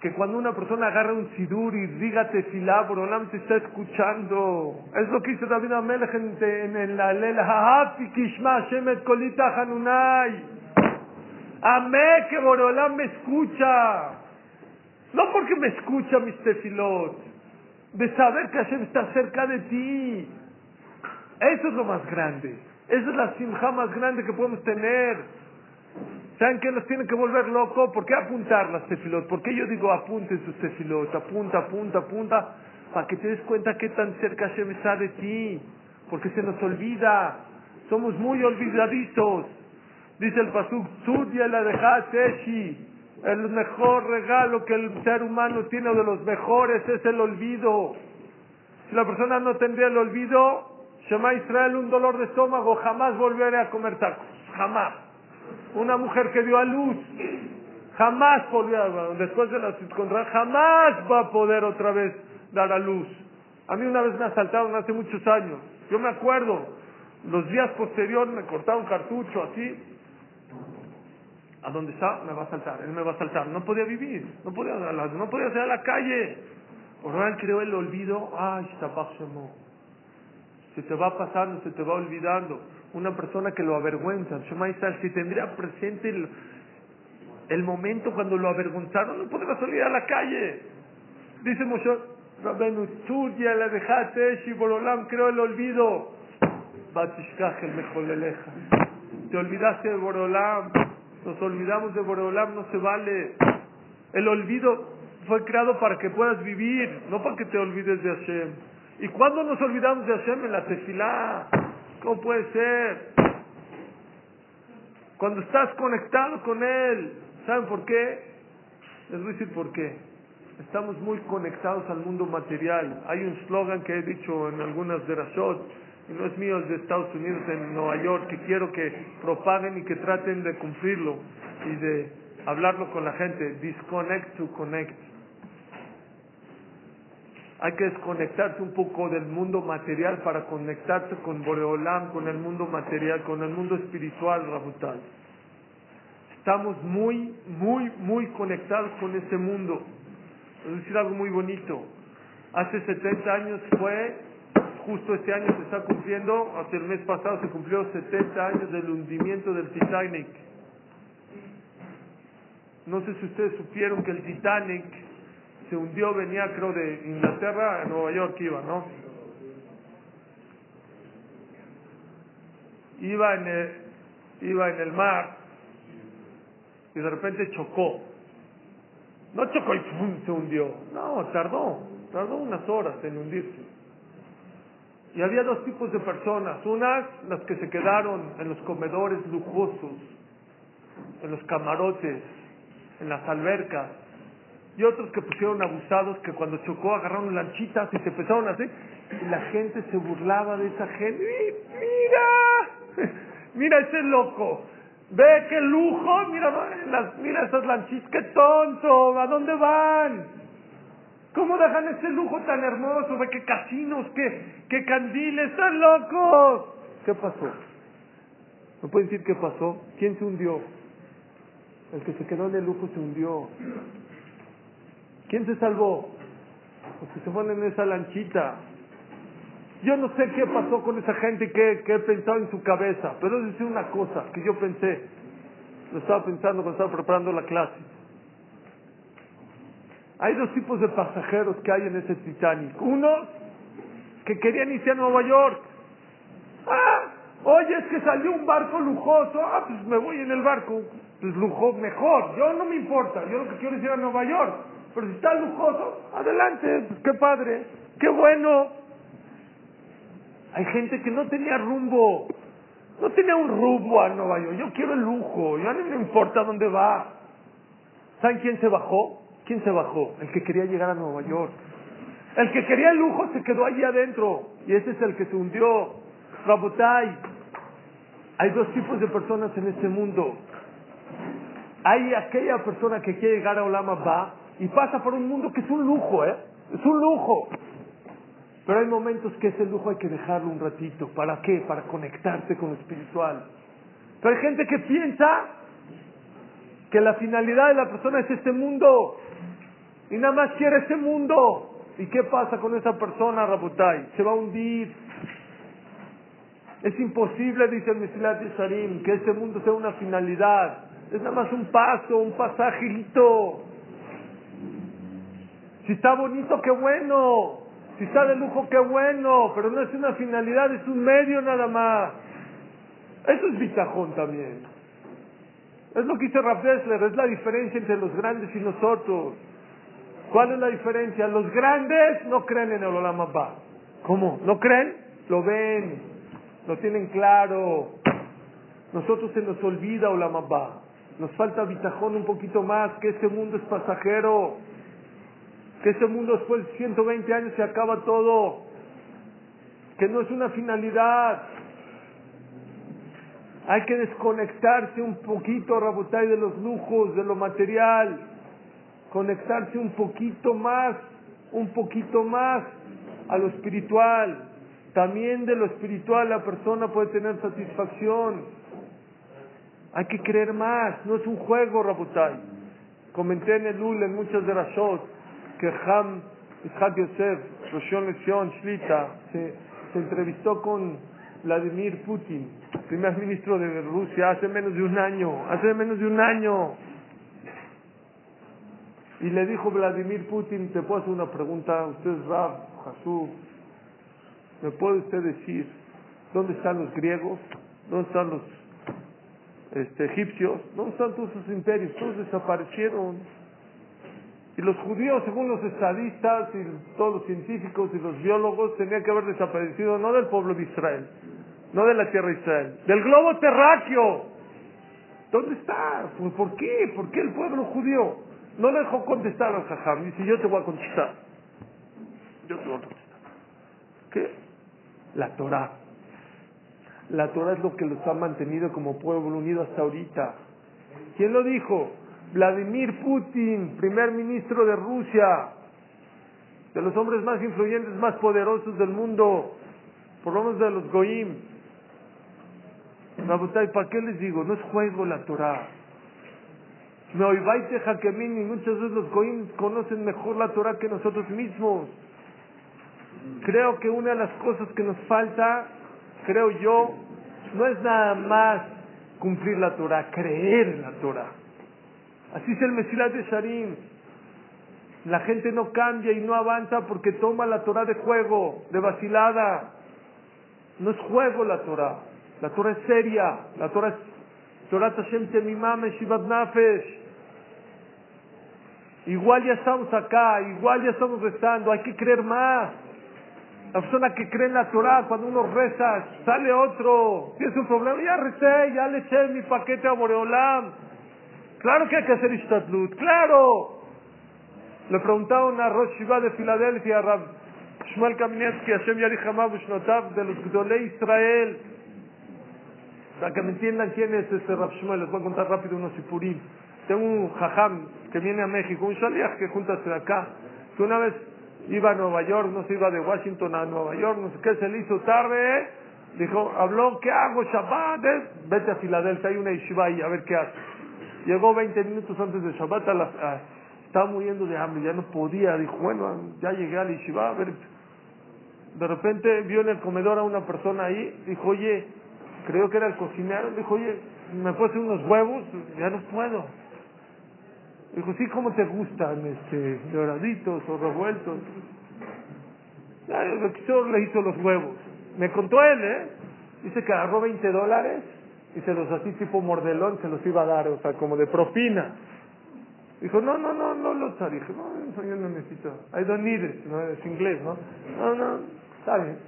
Que cuando una persona agarra un sidur y diga tefilá, Borolam te está escuchando. Es lo que hizo David Amelech en, en la lela, kishma shemet kolita hanunai. Amé que Borolam me escucha. No porque me escucha mis tefilot, de saber que Hashem está cerca de ti. Eso es lo más grande. Esa es la simja más grande que podemos tener. ¿Saben qué nos tiene que volver loco? ¿Por qué apuntar las tefilot? ¿Por qué yo digo apunten sus tefilot? Apunta, apunta, apunta, para que te des cuenta qué tan cerca Hashem está de ti. Porque se nos olvida. Somos muy olvidadizos. Dice el Pasuk, Sudia la Teshi. El mejor regalo que el ser humano tiene, de los mejores, es el olvido. Si la persona no tendría el olvido, Shema Israel, un dolor de estómago, jamás volverá a comer tacos. Jamás. Una mujer que dio a luz, jamás volverá, después de la circunstancia, jamás va a poder otra vez dar a luz. A mí una vez me asaltaron hace muchos años. Yo me acuerdo, los días posteriores me cortaron cartucho así, a dónde está, me va a saltar, él me va a saltar. No podía vivir, no podía, no podía salir a la calle. Él creó el olvido, ay, se te va pasando, se te va olvidando. Una persona que lo avergüenza, si tendría presente el, el momento cuando lo avergonzaron, no podría salir a la calle. Dice Moshe, Rabenu, la dejaste, Shibololam, creó el olvido. batishkach el mejoleleja. Te olvidaste de Borolam, nos olvidamos de Borolam, no se vale. El olvido fue creado para que puedas vivir, no para que te olvides de Hashem. ¿Y cuándo nos olvidamos de Hashem? En la tefilá. ¿Cómo puede ser? Cuando estás conectado con Él. ¿Saben por qué? Les voy a decir por qué. Estamos muy conectados al mundo material. Hay un slogan que he dicho en algunas de las shows, y no es mío, es de Estados Unidos, en Nueva York, que quiero que propaguen y que traten de cumplirlo y de hablarlo con la gente. Disconnect to connect. Hay que desconectarse un poco del mundo material para conectarse con Boreolam, con el mundo material, con el mundo espiritual, Rabutal. Estamos muy, muy, muy conectados con ese mundo. Es decir algo muy bonito. Hace 70 años fue, justo este año se está cumpliendo, hasta el mes pasado se cumplió 70 años del hundimiento del Titanic. No sé si ustedes supieron que el Titanic se hundió, venía creo de Inglaterra a Nueva York iba, ¿no? Iba en el, iba en el mar y de repente chocó. No chocó y ¡pum! se hundió. No, tardó, tardó unas horas en hundirse. Y había dos tipos de personas. Unas, las que se quedaron en los comedores lujosos, en los camarotes, en las albercas, y otros que pusieron abusados que cuando chocó agarraron lanchitas y se empezaron a hacer. Y la gente se burlaba de esa gente. Mira <laughs> mira ese loco. Ve qué lujo. Mira las, mira esas lanchitas qué tonto. A dónde van cómo dejan ese lujo tan hermoso ve qué casinos qué qué candiles están locos qué pasó ¿Me pueden decir qué pasó? ¿Quién se hundió? El que se quedó en el lujo se hundió. ¿Quién se salvó? Los que se fueron en esa lanchita. Yo no sé qué pasó con esa gente que, que he pensado en su cabeza, pero es decir una cosa que yo pensé, lo estaba pensando cuando estaba preparando la clase. Hay dos tipos de pasajeros que hay en ese Titanic. Unos que querían irse a Nueva York. Ah, oye, es que salió un barco lujoso. Ah, pues me voy en el barco. Pues lujo mejor. Yo no me importa. Yo lo que quiero es ir a Nueva York. Pero si está lujoso, adelante, pues qué padre, qué bueno. Hay gente que no tenía rumbo, no tenía un rumbo a Nueva York. Yo quiero el lujo, ya no me importa dónde va. ¿Saben quién se bajó? ¿Quién se bajó? El que quería llegar a Nueva York. El que quería el lujo se quedó allí adentro. Y ese es el que se hundió. Rabotai. Hay dos tipos de personas en este mundo. Hay aquella persona que quiere llegar a Olama Ba y pasa por un mundo que es un lujo, ¿eh? Es un lujo. Pero hay momentos que ese lujo hay que dejarlo un ratito. ¿Para qué? Para conectarse con lo espiritual. Pero hay gente que piensa que la finalidad de la persona es este mundo. Y nada más quiere ese mundo. ¿Y qué pasa con esa persona, Rabutai? Se va a hundir. Es imposible, dice el Mesilat Yesharim, que este mundo sea una finalidad. Es nada más un paso, un pasajito. Si está bonito, qué bueno. Si está de lujo, qué bueno. Pero no es una finalidad, es un medio nada más. Eso es bitajón también. Es lo que dice Rav Dessler, es la diferencia entre los grandes y nosotros. ¿Cuál es la diferencia? Los grandes no creen en el Olam Abba. ¿Cómo? ¿No creen? Lo ven, lo tienen claro. Nosotros se nos olvida Olam. Nos falta bitajón un poquito más, que este mundo es pasajero que este mundo después de 120 años se acaba todo, que no es una finalidad. Hay que desconectarse un poquito, Rabotay, de los lujos, de lo material, conectarse un poquito más, un poquito más a lo espiritual. También de lo espiritual la persona puede tener satisfacción. Hay que creer más, no es un juego, Rabotay. Comenté en el UL en muchas de las shows que Ham Ishak Yosef, Roshon Lezion Shlita, se entrevistó con Vladimir Putin, primer ministro de Rusia, hace menos de un año, hace menos de un año. Y le dijo Vladimir Putin, te puedo hacer una pregunta, usted es Rab, Hasú, ¿me puede usted decir ¿Dónde están los griegos? ¿Dónde están los este, egipcios? ¿Dónde están todos sus imperios? Todos desaparecieron. Y los judíos, según los estadistas y todos los científicos y los biólogos, tenían que haber desaparecido no del pueblo de Israel, no de la tierra de Israel, del globo terráqueo. ¿Dónde está? Pues, ¿Por qué? ¿Por qué el pueblo judío no le dejó contestar al jajam? Dice, yo te voy a contestar. Yo te voy a contestar. ¿Qué? La Torah. La Torah es lo que los ha mantenido como pueblo unido hasta ahorita. ¿Quién lo dijo? Vladimir Putin, primer ministro de Rusia, de los hombres más influyentes, más poderosos del mundo, por lo menos de los Goim. ¿para qué les digo? No es juego la Torah. Me oibaite Hakemini, muchas veces los Goim conocen mejor la Torah que nosotros mismos. Creo que una de las cosas que nos falta, creo yo, no es nada más cumplir la Torah, creer en la Torah. Así es el Mesilat de Sharim. La gente no cambia y no avanza porque toma la Torah de juego, de vacilada. No es juego la Torah. La Torah es seria. La Torah es Torah Tashem Temimame Shivat Nafesh. Igual ya estamos acá, igual ya estamos rezando, hay que creer más. La persona que cree en la Torah, cuando uno reza, sale otro, tienes un problema, ya recé, ya le eché mi paquete a Boreolam. Claro que hay que hacer Ishtatlut, claro. Le preguntaron a Rosh Shiva de Filadelfia, a Rab Shmuel Kamenetsky, Hashem Yari Hamav de los Gdolei Israel. Para que me entiendan quién es este Rab Shmuel, les voy a contar rápido unos sipurim. Tengo un jajam que viene a México, un shaliach que junta de acá, que una vez iba a Nueva York, no se iba de Washington a Nueva York, no sé qué, se le hizo tarde, dijo, habló, ¿qué hago Shabbat? Vete a Filadelfia, hay una yeshiva ahí, a ver qué hace. Llegó 20 minutos antes de Shabbat, a estaba muriendo de hambre, ya no podía. Dijo, bueno, ya llegué al Yeshiva, a ver. De repente vio en el comedor a una persona ahí, dijo, oye, creo que era el cocinero, dijo, oye, ¿me hacer unos huevos? Ya no puedo. Dijo, sí, ¿cómo te gustan? Este, doraditos o revueltos. El le hizo los huevos. Me contó él, ¿eh? Dice que agarró 20 dólares y se los así tipo mordelón se los iba a dar, o sea, como de propina. Dijo, no, no, no, no lo. Dije, no, eso yo no necesito. I don't need it, ¿no? Es inglés, ¿no? No, no, está bien.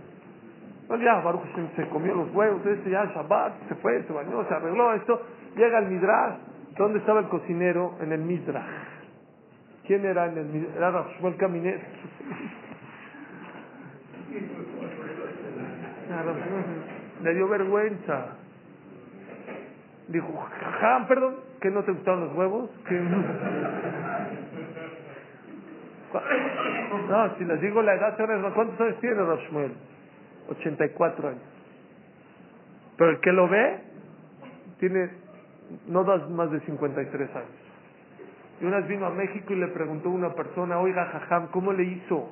No, ya, Baruch se, comió los huevos, este ya Shabbat, se fue, se bañó, se arregló esto. Llega al Midrash. ¿Dónde estaba el cocinero? En el Midrash. ¿Quién era en el Midrash? Era Rashmuel Caminet. <laughs> Le dio vergüenza. Dijo, jajam, perdón, que no te gustaron los huevos. No, si les digo la edad, ¿cuántos años tiene Rashmuel? 84 años. Pero el que lo ve, tiene no das más de 53 años. Y una vez vino a México y le preguntó a una persona, oiga, jajam, ¿cómo le hizo?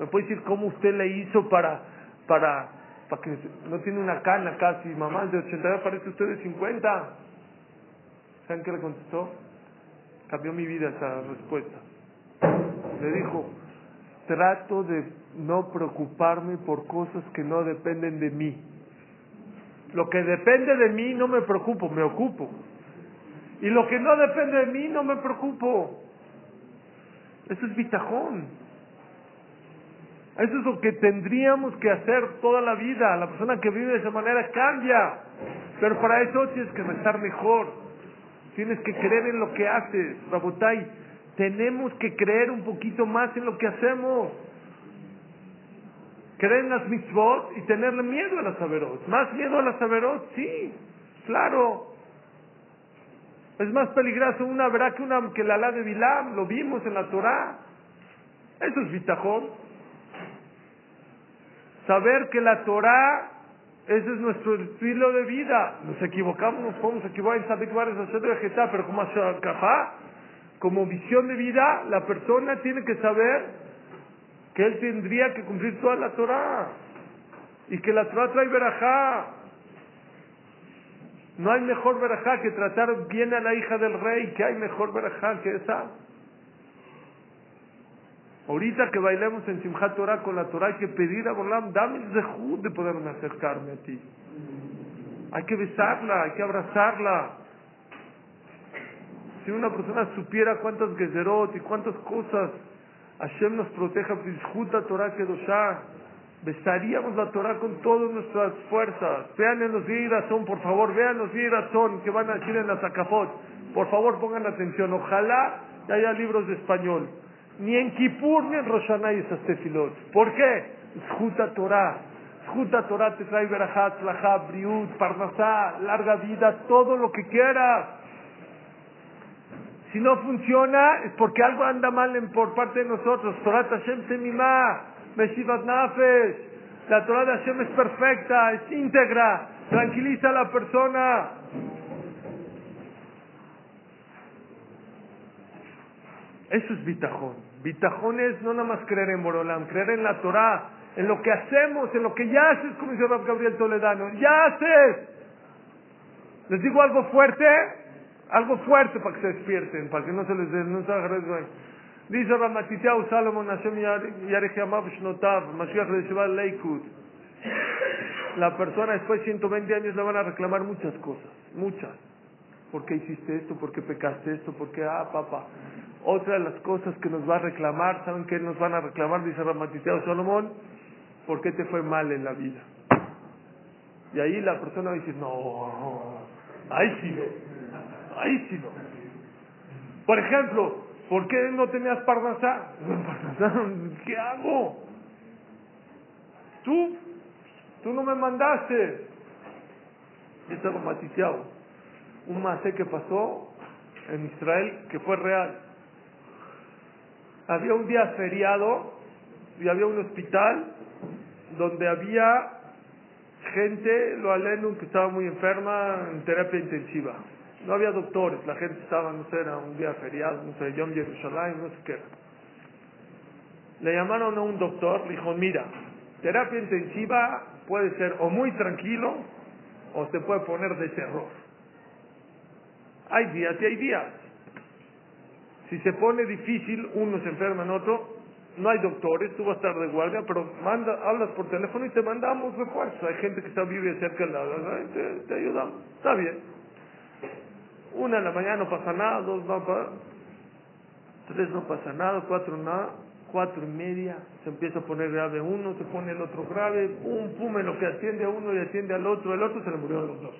¿Me puede decir cómo usted le hizo para, para para que no tiene una cana casi, mamá de 80 parece usted de 50. ¿Saben qué le contestó? Cambió mi vida esa respuesta. Le dijo, trato de no preocuparme por cosas que no dependen de mí. Lo que depende de mí no me preocupo, me ocupo. Y lo que no depende de mí no me preocupo. Eso es bitajón. Eso es lo que tendríamos que hacer toda la vida. La persona que vive de esa manera cambia. Pero para eso tienes que estar mejor. Tienes que creer en lo que haces. Rabotai, tenemos que creer un poquito más en lo que hacemos. Creer en las mitzvot y tenerle miedo a las averot. ¿Más miedo a las averot? Sí, claro. Es más peligroso una verá que una que la la de Bilam, lo vimos en la Torah. Eso es bitajón. Saber que la Torah, ese es nuestro estilo de vida. Nos equivocamos, nos podemos equivocar en Sadik de pero como como visión de vida, la persona tiene que saber que él tendría que cumplir toda la Torah. Y que la Torah trae verajá. No hay mejor verajá que tratar bien a la hija del rey, que hay mejor verajá que esa. Ahorita que bailemos en Simchat Torah con la Torah hay que pedir a Borlam, dame el zehut de poderme acercarme a ti. Hay que besarla, hay que abrazarla. Si una persona supiera cuántas gezerot y cuántas cosas Hashem nos proteja, disjuta Torah Kedoshah, besaríamos la Torah con todas nuestras fuerzas. Vean en los son, por favor, vean los son que van a decir en la Zacafot. Por favor, pongan atención. Ojalá haya libros de español. Ni en Kippur ni en Roshanay hay esas tefilot. ¿Por qué? Juta Torah. Juta Torah te trae verajat, flajab, briut, parnasá, larga vida, todo lo que quieras. Si no funciona es porque algo anda mal por parte de nosotros. Torah Hashem semimá, meshivat nafesh. La Torah de Hashem es perfecta, es íntegra, tranquiliza a la persona. Eso es bitajón. Bitajón es no nada más creer en Borolam, creer en la Torah, en lo que hacemos, en lo que ya haces, como dice Gabriel Toledano. ¡Ya haces! Les digo algo fuerte, algo fuerte para que se despierten, para que no se les no se agarren. Dice Ramatiteau Salomon Hashem Yarechamav Shnotav, Mashiach Leshiva Leikud. La persona después de 120 años le van a reclamar muchas cosas, muchas. ¿Por qué hiciste esto? ¿Por qué pecaste esto? ¿Por qué, ah, papá? Otra de las cosas que nos va a reclamar, ¿saben qué nos van a reclamar? Dice Ramatiteau Salomón, ¿por qué te fue mal en la vida? Y ahí la persona va a decir, no, ahí sí no, ahí sí no. Por ejemplo, ¿por qué no tenías parnasá? <laughs> ¿Qué hago? Tú, tú no me mandaste. Dice Ramatiteau, un macé que pasó en Israel que fue real había un día feriado y había un hospital donde había gente, lo aleno, que estaba muy enferma en terapia intensiva. No había doctores, la gente estaba, no sé, era un día feriado, no sé, Yom Yerushalayim, no sé qué. Le llamaron a un doctor, le dijo, mira, terapia intensiva puede ser o muy tranquilo o se puede poner de terror. Hay días y hay días. Si se pone difícil, uno se enferma en otro, no hay doctores, tú vas a estar de guardia, pero manda, hablas por teléfono y te mandamos refuerzo. Hay gente que está vive cerca de la te ayudamos. Está bien. Una en la mañana no pasa nada, dos no pasa, tres no pasa nada, cuatro nada, cuatro y media se empieza a poner grave uno, se pone el otro grave, pum, pum, en que atiende a uno y atiende al otro, el otro se le murió a los dos.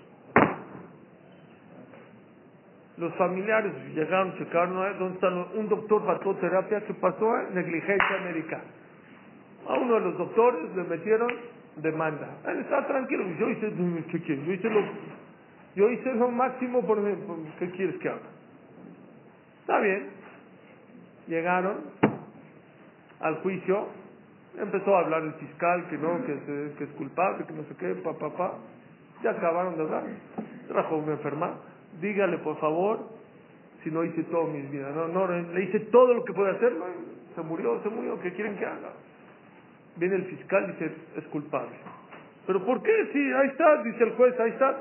Los familiares llegaron, checaron, ¿dónde está un doctor terapia ¿Qué pasó? Negligencia médica. A uno de los doctores le metieron demanda. Él está tranquilo. Yo hice. Yo hice lo, yo hice lo máximo por, ¿qué quieres que haga? Está bien. Llegaron al juicio. Empezó a hablar el fiscal que no, que, que es culpable, que no sé qué, papá, papá. Ya acabaron de hablar. Trajo una enferma dígale por favor si no hice todo mis vidas. No, no, le hice todo lo que puede hacer, se murió, se murió, ¿qué quieren que haga? Viene el fiscal y dice, es culpable. ¿Pero por qué? Sí, ahí está, dice el juez, ahí está.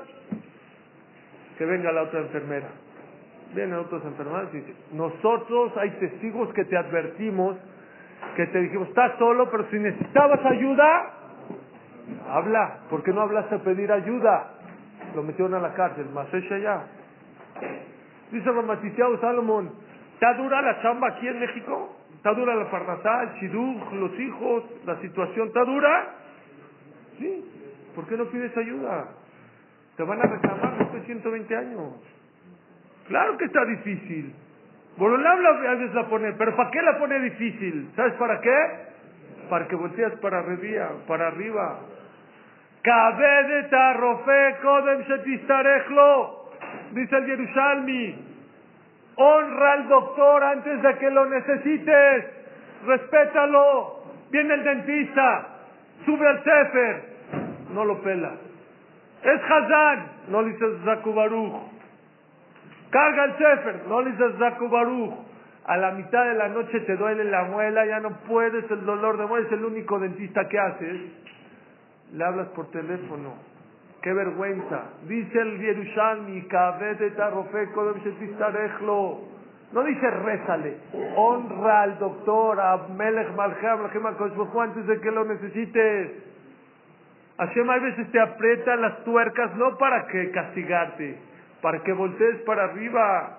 Que venga la otra enfermera. Vienen otras enfermeras y dice, nosotros hay testigos que te advertimos, que te dijimos, estás solo, pero si necesitabas ayuda, habla. ¿Por qué no hablaste a pedir ayuda? Lo metieron a la cárcel, más ya. Dice Ramaticiado Salomón, ¿está dura la chamba aquí en México? ¿Está dura la parnasá, el shidduch, los hijos, la situación? ¿Está dura? Sí. ¿Por qué no pides ayuda? Te van a reclamar después de 120 años. Claro que está difícil. Borolam a veces la pone, pero ¿para qué la pone difícil? ¿Sabes para qué? Para que volteas para arriba, para arriba. Dice el Yerushalmi, honra al doctor antes de que lo necesites, respétalo, viene el dentista, sube al Sefer, no lo pela. Es Hazán, no le dices Zakubaruch. Carga el Sefer, no le dices Zakubaruch. A la mitad de la noche te duele la muela, ya no puedes, el dolor de muela es el único dentista que haces. Le hablas por teléfono Qué vergüenza. Dice el Yerushalmi, No dice rézale. Honra al doctor, a Melech Malcham, antes de que lo necesites. Hashem a veces te aprieta las tuercas no para que castigarte, para que voltees para arriba.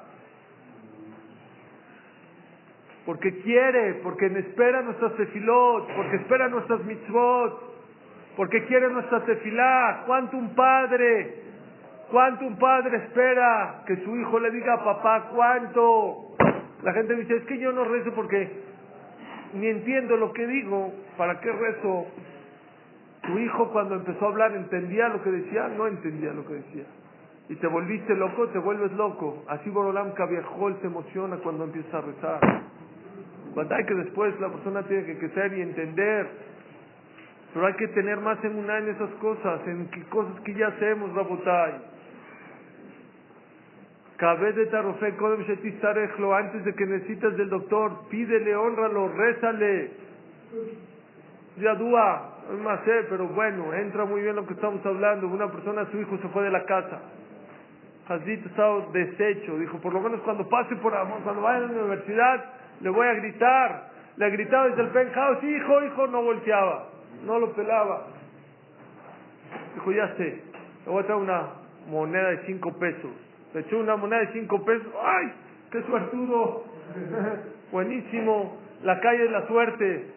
Porque quiere, porque espera nuestras tefilot, porque espera nuestras mitzvot, porque quiere nuestra tefilá. ¿Cuánto un padre ¿Cuánto un padre espera que su hijo le diga papá cuánto? La gente dice, es que yo no rezo porque ni entiendo lo que digo, ¿para qué rezo? Tu hijo cuando empezó a hablar entendía lo que decía, no entendía lo que decía. Y te volviste loco, te vuelves loco. Así Borolam Cabiajol se emociona cuando empieza a rezar. hay que después la persona tiene que crecer y entender. Pero hay que tener más en una en esas cosas, en cosas que ya hacemos, Tarofé, antes de que necesitas del doctor, pídele, honralo, rézale. Ya no más sé, pero bueno, entra muy bien lo que estamos hablando. Una persona, su hijo se fue de la casa. Hazit estaba deshecho. Dijo, por lo menos cuando pase por cuando vaya a la universidad, le voy a gritar. Le gritaba desde el penthouse, hijo, hijo, no volteaba. No lo pelaba. Dijo, ya sé, le voy a traer una moneda de cinco pesos le echó una moneda de cinco pesos. ¡Ay! ¡Qué suertudo! <laughs> Buenísimo. La calle de la suerte.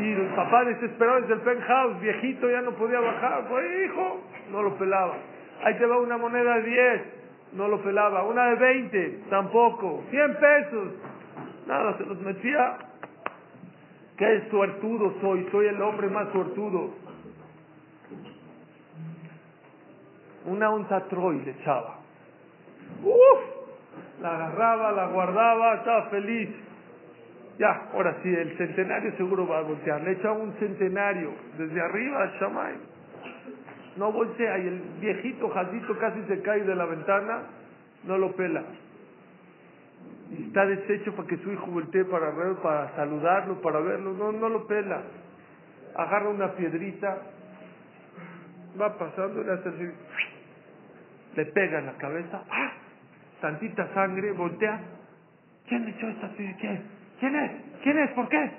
Y el papá desesperado desde el penthouse, viejito, ya no podía bajar. Hijo, no lo pelaba. Ahí te va una moneda de 10, no lo pelaba. Una de 20, tampoco. 100 pesos, nada, se los metía. Qué suertudo soy, soy el hombre más suertudo. una onza Troy le echaba. ¡Uf! La agarraba, la guardaba, estaba feliz. Ya, ahora sí, el centenario seguro va a voltear. Le echa un centenario desde arriba a Shamay. No voltea y el viejito jazito casi se cae de la ventana, no lo pela. Está deshecho para que su hijo voltee para para saludarlo, para verlo. No, no lo pela. Agarra una piedrita, va pasando y le hace así le pega en la cabeza, ¡ah! Tantita sangre, voltea. ¿Quién me echó esta ¿Quién? ¿Quién es? ¿Quién es? ¿Por qué?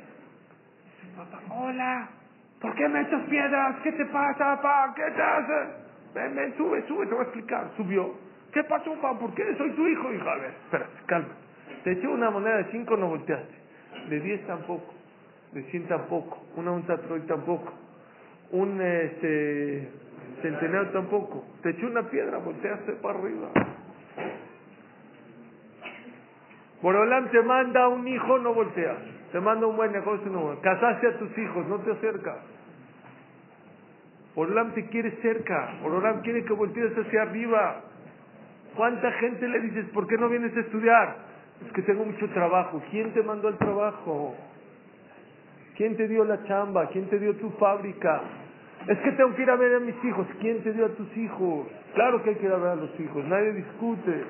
papá, hola, ¿por qué me echas piedras? ¿Qué te pasa, papá? ¿Qué te haces? Ven, ven, sube, sube, te voy a explicar. Subió. ¿Qué pasó, papá? ¿Por qué? Soy tu hijo, hija. A ver, espérate, calma. Te eché una moneda de cinco, no volteaste. De diez tampoco. De cien tampoco. Una onza troy tampoco. Un, este Centenario tampoco. Te echó una piedra, volteaste para arriba. Borolam te manda un hijo, no volteas. Te manda un buen negocio, no volteas. Casaste a tus hijos, no te acercas. Borolam te quiere cerca. Borolam quiere que voltees hacia arriba. ¿Cuánta gente le dices, ¿por qué no vienes a estudiar? Es que tengo mucho trabajo. ¿Quién te mandó el trabajo? ¿Quién te dio la chamba? ¿Quién te dio tu fábrica? Es que tengo que ir a ver a mis hijos. ¿Quién te dio a tus hijos? Claro que hay que ir a ver a los hijos, nadie discute.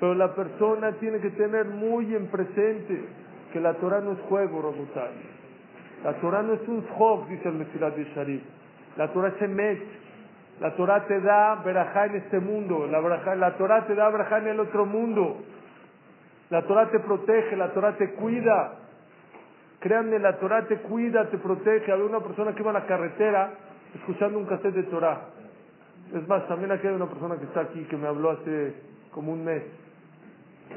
Pero la persona tiene que tener muy en presente que la Torah no es juego, Robotai. La Torah no es un job, dice el Mesirat de Sharif. La Torah es emet. La Torah te da verajá en este mundo. La, la Torah te da verajá en el otro mundo. La Torah te protege, la Torah te cuida. Créanme, la Torah te cuida, te protege. Había una persona que iba a la carretera escuchando un cassette de Torah. Es más, también aquí hay una persona que está aquí que me habló hace como un mes.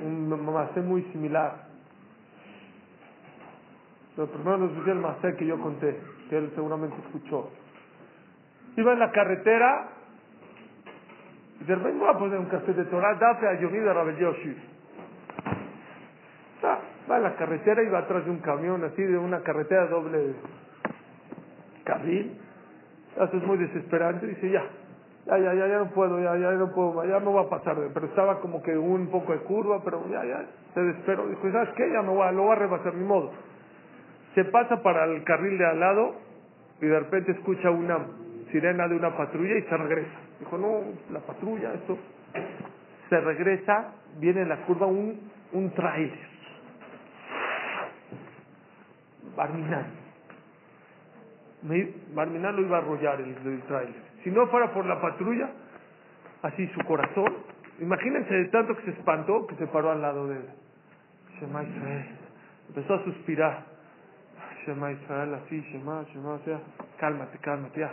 Un macé muy similar. Pero primero nos dice el macé que yo conté, que él seguramente escuchó. Iba en la carretera y de repente voy a poner un cassette de Torah, date a Yoni de Rabel Yoshi va a la carretera y va atrás de un camión, así de una carretera doble carril. Eso es muy desesperante. Dice, ya, ya, ya, ya, ya no puedo, ya, ya no puedo, ya me voy a pasar. Pero estaba como que un poco de curva, pero ya, ya, se desesperó. Dijo, ¿sabes qué? Ya me voy lo voy a rebasar, mi modo. Se pasa para el carril de al lado y de repente escucha una sirena de una patrulla y se regresa. Dijo, no, la patrulla, esto. Se regresa, viene en la curva un, un trailer Barminan. Barminan lo iba a arrollar el, el trailer. Si no fuera por la patrulla, así su corazón, Imagínense de tanto que se espantó que se paró al lado de él. Shema Israel. Empezó a suspirar. Shema Israel, así, Shema, Shema, ya. Cálmate, cálmate, ya.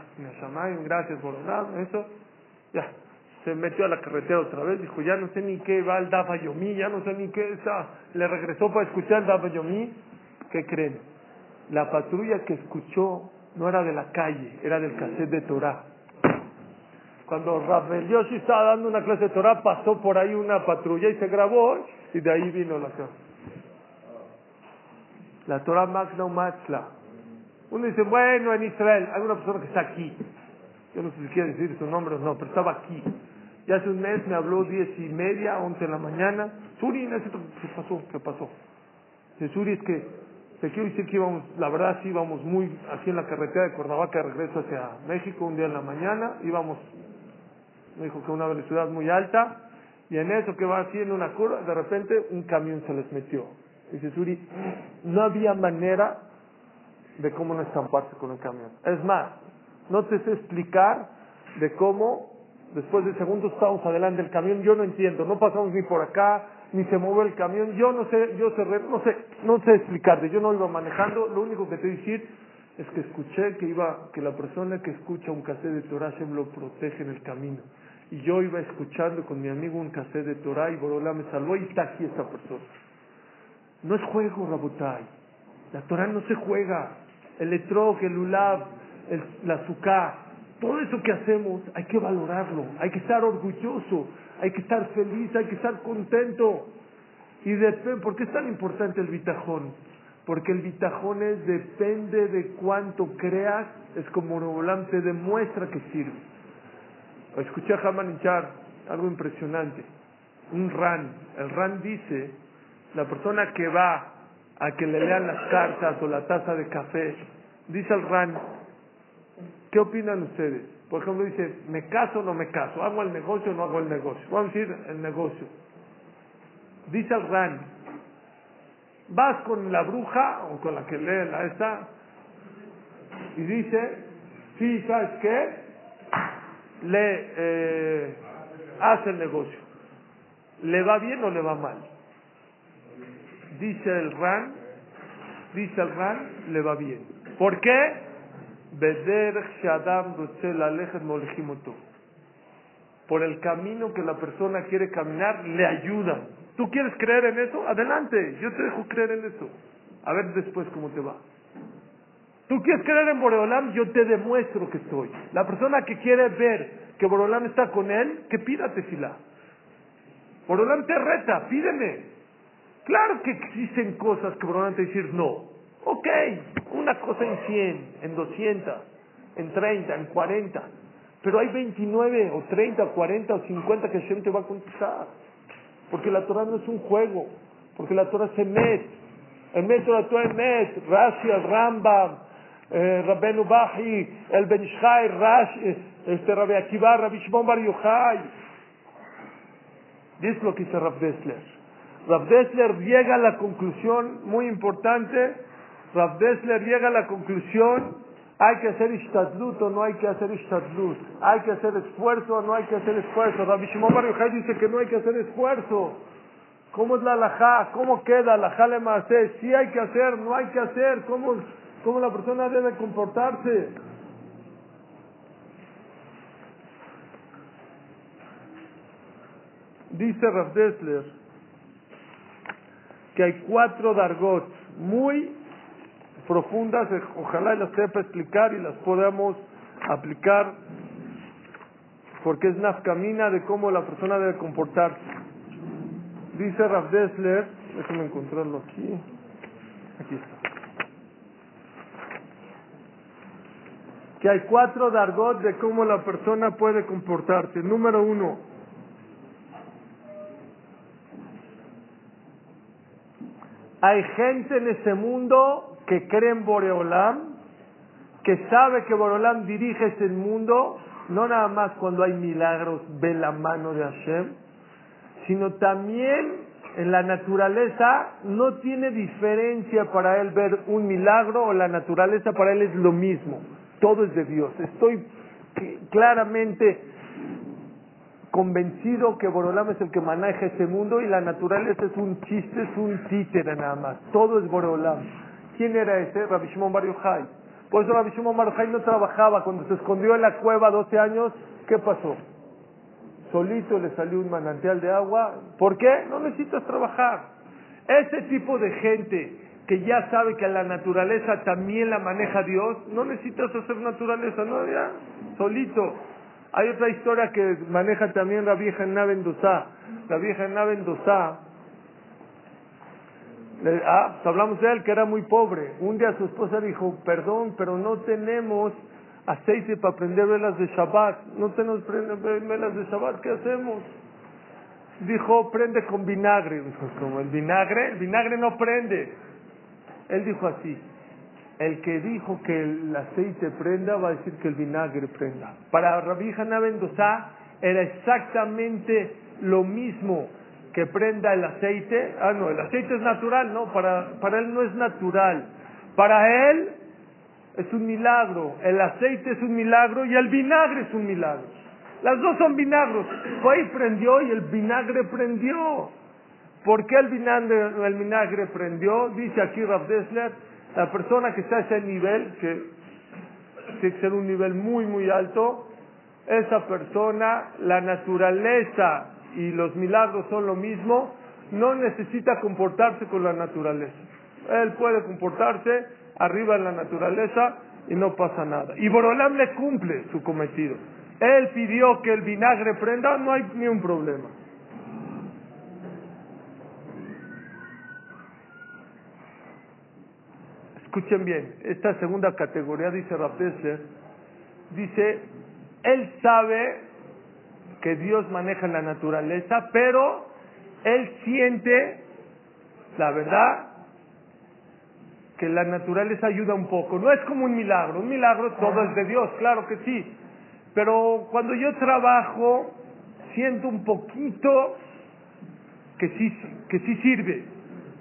Gracias, Boronam, eso. Ya. Se metió a la carretera otra vez, dijo, ya no sé ni qué va el Dafa Yomi, ya no sé ni qué está. Le regresó para escuchar el Dafa Yomi. ¿Qué creen? La patrulla que escuchó no era de la calle, era del cassette de Torah. Cuando Rafael Yoshi estaba dando una clase de Torah, pasó por ahí una patrulla y se grabó y de ahí vino la clase. La Torah Magna Matzla. Uno dice, bueno, en Israel hay una persona que está aquí. Yo no sé si quiere decir su nombre o no, pero estaba aquí. Y hace un mes me habló diez y media, once de la mañana. Suri, ¿qué pasó? ¿Qué pasó? Dice, Suri, es que te quiero decir que íbamos, la verdad sí íbamos muy, aquí en la carretera de Cuernavaca de regreso hacia México, un día en la mañana, íbamos me dijo que una velocidad muy alta, y en eso que va haciendo una curva, de repente un camión se les metió. Dice Suri, no había manera de cómo no estamparse con el camión. Es más, no te sé explicar de cómo, después de segundos estábamos adelante del camión, yo no entiendo, no pasamos ni por acá, ni se movió el camión, yo no sé, yo sé, no sé, no sé explicarte, yo no iba manejando, lo único que te voy decir es que escuché que iba, que la persona que escucha un cassette de Torah lo protege en el camino. Y yo iba escuchando con mi amigo un cassette de Torah y Borolá me salvó y está aquí esta persona. No es juego, Rabotai. La Torah no se juega. El etrog, el ulab, el, la azúcar, todo eso que hacemos hay que valorarlo, hay que estar orgulloso, hay que estar feliz, hay que estar contento. ¿Y de, por qué es tan importante el bitajón? Porque el bitajón es, depende de cuánto creas, es como Robolam te demuestra que sirve. Escuché a Haman algo impresionante. Un RAN. El RAN dice, la persona que va a que le lean las cartas o la taza de café, dice al RAN, ¿qué opinan ustedes? Por ejemplo, dice, ¿me caso o no me caso? ¿Hago el negocio o no hago el negocio? Vamos a decir el negocio. Dice al RAN, vas con la bruja o con la que lee la esta y dice, sí, ¿sabes qué? Le eh, hace el negocio. ¿Le va bien o le va mal? Dice el RAN, dice el RAN, le va bien. ¿Por qué? Por el camino que la persona quiere caminar, le ayuda. ¿Tú quieres creer en eso? Adelante, yo te dejo creer en eso. A ver después cómo te va. Tú quieres creer en Boreolam, yo te demuestro que estoy. La persona que quiere ver que Boreolam está con él, que pídate fila. Boreolam te reta, pídeme. Claro que existen cosas que Boreolam te dice no. Ok, una cosa en 100, en 200, en 30, en 40. Pero hay 29 o 30 o 40 o 50 que Hashem te va a contestar. Porque la Torah no es un juego. Porque la Torah se met. El método de la Torah es met. Rashi, el Rambam, eh, Rabbenu Bahi, el Benishai, Rash, eh, este Rabbi Akiva, Rabbi Shimon Bar Yochai. Es lo que dice Rav Dessler. Dessler llega a la conclusión muy importante. Rav Dessler llega a la conclusión hay que hacer ishtadlut o no hay que hacer ishtadlut. Hay que hacer esfuerzo o no hay que hacer esfuerzo. Rabbi Shimon Yochai dice que no hay que hacer esfuerzo. ¿Cómo es la alajá? ¿Cómo queda la jale hacer? Sí hay que hacer, no hay que hacer. ¿Cómo cómo la persona debe comportarse. Dice Rav Dessler que hay cuatro dargot muy profundas, ojalá las sepa explicar y las podamos aplicar porque es nafkamina de cómo la persona debe comportarse. Dice Rav Dessler, déjame encontrarlo aquí, aquí está. Que hay cuatro dargot de cómo la persona puede comportarse. Número uno, hay gente en ese mundo que cree en Boreolam, que sabe que Boreolam dirige ese mundo, no nada más cuando hay milagros ve la mano de Hashem, sino también en la naturaleza no tiene diferencia para él ver un milagro o la naturaleza para él es lo mismo todo es de Dios. Estoy claramente convencido que Borolam es el que maneja ese mundo y la naturaleza es un chiste, es un títere nada más. Todo es Borolam. ¿Quién era ese? Rabbi Shimon Bar Yochai. Por eso Rabbi Shimon Bar Yochai no trabajaba. Cuando se escondió en la cueva 12 años, ¿qué pasó? Solito le salió un manantial de agua. ¿Por qué? No necesitas trabajar. Ese tipo de gente que ya sabe que la naturaleza también la maneja Dios, no necesitas hacer naturaleza, no, ya, solito. Hay otra historia que maneja también la vieja Navendosá. La vieja Navendosá, ah, pues hablamos de él que era muy pobre. Un día su esposa dijo, perdón, pero no tenemos aceite para prender velas de Shabbat. No tenemos velas de Shabbat, ¿qué hacemos? Dijo, prende con vinagre. Como el vinagre, el vinagre no prende. Él dijo así, el que dijo que el aceite prenda va a decir que el vinagre prenda. Para Rabbi Haná era exactamente lo mismo que prenda el aceite. Ah, no, el aceite es natural, no, para, para él no es natural. Para él es un milagro, el aceite es un milagro y el vinagre es un milagro. Las dos son vinagros. Fue y prendió y el vinagre prendió. ¿Por qué el vinagre, el vinagre prendió? Dice aquí Rav Dessler, la persona que está a ese nivel, que tiene que ser un nivel muy, muy alto, esa persona, la naturaleza y los milagros son lo mismo, no necesita comportarse con la naturaleza. Él puede comportarse arriba en la naturaleza y no pasa nada. Y Borolam le cumple su cometido. Él pidió que el vinagre prenda, no hay ni un problema. Escuchen bien, esta segunda categoría, dice Rapesler, dice, él sabe que Dios maneja la naturaleza, pero él siente, la verdad, que la naturaleza ayuda un poco. No es como un milagro, un milagro todo es de Dios, claro que sí, pero cuando yo trabajo, siento un poquito que sí, que sí sirve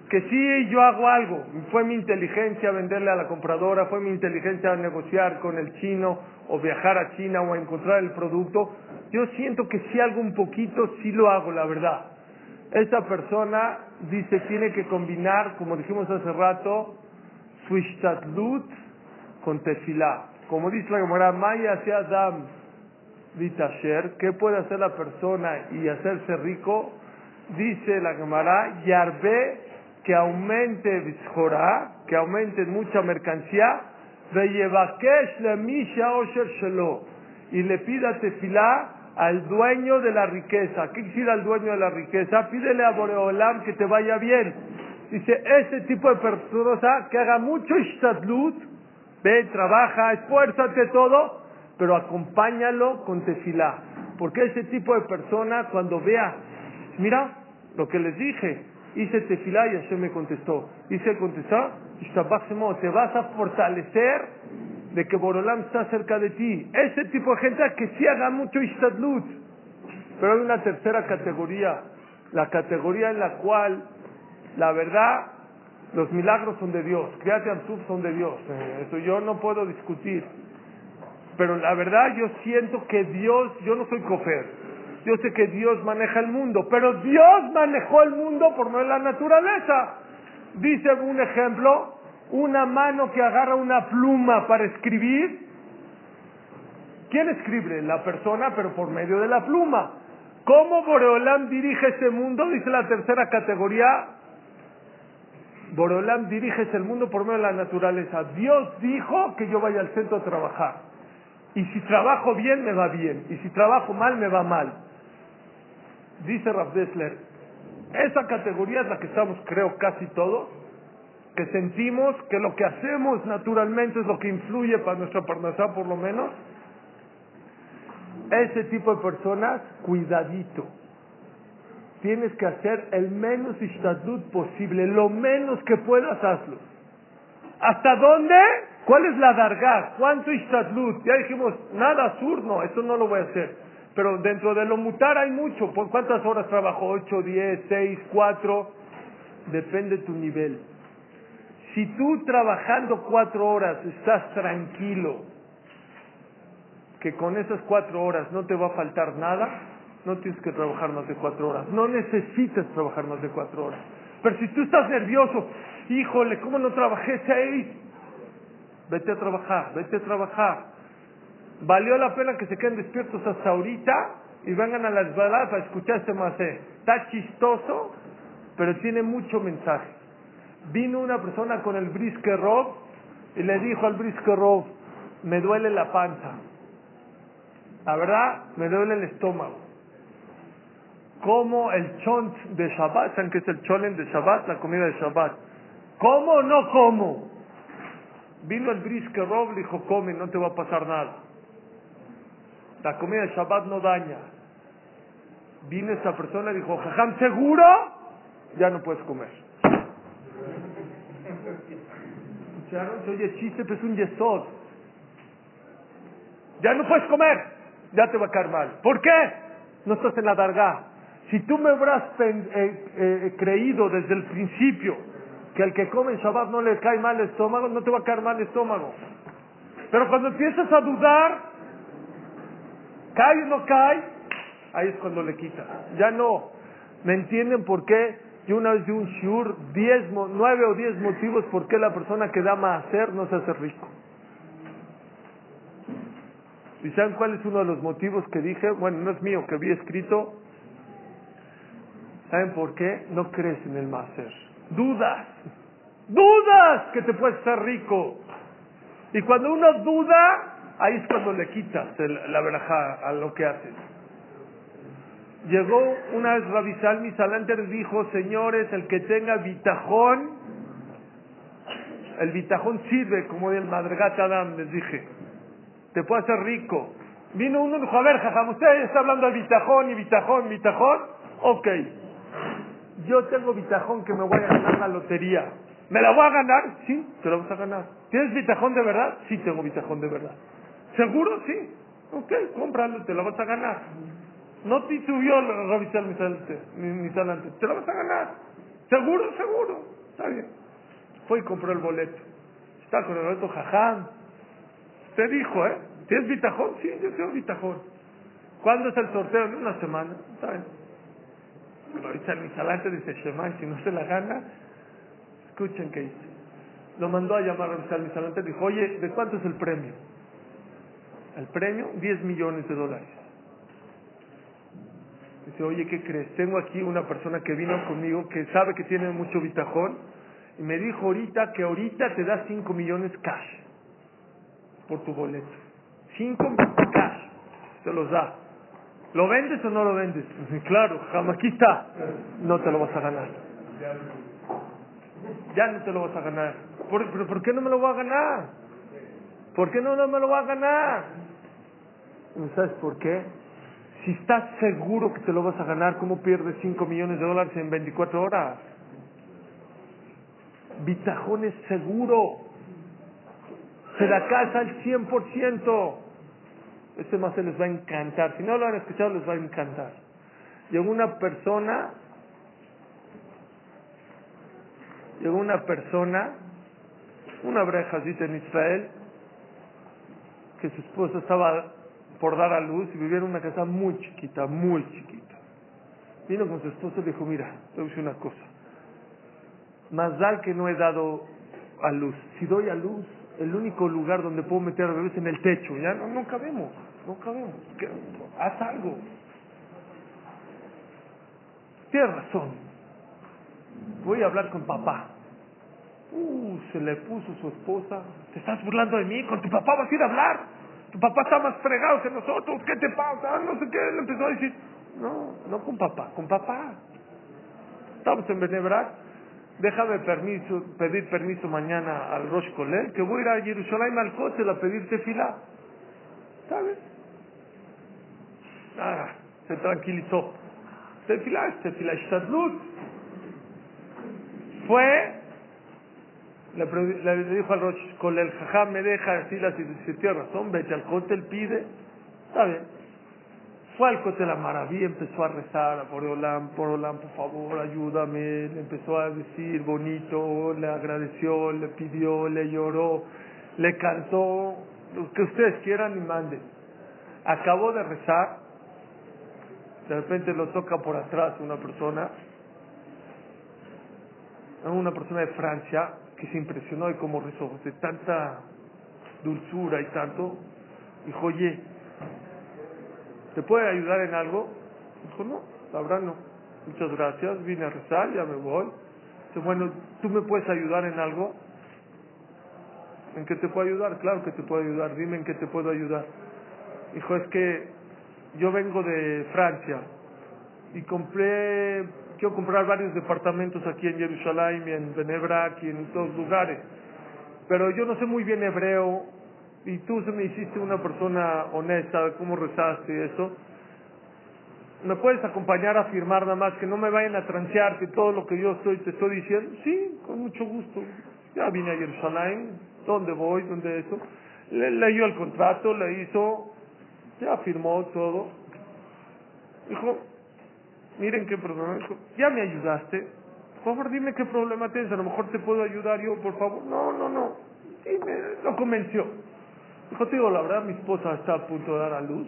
que sí yo hago algo, fue mi inteligencia venderle a la compradora, fue mi inteligencia negociar con el chino o viajar a China o encontrar el producto, yo siento que si hago un poquito, sí lo hago, la verdad. Esta persona dice tiene que combinar, como dijimos hace rato, su ishtadlut con tefilá. Como dice la Gemara, Maya sea Adam Vitasher, ¿qué puede hacer la persona y hacerse rico? Dice la Gemara, Yarbe que aumente que aumente mucha mercancía, y le pida tefilá al dueño de la riqueza. ¿Qué quisiera el dueño de la riqueza? Pídele a Boreolam que te vaya bien. Dice, ese tipo de persona que haga mucho ishtadlut, ve, trabaja, esfuérzate todo, pero acompáñalo con tefilá. Porque ese tipo de persona cuando vea, mira lo que les dije, Hice tefilá y Hashem me contestó. Hice contestar, te vas a fortalecer de que Borolam está cerca de ti. Ese tipo de gente que sí haga mucho ishtadlut. Pero hay una tercera categoría, la categoría en la cual, la verdad, los milagros son de Dios, Kriat Amsuf son de Dios. Eh, eso yo no puedo discutir. Pero la verdad yo siento que Dios, yo no soy cofer, yo sé que Dios maneja el mundo, pero Dios manejó el mundo por no la naturaleza. Dice un ejemplo, una mano que agarra una pluma para escribir. ¿Quién escribe? La persona, pero por medio de la pluma. ¿Cómo Boreolam dirige ese mundo? Dice la tercera categoría. Boreolam dirige ese mundo por medio de la naturaleza. Dios dijo que yo vaya al centro a trabajar. Y si trabajo bien, me va bien. Y si trabajo mal, me va mal dice Rav Dessler, esa categoría es la que estamos, creo, casi todos, que sentimos que lo que hacemos naturalmente es lo que influye para nuestra parnasá, por lo menos. Ese tipo de personas, cuidadito. Tienes que hacer el menos ishtadut posible, lo menos que puedas hazlo. ¿Hasta dónde? ¿Cuál es la dargá? ¿Cuánto ishtadlut? Ya dijimos, nada sur, no, eso no lo voy a hacer pero dentro de lo mutar hay mucho. ¿Por cuántas horas trabajo? ¿Ocho, diez, seis, cuatro? Depende de tu nivel. Si tú trabajando cuatro horas estás tranquilo, que con esas cuatro horas no te va a faltar nada, no tienes que trabajar más de cuatro horas. No necesitas trabajar más de cuatro horas. Pero si tú estás nervioso, híjole, ¿cómo no trabajé seis? Vete a trabajar, vete a trabajar. Valió la pena que se queden despiertos hasta ahorita y vengan a las baladas para escuchar este macé. Está chistoso, pero tiene mucho mensaje. Vino una persona con el brisque rob y le dijo al brisque rob, me duele la panza. La verdad, me duele el estómago. Como el chont de Shabbat, ¿saben qué es el cholen de Shabbat? La comida de Shabbat. ¿Cómo o no como? Vino el brisque rob, le dijo, come, no te va a pasar nada. La comida de Shabbat no daña. Vino esta persona y dijo, Jajam, ¿seguro? Ya no puedes comer. ¿Escucharon? Se oye chiste, pero es un yesod. Ya no puedes comer. Ya te va a caer mal. ¿Por qué? No estás en la dargá. Si tú me hubieras eh, eh, creído desde el principio que al que come en Shabbat no le cae mal el estómago, no te va a caer mal el estómago. Pero cuando empiezas a dudar, cae o no cae, ahí es cuando le quitas. Ya no. ¿Me entienden por qué? Yo una vez di un shur, diez, nueve o diez motivos por qué la persona que da más hacer no se hace rico. ¿Y saben cuál es uno de los motivos que dije? Bueno, no es mío, que había escrito. ¿Saben por qué? No crees en el hacer. Dudas. Dudas que te puedes ser rico. Y cuando uno duda, ahí es cuando le quitas la verajá a lo que haces. Llegó una vez Rabisal Misalanter dijo, señores, el que tenga bitajón, el bitajón sirve como el madregat Adam, les dije, te puede hacer rico. Vino uno y dijo, a ver, jajam, usted está hablando de bitajón y bitajón, bitajón, ok. Yo tengo bitajón que me voy a ganar la lotería. ¿Me la voy a ganar? Sí, te la vas a ganar. ¿Tienes bitajón de verdad? Sí, tengo bitajón de verdad. ¿Seguro? Sí. Ok, cómpralo, te la vas a ganar. No te subió la revisar mi. Te la vas a ganar. Seguro, seguro. Está bien. Fue y compró el boleto. Está con el boleto jajam. Te dijo, ¿eh? ¿Tienes bitajón? Sí, yo tengo bitajón. ¿Cuándo es el sorteo? En una semana. ¿Está bien? Revisar mi talante dice, Shemay, si no se la gana, escuchen qué dice. Lo mandó a llamar a revisar mi talante. Dijo, oye, ¿de cuánto es el premio? El premio, 10 millones de dólares. Dice, oye, ¿qué crees? Tengo aquí una persona que vino conmigo que sabe que tiene mucho bitajón y me dijo ahorita que ahorita te da 5 millones cash por tu boleto. 5 cash, te los da. ¿Lo vendes o no lo vendes? Claro, jamás aquí está. No te lo vas a ganar. Ya no te lo vas a ganar. ¿Por, ¿Pero por qué no me lo voy a ganar? ¿Por qué no, no me lo voy a ganar? ¿Sabes por qué? Si estás seguro que te lo vas a ganar, ¿cómo pierdes 5 millones de dólares en 24 horas? Bitajón es seguro. Se da casa al 100%. Este más se les va a encantar. Si no lo han escuchado, les va a encantar. Llegó una persona, llegó una persona, una brejacita en Israel, que su esposa estaba por dar a luz y vivía en una casa muy chiquita, muy chiquita. Vino con su esposa y dijo, mira, te voy a una cosa. Más da que no he dado a luz. Si doy a luz, el único lugar donde puedo meter a bebés es en el techo. Ya no, no cabemos, no cabemos. Haz algo. Tienes razón. Voy a hablar con papá. Uh, se le puso su esposa. ¿Te estás burlando de mí? ¿Con tu papá vas a ir a hablar? Tu papá está más fregado que nosotros. ¿Qué te pasa? No sé qué. Le empezó a decir. No, no con papá, con papá. Estamos en Benebrak. Déjame permiso, pedir permiso mañana al Rosh Kolel, que voy a ir a Jerusalén al Kotel a pedir tefilá. ¿Sabes? Ah, se tranquilizó. Tefilá es tefilá. Fue le, dijo al Rosh Kolel, jajá, me deja decir si tiene razón, vete al Kotel, pide. Está bien. Fue al Kotel la maravilla, empezó a rezar por Olam, por Olam, por favor, ayúdame. Le empezó a decir bonito, le agradeció, le pidió, le lloró, le cantó, lo que ustedes quieran y manden. Acabó de rezar, de repente lo toca por atrás una persona, una persona de Francia que se impresionó de cómo rezó, de tanta dulzura y tanto, dijo, oye, ¿te puede ayudar en algo? Dijo, no, la no. Muchas gracias, vine a rezar, ya me voy. Dice, bueno, ¿tú me puedes ayudar en algo? ¿En qué te puedo ayudar? Claro que te puedo ayudar, dime en qué te puedo ayudar. Dijo, es que yo vengo de Francia y compré, quiero comprar varios departamentos aquí en Jerusalén y en Benebrak y en todos lugares. Pero yo no sé muy bien hebreo y tú se me hiciste una persona honesta, cómo rezaste y eso. ¿Me puedes acompañar a firmar nada más que no me vayan a transear que todo lo que yo estoy te estoy diciendo? Sí, con mucho gusto. Ya vine a Jerusalén, ¿dónde voy? ¿Dónde eso? Le, leyó el contrato, le hizo, ya firmó todo. Dijo, miren qué problema. Ya me ayudaste. Por favor, dime qué problema tienes. A lo mejor te puedo ayudar yo, por favor. No, no, no. Y me lo convenció. Dijo, te digo, la verdad, mi esposa está a punto de dar a luz.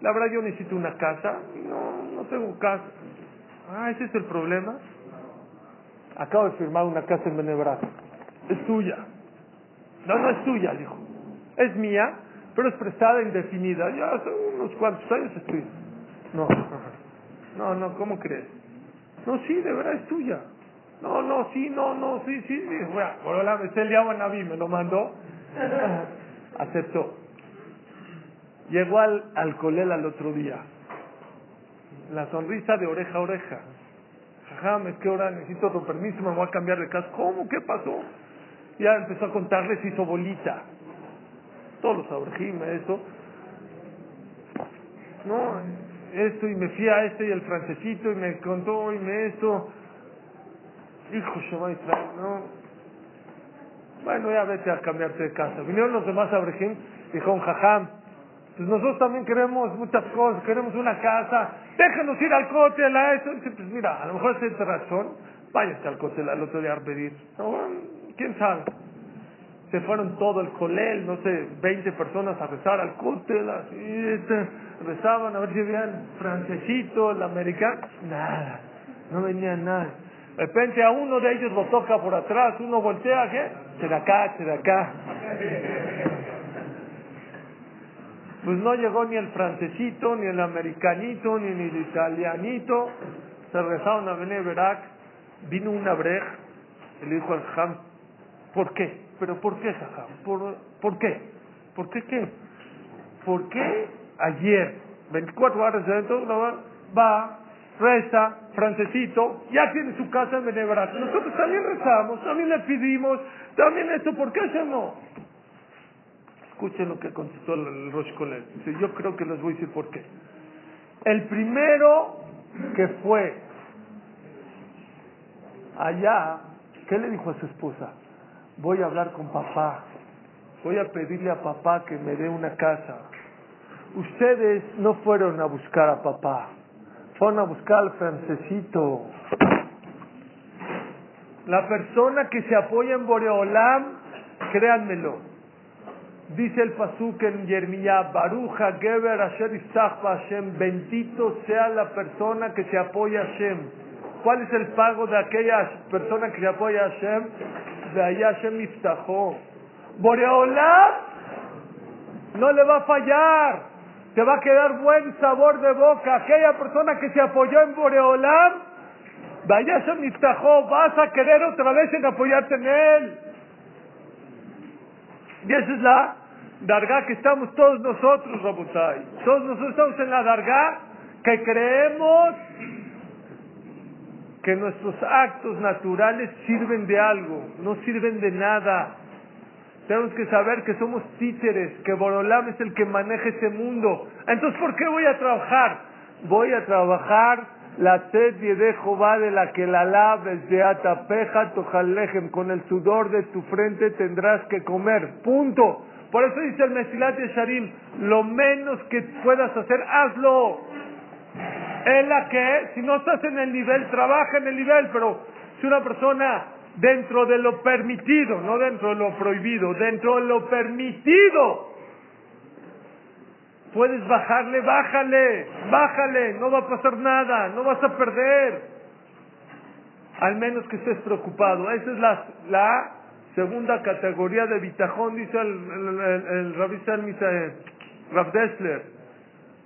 La verdad, yo necesito una casa. No, no tengo casa. Ah, ese es el problema. Acabo de firmar una casa en Benebras. Es tuya. No, no es tuya, dijo. Es mía, pero es prestada indefinida. Ya hace unos cuantos años estoy. No, no, no, ¿cómo crees? No, sí, de verdad es tuya. No, no, sí, no, no, sí, sí. Dijo, bueno, la vez el Naví me lo mandó. <laughs> Aceptó. Llegó al, al colel al otro día. La sonrisa de oreja a oreja. Jajam, es que ahora necesito otro permiso, me voy a cambiar de casa. ¿Cómo? ¿Qué pasó? Ya empezó a contarles, hizo bolita. Todos los abrejim, eso. No, esto, y me fui a este y el francesito, y me contó, y me esto. Hijo Shema no. Bueno, ya vete a cambiarte de casa. Vinieron los demás abrejim, dijo jajam. Pues nosotros también queremos muchas cosas, queremos una casa, déjanos ir al cóctel, a eso. Dice, pues mira, a lo mejor es razón, váyase al cóctel al otro día a pedir. No, quién sabe. Se fueron todo el colel, no sé, 20 personas a rezar al cóctel, así, este, rezaban a ver si veían francesito, el americano. Nada, no venía nada. De repente a uno de ellos lo toca por atrás, uno voltea, ¿qué? Se de acá, se de acá. Pues no llegó ni el francesito, ni el americanito, ni, el italianito. Se rezaron a Beneverac. Vino una brej y le dijo al Jajam, ¿por qué? ¿Pero por qué, Jajam? ¿Por, ¿Por qué? ¿Por qué qué? ¿Por qué ayer, 24 horas dentro, va, reza, francesito, ya tiene su casa en Beneverac? Nosotros también rezamos, también le pedimos, también esto, ¿por qué hacemos? Escuchen lo que contestó el Rosh. Dice, yo creo que les voy a decir por qué. El primero que fue allá, ¿qué le dijo a su esposa? Voy a hablar con papá. Voy a pedirle a papá que me dé una casa. Ustedes no fueron a buscar a papá. Fueron a buscar al francesito. La persona que se apoya en Boreolam, créanmelo, Dice el Pasuk en Yermiyah, Baruja Geber Asher Hashem, bendito sea la persona que se apoya a Hashem. ¿Cuál es el pago de aquella persona que se apoya a Hashem? Ahí Hashem Iftajó. Boreolam no le va a fallar, te va a quedar buen sabor de boca. Aquella persona que se apoyó en Boreolam, vaya Hashem Iftajó, vas a querer otra vez en apoyarte en él. Y esa es la dargá que estamos todos nosotros, Rabotai. Todos nosotros estamos en la dargá que creemos que nuestros actos naturales sirven de algo, no sirven de nada. Tenemos que saber que somos títeres, que Borolam es el que maneja ese mundo. Entonces, ¿por qué voy a trabajar? Voy a trabajar la sed de Jehová de la que la laves de atapeja tojalejem, con el sudor de tu frente tendrás que comer. Punto. Por eso dice el Mesilat Sharim, lo menos que puedas hacer, hazlo. Es la que, si no estás en el nivel, trabaja en el nivel, pero si una persona dentro de lo permitido, no dentro de lo prohibido, dentro de lo permitido, Puedes bajarle, bájale, bájale, no va a pasar nada, no vas a perder. Al menos que estés preocupado. Esa es la, segunda categoría de bitajón, dice el, el, el, el Rav Dessler.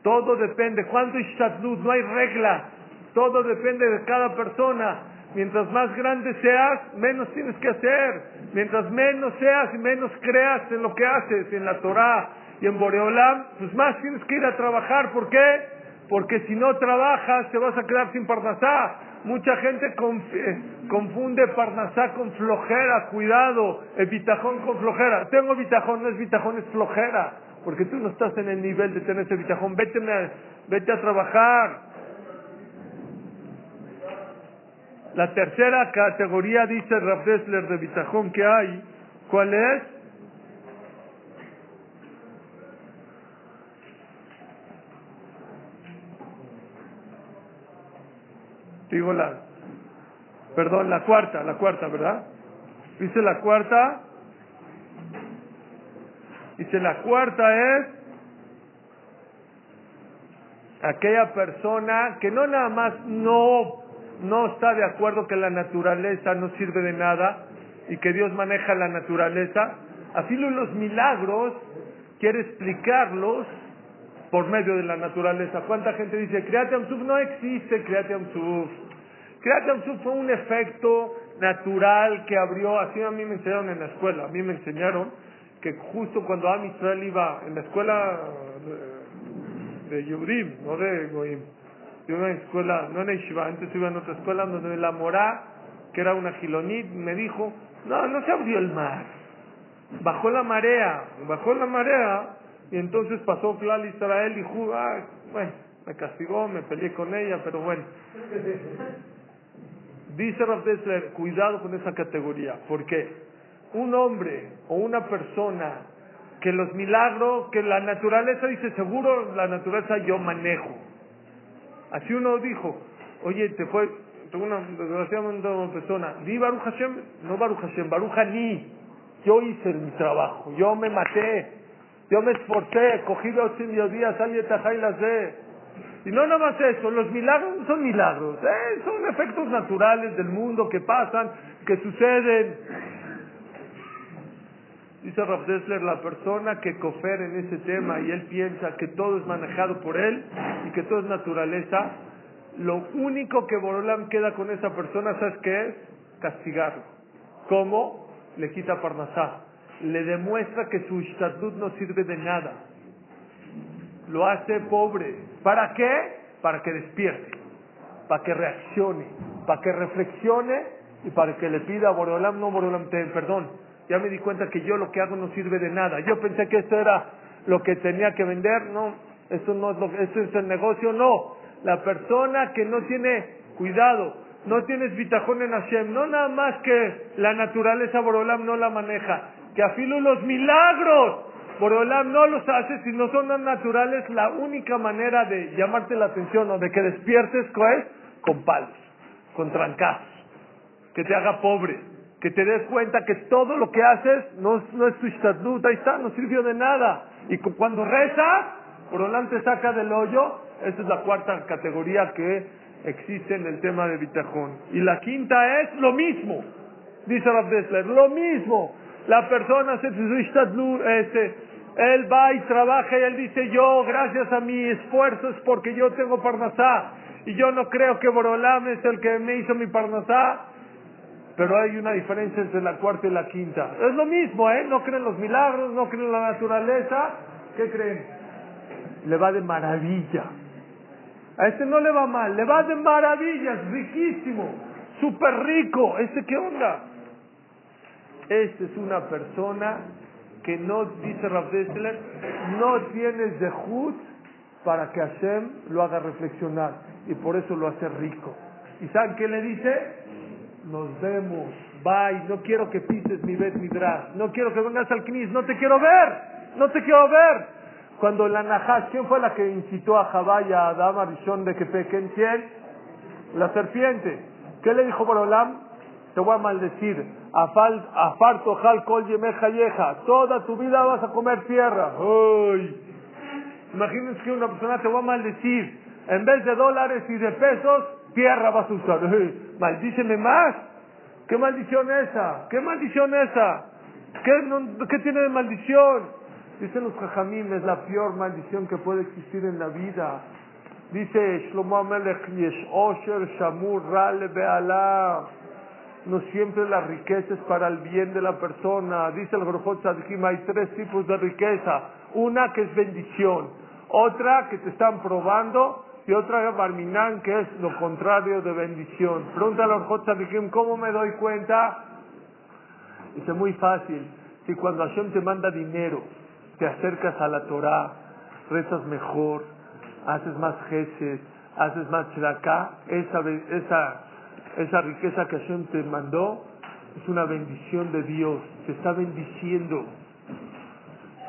Todo depende. ¿Cuánto luz? No hay regla. Todo depende de cada persona. Mientras más grande seas, menos tienes que hacer. Mientras menos seas y menos creas en lo que haces, en la Torah y en Boreolam, pues más tienes que ir a trabajar. ¿Por qué? Porque si no trabajas, te vas a quedar sin Parnasá. Mucha gente eh, confunde Parnasá con flojera. Cuidado, el bitajón con flojera. Tengo bitajón, no es bitajón, es flojera. Porque tú no estás en el nivel de tener ese bitajón. Vete, vete a trabajar. La tercera categoría, dice Rav de bitajón que hay, ¿cuál es? Digo la, perdón, la cuarta, la cuarta, ¿verdad? Dice la cuarta. Dice la cuarta es aquella persona que no nada más no, no está de acuerdo que la naturaleza no sirve de nada y que Dios maneja la naturaleza, así los milagros quiere explicarlos por medio de la naturaleza. ¿Cuánta gente dice, Createm Suf no existe, Createm Suf? Createm Suf fue un efecto natural que abrió, así a mí me enseñaron en la escuela, a mí me enseñaron que justo cuando Am Israel iba en la escuela de, de Yudim, no de Goim, de una escuela, no en Yeshiva, antes iba en otra escuela donde la Morá, que era una gilonit, me dijo, no, no se abrió el mar, bajó la marea, bajó la marea, y entonces pasó Clal Israel y dijo, ah, bueno, me castigó, me peleé con ella, pero bueno. Dice Rav cuidado con esa categoría, porque un hombre o una persona que los milagros, que la naturaleza dice, seguro la naturaleza yo manejo. Así uno dijo, oye, te fue, tengo una, desgraciadamente una persona, di Baruch Hashem, no Baruch Hashem, Baruch Ani, yo hice mi trabajo, yo me maté, yo me esforcé, cogí los días, salí de las de. Y no nada más eso, los milagros son milagros, ¿eh? son efectos naturales del mundo que pasan, que suceden. Dice Rav Dessler, la persona que cofera en ese tema y él piensa que todo es manejado por él y que todo es naturaleza, lo único que Borolam queda con esa persona, ¿sabes qué es? Castigarlo. ¿Cómo? Le quita Parnasá le demuestra que su estatud no sirve de nada. Lo hace pobre. ¿Para qué? Para que despierte, para que reaccione, para que reflexione y para que le pida a Boreolam, no Boreolam, perdón. Ya me di cuenta que yo lo que hago no sirve de nada. Yo pensé que esto era lo que tenía que vender. No, esto no es lo esto es el negocio. No. La persona que no tiene cuidado, no tienes bitajón en Hashem, no nada más que la naturaleza Boreolam no la maneja, que afilo los milagros. Boreolam no los hace si no son naturales. La única manera de llamarte la atención o de que despiertes es con palos, con trancazos, que te haga pobre, que te des cuenta que todo lo que haces no, es tu statut, ahí está, no sirvió de nada. Y cuando rezas, Boreolam te saca del hoyo. Esa es la cuarta categoría que existe en el tema de Bitajón. Y la quinta es lo mismo, dice Rav Dessler, lo mismo. La persona se este, él va y trabaja y él dice, yo, gracias a mi esfuerzo es porque yo tengo Parnasá. Y yo no creo que Borolam es el que me hizo mi Parnasá. Pero hay una diferencia entre la cuarta y la quinta. Es lo mismo, ¿eh? No creen los milagros, no creen la naturaleza. ¿Qué creen? Le va de maravilla. A este no le va mal, le va de maravilla, es riquísimo, súper rico. ¿Este qué onda? Esta es una persona que no, dice Rav Dessler, no tiene zehut para que Hashem lo haga reflexionar y por eso lo hace rico. ¿Y saben qué le dice? Nos vemos, bye, no quiero que pises mi Bet Midrash, no quiero que vengas al Knis, no te quiero ver, no te quiero ver. Cuando la Nahash, ¿quién fue la que incitó a Jabá y a Adam Arishon de que pequen? ¿Quién? La serpiente. ¿Qué le dijo Borolam? Te voy a maldecir Afarto jal kol yeja. Toda tu vida vas a comer tierra. Uy. Imagínense que una persona te va a maldecir. En vez de dólares y de pesos, tierra vas a usar. Maldíceme más. ¿Qué maldición esa? ¿Qué maldición esa? ¿Qué, ¿Qué tiene de maldición? Dicen los jajamim, es la peor maldición que puede existir en la vida. Dice Shlomo Amelech, Yesh Osher Shamur Rale Be'alah. No siempre la riqueza es para el bien de la persona. Dice el Grofot Tzadikim, hay tres tipos de riqueza. Una que es bendición, otra que te están probando y otra Barminan que es lo contrario de bendición. Pregunta al Tzadikim, ¿cómo me doy cuenta? Dice, muy fácil. Si cuando Hashem te manda dinero, te acercas a la Torah, rezas mejor, haces más jeces, haces más acá, esa, esa esa riqueza que Hashem te mandó es una bendición de Dios, te está bendiciendo.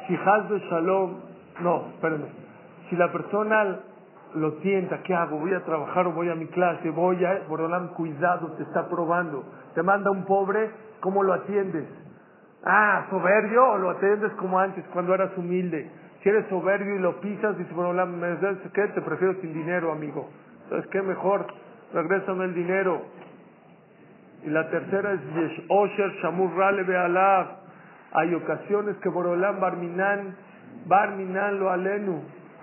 Si de Shalom, no, espérenme, si la persona lo tienta, ¿qué hago? ¿Voy a trabajar o voy a mi clase? Voy a, Borolam, cuidado, te está probando. Te manda un pobre, ¿cómo lo atiendes? Ah, soberbio o lo atiendes como antes, cuando eras humilde. Si eres soberbio y lo pisas, dice Borolam, ¿qué? Te prefiero sin dinero, amigo. Entonces, ¿qué mejor? regrésame el dinero. Y la tercera es Yesh Osher Shamur Rale Be'alav. Hay ocasiones que Borolam Barminan, Barminan lo alenu.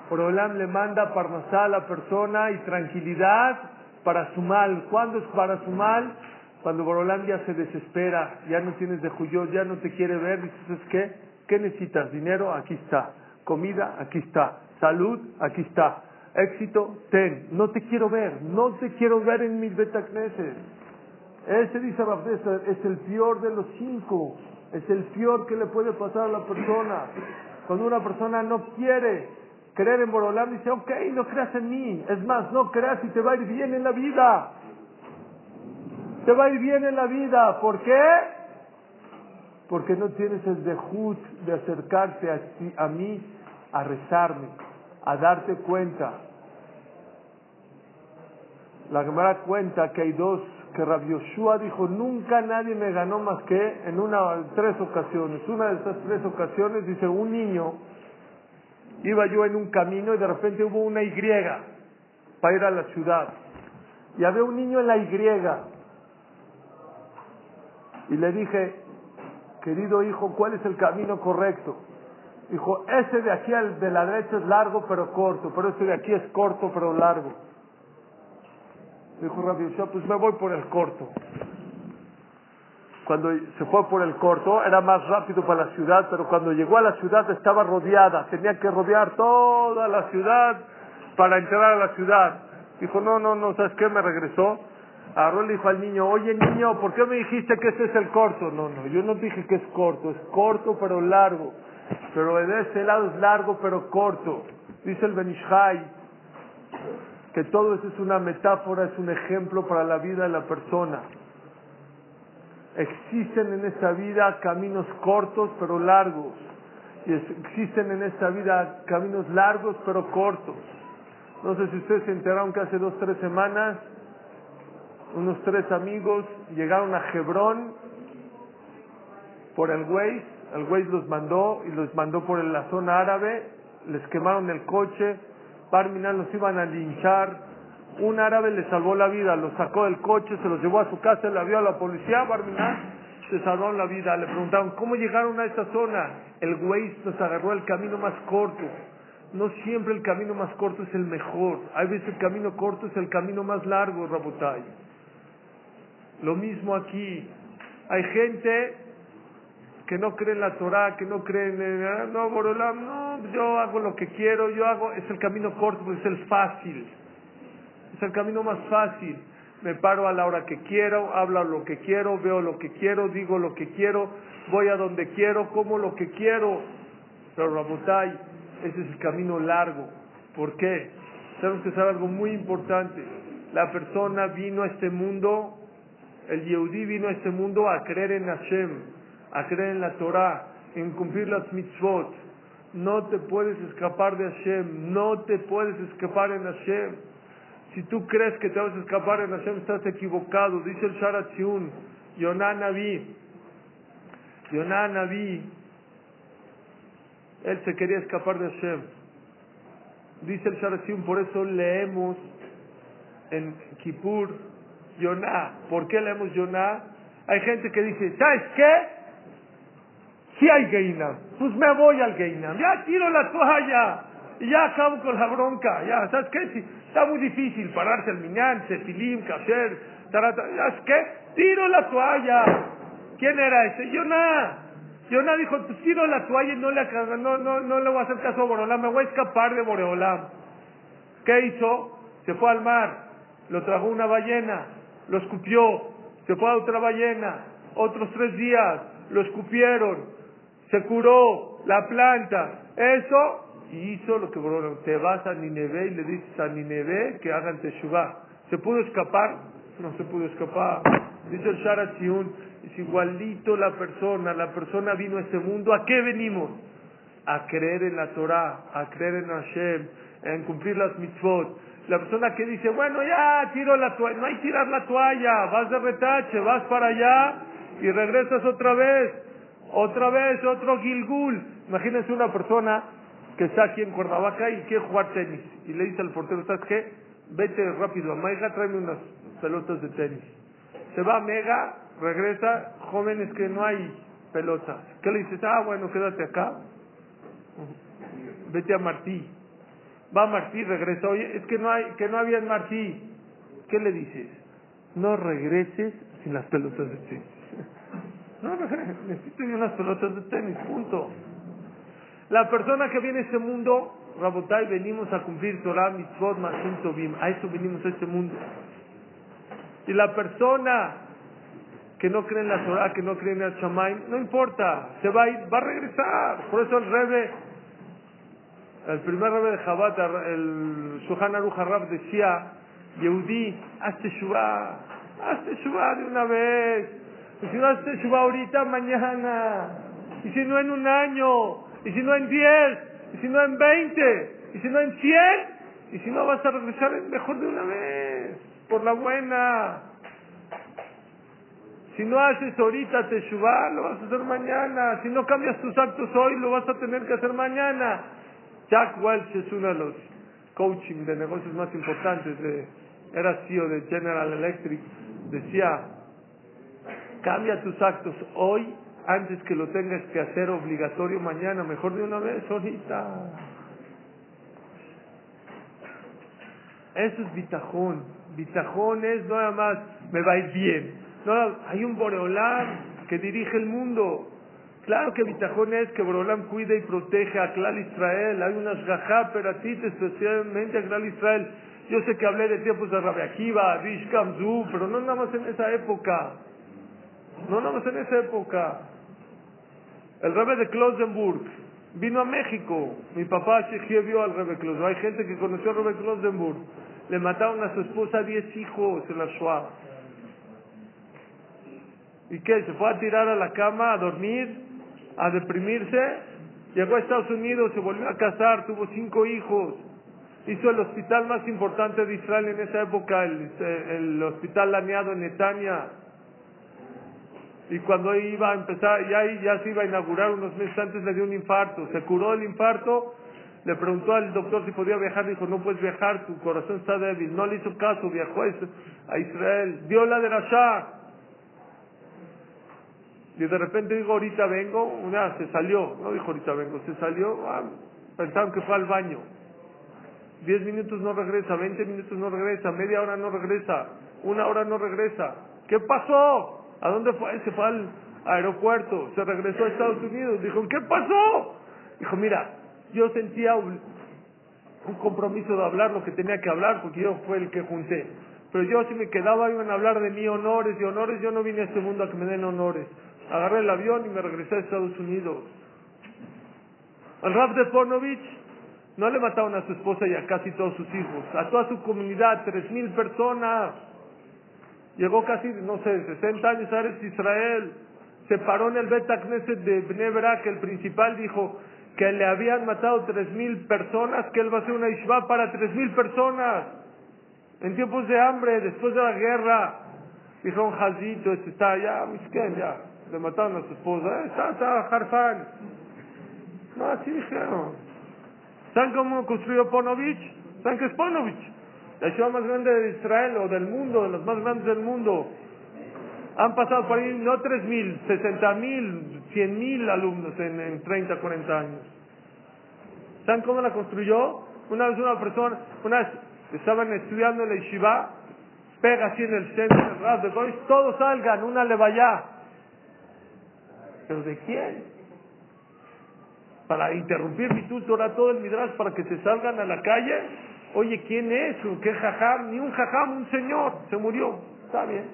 Borolam le manda parnasá a la persona y tranquilidad para su mal. ¿Cuándo es para su mal? Cuando Borolam ya se desespera, ya no tienes de juyo, ya no te quiere ver, dices, ¿qué? ¿Qué necesitas? Dinero, aquí está. Comida, aquí está. Salud, aquí está éxito, ten. No te quiero ver, no te quiero ver en mis betacneses. Ese dice Rabdesa, es el peor de los cinco. Es el peor que le puede pasar a la persona. Cuando una persona no quiere creer en Borolam, dice, ok, no creas en mí. Es más, no creas y te va a ir bien en la vida. Te va a ir bien en la vida. ¿Por qué? Porque no tienes el dejut de acercarte a, a mí a rezarme, a darte cuenta la Gemara cuenta que hay dos, que Rabbi Yoshua dijo, nunca nadie me ganó más que en una, tres ocasiones. Una de esas tres ocasiones, dice, un niño, iba yo en un camino y de repente hubo una Y para ir a la ciudad. Y había un niño en la Y. Y le dije, querido hijo, ¿cuál es el camino correcto? Dijo, ese de aquí al de la derecha es largo pero corto, pero ese de aquí es corto pero largo. Dijo Rabbi pues me voy por el corto. Cuando se fue por el corto era más rápido para la ciudad, pero cuando llegó a la ciudad estaba rodeada, tenía que rodear toda la ciudad para entrar a la ciudad. Dijo, no, no, no, ¿sabes qué? Me regresó. Agarró le dijo al niño, oye niño, ¿por qué me dijiste que ese es el corto? No, no, yo no dije que es corto, es corto pero largo. Pero de ese lado es largo pero corto. Dice el Benishai, que todo eso es una metáfora, es un ejemplo para la vida de la persona. Existen en esta vida caminos cortos pero largos. Y existen en esta vida caminos largos pero cortos. No sé si ustedes se enteraron que hace dos, tres semanas unos tres amigos llegaron a Hebrón por el Waze. El Waze los mandó y los mandó por la zona árabe. Les quemaron el coche Barminan los iban a linchar. Un árabe le salvó la vida, lo sacó del coche, se los llevó a su casa, le abrió a la policía. Barminan se salvó la vida. Le preguntaron, ¿cómo llegaron a esa zona? El güey nos agarró el camino más corto. No siempre el camino más corto es el mejor. Hay veces el camino corto es el camino más largo, Rabotay. Lo mismo aquí. Hay gente que no creen en la Torah, que no creen en... Ah, no, Borolam, no, yo hago lo que quiero, yo hago... Es el camino corto, es el fácil. Es el camino más fácil. Me paro a la hora que quiero, hablo lo que quiero, veo lo que quiero, digo lo que quiero, voy a donde quiero, como lo que quiero. Pero Rabotai, ese es el camino largo. ¿Por qué? Tenemos que saber algo muy importante. La persona vino a este mundo, el Yehudi vino a este mundo a creer en Hashem a creer en la Torah, en cumplir las mitzvot. No te puedes escapar de Hashem, no te puedes escapar en Hashem. Si tú crees que te vas a escapar en Hashem, estás equivocado. Dice el Sharatziun, Yonah Naví, Yonah Naví, él se quería escapar de Hashem. Dice el Sharasim, por eso leemos en Kippur Yonah. ¿Por qué leemos Yonah? Hay gente que dice, ¿sabes qué? Si hay Geinam, pues me voy al Geinam. Ya tiro la toalla y ya acabo con la bronca. Ya, ¿sabes qué? Si está muy difícil pararse al miñán, sefilim, kasher, tarata. ¿Sabes qué? Tiro la toalla. ¿Quién era ese? Yonah. Yonah dijo, pues tiro la toalla y no le, no, no, no le voy a hacer caso a Boreolam, me voy a escapar de Boreolam. ¿Qué hizo? Se fue al mar, lo trajo una ballena, lo escupió, se fue a otra ballena, otros tres días, lo escupieron, se curó la planta, eso, y hizo lo que Boreolam, te vas a Nineveh y le dices a Nineveh que hagan Teshuvah. ¿Se pudo escapar? No se pudo escapar. Dice el Sharat es igualito la persona, la persona vino a este mundo, ¿a qué venimos? A creer en la Torah, a creer en Hashem, en cumplir las mitzvot. La persona que dice, bueno, ya tiro la toalla, no hay tirar la toalla, vas de retache, vas para allá y regresas otra vez, otra vez, otro Gilgul. Imagínense una persona que está aquí en Cuernavaca y quiere jugar tenis y le dice al portero, ¿sabes qué? Vete rápido a Maiga, tráeme unas pelotas de tenis. Se va a Mega, regresa, jóvenes que no hay pelotas. ¿Qué le dices? Ah, bueno, quédate acá. Vete a Martí. Va a Martí, regresa. Oye, es que no, hay, que no había en Martí. ¿Qué le dices? No regreses sin las pelotas de tenis. <laughs> No, no, <laughs> necesito unas pelotas de tenis, punto. La persona que viene a este mundo, Rabotai, venimos a cumplir Torah, Mitzvot, Mashim Tobim. A eso venimos a este mundo. Y la persona que no cree en la Torah, que no cree en el Shamaim, no importa, se va a ir, va a regresar. Por eso el Rebe, el primer Rebe de Jabat, el Shuhan Aruch Harab decía, Yehudi, hazte Shuvah, hazte Shuvah de una vez. Y si no hazte Shuvah ahorita, mañana. Y si no en un año. Y si no en diez. Y si no en veinte. Y si no en cien. Y si no vas a regresar, mejor de una vez. Por la buena. Si no haces ahorita Teshuvah, lo vas a hacer mañana. Si no cambias tus actos hoy, lo vas a tener que hacer mañana. Jack Welch es uno de los coaching de negocios más importantes. Era CEO de General Electric. Decía, cambia tus actos hoy antes que lo tengas que hacer obligatorio mañana. Mejor de una vez, ahorita. Eso es bitajón. Bitajón es nada más, me va a ir bien. No, hay un Boreolam que dirige el mundo. Claro que Bitajón es que Boreolam cuida y protege a Clal Israel. Hay unas gajá, pero ti especialmente a Clal Israel. Yo sé que hablé de tiempos de Rabbi Akiva, Rish Kamzu, pero no nada más en esa época. No nada más en esa época. El Rebbe de Klosenburg vino a México. Mi papá Shechie vio al Rebbe Klosenburg. Hay gente que conoció al Rebbe Klosenburg. Le mataron a su esposa diez hijos en la Shoah. ¿Y qué? ¿Se fue a tirar a la cama a dormir? ¿A deprimirse? Llegó a Estados Unidos, se volvió a casar, tuvo cinco hijos. Hizo el hospital más importante de Israel en esa época, el, el hospital laneado en Netanya. Y cuando iba a empezar, ya, ya se iba a inaugurar unos meses antes, le dio un infarto. Se curó el infarto, le preguntó al doctor si podía viajar, dijo, no puedes viajar, tu corazón está débil. No le hizo caso, viajó a Israel, dio la de. Y de repente digo, ahorita vengo, una se salió, no dijo ahorita vengo, se salió, ah, pensaron que fue al baño. Diez minutos no regresa, veinte minutos no regresa, media hora no regresa, una hora no regresa. ¿Qué pasó? ¿A dónde fue? Se fue al aeropuerto, se regresó a Estados Unidos. Dijo, ¿qué pasó? Dijo, mira, yo sentía un, compromiso de hablar lo que tenía que hablar porque yo fue el que junté. Pero yo si me quedaba iban a hablar de mí honores y honores, yo no vine a este mundo a que me den honores. Agarré el avión y me regresé a Estados Unidos. Al Rab de Ponovich no le mataron a su esposa y a casi todos sus hijos, a toda su comunidad, tres mil personas. Llegó casi, no sé, 60 años a Israel. Se paró en el Bet de Bnei Brak, el principal dijo que le habían matado tres mil personas, que él va a hacer una ishva para tres mil personas. En tiempos de hambre, después de la guerra. Dijo un jazito, este está ya, misken, ya. Le mataron a su esposa, eh, está, está, Harfan. No, así dijeron. ¿Saben cómo construyó Ponovich? ¿Saben qué es Ponovich? La ciudad más grande de Israel o del mundo, de los más grandes del mundo. Han pasado por ahí no 3.000, 60.000, 100.000 alumnos en, en 30, 40 años. ¿Saben cómo la construyó? Una vez una persona, una vez estaban estudiando en la yeshiva, pega así en el centro ras de todos salgan, una le vaya. ¿Pero de quién? Para interrumpir mi tutora todo el midras para que se salgan a la calle. Oye, ¿quién es? ¿Qué jajam? Ni un jajam, un señor. Se murió. Está bien.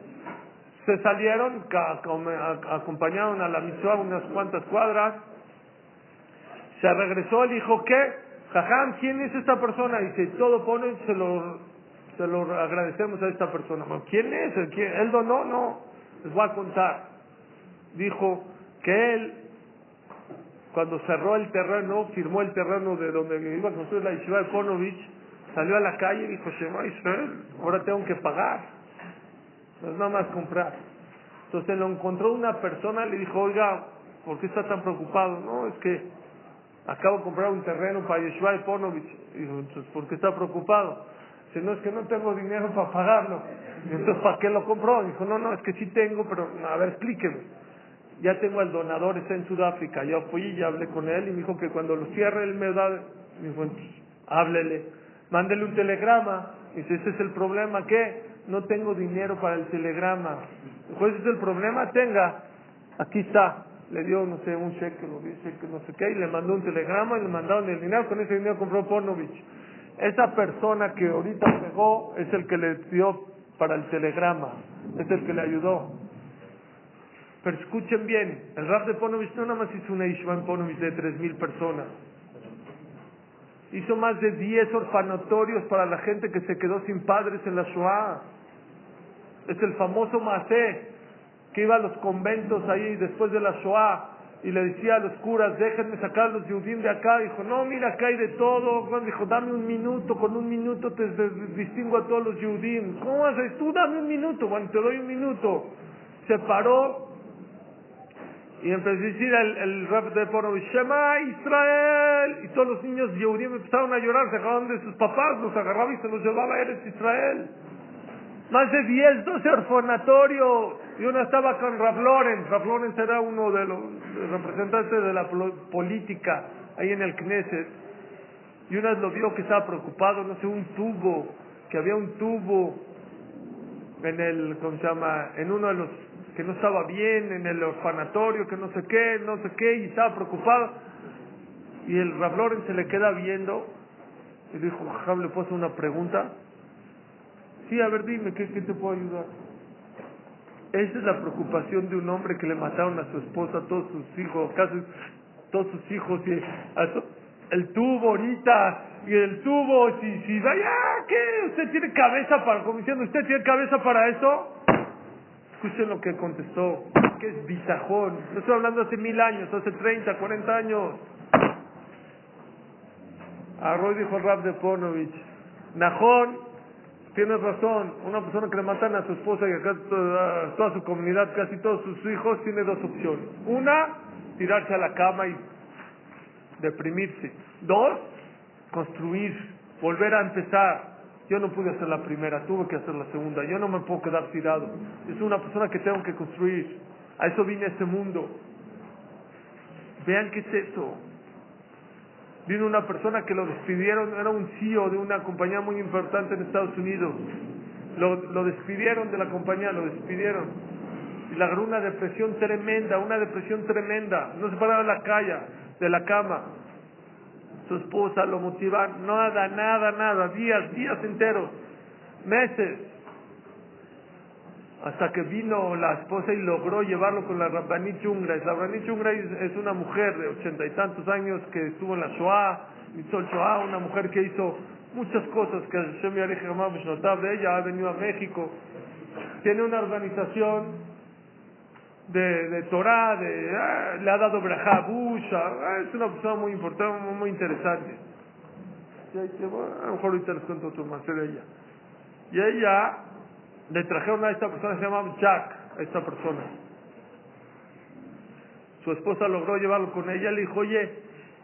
Se salieron, acompañaron a la mitzvah unas cuantas cuadras. Se regresó, le dijo, ¿qué? Jajam, ¿quién es esta persona? Dice, todo pone, se lo, se lo agradecemos a esta persona. ¿Quién es? ¿Él donó? No. Les voy a contar. Dijo que él, cuando cerró el terreno, firmó el terreno de donde iba a construir la yeshiva de salió a la calle y dijo, Shema ahora tengo que pagar. No es nada más comprar. Entonces lo encontró una persona, le dijo, oiga, ¿por qué está tan preocupado? No, es que acabo de comprar un terreno para Yeshua de Ponovich. Dijo, entonces, ¿por qué está preocupado? Dice, no, es que no tengo dinero para pagarlo. <laughs> entonces, ¿para qué lo compró? Dijo, no, no, es que sí tengo, pero a ver, explíqueme. Ya tengo al donador, está en Sudáfrica. Ya fui y ya hablé con él y me dijo que cuando lo cierre él me da, me dijo, háblele mándele un telegrama. Dice, ese es el problema, ¿qué? No tengo dinero para el telegrama. Dijo, es el problema, tenga, aquí está. Le dio, no sé, un cheque, lo dice que no sé qué, y le mandó un telegrama y le mandaron el dinero. Con ese dinero compró Ponovich. Esa persona que ahorita pegó es el que le dio para el telegrama, es el que le ayudó. Pero escuchen bien, el rap de Ponovich no nada más hizo una Ishma en Ponovich de tres mil personas hizo más de 10 orfanatorios para la gente que se quedó sin padres en la Shoah. Es el famoso Masé, que iba a los conventos ahí después de la Shoah y le decía a los curas, déjenme sacar los judíos de acá. Dijo, no, mira, acá hay de todo. dijo, dame un minuto, con un minuto te distingo a todos los judíos. ¿Cómo haces? Tú dame un minuto. Bueno, te doy un minuto. Se paró y empezó a decir el, el rap de Poro, Shema Israel. Y todos los niños judíos empezaron a llorar, se agarraron de sus papás, los agarraba y se los llevaba a Eres Israel. Más de 10, 12 orfanatorios. Y uno estaba con Raf Lorenz. Raf Lorenz era uno de los representantes de la política ahí en el Knesset. Y una lo vio que estaba preocupado, no sé, un tubo, que había un tubo en el, ¿cómo se llama? En uno de los que no estaba bien en el orfanatorio, que no sé qué, no sé qué, y estaba preocupado. Y el Rab se le queda viendo y dijo, Jajam, ¿le puedo hacer una pregunta? Sí, a ver, dime, ¿qué, te puedo ayudar? Esa es la preocupación de un hombre que le mataron a su esposa, a todos sus hijos, casi todos sus hijos, y el tubo ahorita, y el tubo, si, si vaya, ¿qué? ¿Usted tiene cabeza para, como diciendo, ¿usted tiene cabeza para eso? Escuchen lo que contestó, que es bisajón. No estoy hablando hace mil años, hace 30, 40 años. Arroy dijo Rab de Ponovich, Najón, tienes razón, una persona que le matan a su esposa y acá toda, toda su comunidad, casi todos sus hijos, tiene dos opciones. Una, tirarse a la cama y deprimirse. Dos, construir, volver a empezar. Yo no pude hacer la primera, tuve que hacer la segunda. Yo no me puedo quedar tirado. Es una persona que tengo que construir. A eso vine a este mundo. Vean qué es eso. Vino una persona que lo despidieron, era un CEO de una compañía muy importante en Estados Unidos. Lo, lo despidieron de la compañía, lo despidieron. Y le agarró una depresión tremenda, una depresión tremenda. No se paraba de la calle, de la cama su esposa lo motiva, nada, nada, nada, días, días enteros, meses. Hasta que vino la esposa y logró llevarlo con la Rabbanit Chungra. La Rabbanit Chungra es una mujer de ochenta y tantos años que estuvo en la Shoah, hizo el Shoah, una mujer que hizo muchas cosas que Hashem de ella ha venido a México. Tiene una organización de, de Torah, de, ah, le ha dado Brajá Busha, ah, es una persona muy importante, muy, interesante. Y a lo mejor ahorita les cuento otro más de ella. Y ella le trajeron a esta persona, se llama Jack, a esta persona. Su esposa logró llevarlo con ella, le dijo, oye,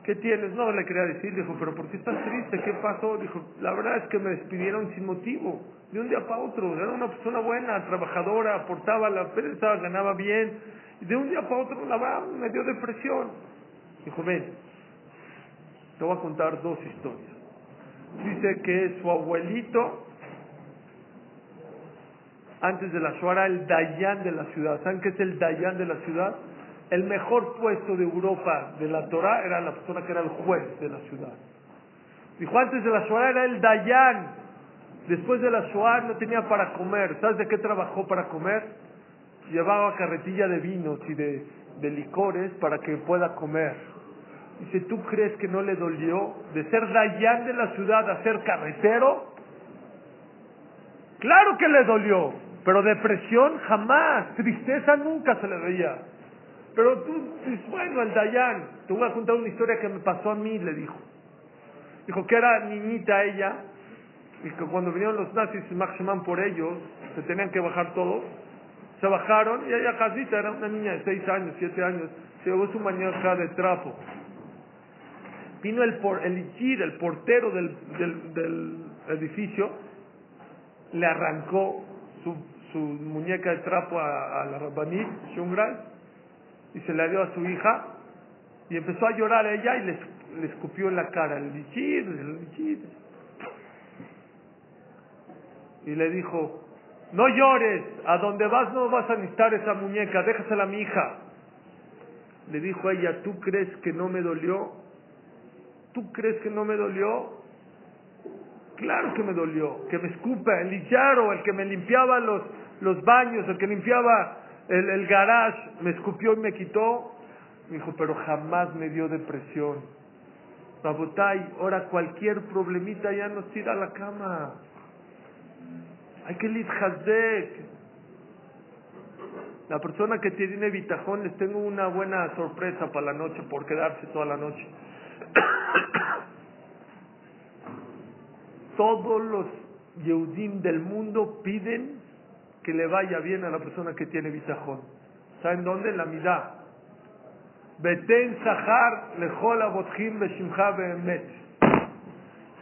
¿qué tienes? No le quería decir, dijo, pero ¿por qué estás triste? ¿Qué pasó? Dijo, la verdad es que me despidieron sin motivo, de un día para otro. Era una persona buena, trabajadora, aportaba la empresa, ganaba bien. Y de un día para otro, la verdad, me dio depresión. Dijo, ven, te voy a contar dos historias. Dice que su abuelito, antes de la Shoah, el Dayan de la ciudad. ¿Saben qué es el Dayan de la ciudad? El mejor puesto de Europa de la Torah era la persona que era el juez de la ciudad. Dijo, antes de la Shoah era el Dayan. Después de la Shoah no tenía para comer. ¿Sabes de qué trabajó para comer? Llevaba carretilla de vinos y de, de licores para que pueda comer. Dice, ¿tú crees que no le dolió de ser Dayan de la ciudad a ser carretero? Claro que le dolió, pero depresión jamás, tristeza nunca se le veía. Pero tú dices, bueno, el Dayan, te voy a contar una historia que me pasó a mí, le dijo. Dijo que era niñita ella, y que cuando vinieron los nazis y Maximan por ellos, se tenían que bajar todos, se bajaron y ella casita, era una niña de 6 años, 7 años, se llevó su mañana de trapo. Vino el, por, el Ichir, el portero del, del, edificio, le arrancó su, su muñeca de trapo a, la Rabbanit, Shungray, y se la dio a su hija, y empezó a llorar ella y le, le escupió en la cara, el Ichir, el Ichir. Y le dijo, no llores, a donde vas no vas a necesitar esa muñeca, déjasela a mi hija. Le dijo a ella, ¿tú crees que no me dolió? ¿Tú crees que no me dolió? Claro que me dolió, que me escupa, el lillaro, el que me limpiaba los, los baños, el que limpiaba el, el garage, me escupió y me quitó. Me dijo, pero jamás me dio depresión. Babotay, ahora cualquier problemita ya nos tira a la cama. Hay que litjazek. La persona que tiene bitajón, les tengo una buena sorpresa para la noche por quedarse toda la noche. <coughs> Todos los Yehudim del mundo piden que le vaya bien a la persona que tiene bitajón. ¿Saben dónde? En la midá. Beten Sahar Lejola Botjim Beshimcha Behemet.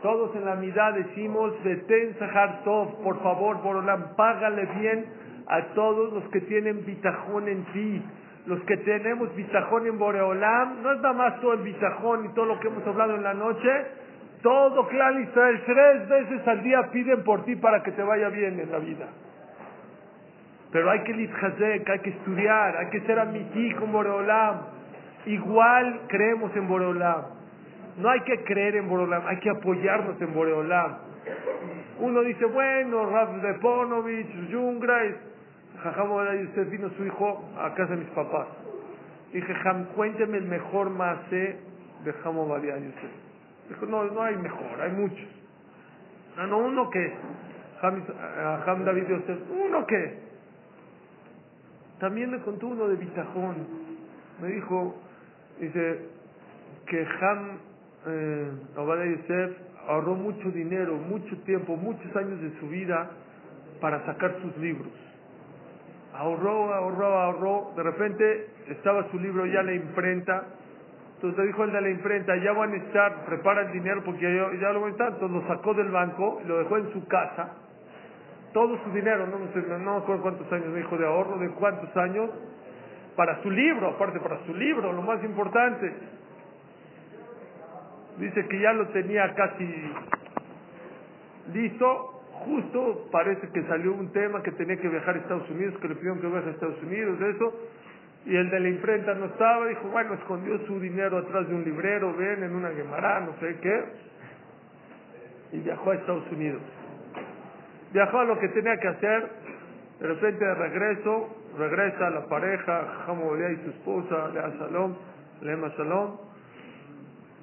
Todos en la midá decimos Beten Sahar por favor, Borolam, págale bien a todos los que tienen bitajón en ti. Los que tenemos bitajón en Boreolam, no es nada más todo el bitajón y todo lo que hemos hablado en la noche, todo clan Israel, tres veces al día piden por ti para que te vaya bien en la vida. Pero hay que litjazek, hay que estudiar, hay que ser amití con Boreolam. Igual creemos en Boreolam. No hay que creer en Boreolam, hay que apoyarnos en Boreolam. Uno dice, bueno, Rav Deponovich, Yungrais, Jajam usted vino su hijo a casa de mis papás. Dije, Jam, cuénteme el mejor mase de Jamo Yosef. Dijo, no, no hay mejor, hay muchos. Ah, no, uno que, Jam, Jam David Yosef, uno que. También me contó uno de Bitajón. Me dijo, dice, que Ham eh, Obadiah Yosef ahorró mucho dinero, mucho tiempo, muchos años de su vida para sacar sus libros. Ahorró, ahorró, ahorró. De repente estaba su libro ya en la imprenta. Entonces le dijo el de la imprenta, ya van a estar, prepara el dinero porque ya, ya lo van a estar. Entonces lo sacó del banco, lo dejó en su casa. Todo su dinero, no, no, sé, no me acuerdo cuántos años me dijo de ahorro, de cuántos años, para su libro, aparte para su libro, lo más importante. Dice que ya lo tenía casi listo, justo parece que salió un tema que tenía que viajar a Estados Unidos, que le pidieron que viaje a Estados Unidos, eso, y el de la imprenta no estaba, dijo, bueno, escondió su dinero atrás de un librero, ven, en una guemará, no sé qué, y viajó a Estados Unidos. Viajó a lo que tenía que hacer, de repente de regreso, regresa la pareja, Jamodia y su esposa, Lea Shalom, Lema Shalom,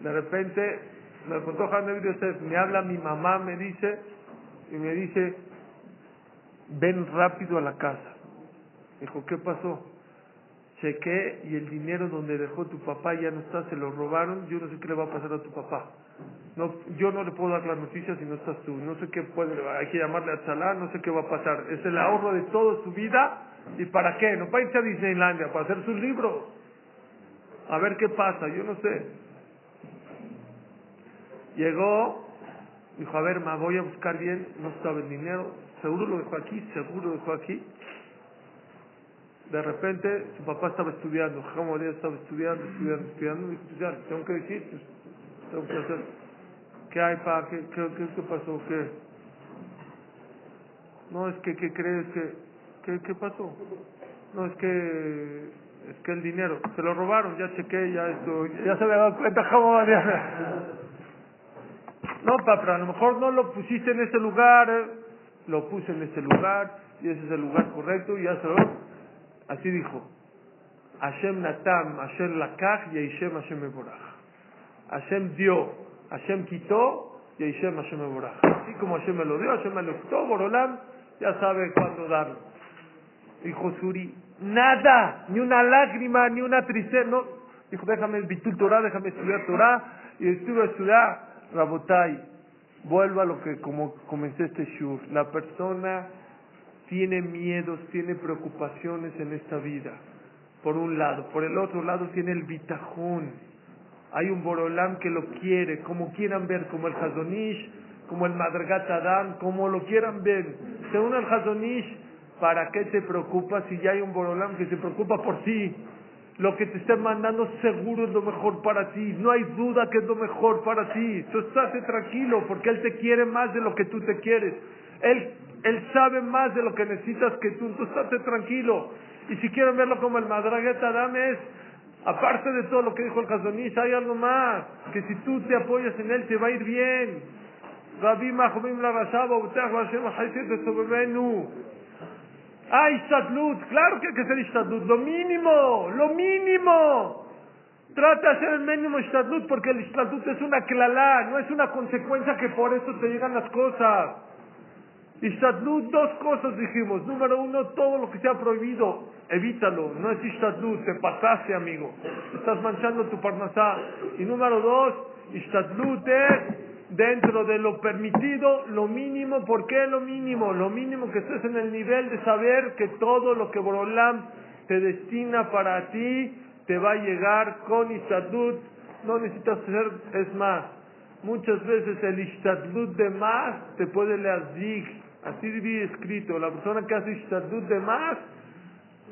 de repente me contó David Yosef, me habla mi mamá, me dice, y me dice, ven rápido a la casa. Dijo, ¿qué pasó? Chequé y el dinero donde dejó tu papá ya no está, se lo robaron, yo no sé qué le va a pasar a tu papá. No, yo no le puedo dar las noticias si no estás tú, no sé qué puede, hay que llamarle a Chalá, no sé qué va a pasar. Es el ahorro de toda su vida, ¿y para qué? No para irse a Disneylandia, para hacer sus libros. A ver qué pasa, yo no sé. Llegó, dijo, a ver, me voy a buscar bien, no estaba el dinero, seguro lo dejó aquí, seguro lo dejó aquí. De repente su papá estaba estudiando, Jamadía estaba estudiando, estudiando, estudiando, dijo, pues ya, tengo que decir, pues, tengo que hacer. ¿Qué hay, pa? ¿Qué, qué, qué, qué pasó? ¿Qué? No, es que, ¿qué crees? que ¿Qué, qué pasó? No, es que, es que el dinero, se lo robaron, ya chequé, ya esto, ya se me dado cuenta, Jamadía. No, papá, a lo mejor no lo pusiste en ese lugar, eh. lo puse en ese lugar, y ese es el lugar correcto, y ya se lo... Así dijo. Hashem Natam, Hashem Lakach, y Hashem Hashem Eborach. Hashem dio, Hashem quitó, y Hashem Hashem Eborach. Así como Hashem me lo dio, Hashem me lo quitó, Borolam ya sabe cuándo darlo. Dijo Suri, nada, ni una lágrima, ni una tristeza, no. Dijo, déjame Bitul Torah, déjame estudiar Torah, y estuve a estudiar Rabotai, vuelvo a lo que como comencé este shur. La persona tiene miedos, tiene preocupaciones en esta vida. Por un lado. Por el otro lado tiene el bitajón. Hay un Borolam que lo quiere, como quieran ver, como el Hazonish, como el Madrgat Adam, como lo quieran ver. Según el Hazonish, ¿para qué te preocupas si ya hay un Borolam que se preocupa por ti? Lo que te estén mandando seguro es lo mejor para ti. No hay duda que es lo mejor para ti. Tú estate tranquilo porque Él te quiere más de lo que tú te quieres. Él, él sabe más de lo que necesitas que tú. Tú estate tranquilo. Y si quieren verlo como el Madragueta Adam es, aparte de todo lo que dijo el Hazonish, hay algo más. Que si tú te apoyas en Él te va a ir bien. Rabbi Mahomim la Rashaba, Ah, Ishtadlut, claro que hay que hacer Ishtadlut, lo mínimo, lo mínimo. Trata de hacer el mínimo Ishtadlut porque el Ishtadlut es una clalá, no es una consecuencia que por eso te llegan las cosas. Ishtadlut, dos cosas dijimos. Número uno, todo lo que sea prohibido, evítalo. No es Ishtadlut, te pasaste, amigo. Estás manchando tu parnasá. Y número dos, Ishtadlut es dentro de lo permitido, lo mínimo, ¿por qué lo mínimo? Lo mínimo que estés en el nivel de saber que todo lo que Borolam te destina para ti te va a llegar con Ishtadlut, no necesitas ser, es más, muchas veces el Ishtadlut de más te puede leer así vive escrito, la persona que hace Ishtadlut de más,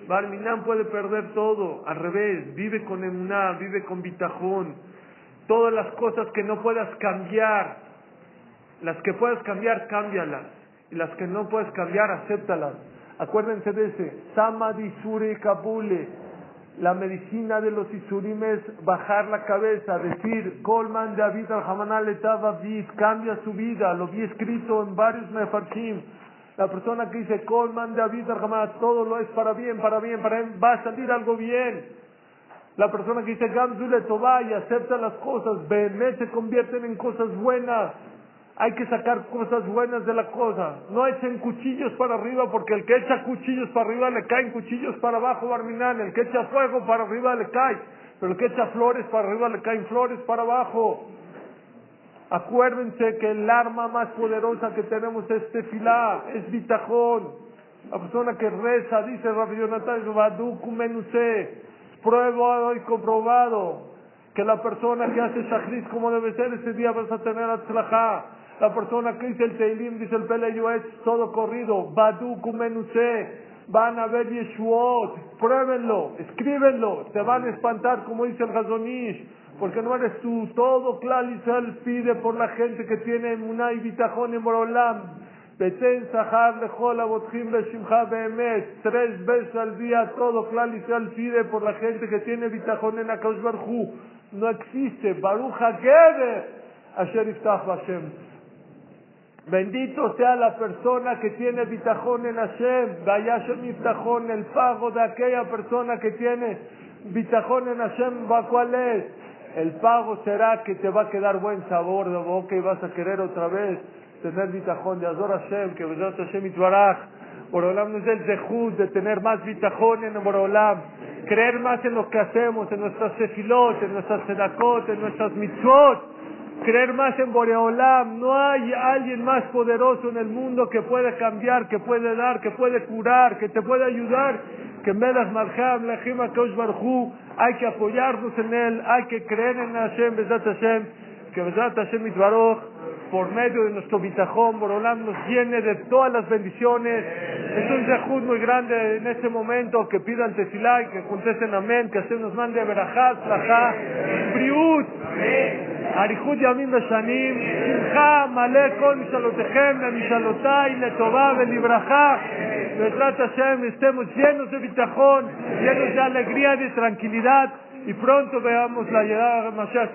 Barminan puede perder todo, al revés, vive con emuná, vive con bitajón, Todas las cosas que no puedas cambiar, las que puedas cambiar, cámbialas. Y las que no puedes cambiar, acéptalas. Acuérdense de ese. Samadhi Suri Kabule. La medicina de los Isurim es bajar la cabeza, decir, Colman David al cambia su vida. Lo vi escrito en varios mefarshim. La persona que dice, Colman David al todo lo es para bien, para bien, para bien, va a salir algo bien. La persona que dice Gamzule Tobá y acepta las cosas, Behemet se convierten en cosas buenas. Hay que sacar cosas buenas de la cosa. No echen cuchillos para arriba porque el que echa cuchillos para arriba le caen cuchillos para abajo, Barminal. El que echa fuego para arriba le cae. Pero el que echa flores para arriba le caen flores para abajo. Acuérdense que el arma más poderosa que tenemos es tefilá, es bitajón. La persona que reza, dice Rabbi Menuse, prueba y comprobado que la persona que hace shachrit como debe ser, ese día vas a tener atzlajá. La persona que dice el Teilim, dice el Peleyo, es todo corrido. Badu kumenuse. Van a ver Yeshuot. Pruébenlo, escríbenlo. Te van a espantar, como dice el Hazonish. Porque no eres tú. Todo Clalisel pide por la gente que tiene una y Bitajón en Borolam. Beten Sahar Lejol Abotjim Beshimcha Behemet. Tres veces al día todo Klal Israel pide por la gente que tiene bitajón en Akash. No existe. Baruch HaGeber Asher Iftach Hashem. Bendito sea la persona que tiene bitajón en Hashem. Vayashem Iftajón, el pago de aquella persona que tiene bitajón en Hashem. ¿Cuál es? El pago será que te va a quedar buen sabor de boca y vas a querer otra vez tener bitajón de Azor Hashem, que Bezrat Hashem Itbaraj, Borolam es el zehut de tener más bitajón en Borolam, creer más en lo que hacemos, en nuestras sefilot, en nuestras sedakot, en nuestras mitzvot, creer más en Boreolam. No hay alguien más poderoso en el mundo que puede cambiar, que puede dar, que puede curar, que te puede ayudar. Que Medas Marham, Lejima Kaush Barhu, hay que apoyarnos en él, hay que creer en Hashem, Besat Hashem. que Besrat Hashem Itbaroch, por medio de nuestro bitajón, Borolam nos llene de todas las bendiciones. Es un zehut muy grande en este momento que pidan tefilá y que contesten amén, que Hashem nos mande verajat, slajá, briut, אריכות ימים ושנים, שמחה מלא כל משאלותיכם למשאלותיי, לטובה ולברכה. בעזרת השם estemos llenos de bitajón, llenos de alegría, de tranquilidad y pronto veamos la llegada de Mashiach